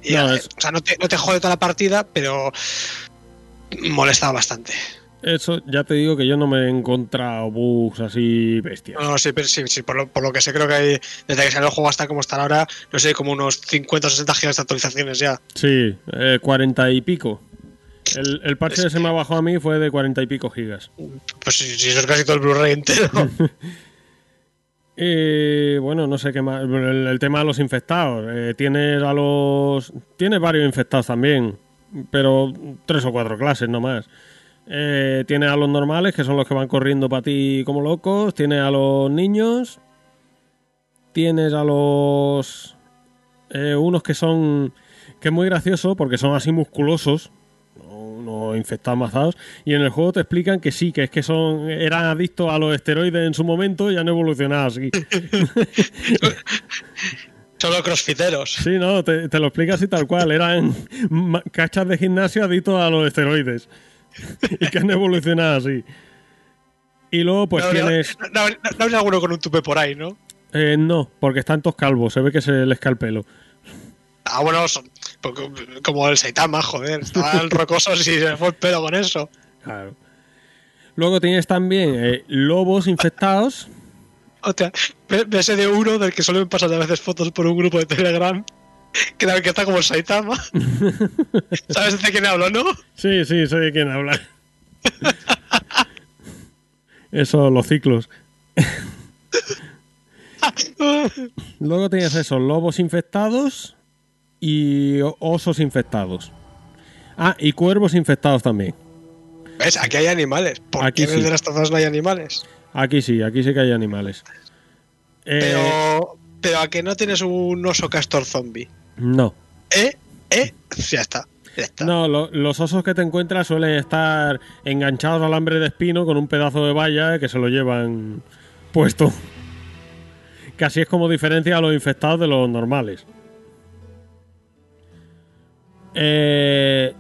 Y, No, es- O sea, no te, no te jode toda la partida, pero. molestaba bastante. Eso ya te digo que yo no me he encontrado bugs así bestias. No, sí, pero sí, sí, por, lo, por lo que sé, creo que hay, desde que salió el juego hasta como están ahora, no sé, como unos 50 o 60 gigas de actualizaciones ya. Sí, eh, 40 y pico. El, el parche Es que se me bajó a mí fue de 40 y pico gigas. Pues si, si eso es casi todo el Blu-ray entero. Y bueno, no sé qué más. El, tema de los infectados. Eh, tienes a los. Tienes varios infectados también. Pero tres o cuatro clases, no más. Eh, tienes a los normales, que son los que van corriendo para ti como locos. Tienes a los niños. Tienes a los. eh, unos que son. Que es muy gracioso porque son así musculosos. Unos infectados mazados. Y en el juego te explican que sí, que es que son eran adictos a los esteroides en su momento y han evolucionado así. Son los crossfiteros. Sí, no, te, te lo explica así tal cual. Eran cachas de gimnasio adictos a los esteroides. y que han evolucionado así. Y luego, pues no, tienes. no, no- no habría alguno con un tupe por ahí, ¿no? eh, no, porque están todos calvos. Se ve que se les cae el pelo. Ah, bueno, son, como el Saitama, joder. Estaban rocosos y se fue el pelo con eso. Claro. Luego tienes también eh, lobos infectados. Hostia, me, me sé de uno del que suelen pasar a veces fotos por un grupo de Telegram. Que, que está como el Saitama. ¿Sabes de quién hablo, no? Sí, sí, sé de quién habla. Eso, los ciclos. Luego tienes esos lobos infectados y osos infectados. Ah, y cuervos infectados también. ¿Ves? Aquí hay animales. ¿Por Aquí qué en el de las tazas no hay animales? Aquí sí, aquí sí que hay animales. Eh, Pero, pero a que no tienes un oso castor zombie. no. ¿Eh? ¿Eh? Ya está. Ya está. No, lo- los osos que te encuentras suelen estar enganchados al alambre de espino con un pedazo de valla que se lo llevan puesto. Que así es como diferencia a los infectados de los normales. Eh,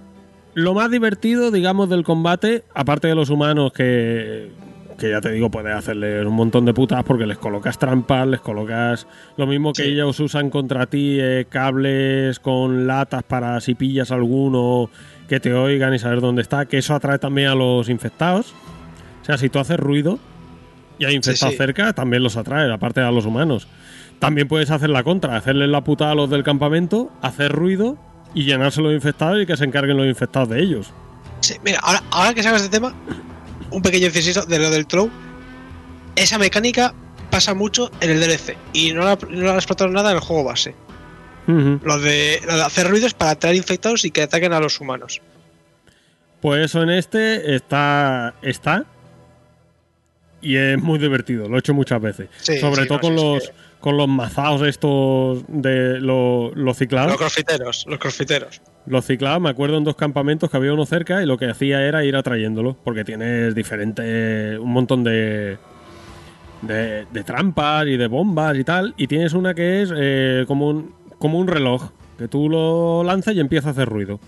lo más divertido, digamos, del combate, aparte de los humanos que, que ya te digo, puedes hacerles un montón de putas porque les colocas trampas, les colocas lo mismo que Sí. ellos usan contra ti, eh, cables con latas para si pillas alguno que te oigan y saber dónde está, que eso atrae también a los infectados. O sea, si tú haces ruido y hay infectados sí. cerca, también los atrae, aparte a los humanos. También puedes hacer la contra, hacerles la putada a los del campamento, hacer ruido y llenarse los infectados y que se encarguen los infectados de ellos. Sí, mira, ahora, ahora que sabes de tema, un pequeño inciso de lo del throw. Esa mecánica pasa mucho en el DLC y no la, no la explotaron nada en el juego base. Ujú. Lo de, lo de hacer ruidos para atraer infectados y que ataquen a los humanos. Pues eso en este está. está. Y es muy divertido, lo he hecho muchas veces. Sí, Sobre sí, todo no, con los. que- Con los mazaos estos de lo- los ciclados. Los crossfiteros, los crossfiteros. Los ciclados, me acuerdo en dos campamentos que había uno cerca y lo que hacía era ir atrayéndolo, porque tienes diferentes, un montón de, de, de trampas y de bombas y tal, y tienes una que es eh, como, un, como un reloj, que tú lo lanzas y empieza a hacer ruido.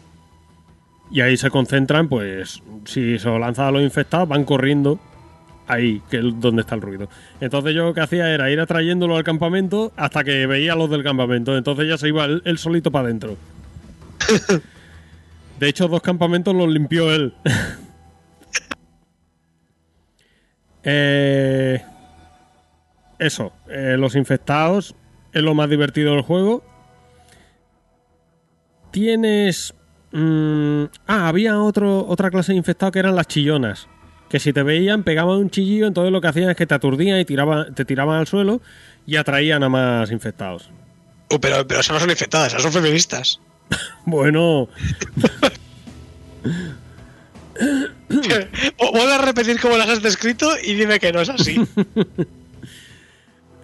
Y ahí se concentran, pues, si se lo lanzas a los infectados, van corriendo ahí, que es donde está el ruido. Entonces yo lo que hacía era ir atrayéndolo al campamento hasta que veía a los del campamento, entonces ya se iba él, él solito para adentro. De hecho, dos campamentos los limpió él. Eh, eso, eh, los infectados es lo más divertido del juego. Tienes... mm, ah, había otro, otra clase de infectados que eran las chillonas. Que si te veían pegaban un chillillo, entonces lo que hacían es que te aturdían y tiraban, te tiraban al suelo y atraían a más infectados. Uh, pero, pero esas no son infectadas, esas son feministas. Bueno, Vuelve a repetir cómo las has descrito y dime que no es así.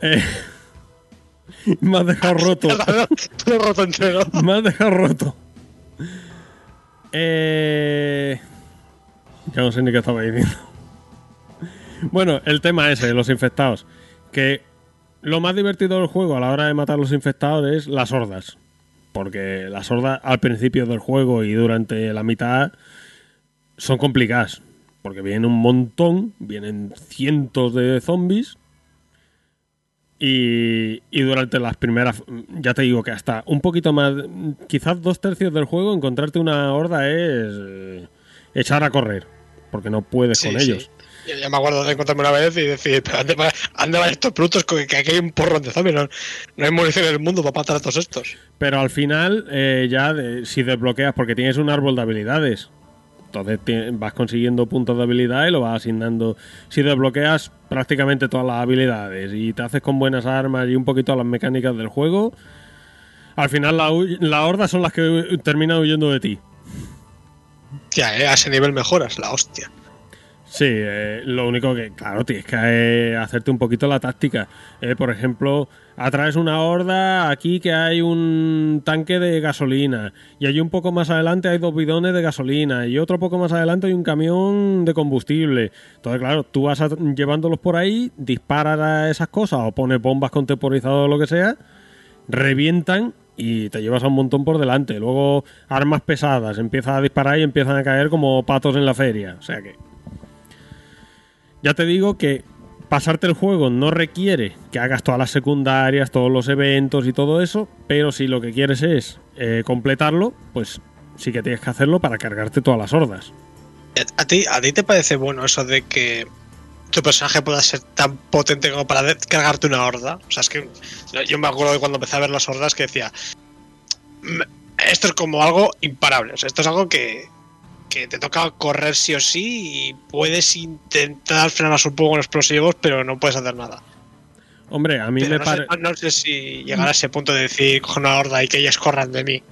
eh, me has dejado roto. Todo roto entero. Me has dejado roto. Eh... Ya no sé ni qué estaba diciendo. Bueno, el tema ese, los infectados. Que lo más divertido del juego a la hora de matar los infectados es las hordas. Porque las hordas al principio del juego y durante la mitad son complicadas. Porque vienen un montón, vienen cientos de zombies. Y, y durante las primeras, ya te digo que hasta un poquito más, quizás dos tercios del juego, encontrarte una horda es eh, echar a correr, porque no puedes Sí, con sí. ellos. Yo ya me acuerdo de encontrarme una vez y decir, pero ¿dónde van, estos brutos? Que que aquí hay un porrón de zombies. No, no hay munición en el mundo para matar a todos estos. Pero al final, eh, ya de- si desbloqueas, porque tienes un árbol de habilidades, entonces vas consiguiendo puntos de habilidad y lo vas asignando. Si desbloqueas prácticamente todas las habilidades y te haces con buenas armas y un poquito las mecánicas del juego, al final la, la horda son las que terminan huyendo de ti. Ya, eh, a ese nivel mejoras, la hostia. Sí, eh, lo único que, claro, tienes que eh, hacerte un poquito la táctica. Por ejemplo, atraes una horda, aquí que hay un tanque de gasolina, y allí un poco más adelante hay dos bidones de gasolina, y otro poco más adelante hay un camión de combustible. Entonces, claro, tú vas llevándolos por ahí, disparas a esas cosas, o pones bombas con temporizador o lo que sea, revientan y te llevas a un montón por delante. Luego, armas pesadas, empiezas a disparar y empiezan a caer como patos en la feria. O sea que. Ya te digo que pasarte el juego no requiere que hagas todas las secundarias, todos los eventos y todo eso, pero si lo que quieres es eh, completarlo, pues sí que tienes que hacerlo para cargarte todas las hordas. ¿A ti, ¿A ti te parece bueno eso de que tu personaje pueda ser tan potente como para cargarte una horda? O sea, es que yo me acuerdo de cuando empecé a ver las hordas que decía, "Me- esto es como algo imparable, o sea, esto es algo que, que te toca correr sí o sí y puedes intentar frenarlas un poco con explosivos, pero no puedes hacer nada. Hombre, a mí Pero me no, parece... no sé si llegar a ese punto de decir, cojo una horda y que ellas corran de mí.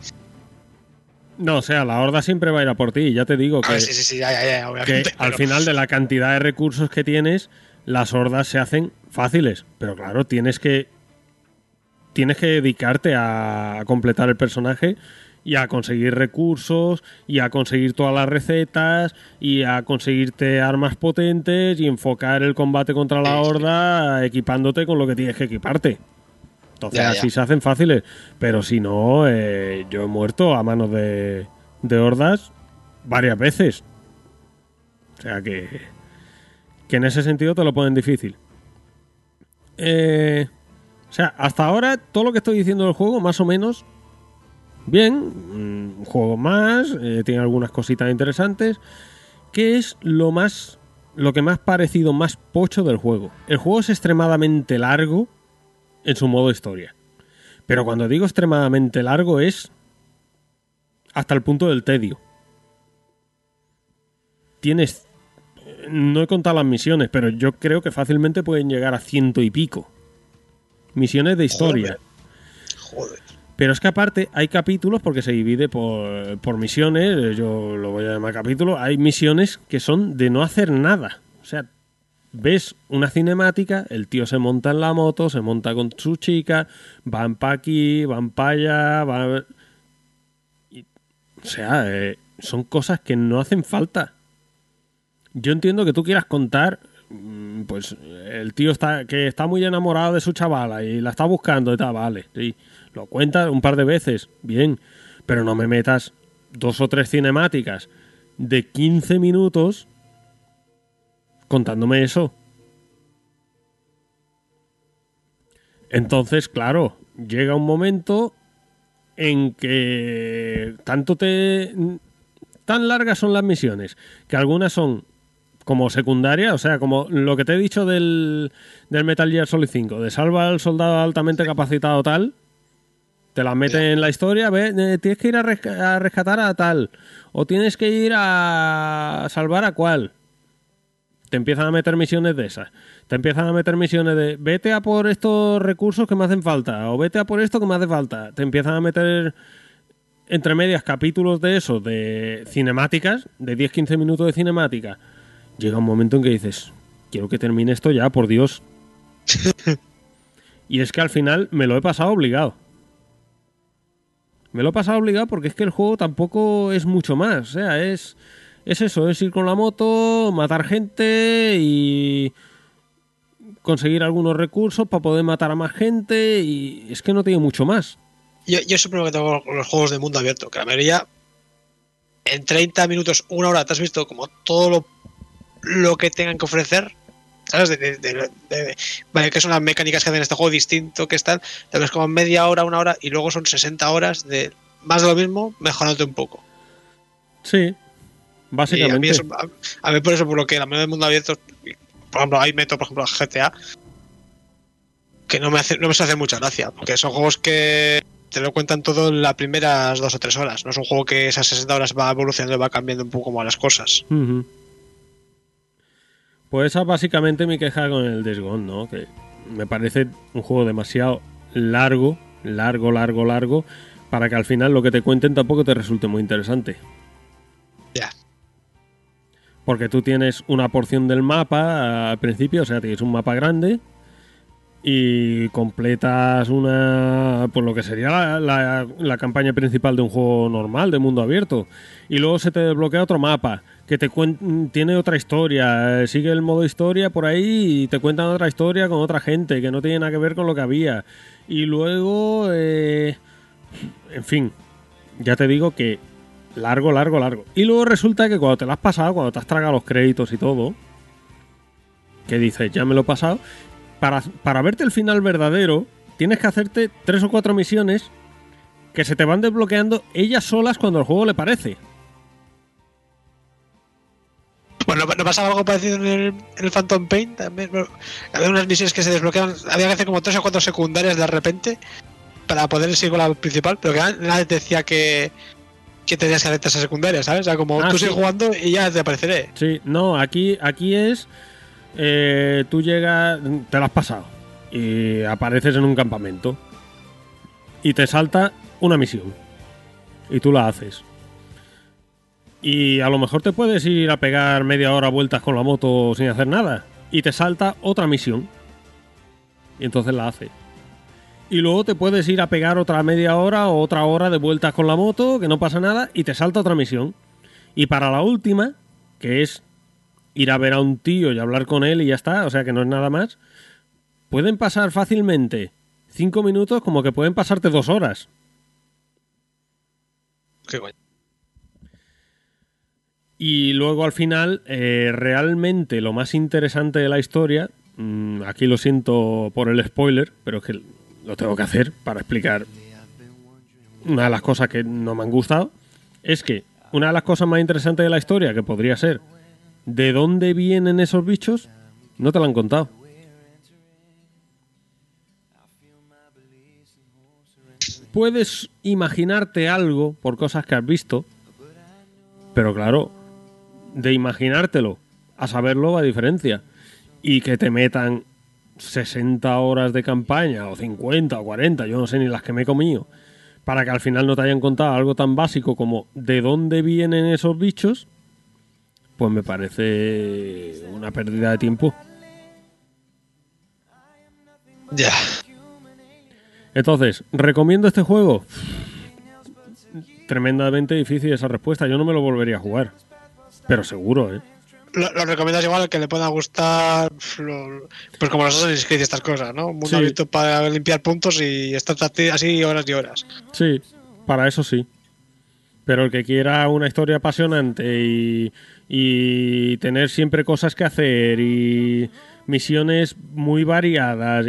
No, o sea, la horda siempre va a ir a por ti. Ya te digo A que... sí, sí, sí, ya, ya, ya, que obviamente. al final de la cantidad de recursos que tienes, las hordas se hacen fáciles. Pero claro, tienes que. Tienes que dedicarte a, completar el personaje y a conseguir recursos y a conseguir todas las recetas y a conseguirte armas potentes y enfocar el combate contra la horda equipándote con lo que tienes que equiparte. Entonces Ya, así ya. se hacen fáciles. Pero si no, eh, yo he muerto a manos de, de hordas varias veces. O sea que, que en ese sentido te lo ponen difícil. Eh, o sea, hasta ahora todo lo que estoy diciendo del juego, más o menos, bien. mm, Un juego más, eh, tiene algunas cositas interesantes. ¿Qué es lo más, lo que ha parecido más pocho del juego? El juego es extremadamente largo en su modo historia. Pero cuando digo extremadamente largo es hasta el punto del tedio. Tienes no he contado las misiones, pero yo creo que fácilmente pueden llegar a ciento y pico. Misiones de historia. Joder. Pero es que aparte hay capítulos, porque se divide por, por misiones, yo lo voy a llamar capítulo, hay misiones que son de no hacer nada. O sea, ves una cinemática, el tío se monta en la moto, se monta con su chica, van para aquí, van para allá, van... o sea, eh, son cosas que no hacen falta. Yo entiendo que tú quieras contar, mm, pues el tío está que está muy enamorado de su chavala y la está buscando y tal, vale, sí. Lo cuentas un par de veces, bien, pero no me metas dos o tres cinemáticas de 15 minutos contándome eso. Entonces, claro, llega un momento en que tanto te tan largas son las misiones que algunas son como secundaria, o sea, como lo que te he dicho del, del Metal Gear Solid 5, de salva al soldado altamente capacitado tal, te la meten en la historia, ve, eh, tienes que ir a, resca- a rescatar a tal, o tienes que ir a salvar a cual. Te empiezan a meter misiones de esas. Te empiezan a meter misiones de vete a por estos recursos que me hacen falta, o vete a por esto que me hace falta. Te empiezan a meter entre medias capítulos de eso, de cinemáticas, de 10-15 minutos de cinemática. Llega un momento en que dices, quiero que termine esto ya, por Dios. y es que al final me lo he pasado obligado. Me lo he pasado obligado porque es que el juego tampoco es mucho más. O sea, es, es eso, es ir con la moto, matar gente y conseguir algunos recursos para poder matar a más gente y es que no tiene mucho más. Yo, yo problema que tengo con los juegos de mundo abierto, que la mayoría en 30 minutos, una hora, te has visto como todo lo, lo que tengan que ofrecer. ¿Sabes? De, de- de- de- vale, que son las mecánicas que hacen este juego distinto, que están, te ves como media hora, una hora, y luego son 60 horas de más de lo mismo, mejorándote un poco. Sí, Y a mí, básicamente. eso, a, mí por eso, por lo que la mayoría del mundo abierto, por ejemplo, ahí meto, por ejemplo, a GTA, que no me hace, no me hace mucha gracia, porque son juegos que te lo cuentan todo en las primeras dos o tres horas. No es un juego que esas 60 horas va evolucionando y va cambiando un poco como las cosas. Pues esa es básicamente mi queja con el Days Gone, ¿no? Que me parece un juego demasiado largo, largo, largo, largo, para que al final lo que te cuenten tampoco te resulte muy interesante. Porque tú tienes una porción del mapa al principio, o sea, tienes un mapa grande y completas una, pues lo que sería la, campaña principal de un juego normal, de mundo abierto. Y luego se te desbloquea otro mapa que te tiene otra historia, eh, sigue el modo historia por ahí y te cuentan otra historia con otra gente que no tiene nada que ver con lo que había. Y luego, eh, en fin, ya te digo que largo, largo, largo. Y luego resulta que cuando te lo has pasado, cuando te has tragado los créditos y todo, que dices, ya me lo he pasado, para, para verte el final verdadero, tienes que hacerte tres o cuatro misiones que se te van desbloqueando ellas solas cuando el juego le parece. Bueno, ¿no pasaba algo parecido en el, Phantom Pain? También, había unas misiones que se desbloqueaban, había que hacer como tres o cuatro secundarias de repente para poder seguir con la principal, pero que nadie decía que, que tenías que hacer esas secundarias, ¿sabes? O sea, como Ah, tú sí. sigues jugando y ya te apareceré. Sí, no, aquí, aquí es. eh, tú llegas, te lo has pasado y apareces en un campamento y te salta una misión y tú la haces. Y a lo mejor te puedes ir a pegar media hora vueltas con la moto sin hacer nada y te salta otra misión y entonces la haces. Y luego te puedes ir a pegar otra media hora o otra hora de vueltas con la moto, que no pasa nada, y te salta otra misión. Y para la última, que es ir a ver a un tío y hablar con él y ya está, o sea que no es nada más, pueden pasar fácilmente cinco minutos como que pueden pasarte dos horas. Qué guay. Y luego al final, eh, realmente lo más interesante de la historia, mm, aquí lo siento por el spoiler, pero es que lo tengo que hacer para explicar una de las cosas que no me han gustado, es que una de las cosas más interesantes de la historia, que podría ser de dónde vienen esos bichos, no te lo han contado. Puedes imaginarte algo por cosas que has visto, pero claro, de imaginártelo a saberlo va diferencia. Y que te metan 60 horas de campaña, o 50 o 40, yo no sé ni las que me he comido, para que al final no te hayan contado algo tan básico como de dónde vienen esos bichos, pues me parece una pérdida de tiempo. Ya. Entonces, ¿recomiendo este juego? Tremendamente difícil esa respuesta. Yo no me lo volvería a jugar. Pero seguro, ¿eh? Lo, lo recomiendas igual al que le pueda gustar, lo- pues como los Assassin's Creed y estas cosas, ¿no? Sí. abierto para limpiar puntos y estar así horas y horas. Sí, para eso sí. Pero el que quiera una historia apasionante y, y tener siempre cosas que hacer y misiones muy variadas,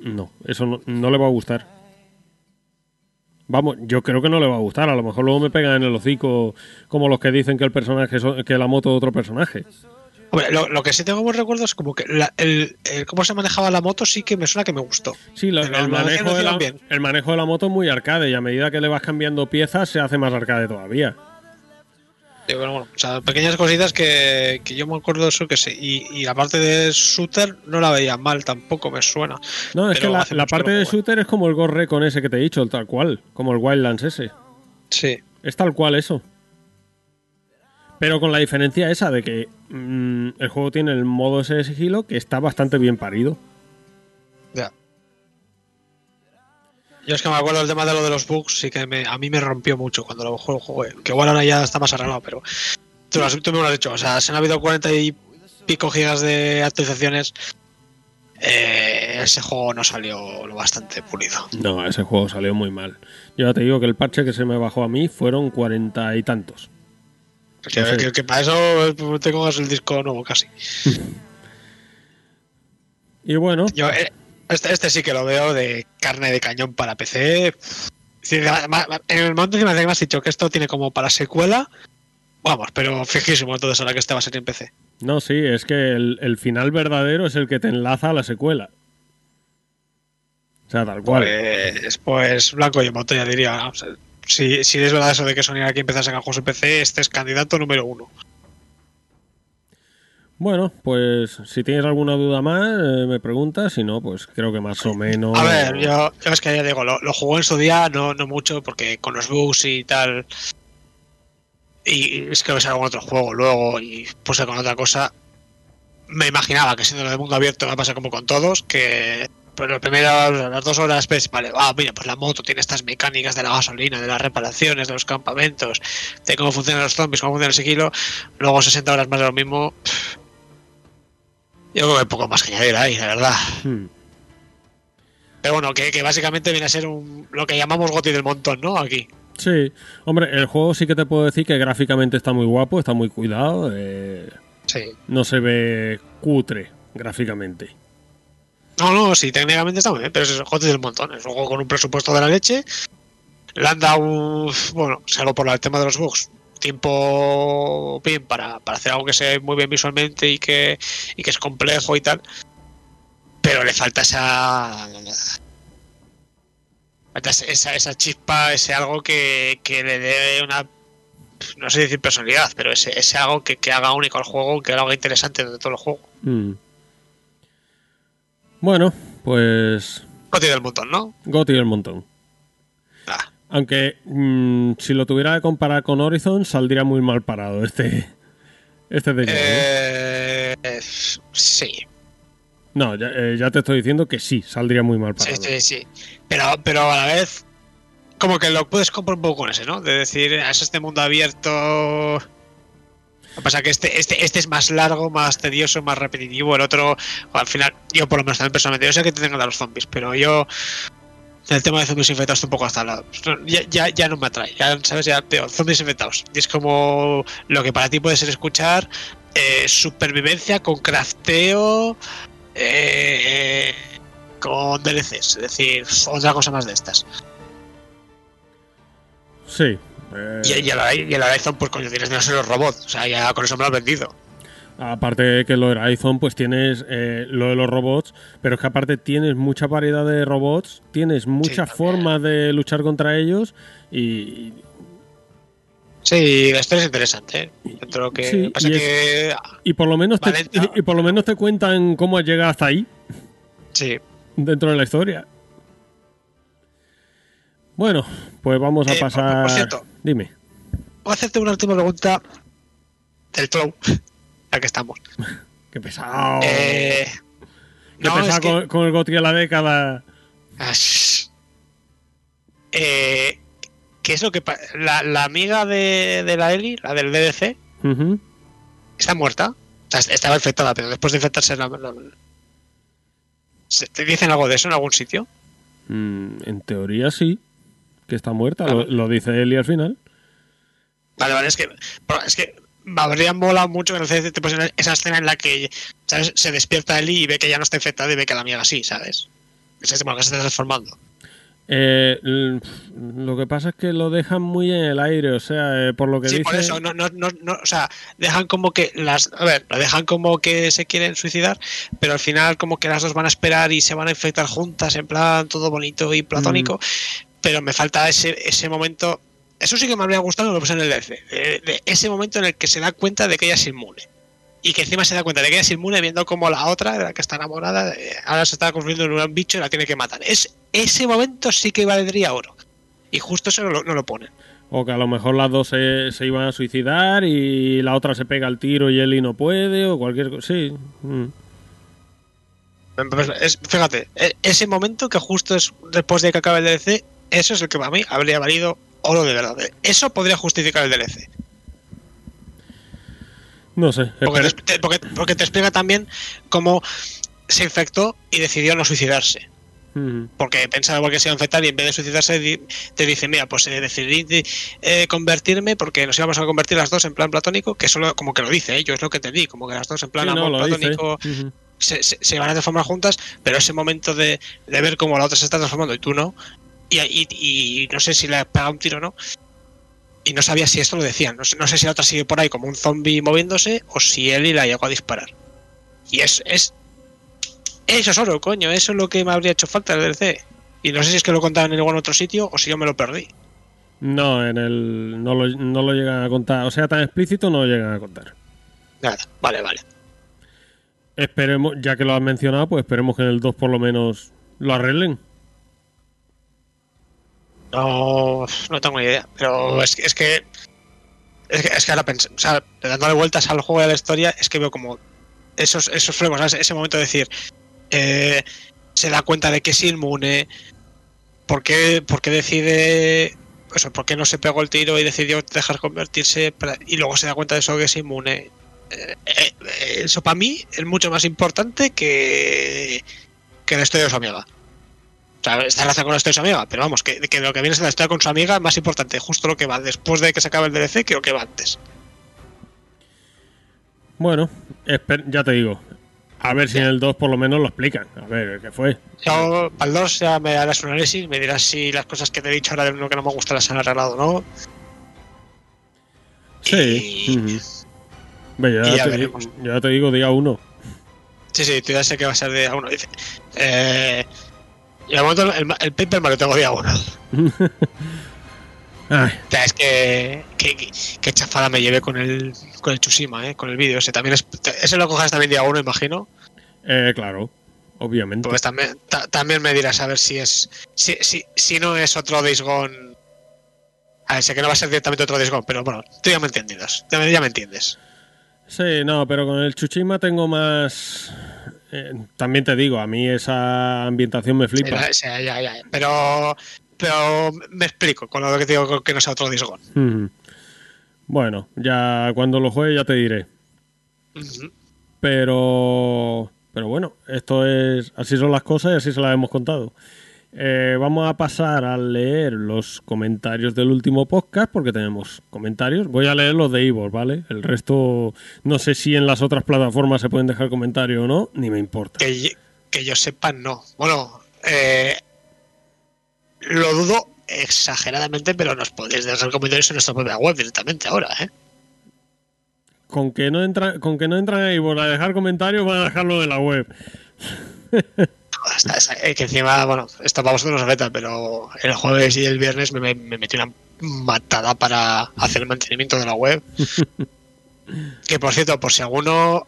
no, eso no, no le va a gustar. Vamos, yo creo que no le va a gustar. A lo mejor luego me pegan en el hocico como los que dicen que el personaje so- que la moto es otro personaje. Hombre, lo, lo que sí tengo muy recuerdo es como que la- el, el cómo se manejaba la moto sí que me suena que me gustó. Sí, el, manejo de la, el manejo de la moto es muy arcade y a medida que le vas cambiando piezas se hace más arcade todavía. Y bueno, o sea, pequeñas cositas que, que yo me acuerdo de eso que sí. Y, y la parte de shooter no la veía mal, tampoco me suena. No, es Pero que la, parte de shooter es como el Ghost Recon ese que te he dicho, tal cual, como el Wildlands ese. Sí. Es tal cual eso. Pero con la diferencia esa de que mm, el juego tiene el modo ese de sigilo que está bastante bien parido. Ya. Yo es que me acuerdo del tema de lo de los bugs, sí que me, a mí me rompió mucho cuando lo juego, jugué. Que igual ahora ya está más arreglado, pero tú, tú me lo has dicho. O sea, se han habido 40 y pico gigas de actualizaciones. eh, ese juego no salió lo bastante pulido. No, ese juego salió muy mal. Yo ya te digo que el parche que se me bajó a mí fueron cuarenta y tantos. Que, para eso te cojas el disco nuevo casi. Y bueno, Yo, eh, este, este sí que lo veo de carne de cañón para PC. En el momento que me has dicho que esto tiene como para secuela, vamos, pero fijísimo entonces ahora que este va a ser en PC. no, sí, es que el, el final verdadero es el que te enlaza a la secuela. O sea, tal cual. Pues, pues blanco y en botella diría. O sea, si, si es verdad eso de que Sony aquí empieza a sacar juegos en PC, este es candidato número uno. Bueno, pues si tienes alguna duda más, eh, me preguntas. Si no, pues creo que más o menos. A ver, yo, yo es que ya digo, lo, lo jugó en su día, no, no mucho, porque con los bugs y tal. Y es que ves algún otro juego luego y puse con otra cosa. Me imaginaba que siendo lo de mundo abierto va a pasar como con todos, que pues lo primero, las dos horas, ves, vale, ah, mira, pues la moto tiene estas mecánicas de la gasolina, de las reparaciones, de los campamentos, de cómo funcionan los zombies, cómo funciona el sigilo. Luego 60 horas más de lo mismo. Yo creo que hay poco más que añadir ahí, la verdad. Hmm. Pero bueno, que, que básicamente viene a ser un, lo que llamamos Goti del montón, ¿no? Aquí. Sí, hombre, el juego sí que te puedo decir que gráficamente está muy guapo, está muy cuidado. eh, Sí. no se ve cutre gráficamente. No, no, sí, técnicamente está muy bien, pero es Goti del montón. Es un juego con un presupuesto de la leche. Le han dado, un- bueno, salvo por el tema de los bugs, tiempo bien para, para hacer algo que se ve muy bien visualmente y que, y que es complejo y tal. Pero le falta esa. falta esa, esa chispa, ese algo que, que le dé una. No sé decir personalidad, pero ese, ese algo que, que haga único al juego, que haga interesante de todo el juego. Hmm. Bueno, pues Goti del montón, ¿no? Goti del montón. Ah, Aunque mm, si lo tuviera que comparar con Horizon, saldría muy mal parado este. Este de Journey. eh, sí, No, ya, eh, ya te estoy diciendo que sí, saldría muy mal sí, parado. sí, sí. Pero, pero a la vez, como que lo puedes comprar un poco con ese, ¿no? De decir, es este mundo abierto. Lo que pasa que este, este, este es más largo, más tedioso, más repetitivo. El otro, al final, yo por lo menos también personalmente, yo sé que te tengan a los zombies, pero yo. El tema de zombies infectados un poco hasta lado. Ya, ya, ya no me atrae. Ya, ¿sabes? Ya veo zombies infectados. Y es como lo que para ti puede ser escuchar eh, supervivencia con crafteo, eh, con DLCs. Es decir, otra cosa más de estas. Sí. eh, Y, y el Horizon, pues coño, tienes de los robots. O sea, ya con eso me lo has vendido. Aparte de que lo del iPhone, pues tienes eh, lo de los robots, pero es que aparte tienes mucha variedad de robots, tienes muchas también. formas de luchar contra ellos y Sí, la historia es interesante. ¿eh? De lo que Sí, pasa y es- que. Y por lo menos te, y, por lo menos te cuentan cómo has llegado hasta ahí, Sí. dentro de la historia. Bueno, pues vamos a Eh, por- pasar. por cierto. Dime. Voy a hacerte una última pregunta del flow. Ya que estamos. Qué pesado. Eh, Qué no, pesado que- con, el Goti de la década. Ah, shh. Eh, ¿Qué es lo que pa- la, la amiga de, de la Eli, la del DDC, está muerta? O sea, est- estaba infectada, pero después de infectarse la, la- ¿Se- ¿Te dicen algo de eso en algún sitio? Mm, en teoría sí, que está muerta, lo, Claro. lo dice Eli al final. Vale, vale, es que, es que me habría molado mucho que en el CDC te pusieran esa escena en la que ¿sabes? se despierta Eli y ve que ya no está infectada y ve que la amiga sí, ¿sabes? Es como que se está transformando. Eh, lo que pasa es que lo dejan muy en el aire, o sea, eh, por lo que Sí, dice... por eso, no, no, no, no, o sea, dejan como que las, a ver, lo dejan como que se quieren suicidar, pero al final como que las dos van a esperar y se van a infectar juntas, en plan todo bonito y platónico, pero me falta ese, ese momento, eso sí que me habría gustado lo que puse en el DLC, de, de ese momento en el que se da cuenta de que ella es inmune. Y que encima se da cuenta de que ella es inmune viendo como la otra, de la que está enamorada, eh, ahora se está construyendo en un bicho y la tiene que matar. Es, ese momento sí que valdría oro. Y justo eso no lo, no lo ponen. O que a lo mejor las dos se, se iban a suicidar y la otra se pega el tiro y Eli no puede, o cualquier cosa. Sí. mm. Es- fíjate, e- ese momento que justo es después de que acabe el DLC, eso es el que para mí habría valido oro de verdad. Eso podría justificar el DLC. No sé. Porque te, porque, porque te explica también cómo se infectó y decidió no suicidarse. Porque pensaba porque se iba a infectar y en vez de suicidarse te dice, mira, pues eh, decidí eh, convertirme porque nos íbamos a convertir las dos en plan platónico, que solo como que lo dice, ¿eh? yo es lo que te di, como que las dos en plan Sí, amor platónico se- se van a transformar juntas, pero ese momento de, de ver cómo la otra se está transformando y tú no, y, y- y no sé si le ha pegado un tiro o no, y no sabía si esto lo decían, no sé, no sé si la otra sigue por ahí como un zombie moviéndose o si él la llegó a disparar. Y es, es. Eso es oro, coño, eso es lo que me habría hecho falta el DLC. Y no sé si es que lo contaban en algún otro sitio o si yo me lo perdí. No, en el. No lo, no lo llegan a contar. O sea, tan explícito no lo llegan a contar. Nada, vale, vale. Esperemos, ya que lo has mencionado, pues esperemos que en el 2 por lo menos lo arreglen. No, no tengo ni idea. Pero es, que- es que. Es que, es que ahora pensé, o sea, dándole vueltas al juego y a la historia, es que veo como esos, esos flecos, ¿sabes? ese momento de decir, eh, se da cuenta de que es inmune, ¿por qué, por qué decide, eso, por qué no se pegó el tiro y decidió dejar convertirse para- y luego se da cuenta de eso que es inmune? Eh, eh, eh, eso para mí es mucho más importante que, que la historia de su amiga. Sea, está enlazada con la historia de su amiga, pero vamos, que, que lo que viene es la historia con su amiga más importante, justo lo que va después de que se acabe el DLC que lo que va antes. Bueno, ya te digo. A ver si en el 2 por lo menos lo explican. A ver, ¿qué fue? Yo, para el 2 ya me harás un análisis, me dirás si las cosas que te he dicho ahora de lo que no me gusta las han arreglado o no. Sí. Y- ujú. Ve, ya, y ya te, veremos. ya te digo, día 1. Sí, sí, tú ya sé que va a ser día 1. Dice. Eh, y al momento el, el paper me lo tengo día 1. Ay, O sea, es que, que, chafada me llevé con el, con el Tsushima, ¿eh? con el vídeo. Ese también es, ese lo cojas también día 1, imagino. eh, claro, obviamente. Pues también, ta- también me dirás a ver si es. Si, si, si no es otro Days Gone. A ver, sé que no va a ser directamente otro Days Gone, pero bueno, tú ya me entiendes. Ya me, ya me entiendes. Sí, no, pero con el Chuchima tengo más. Eh, también te digo, a mí esa ambientación me flipa. Sí, ya, ya, ya, Pero. Pero me explico con lo que te digo que no sea otro Days Gone. Ujú. Bueno, ya cuando lo juegue ya te diré. Pero. Pero bueno, esto es. Así son las cosas y así se las hemos contado. Eh, vamos a pasar a leer los comentarios del último podcast porque tenemos comentarios. Voy a leer los de Ivor, ¿vale? El resto, no sé si en las otras plataformas se pueden dejar comentarios o no, ni me importa. Que, yo- que yo sepa, no. Bueno, eh, lo dudo exageradamente, pero nos podéis dejar comentarios en nuestra propia web directamente ahora, ¿eh? Con que no entran, con que no entran a Ivor a dejar comentarios, van a dejarlo en la web. Hasta esa- eh, que encima, bueno, esto para vosotros no se afecta, pero el jueves y el viernes me, me, me metí una matada para hacer el mantenimiento de la web. que por cierto, por si alguno.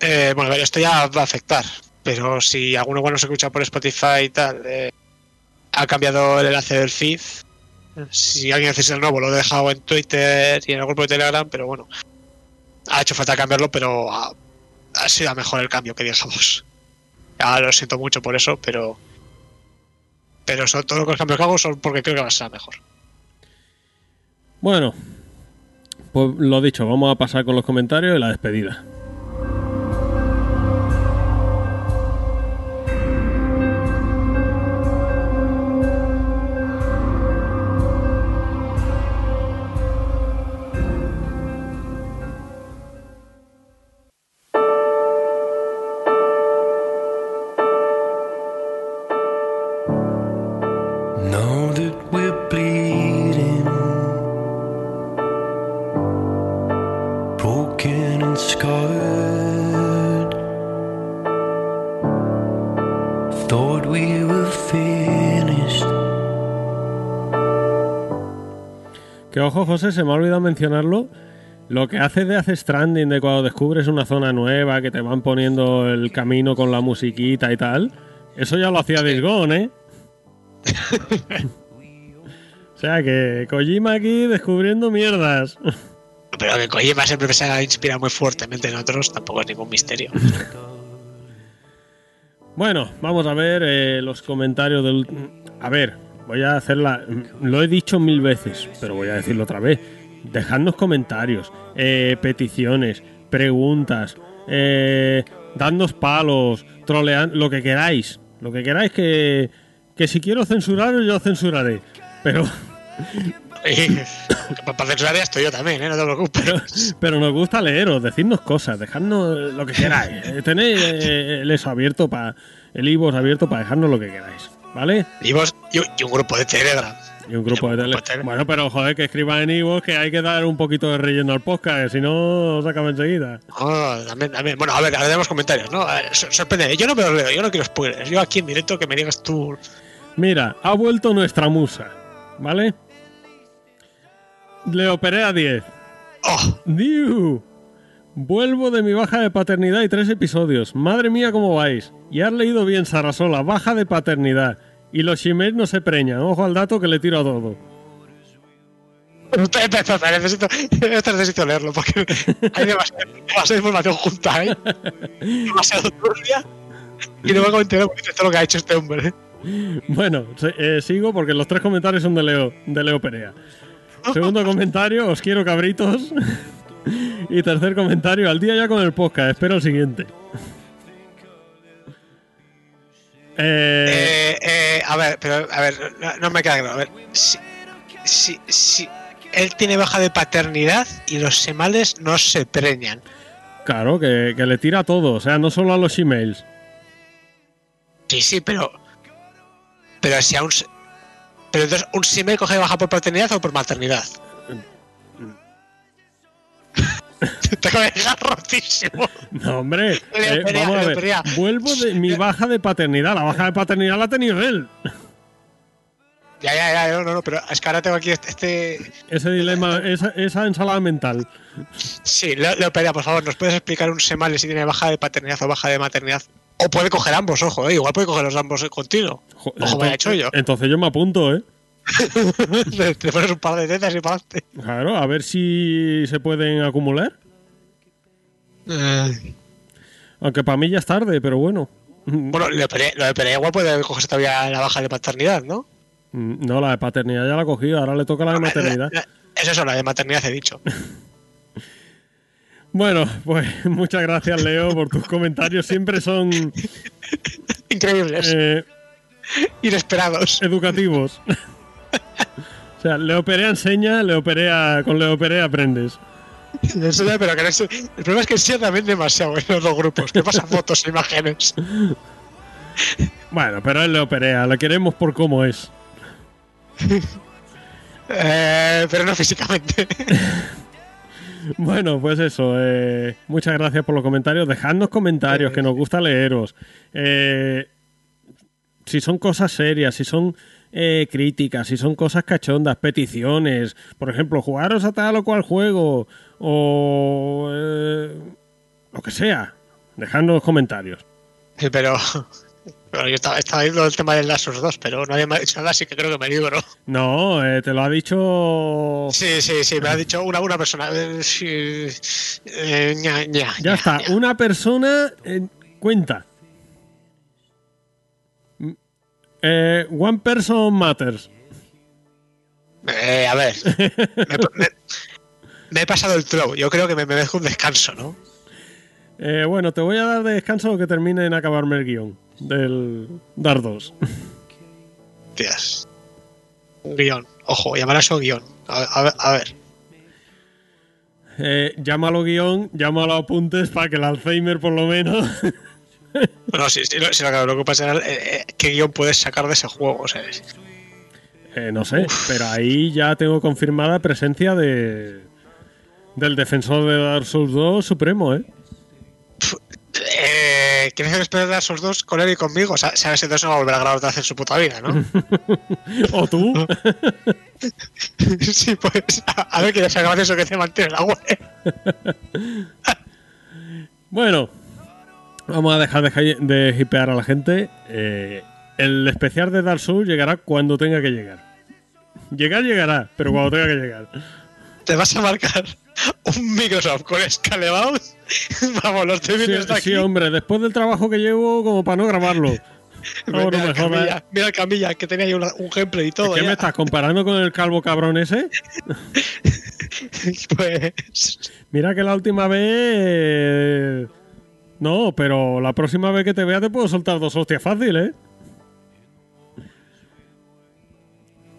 eh, bueno, a ver, esto ya va a afectar, pero si alguno bueno se escucha por Spotify y tal, eh, ha cambiado el enlace del feed. Si alguien necesita el nuevo, lo he dejado en Twitter y en el grupo de Telegram, pero bueno, ha hecho falta cambiarlo, pero ha, ha sido mejor el cambio que digamos. Ya lo siento mucho por eso, pero. Pero son, todos los cambios que hago son porque creo que va a ser mejor. Bueno, pues lo dicho, vamos a pasar con los comentarios y la despedida. Se me ha olvidado mencionarlo. Lo que hace de hace Stranding, de cuando descubres una zona nueva, que te van poniendo el camino con la musiquita y tal, eso ya lo hacía Days Gone, ¿eh? o sea que Kojima aquí descubriendo mierdas. Pero que Kojima siempre se ha inspirado muy fuertemente en otros, tampoco es ningún misterio. Bueno, vamos a ver eh, los comentarios del... A ver, voy a hacerla... Lo he dicho mil veces, pero voy a decirlo otra vez. Dejadnos comentarios, eh, peticiones, preguntas, eh, dadnos palos, trolean, lo que queráis. Lo que queráis que, que si quiero censuraros, yo censuraré. Pero, Para censurar estoy yo también, ¿eh? no te preocupes. pero nos gusta leeros, decidnos cosas, dejadnos lo que queráis. Eh, Tenéis eh, el eso abierto para... El iVoox abierto para dejarnos lo que queráis, ¿vale? Y, vos, y, y un grupo de Telegram. Y un grupo de tele. Bueno, pero joder, que escriban en Ivo que hay que dar un poquito de relleno al podcast, que si no, os acaba enseguida. Ah, también, también. Bueno, a ver, ahora tenemos comentarios, ¿no? Ver, sorprende. Yo no me los leo, yo no quiero spoilers. Yo aquí en directo que me digas tú. Mira, ha vuelto nuestra musa, ¿vale? Le operé a 10. ¡Oh! ¡Diu! Vuelvo de mi baja de paternidad y tres episodios. Madre mía, ¿cómo vais? Y has leído bien, Sarasola, baja de paternidad. Y los shimeis no se preñan. Ojo al dato que le tiro a todo. Necesito, necesito leerlo porque hay demasiada, demasiada información junta, ¿eh? Demasiado turbia. Y no me porque todo lo que ha hecho este hombre. Bueno, se- eh, sigo porque los tres comentarios son de Leo, de Leo Perea. Segundo comentario, os quiero cabritos. Y tercer comentario, al día ya con el podcast, espero el siguiente. Eh, Eh, eh, a ver, pero a ver, no, no me queda claro. A ver, si, si, si él tiene baja de paternidad y los semales no se preñan. claro, que, que le tira a todo, o sea, no solo a los emails. Sí, sí, pero. Pero si a un. Pero entonces, ¿un simel coge baja por paternidad o por maternidad? Te dejar rotísimo. No, hombre, eh, vamos a ver. Vuelvo de mi baja de paternidad. La baja de paternidad la ha tenido él. Ya, ya, ya, no, no, no, pero es que ahora tengo aquí este. este- Ese dilema, esa, esa ensalada mental. Sí, Leo, Leo Perea, por favor, ¿nos puedes explicar un semale si tiene baja de paternidad o baja de maternidad? O puede coger ambos, ojo, eh, igual puede coger los ambos eh, contigo. Jo- Ojo, vaya chollo. entonces yo me apunto, ¿eh? Te pones un par de tetas y para adelante. Claro, a ver si se pueden acumular. Aunque para mí ya es tarde, pero bueno. Bueno, Perea, Leo Perea igual puede cogerse todavía la baja de paternidad, ¿no? Mm, No, la de paternidad ya la ha cogido, ahora le toca la de maternidad. La- la- Es eso, la de maternidad he dicho. Bueno, pues muchas gracias, Leo, por tus comentarios. Siempre son Increíbles, eh, inesperados. educativos. O sea, Perea enseña, Perea, con Perea aprendes. Eso ya, pero que no es- el problema es que sí también demasiado en los dos grupos. Que pasa fotos e imágenes. Bueno, pero es Leo Perea, lo queremos por cómo es. Eh, pero no físicamente. Bueno, pues eso. eh, muchas gracias por los comentarios. Dejadnos comentarios, que nos gusta leeros. Eh, si son cosas serias, si son eh, críticas, si son cosas cachondas, peticiones. Por ejemplo, jugaros a tal o cual juego. O eh, lo que sea. Dejadnos comentarios. Sí, pero. Bueno, yo estaba, estaba viendo el tema of Us 2, pero nadie me ha dicho nada, así que creo que me libro. No, eh, te lo ha dicho. Sí, sí, sí, me ha dicho una, una persona. Eh, sí, eh, ña, ña, Ya ña, está. Una persona eh, cuenta. Eh, one person matters. Eh, a ver. me, me- me he pasado el throw. Yo creo que me merezco un descanso, ¿no? Eh, bueno, te voy a dar de descanso que termine en acabarme el guion del Dar 2. Tías. Un guion. Ojo, llamar a eso guion. A, a ver- a ver. Eh, llámalo guion, llámalo apuntes para que el Alzheimer por lo menos. Bueno, sí, sí, lo, sí, lo, lo que pasa es eh, eh, qué guion puedes sacar de ese juego. O sea, es- Eh, no sé, pero ahí ya tengo confirmada presencia de del defensor de Dark Souls 2 supremo, ¿eh? eh, ¿Quieres hacer esperar a esos dos con él y conmigo? O sea, sabes, entonces no va a volver a grabar otra vez en su puta vida, ¿no? o tú. Sí, pues a, a ver que ya se acaba eso que te mantiene la web. Bueno, vamos a dejar de, de hipear a la gente. Eh, el especial de Dark Souls llegará cuando tenga que llegar. Llegar, llegará, pero cuando tenga que llegar. Te vas a marcar un Microsoft con Scalebound. Vamos, lo estoy Sí, viendo desde aquí. sí, hombre, después del trabajo que llevo, como para no grabarlo. No, no mira, me el. Camilla, mira el Camilla, que tenía ahí un gameplay y todo. ¿Qué me estás comparando con el calvo cabrón ese? Pues. Mira que la última vez. No, pero la próxima vez que te vea te puedo soltar dos hostias fácil, ¿eh?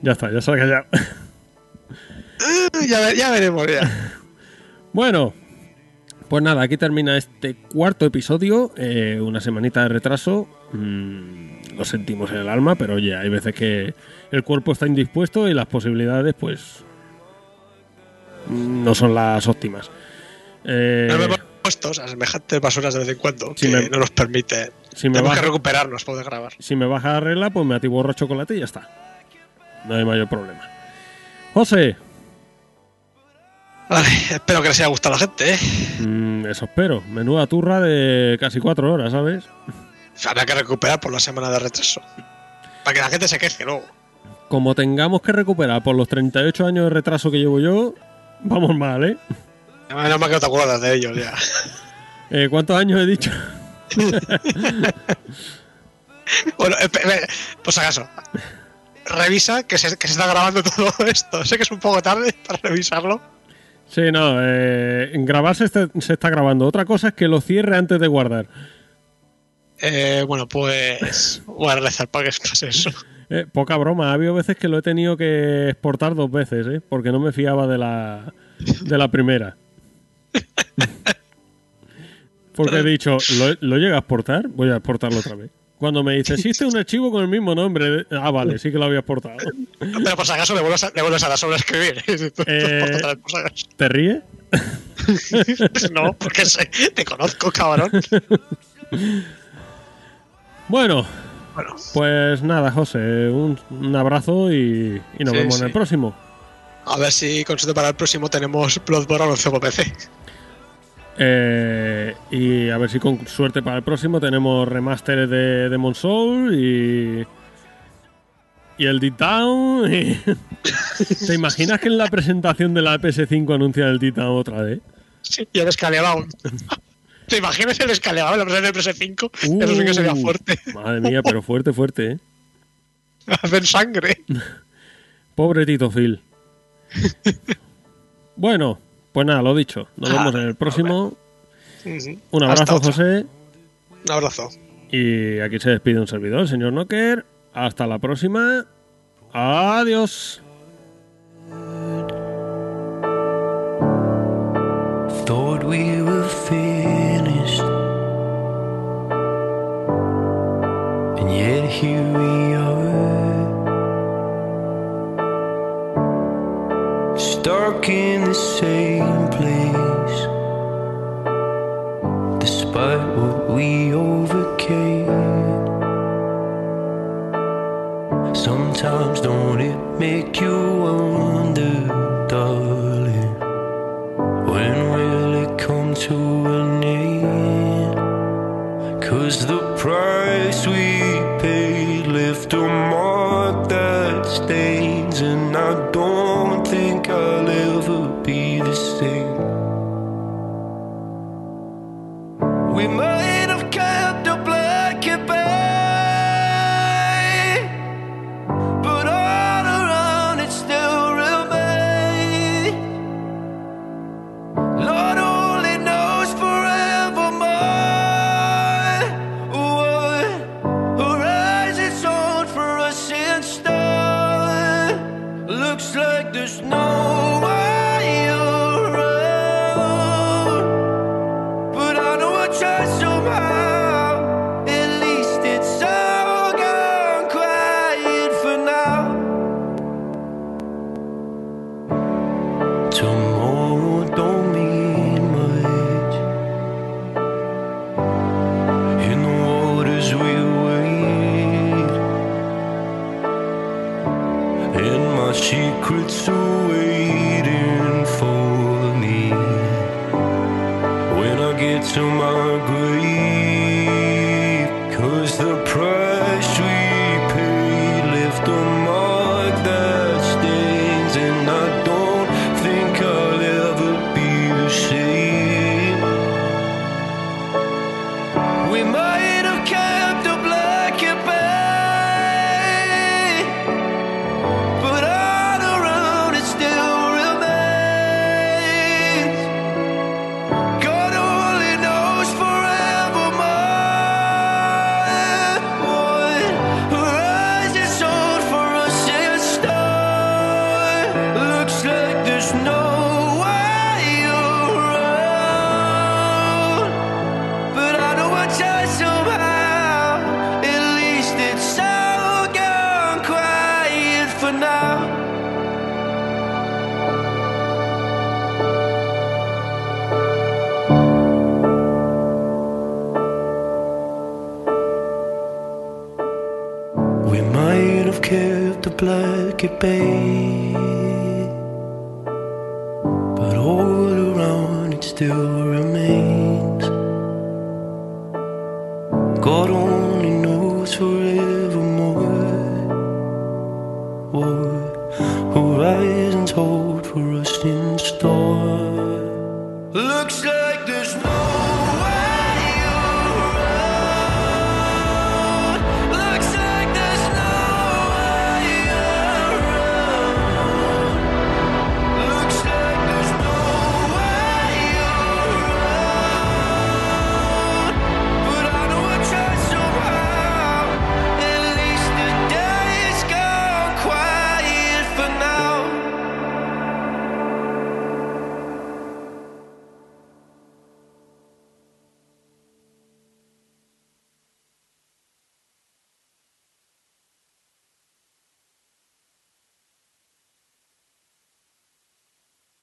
Ya está, ya se ha callado. Ya, ve- ya veremos, ya. Bueno, pues nada, aquí termina este cuarto episodio. eh, una semanita de retraso. Mm, lo sentimos en el alma, pero oye, hay veces que el cuerpo está indispuesto y las posibilidades, pues. mm, No son las óptimas. Eh, puestos a semejantes basuras de vez en cuando Si que me- no nos permite. si, me Tenemos baja, que recuperarnos para poder grabar. si me baja la regla, pues me atiborro chocolate y ya está. No hay mayor problema. José, Vale, espero que les haya gustado a la gente, ¿eh? mm, eso espero. Menuda turra de casi cuatro horas, ¿sabes? Habrá que recuperar por la semana de retraso. Para que la gente se queje luego. Como tengamos que recuperar por los 38 años de retraso que llevo yo, vamos mal, ¿eh? Menos mal que no te acuerdas de ellos ya. Eh, ¿Cuántos años he dicho? Bueno, pues acaso. Revisa que se, que se está grabando todo esto. Sé que es un poco tarde para revisarlo. Sí, no, eh, grabarse se, se está grabando. Otra cosa es que lo cierre antes de guardar. Eh, bueno, pues voy a rezar para que pase eso. Eh, poca broma, ha habido veces que lo he tenido que exportar dos veces, ¿eh? Porque no me fiaba de la, de la primera. Porque he dicho, ¿lo, ¿lo llega a exportar? Voy a exportarlo otra vez. Cuando me dice, existe un archivo con el mismo nombre. Ah, vale, sí que lo había exportado. Pero por si acaso le vuelves a, le vuelves a dar sobre escribir. Eh. ¿Te ríes? No, porque sé- te conozco, cabrón. Bueno, Bueno, pues nada, José, un, un abrazo y, y nos Sí, vemos en el próximo. a ver si con para el próximo tenemos Bloodborne 11 por PC. Eh, y a ver si con suerte para el próximo tenemos remaster de Demon Soul y. Y el Deep Down. y- ¿Te imaginas que en la presentación de la PS5 anuncian el Deep Down otra vez? Y el Scalebound. ¿Te imaginas el Scalebound en la versión de PS5? Eso sí que sería Uh, fuerte. Madre mía, pero fuerte, fuerte, ¿eh? Hacen sangre. Pobre Tito Phil. Bueno, pues nada, lo dicho. Nos vemos en el próximo. Un abrazo. José. Un abrazo. Y aquí se despide un servidor, el señor Nocker. Hasta la próxima. Adiós. Thought we were finished, and yet here we are, stuck in the same place, despite what we overcame. Sometimes don't it make you wonder, darling? When will it come to an end? Cause the price we paid left a mark baby